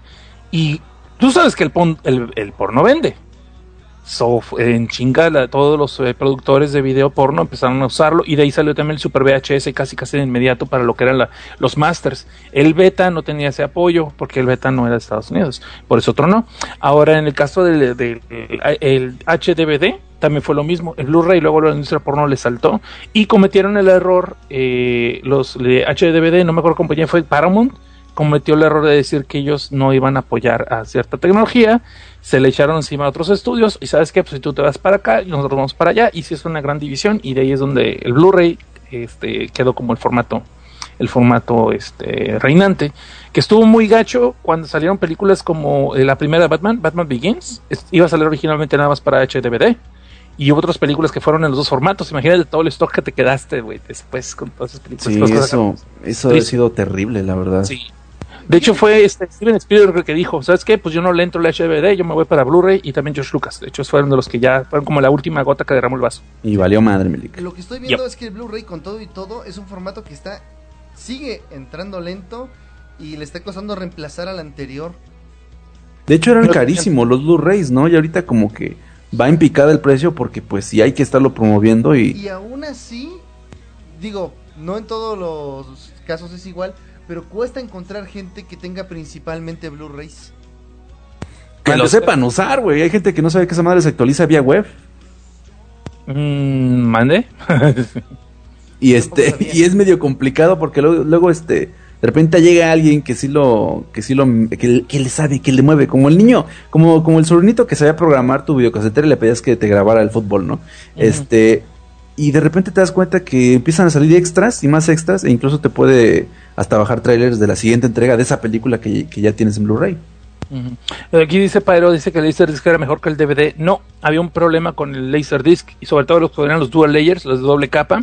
y tú sabes que el, pon- el, el porno vende. En chinga, la- todos los eh, productores de video porno empezaron a usarlo y de ahí salió también el Super VHS casi casi de inmediato para lo que eran la- los masters. El beta no tenía ese apoyo porque el beta no era de Estados Unidos, por eso otro no. Ahora en el caso del, el, HDVD también fue lo mismo, el Blu-ray luego la industria porno le saltó y cometieron el error, eh, los de HDVD, no me acuerdo compañía fue, Paramount, cometió el error de decir que ellos no iban a apoyar a cierta tecnología, se le echaron encima a otros estudios y sabes qué, pues si tú te vas para acá y nosotros vamos para allá y si es una gran división y de ahí es donde el Blu-ray este, quedó como el formato el formato este reinante, que estuvo muy gacho cuando salieron películas como eh, la primera de Batman, Batman Begins, es- iba a salir originalmente nada más para HDVD. Y hubo otras películas que fueron en los dos formatos. Imagínate todo el stock que te quedaste, güey, después con todas esas películas. Sí, eso, eso ha sido terrible, la verdad. Sí. De hecho, fue este Steven Spielberg el que dijo, ¿sabes qué? Pues yo no le entro el HDVD, yo me voy para Blu-ray y también George Lucas. De hecho, fueron de los que ya fueron como la última gota que derramó el vaso. Y valió madre, Milik. Lo que estoy viendo es que el Blu-ray con todo y todo es un formato que está sigue entrando lento y le está costando reemplazar al anterior. De hecho, eran carísimos los Blu-rays, ¿no? Y ahorita como que va en picada el precio porque pues sí hay que estarlo promoviendo y... Y aún así, digo, no en todos los casos es igual, pero cuesta encontrar gente que tenga principalmente Blu-rays. Que lo sepan usar, güey. Hay gente que no sabe que esa madre se actualiza vía web. Mm, ¿Mande? Y este, y es medio complicado porque luego, luego este, de repente llega alguien que sí lo, que sí lo, que, que le sabe, que le mueve, como el niño, como, como el sobrinito que sabía programar tu videocasetera y le pedías que te grabara el fútbol, ¿no? Este, y de repente te das cuenta que empiezan a salir extras y más extras, e incluso te puede hasta bajar trailers de la siguiente entrega de esa película que, que ya tienes en Blu-ray. Aquí dice Pairo, dice que el Laserdisc era mejor que el DVD. No, había un problema con el Laserdisc y sobre todo los que eran los dual layers, los de doble capa,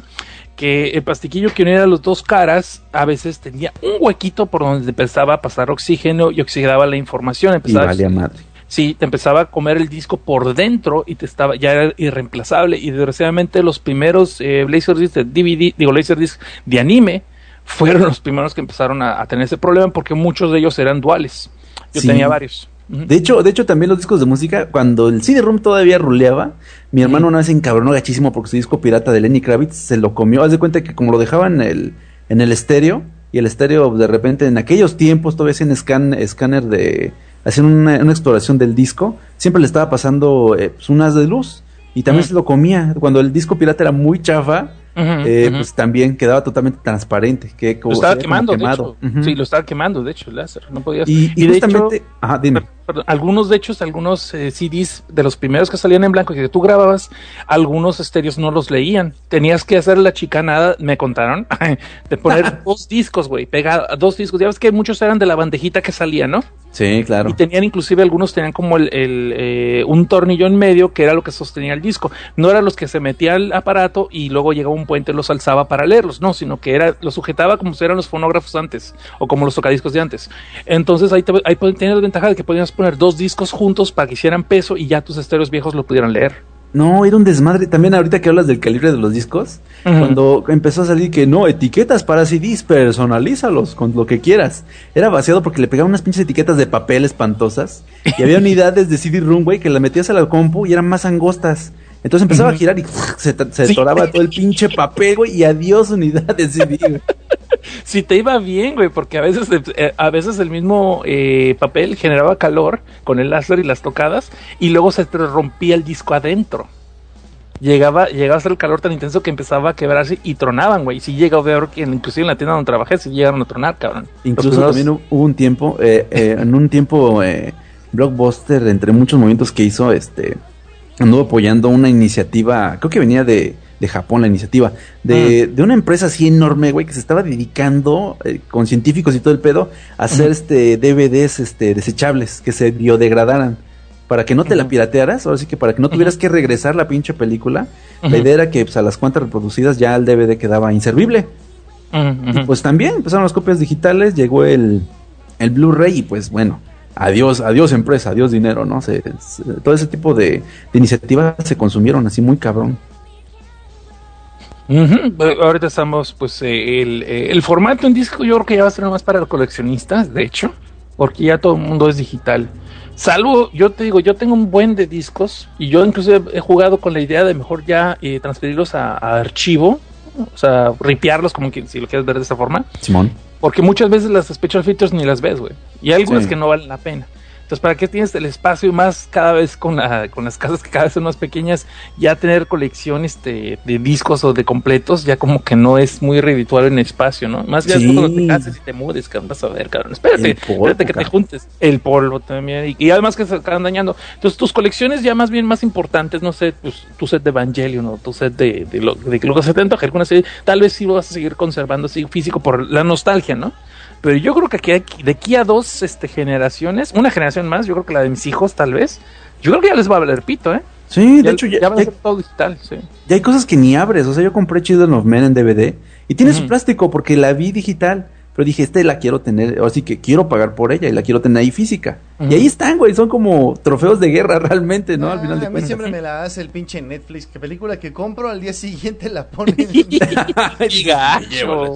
que el plastiquillo que unía las dos caras a veces tenía un huequito por donde empezaba a pasar oxígeno y oxidaba la información. Y Empezaba, valía madre. Sí, te empezaba a comer el disco por dentro y te estaba ya era irreemplazable. Y desgraciadamente los primeros eh, Laserdisc de DVD, digo Laserdisc de anime, fueron los primeros que empezaron a, a tener ese problema porque muchos de ellos eran duales. Yo Sí. tenía varios. De hecho, de hecho también los discos de música, cuando el CD-ROM todavía ruleaba, mi hermano una vez se encabronó gachísimo porque su disco pirata de Lenny Kravitz se lo comió. Haz de cuenta que como lo dejaban en el, en el estéreo, y el estéreo de repente en aquellos tiempos todavía hacían scan, escáner de, hacían una, una exploración del disco, siempre le estaba pasando eh, pues, unas de luz. Y también Ujú. se lo comía. Cuando el disco pirata era muy chafa, Eh, pues también quedaba totalmente transparente. Que lo como- estaba veía como quemando, de quemado. Ujú. Sí, lo estaba quemando, de hecho, el láser. No podías. Y, y de justamente, hecho, ajá, dime. Per- perdón, algunos, de hecho, algunos eh, CDs de los primeros que salían en blanco y que tú grababas, algunos estéreos no los leían. Tenías que hacer la chicanada, me contaron, de poner dos discos, güey, pegado, dos discos. Ya ves que muchos eran de la bandejita que salía, ¿no? Sí, claro. Y tenían inclusive algunos tenían como el, el, eh, un tornillo en medio que era lo que sostenía el disco. No eran los que se metía al aparato y luego llegaba un puente y los alzaba para leerlos, no, sino que era lo sujetaba como si eran los fonógrafos antes o como los tocadiscos de antes. Entonces ahí, te, ahí tenías la ventaja de que podías poner dos discos juntos para que hicieran peso y ya tus estéreos viejos lo pudieran leer. No, era un desmadre. También ahorita que hablas del calibre de los discos, cuando empezó a salir que no, etiquetas para CDs, personalízalos con lo que quieras. Era vaciado porque le pegaban unas pinches etiquetas de papel espantosas. Y había unidades de CD-ROOM, güey, que las metías a la compu y eran más angostas. Entonces empezaba a girar y se, se Sí. todo el pinche papel, güey, y adiós unidad de CD. Si te iba bien, güey, porque a veces, eh, a veces el mismo eh, papel generaba calor con el láser y las tocadas y luego se te rompía el disco adentro. Llegaba, llegaba a ser el calor tan intenso que empezaba a quebrarse y tronaban, güey. Si llegó a ver inclusive en la tienda donde trabajé, si llegaron a tronar, cabrón. Incluso primeros- también hubo un tiempo, eh, eh, en un tiempo, eh, Blockbuster, entre muchos movimientos que hizo, este, anduvo apoyando una iniciativa, creo que venía de, de Japón la iniciativa, de, de una empresa así enorme, güey, que se estaba dedicando, eh, con científicos y todo el pedo, a hacer este DVDs este, desechables, que se biodegradaran. Para que no te la piratearas, ahora sí que para que no tuvieras que regresar la pinche película, la Ujú. idea era que pues, a las cuantas reproducidas ya el DVD quedaba inservible. Y pues también empezaron las copias digitales, llegó el, el Blu-ray y pues bueno, adiós, adiós empresa, adiós dinero, ¿no? Se- se- todo ese tipo de, de iniciativas se consumieron así muy cabrón. Eh, Ahorita estamos, pues, eh, el, eh, el formato en disco yo creo que ya va a ser más para los coleccionistas, de hecho, porque ya todo el mundo es digital. Salvo, yo te digo, yo tengo un buen de discos y yo incluso he jugado con la idea de mejor ya eh, transferirlos a, a archivo, o sea, ripearlos como que, si lo quieres ver de esa forma, Simón. porque muchas veces las special features ni las ves, güey, y hay algunas Sí. que no valen la pena. Entonces, ¿para qué tienes el espacio más cada vez con, la, con las casas que cada vez son más pequeñas? Ya tener colección este, de discos o de completos, ya como que no es muy redituable en espacio, ¿no? Más ya Sí. cuando te cases y te mudes, cabrón, vas a ver, cabrón. Espérate, polvo, espérate que te juntes. El polvo también. Y, y además que se acaban dañando. Entonces, tus colecciones ya más bien más importantes, no sé, pues, tu set de Evangelion o tu set de, de, lo, de lo que se te antoje, alguna serie, tal vez sí lo vas a seguir conservando así físico por la nostalgia, ¿no? Pero yo creo que aquí, de aquí a dos este, generaciones, una generación más, yo creo que la de mis hijos tal vez, yo creo que ya les va a valer pito, ¿eh? Sí, de ya, hecho, ya, ya va a ya- ser todo digital, sí. ya hay cosas que ni abres. O sea, yo compré Children of Men en DVD y tiene su plástico porque la vi digital. Pero dije, este la quiero tener, así que quiero pagar por ella y la quiero tener ahí física. Y ahí están, güey, son como trofeos de guerra realmente, ¿no? Al Ah, final de a mí cuentas. siempre me la hace el pinche Netflix. Que película que compro al día siguiente la ponen. Qué gacho.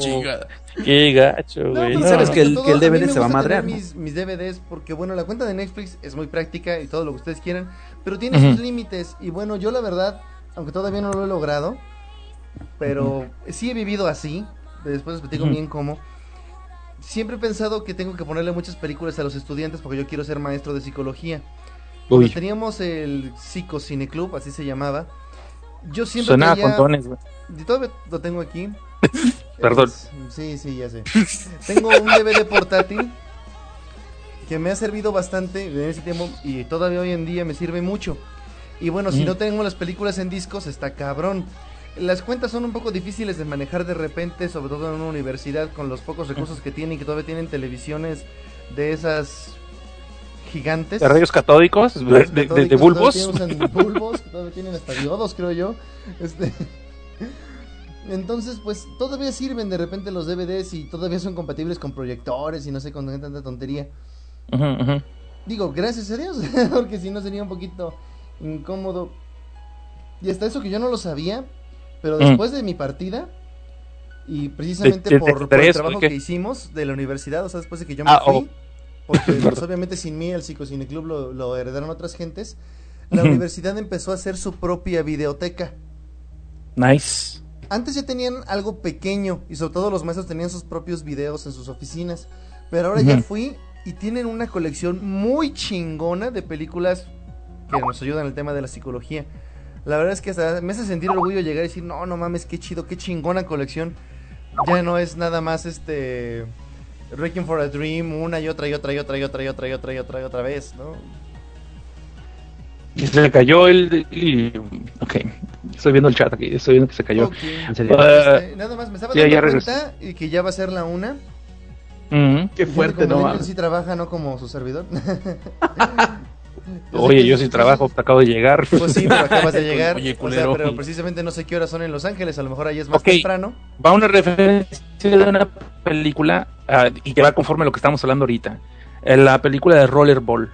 Qué gacho, No, güey. pues, Y sabes no, que el- todo- que el DVD se va a madrear, ¿no? Mis, mis DVDs, porque bueno, la cuenta de Netflix es muy práctica y todo lo que ustedes quieran, pero tiene Ujú. sus límites. Y bueno, yo la verdad, aunque todavía no lo he logrado, pero sí he vivido así. Después les platico Ujú. bien cómo. Siempre he pensado que tengo que ponerle muchas películas a los estudiantes porque yo quiero ser maestro de psicología. Cuando Uy, teníamos el Psicocine Club, así se llamaba. Yo siempre suena traía- con dones, güey. y Todavía lo tengo aquí. Perdón. Es- sí, sí, ya sé. tengo un DVD portátil que me ha servido bastante en ese tiempo y todavía hoy en día me sirve mucho. Y bueno, si Mm. no tengo las películas en discos, está cabrón. Las cuentas son un poco difíciles de manejar de repente, sobre todo en una universidad con los pocos recursos que tienen, que todavía tienen televisiones de esas gigantes. De rayos catódicos, de, de- de- bulbos. Todavía usan bulbos, que todavía tienen hasta diodos, creo yo. Este. Entonces, pues todavía sirven de repente los DVDs y todavía son compatibles con proyectores y no sé con tanta tontería. Digo, gracias a Dios, porque si no sería un poquito incómodo. Y hasta eso que yo no lo sabía, pero Mm. después de mi partida y precisamente De- de- por, el tres, ¿o trabajo que hicimos de la universidad, o sea, después de que yo me Ah, fui, oh. porque pues, obviamente sin mí el Psicocine Club lo, lo heredaron otras gentes, la universidad empezó a hacer su propia videoteca. Nice. Antes ya tenían algo pequeño y sobre todo los maestros tenían sus propios videos en sus oficinas. Pero ahora ya fui y tienen una colección muy chingona de películas que nos ayudan el tema de la psicología. La verdad es que hasta me hace sentir orgullo llegar y decir, no, no mames, qué chido, qué chingona colección. Ya no es nada más este Wrecking for a Dream una y otra y otra y otra y otra y otra y otra y otra y otra vez, ¿no? Y se le cayó el. y- ok, estoy viendo el chat aquí, estoy viendo que se cayó. Serio. Ah, Este, nada más, me estaba sí, dando ya cuenta y que ya va a ser la una. ujú. Qué Gente como Daniel sí trabaja, no como su servidor. Oye, yo sí trabajo, acabo de llegar. Pues sí, pero acabas de llegar. Oye, o sea, pero precisamente no sé qué horas son en Los Ángeles, a lo mejor ahí es más temprano. va una referencia de una película ah, y que va conforme a lo que estamos hablando ahorita. Eh, La película de Rollerball.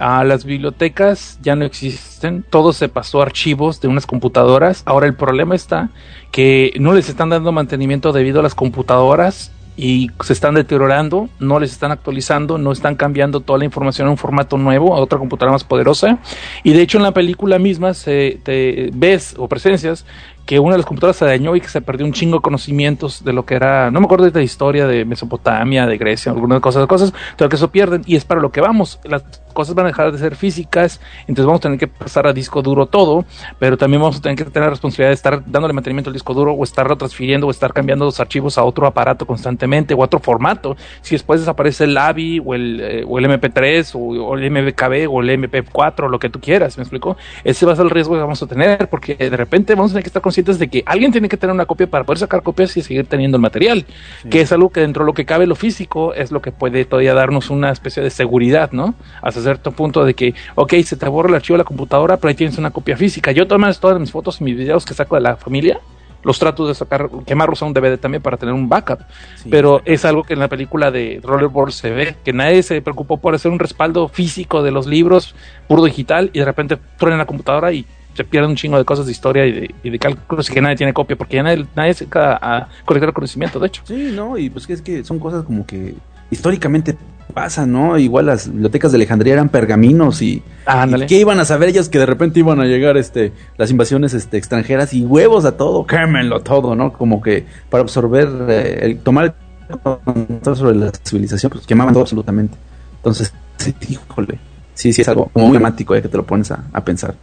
Ah, las bibliotecas ya no existen, todo se pasó a archivos de unas computadoras. Ahora el problema está que no les están dando mantenimiento debido a las computadoras y se están deteriorando, no les están actualizando, no están cambiando toda la información a un formato nuevo, a otra computadora más poderosa. Y de hecho en la película misma se te ves o presencias que una de las computadoras se dañó y que se perdió un chingo de conocimientos de lo que era, no me acuerdo de la historia de Mesopotamia, de Grecia, algunas cosas, cosas, pero que eso pierden y es para lo que vamos. Las cosas van a dejar de ser físicas, entonces vamos a tener que pasar a disco duro todo, pero también vamos a tener que tener la responsabilidad de estar dándole mantenimiento al disco duro o estarlo transfiriendo o estar cambiando los archivos a otro aparato constantemente o a otro formato. Si después desaparece el AVI o el, eh, o el MP3 o, o el MBKB o el MP4 o lo que tú quieras, ¿me explico? Ese va a ser el riesgo que vamos a tener porque de repente vamos a tener que estar conscientes de que alguien tiene que tener una copia para poder sacar copias y seguir teniendo el material, que es algo que dentro de lo que cabe lo físico es lo que puede todavía darnos una especie de seguridad, ¿no? Hasta cierto punto de que, ok, se te borra el archivo de la computadora, pero ahí tienes una copia física. Yo todas, todas mis fotos y mis videos que saco de la familia, los trato de sacar, quemarlos a un DVD también para tener un backup. Sí. Pero es algo que en la película de Rollerball se ve, que nadie se preocupó por hacer un respaldo físico de los libros, puro digital, y de repente truena la computadora y se pierden un chingo de cosas de historia y de, y de cálculos y que nadie tiene copia, porque ya nadie, nadie se dedica a colectar conocimiento, de hecho. Sí, no, y pues que es que son cosas como que históricamente pasan, ¿no? Igual las bibliotecas de Alejandría eran pergaminos y, Ándale. ¿y qué iban a saber ellos que de repente iban a llegar este las invasiones este extranjeras y huevos a todo, quémenlo todo, ¿no? Como que para absorber eh, el tomar el control sobre la civilización, pues quemaban todo absolutamente. Entonces, Sí, híjole. Sí, sí, es algo muy dramático, eh, que te lo pones a, a pensar.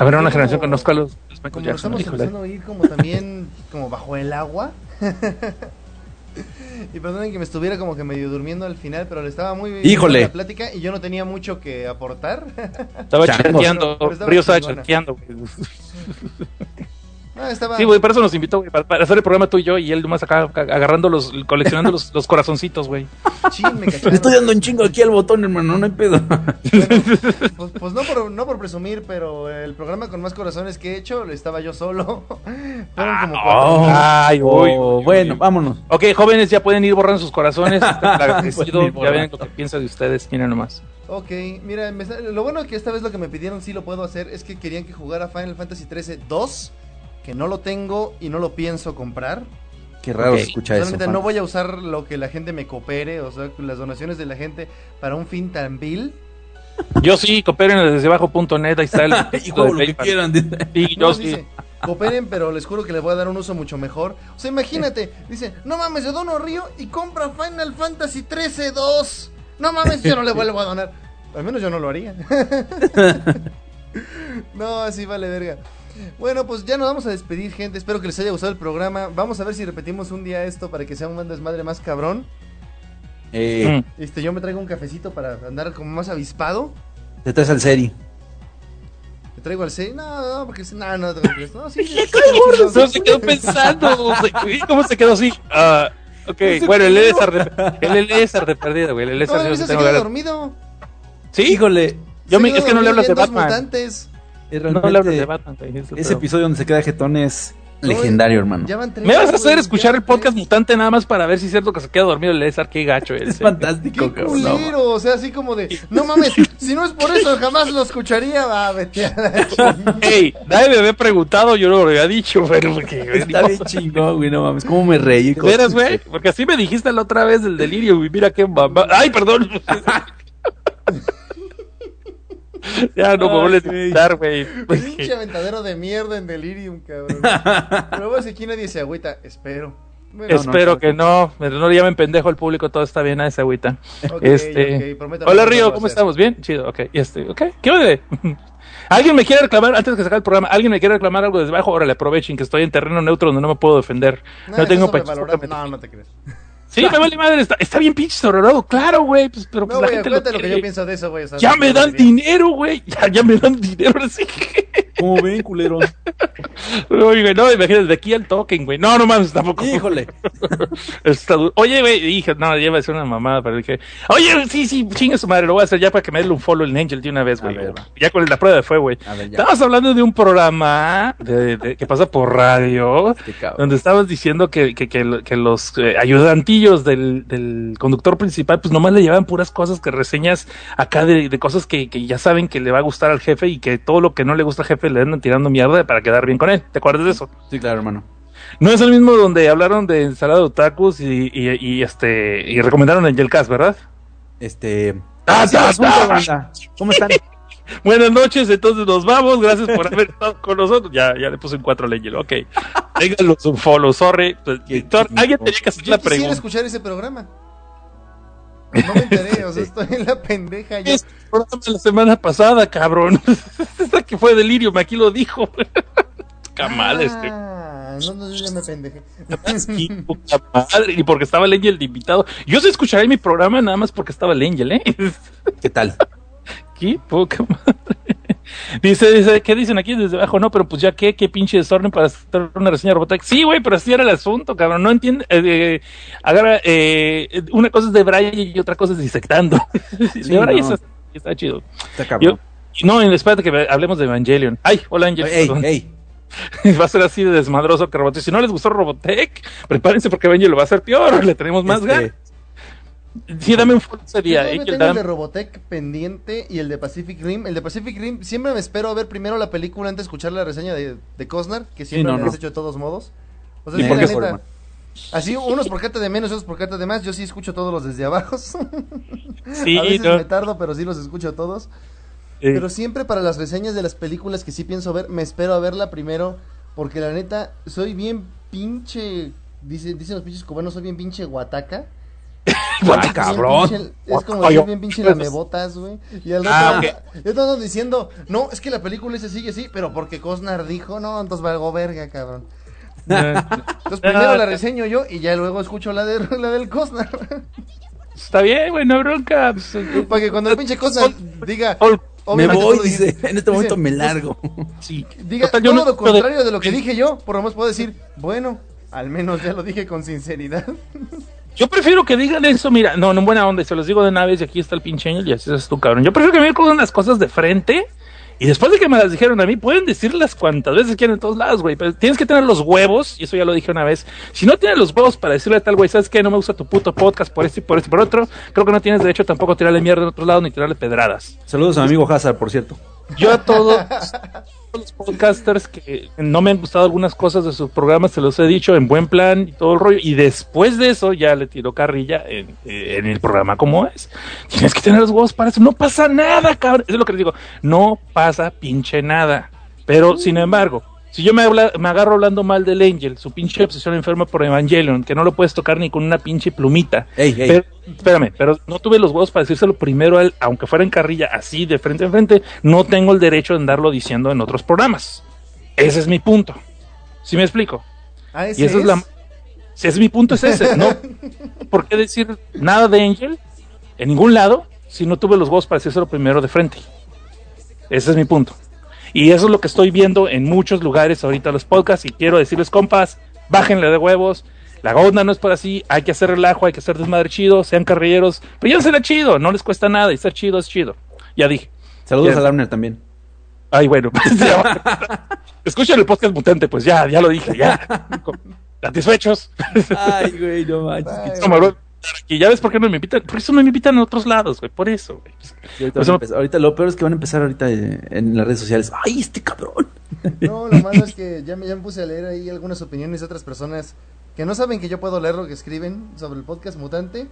Habrá una generación que como- conozca a los, los Michael Como lo Jackson. estamos híjole. empezando a oír como también como bajo el agua. y perdonen que me estuviera como que medio durmiendo al final, pero le estaba muy bien Híjole. la plática y yo no tenía mucho que aportar. Estaba estaba Río estaba chingona. Ah, estaba Sí, güey, para eso nos invitó, güey, para, para hacer el programa tú y yo, y él nomás acá agarrando los, coleccionando los, los corazoncitos, güey. Le estoy dando un chingo aquí al botón, hermano, no hay pedo. Bueno, pues, pues no, por, no por presumir, pero el programa con más corazones que he hecho estaba yo solo. Fueron como cuatro. Oh, Ay, uy, oh, uy, bueno, uy. vámonos. Ok, jóvenes, ya pueden ir borrando sus corazones. Pueden ir ya ven lo que piensa de ustedes. Miren nomás. Ok, mira, me lo bueno que esta vez lo que me pidieron sí lo puedo hacer es que querían que jugara Final Fantasy 13 2, que no lo tengo y no lo pienso comprar. Qué raro Ok. se escucha eso. No voy a usar lo que la gente me coopere, o sea, las donaciones de la gente para un fin tan vil. Yo sí, cooperen desde abajo.net, ahí está el. Hijo, lo que quieran. No, yo sí. dice, cooperen, pero les juro que les voy a dar un uso mucho mejor. O sea, imagínate, dice, no mames, yo dono Río y compra Final Fantasy 13 2. No mames, yo no le vuelvo a donar. Al menos yo no lo haría. no, así vale verga. Bueno, pues ya nos vamos a despedir, gente. Espero que les haya gustado el programa. Vamos a ver si repetimos un día esto para que sea un buen desmadre más cabrón. Eh, Mm. Este, yo me traigo un cafecito para andar como más avispado. Te traes al seri. Me traigo al C. No, no, porque no, no, te. No, sí, sí, sí, No, se quedó pensando. ¿Cómo se quedó así? Ah, ok, bueno, el de, el Elezar de perdida, güey. El No, se queda ganas. dormido. Sí, Híjole, yo me, es que no le hablas de Batman. mutantes. Es No le realmente- hablas de Batman, es ese episodio donde se queda jetón es No, legendario, hermano. Ya van tres, Me vas a hacer escuchar el van tres. podcast mutante nada más para ver si es cierto que se queda dormido el Elezar. Qué gacho Es ese. fantástico, Qué cabrón. no, culero, o sea, así como de, no mames, si no es por eso jamás lo escucharía, va, vete a. Ey, nadie me había preguntado, yo no lo había dicho, pero porque. Está bien chingón, güey, no mames. ¿Cómo me reí? ¿De veras, güey? Porque así me dijiste la otra vez del delirio, güey. Mira qué mamá. ¡Ay, perdón! ya no me vuelves a invitar, güey. Pinche aventadero de mierda en Delirium, cabrón. Pero si aquí nadie se agüita, espero. Bueno, Espero que no. No le llamen pendejo al público, todo está bien a esa agüita. este. Hola Río, ¿cómo estamos? ¿Bien? Chido, ok. Este, ok. ¿Qué onda? ¿Alguien me quiere reclamar, antes de que se acabe el programa, alguien me quiere reclamar algo desde abajo? Órale, aprovechen que estoy en terreno neutro donde no me puedo defender. No, No, tengo No, no te crees. Sí, me vale madre, está, está bien pinche sobrevalorado, claro, güey. Pues, pero pues No, la güey, gente acuérdate lo que yo pienso de eso, güey. o sea, Ya me dan dinero, güey. Ya, ya me dan dinero, así ¿Cómo ven, culero? Oye, no, imagínate, de aquí al token, güey. No, no mames, tampoco. Híjole. Está. Oye, güey, dije, no, ya iba a ser una mamada, pero dije, oye, sí, sí, chingue su madre, lo voy a hacer ya para que me dé un follow en Angel de una vez, güey. va. Ya con la prueba de fue, güey. Estabas hablando de un programa de, de- que pasa por radio, donde estabas diciendo que, que, que, lo- que los eh, ayudantillos del, del conductor principal, pues nomás le llevaban puras cosas que reseñas acá de, de cosas que, que ya saben que le va a gustar al jefe y que todo lo que no le gusta al jefe le andan tirando mierda para quedar bien con él. ¿Te acuerdas de eso? Sí, claro, hermano. No es el mismo donde hablaron de ensalada de otakus y, y, y, este y recomendaron Angel Cast, ¿verdad? Este. Ah, ah, ah. banda. ¿Cómo están? Buenas noches, entonces nos vamos. Gracias por haber estado con nosotros. Ya, ya le puse en cuatro leyes, ok. Déganos un follow, sorry. Pues, Víctor, alguien tenía que hacer Yo la quisiera pregunta. escuchar ese programa. No me enteré, o sea, estoy en la pendeja. Yo, Es el programa de la semana pasada, cabrón. Esta que fue delirio, aquí lo dijo. Camal, este. Ah, no, no, yo ya me pendejé. Madre, y porque estaba el Angel de invitado. Yo sí escucharé mi programa nada más porque estaba el Angel, ¿eh? ¿Qué tal? Qué poca madre. Dice, dice, ¿qué dicen aquí desde abajo? No, pero pues ya qué, qué pinche desorden para hacer una reseña de Robotech. Sí, güey, pero así era el asunto, cabrón. No entiende. Eh, eh, agarra, eh, una cosa es de Brian y otra cosa es disectando. de Brian no. está, está chido. Está Yo, cabrón. no, espérate que hablemos de Evangelion. Ay, hola Angel. Ey, ey. Va a ser así de desmadroso que Robotech. Si no les gustó Robotech, prepárense porque Evangelion va a hacer peor. Le tenemos más Este, ganas. Sí, dame un follow ese día. tengo el de Robotech pendiente y el de Pacific Rim. El de Pacific Rim, siempre me espero a ver primero la película antes de escuchar la reseña de, de Cosnar, que siempre no, me no. has hecho de todos modos. O sea, ¿Y sí, por la qué, neta, así, unos por carta de menos, otros por carta de más. Yo sí escucho todos los desde abajo. Sí, a veces no. me tardo, pero sí los escucho todos. Eh, Pero siempre para las reseñas de las películas que sí pienso ver, me espero a verla primero. Porque la neta, soy bien pinche. Dicen, dicen los pinches cubanos, soy bien pinche guataca. Bien cabrón. pinche- Es como Ay, decir bien pinche lamebotas, güey. Y al Ah, otro, y todos diciendo, no, es que la película se sigue así, pero porque Cosnar dijo, no, entonces valgo verga, cabrón. Entonces primero la reseño yo y ya luego escucho la, de, la del Cosnar. Está bien, güey, no hay bronca. Pues, Para que cuando el pinche Cosnar diga, Ol- Me voy, dice. dice- En este momento dice, me largo. sí. Diga Total, yo todo no- lo contrario de lo que dije yo, por lo menos puedo decir, bueno, al menos ya lo dije con sinceridad. Yo prefiero que digan eso, mira, no, no en buena onda, se los digo de una vez y aquí está el pinche Angel y así es tu cabrón. Yo prefiero que me digan las cosas de frente y después de que me las dijeron a mí, pueden decirlas cuantas veces quieran en todos lados, güey, pero tienes que tener los huevos, y eso ya lo dije una vez. Si no tienes los huevos para decirle a tal güey, ¿sabes qué? No me gusta tu puto podcast por este y por este y por otro, creo que no tienes derecho tampoco a tirarle mierda en otro lado ni tirarle pedradas. Saludos a mi amigo Hazard, por cierto. Yo a todos los podcasters que no me han gustado algunas cosas de sus programas, se los he dicho en buen plan y todo el rollo. Y después de eso ya le tiró carrilla en, eh, en el programa como es. Tienes que tener los huevos para eso. No pasa nada, cabrón. Eso es lo que les digo. No pasa pinche nada. Pero, sin embargo, si yo me, habla- me agarro hablando mal del Angel, su pinche obsesión enferma por Evangelion, que no lo puedes tocar ni con una pinche plumita. Ey, ey. Pero, espérame, pero no tuve los huevos para decírselo primero a él, aunque fuera en carrilla, así de frente a frente, no tengo el derecho de andarlo diciendo en otros programas. Ese es mi punto. ¿Sí me explico? Ah, Y esa es la... Si es mi punto es ese, no por qué decir nada de Angel en ningún lado si no tuve los huevos para decírselo primero de frente. Ese es mi punto. Y eso es lo que estoy viendo en muchos lugares ahorita los podcasts y quiero decirles, compas, bájenle de huevos. La onda no es para así, hay que hacer relajo, hay que hacer desmadre chido, sean carrilleros, pero ya será chido, no les cuesta nada y ser chido es chido. Ya dije. Saludos Ya. a Lamner también. Ay, bueno. pues, ya. Escuchen el podcast mutante, pues ya, ya lo dije, ya. Satisfechos. Ay, güey, no manches. Ay, invitar aquí. Ya ves por qué no me invitan. Por eso no me invitan a otros lados, güey. Por eso, güey. Sí, ahorita, Pues, empezar- ahorita lo peor es que van a empezar ahorita eh, en las redes sociales. ¡Ay, este cabrón! No, lo malo es que ya me, ya me puse a leer ahí algunas opiniones de otras personas que no saben que yo puedo leer lo que escriben sobre el podcast mutante.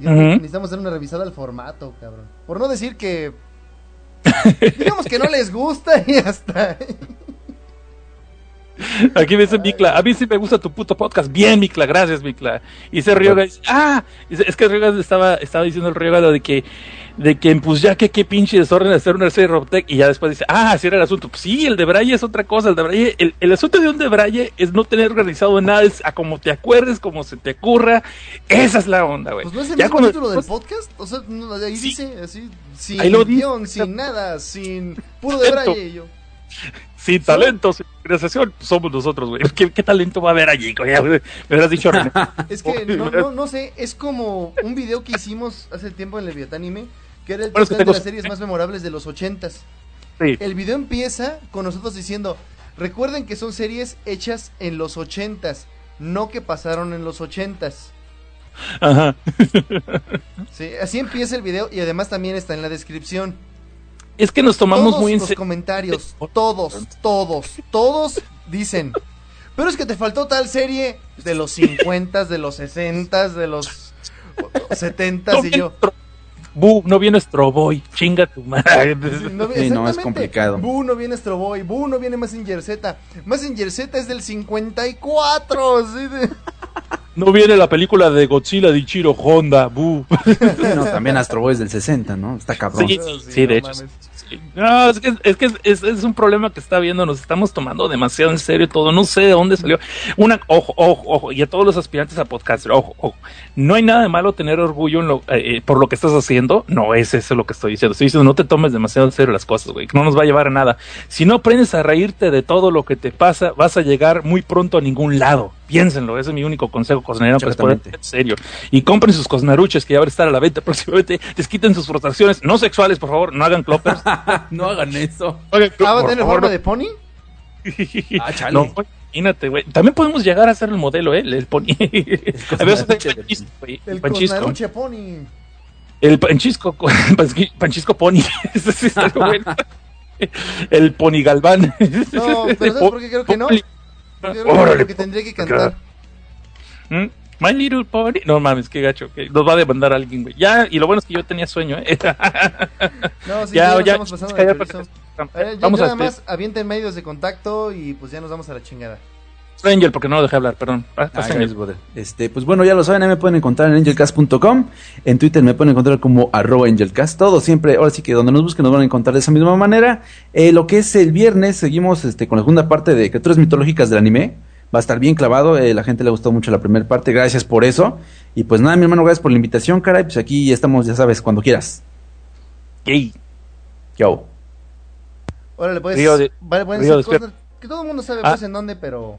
Y necesitamos dar una revisada al formato, cabrón. Por no decir que. digamos que no les gusta y hasta. Aquí me dice Mikla, a mí sí me gusta tu puto podcast. Bien, Mikla, gracias, Mikla. Y dice Ryoga, dice, ah, es que Ryoga estaba, estaba diciendo el Ryoga lo de que, de que, pues ya que qué pinche desorden de hacer una serie de Robotech. Y ya después dice, ah, así era el asunto. Pues sí, el de Braille es otra cosa. El de Braille, el, el asunto de un de Braille es no tener organizado nada, es a como te acuerdes, como se te ocurra. Esa es la onda, güey. Pues no es el Ya mismo cuando- título del podcast. O sea, ahí Sí. dice así, sin Ahí lo dice. guion, sin nada, sin puro de braille. y yo. Sin talento, sin organización, somos nosotros, güey. ¿Qué, qué talento va a haber allí, güey? Me hubieras dicho, René. Es que no, no, no sé, es como un video que hicimos hace tiempo en Leviatánime, que era el Bueno, es que top 10 de las series más memorables de los ochentas. Sí. El video empieza con nosotros diciendo, recuerden que son series hechas en los ochentas, no que pasaron en los ochentas. Ajá. Sí, así empieza el video y además también está en la descripción. Es que nos tomamos todos muy en los serio. comentarios, todos, todos, todos dicen, pero es que te faltó tal serie de los 50, de los 60, de los 70 y yo. Bu, no viene Stroboy, chinga tu madre. No, Sí, no, es complicado. Bu no viene Astro Boy, Bu no viene Mazinger Z. Mazinger Z es del 54. ¿sí? de- No viene la película de Godzilla de Ichiro Honda, bu. Sí, no, también Astro Boy es del 60, ¿no? Está cabrón. Sí, Sí, sí, de no hecho. mames. No, es que, es, que es, es un problema que está viendo, nos estamos tomando demasiado en serio todo, no sé de dónde salió. Una, ojo, ojo, ojo, y a todos los aspirantes a podcaster, ojo, ojo, no hay nada de malo tener orgullo en lo, eh, eh, por lo que estás haciendo, no es eso lo que estoy diciendo, estoy diciendo no te tomes demasiado en serio las cosas, güey, no nos va a llevar a nada. Si no aprendes a reírte de todo lo que te pasa, vas a llegar muy pronto a ningún lado. Piénsenlo, ese es mi único consejo cosnero que les puedo dar Exactamente. en serio. Y compren sus cosnaruches que ya van a estar a la venta próximamente. Desquiten sus frustraciones, no sexuales, por favor, no hagan cloppers. no hagan eso. Oigan, Ah, ¿va a tener forma de pony? Ah, chale. No, imagínate, güey. También podemos llegar a hacer el modelo, ¿eh? El pony. El panchisco, El el panchisco. Cosnaruche Pony. El panchisco, panchisco, pony. Ese sí está bueno. El pony galván. No, pero ¿sabes por qué creo que no? Órale, que tendría que cantar. ¿Mm? My Little Pony. No mames, qué gacho. que Nos va a demandar alguien, güey. Ya, y lo bueno es que yo tenía sueño, ¿eh? No, sí, ya, ya, nos ya. estamos pasando ya, de ya, A Vamos ya a nada más avienten medios de contacto y pues ya nos vamos a la chingada. Angel, porque no lo dejé hablar, perdón. Ah, Angel. Este, pues bueno, ya lo saben, ahí me pueden encontrar en angelcast.com, en Twitter me pueden encontrar como arroba angelcast, todo siempre, ahora sí que donde nos busquen nos van a encontrar de esa misma manera. Eh, lo que es el viernes, seguimos este, con la segunda parte de criaturas mitológicas del anime, va a estar bien clavado, eh, la gente le gustó mucho la primera parte, gracias por eso. Y pues nada, mi hermano, gracias por la invitación, caray, pues aquí estamos, ya sabes, cuando quieras. Yay. Chao. Órale, pues. Río de- vale, pueden Río decir de- cosas que todo el mundo sabe Ah. pues en dónde, pero.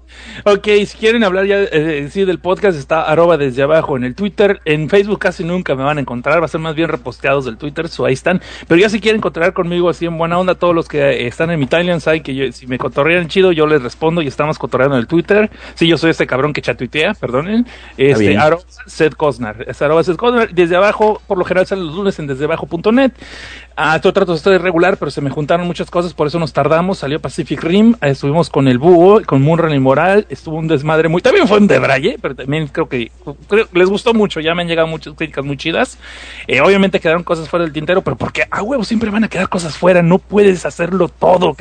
Ok, si quieren hablar ya eh, sí del podcast, está arroba desde abajo en el Twitter. En Facebook casi nunca me van a encontrar, va a ser más bien reposteados del Twitter, so ahí están. Pero ya si quieren encontrar conmigo así en buena onda, todos los que eh, están en mi timeline saben que yo- si me cotorrean chido, yo les respondo y estamos cotorreando en el Twitter. Sí, yo soy este cabrón que chatuitea, perdonen. Este, arroba Seth Cosnar. Es arroba Seth Cosnar. Desde abajo, por lo general salen los lunes en desdeabajo.net. Ah, yo trato de estar regular, pero se me juntaron muchas cosas, por eso nos tardamos. Salió Pacific Rim, eh, estuvimos con el Búho, con Munran y Moral, estuvo un desmadre muy. También fue un de Braille, pero también creo que creo- les gustó mucho. Ya me han llegado muchas críticas muy chidas. Eh, obviamente quedaron cosas fuera del tintero, pero porque a huevo siempre van a quedar cosas fuera. No puedes hacerlo todo,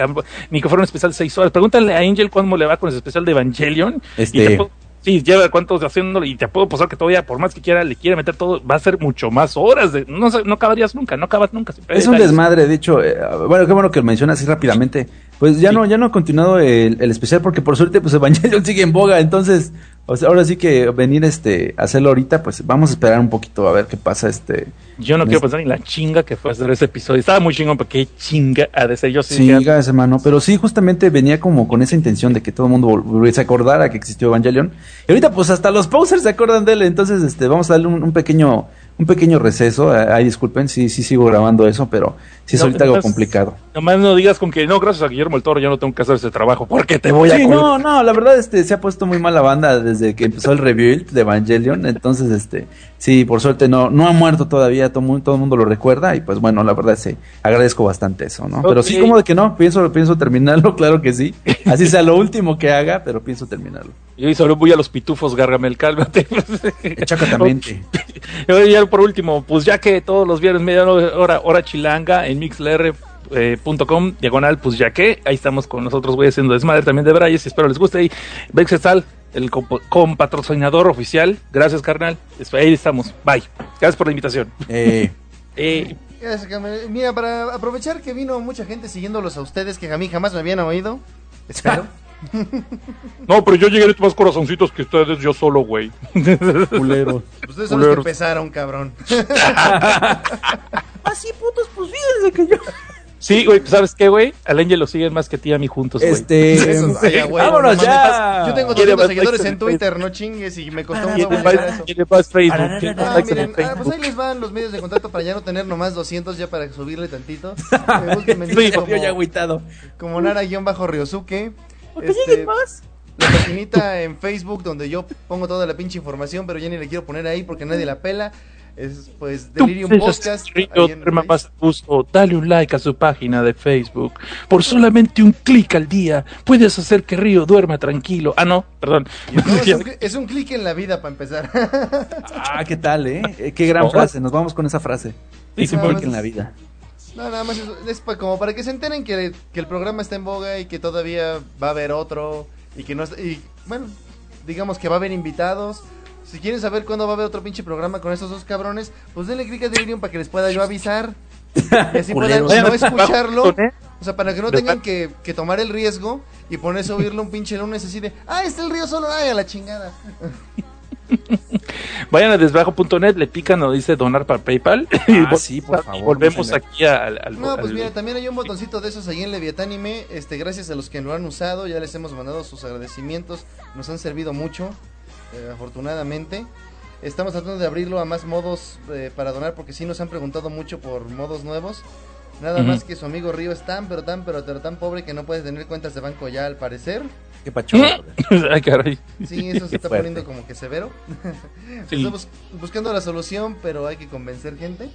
ni que fuera un especial de seis horas. Pregúntale a Angel cómo le va con ese especial de Evangelion. y Este- te puedo- Sí, lleva cuántos haciéndolo y te puedo posar que todavía, por más que quiera, le quiera meter todo, va a ser mucho más horas. De, no, no acabarías nunca, no acabas nunca. Es un detalles. desmadre, de hecho, eh, bueno, qué bueno que lo mencionas así rápidamente. Pues ya no, ya no ha continuado el, el especial porque por suerte pues Evangelion sigue en boga, entonces, o sea, ahora sí que venir este a hacerlo ahorita, pues vamos a esperar un poquito a ver qué pasa este. Yo no quiero este- pensar en la chinga que fue hacer ese episodio. Estaba muy chingón, porque qué chinga ha de ser. Yo sí, dije, gracias, hermano. Pero sí, justamente venía como con esa intención de que todo el mundo se acordara que existió Evangelion. Y ahorita, pues hasta los posers se acuerdan de él. Entonces, este, vamos a darle un, un pequeño, un pequeño receso. Eh, Ay, disculpen, sí, sí sigo grabando eso, pero sí es No, ahorita algo complicado. Nomás no digas con que no, gracias a Guillermo el Toro, yo no tengo que hacer ese trabajo, porque te voy a Sí, no, no, la verdad, este, se ha puesto muy mal la banda desde que empezó el rebuild de Evangelion. Entonces, este, sí, por suerte no, no ha muerto todavía. Todo, todo el mundo lo recuerda. Y pues bueno, la verdad, sí, agradezco bastante eso, ¿no? Pero sí, como de que no, pienso, pienso terminarlo, claro que sí. Así sea lo último que haga, pero pienso terminarlo. Yo solo voy a los pitufos, Gargamel, cálmate. Exactamente. Y ya por último, pues ya que todos los viernes media hora, hora chilanga en mixlr.com, diagonal, pues ya que, ahí estamos con nosotros, voy haciendo desmadre también de Brayes, espero les guste. Y Bexestal, el compatrocinador oficial, gracias carnal, ahí estamos, bye. Gracias por la invitación. Eh, Eh. Mira, para aprovechar que vino mucha gente siguiéndolos a ustedes que a mí jamás me habían oído. Espero. no, pero yo llegué a más corazoncitos que ustedes, yo solo, güey. culero. Ustedes son los que Culeros. empezaron, cabrón. Así, putos, pues fíjense que yo. Sí, güey, pues, ¿sabes qué, güey? Al Angel lo siguen más que a ti a mí juntos, güey. Este, Eso, vámonos no ya. Yo tengo Quiere 200 más seguidores en Twitter, no chingues, y me costó más Facebook, Ah, miren, ah, pues ahí les van los medios de contacto para ya no tener nomás 200 ya para subirle tantito. Eh, Twitter Yo ya como, agüitado. como Nara-Ryosuke. Porque Este, lleguen más. La paginita en Facebook donde yo pongo toda la pinche información, pero ya ni le quiero poner ahí porque nadie la pela. Es pues Tú Delirium Podcast. más gusto, dale un like a su página de Facebook. Por solamente un clic al día puedes hacer que Río duerma tranquilo. Ah, no, perdón. Es, un, clic en la vida para empezar. Ah, ¿qué tal, eh? Eh, Qué gran Ojo. frase. Nos vamos con esa frase. Sí, Es un clic en la vida. No, nada más es, es pa- como para que se enteren que, que el programa está en boga y que todavía va a haber otro y que no está- y bueno, digamos que va a haber invitados. Si quieren saber cuándo va a haber otro pinche programa con estos dos cabrones, pues denle clic a Delirium para que les pueda yo avisar. Y así puedan no escucharlo. ¿eh? O sea, para que no tengan que, que tomar el riesgo y ponerse a oírlo un pinche lunes así de, ah, está el río solo, ay, a la chingada. Vayan a desbajo.net, le pican o dice donar para PayPal. Ah, sí, por favor, Volvemos aquí al. al- No, pues al- mira, también hay un botoncito de esos ahí en Leviatánime. Este, gracias a los que lo han usado, ya les hemos mandado sus agradecimientos. Nos han servido mucho, eh, afortunadamente. Estamos tratando de abrirlo a más modos eh, para donar, porque sí nos han preguntado mucho por modos nuevos. Nada más que su amigo Río es tan, pero tan, pero, pero tan pobre que no puede tener cuentas de banco ya, al parecer. Qué pachón. Ay, caray. Sí, eso se Qué está fuerte. poniendo como que severo. Sí. Estamos buscando la solución, pero hay que convencer gente.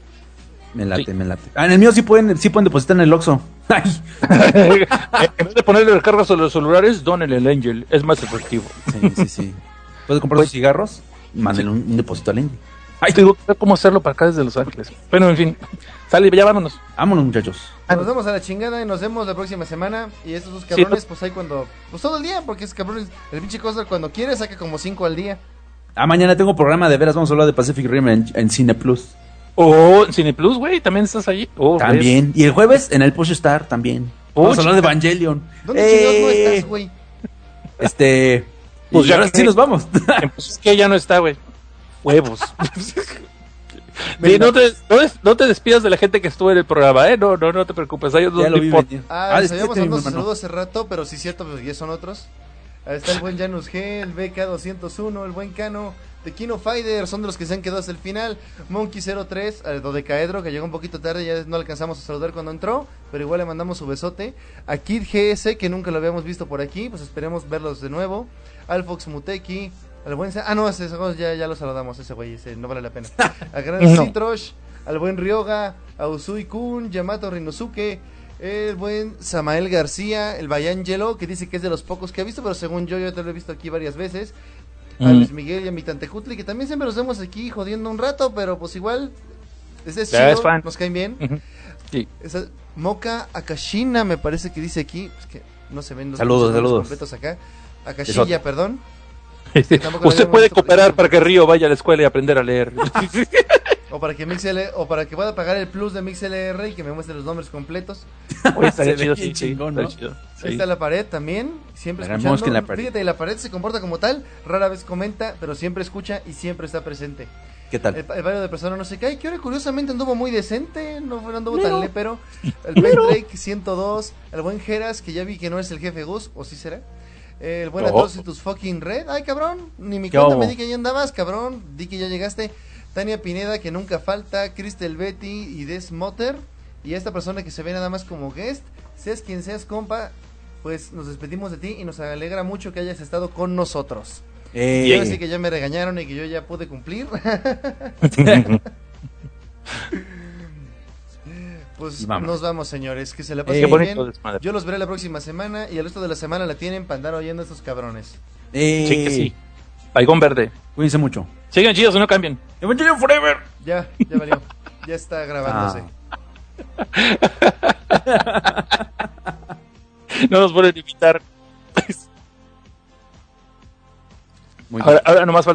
Me late, Sí. me late. Ah, en el mío sí pueden, sí pueden depositar en el Oxxo. En vez de ponerle recargas a los celulares, donenle el Angel. Es más efectivo. Sí, sí, sí. ¿Puedes comprar sus cigarros? Mándenle un, un depósito al Indy. Ay, te digo cómo hacerlo para acá desde Los Ángeles. Bueno, en fin. Sale, ya vámonos. Vámonos, muchachos. Nos vemos a la chingada y nos vemos la próxima semana. Y estos dos cabrones, pues ahí cuando. Pues todo el día, porque es cabrones. El pinche cosa cuando quiere saca como cinco al día. Ah, mañana tengo programa de veras. Vamos a hablar de Pacific Rim en, en Cine Plus. Oh, en Cine Plus, güey, también estás allí. Oh, También. Y el jueves en el Push Star también. Oh, Vamos a hablar de. Evangelion. ¿Dónde Eh, chingados no estás, güey? Este. Pues y ya ahora sí nos vamos. Pues es que ya no está, güey. Huevos. Sí, no, te, no, des- no te despidas de la gente que estuvo en el programa, ¿eh? No, no, no te preocupes. Lo les vi importa. venir. Ah, les este habíamos mandado hermano. saludos hace rato, pero sí es cierto, pues ya son otros. Ahí está el buen Janus G, el BK201, el buen Cano, The Kino Fighter, son de los que se han quedado hasta el final. Monkey 03, el Dodecaedro, que llegó un poquito tarde, ya no alcanzamos a saludar cuando entró, pero igual le mandamos su besote. A Kid GS, que nunca lo habíamos visto por aquí, pues esperemos verlos de nuevo. Al Fox Muteki, al buen... Ah, no, ese, ya, ya lo saludamos, ese güey, ese no vale la pena. A Gran No. Citrosh, al buen Ryoga, a Usui Kun, Yamato Rinosuke, el buen Samael García, el Bayangelo, que dice que es de los pocos que ha visto, pero según yo, yo te lo he visto aquí varias veces. A Mm. Luis Miguel y a mi tante Cutli, que también siempre los vemos aquí jodiendo un rato, pero pues igual, es, Ya, chido, es nos caen bien. Sí. Esa- Moka Akashina me parece que dice aquí, es que no se ven los Saludos, saludos. completos acá. Akashiya, perdón. Tampoco lo Usted puede cooperar para que Río vaya a la escuela y aprender a leer. O para que MixL, o para que pueda pagar el plus de MixLR y que me muestre los nombres completos. Oye, estaría chido, sí, chingón, estaría ¿no? chido, sí. Ahí está la pared también, siempre La escuchando. la pared. Fíjate, la pared se comporta como tal, rara vez comenta, pero siempre escucha y siempre está presente. ¿Qué tal? El, el barrio de persona no se cae, que ahora curiosamente anduvo muy decente, no, fue- no anduvo tan lépero. El Ben Drake 102, el buen Geras, que ya vi que no es el jefe Gus, o sí será. El buen No. Atrocitus fucking Red, ay cabrón, ni mi ¿Qué cuenta me di que ya andabas, cabrón, di que ya llegaste. Tania Pineda, que nunca falta, Cristel Betty y Des Motter. Y esta persona que se ve nada más como guest, seas quien seas, compa, pues nos despedimos de ti y nos alegra mucho que hayas estado con nosotros. Eh, Quiero decir que ya me regañaron y que yo ya pude cumplir. pues nos vamos, señores. Que se la Eh, pasen bonito bien. desmadre. Yo los veré la próxima semana y el resto de la semana la tienen para andar oyendo a estos cabrones. eh, Sí que sí. Paigón verde. Cuídense mucho. Sigan chidos, no cambien. Evangelion Forever. Ya, ya valió. ya está grabándose. No nos pueden invitar. Muy bien. Ahora nomás falta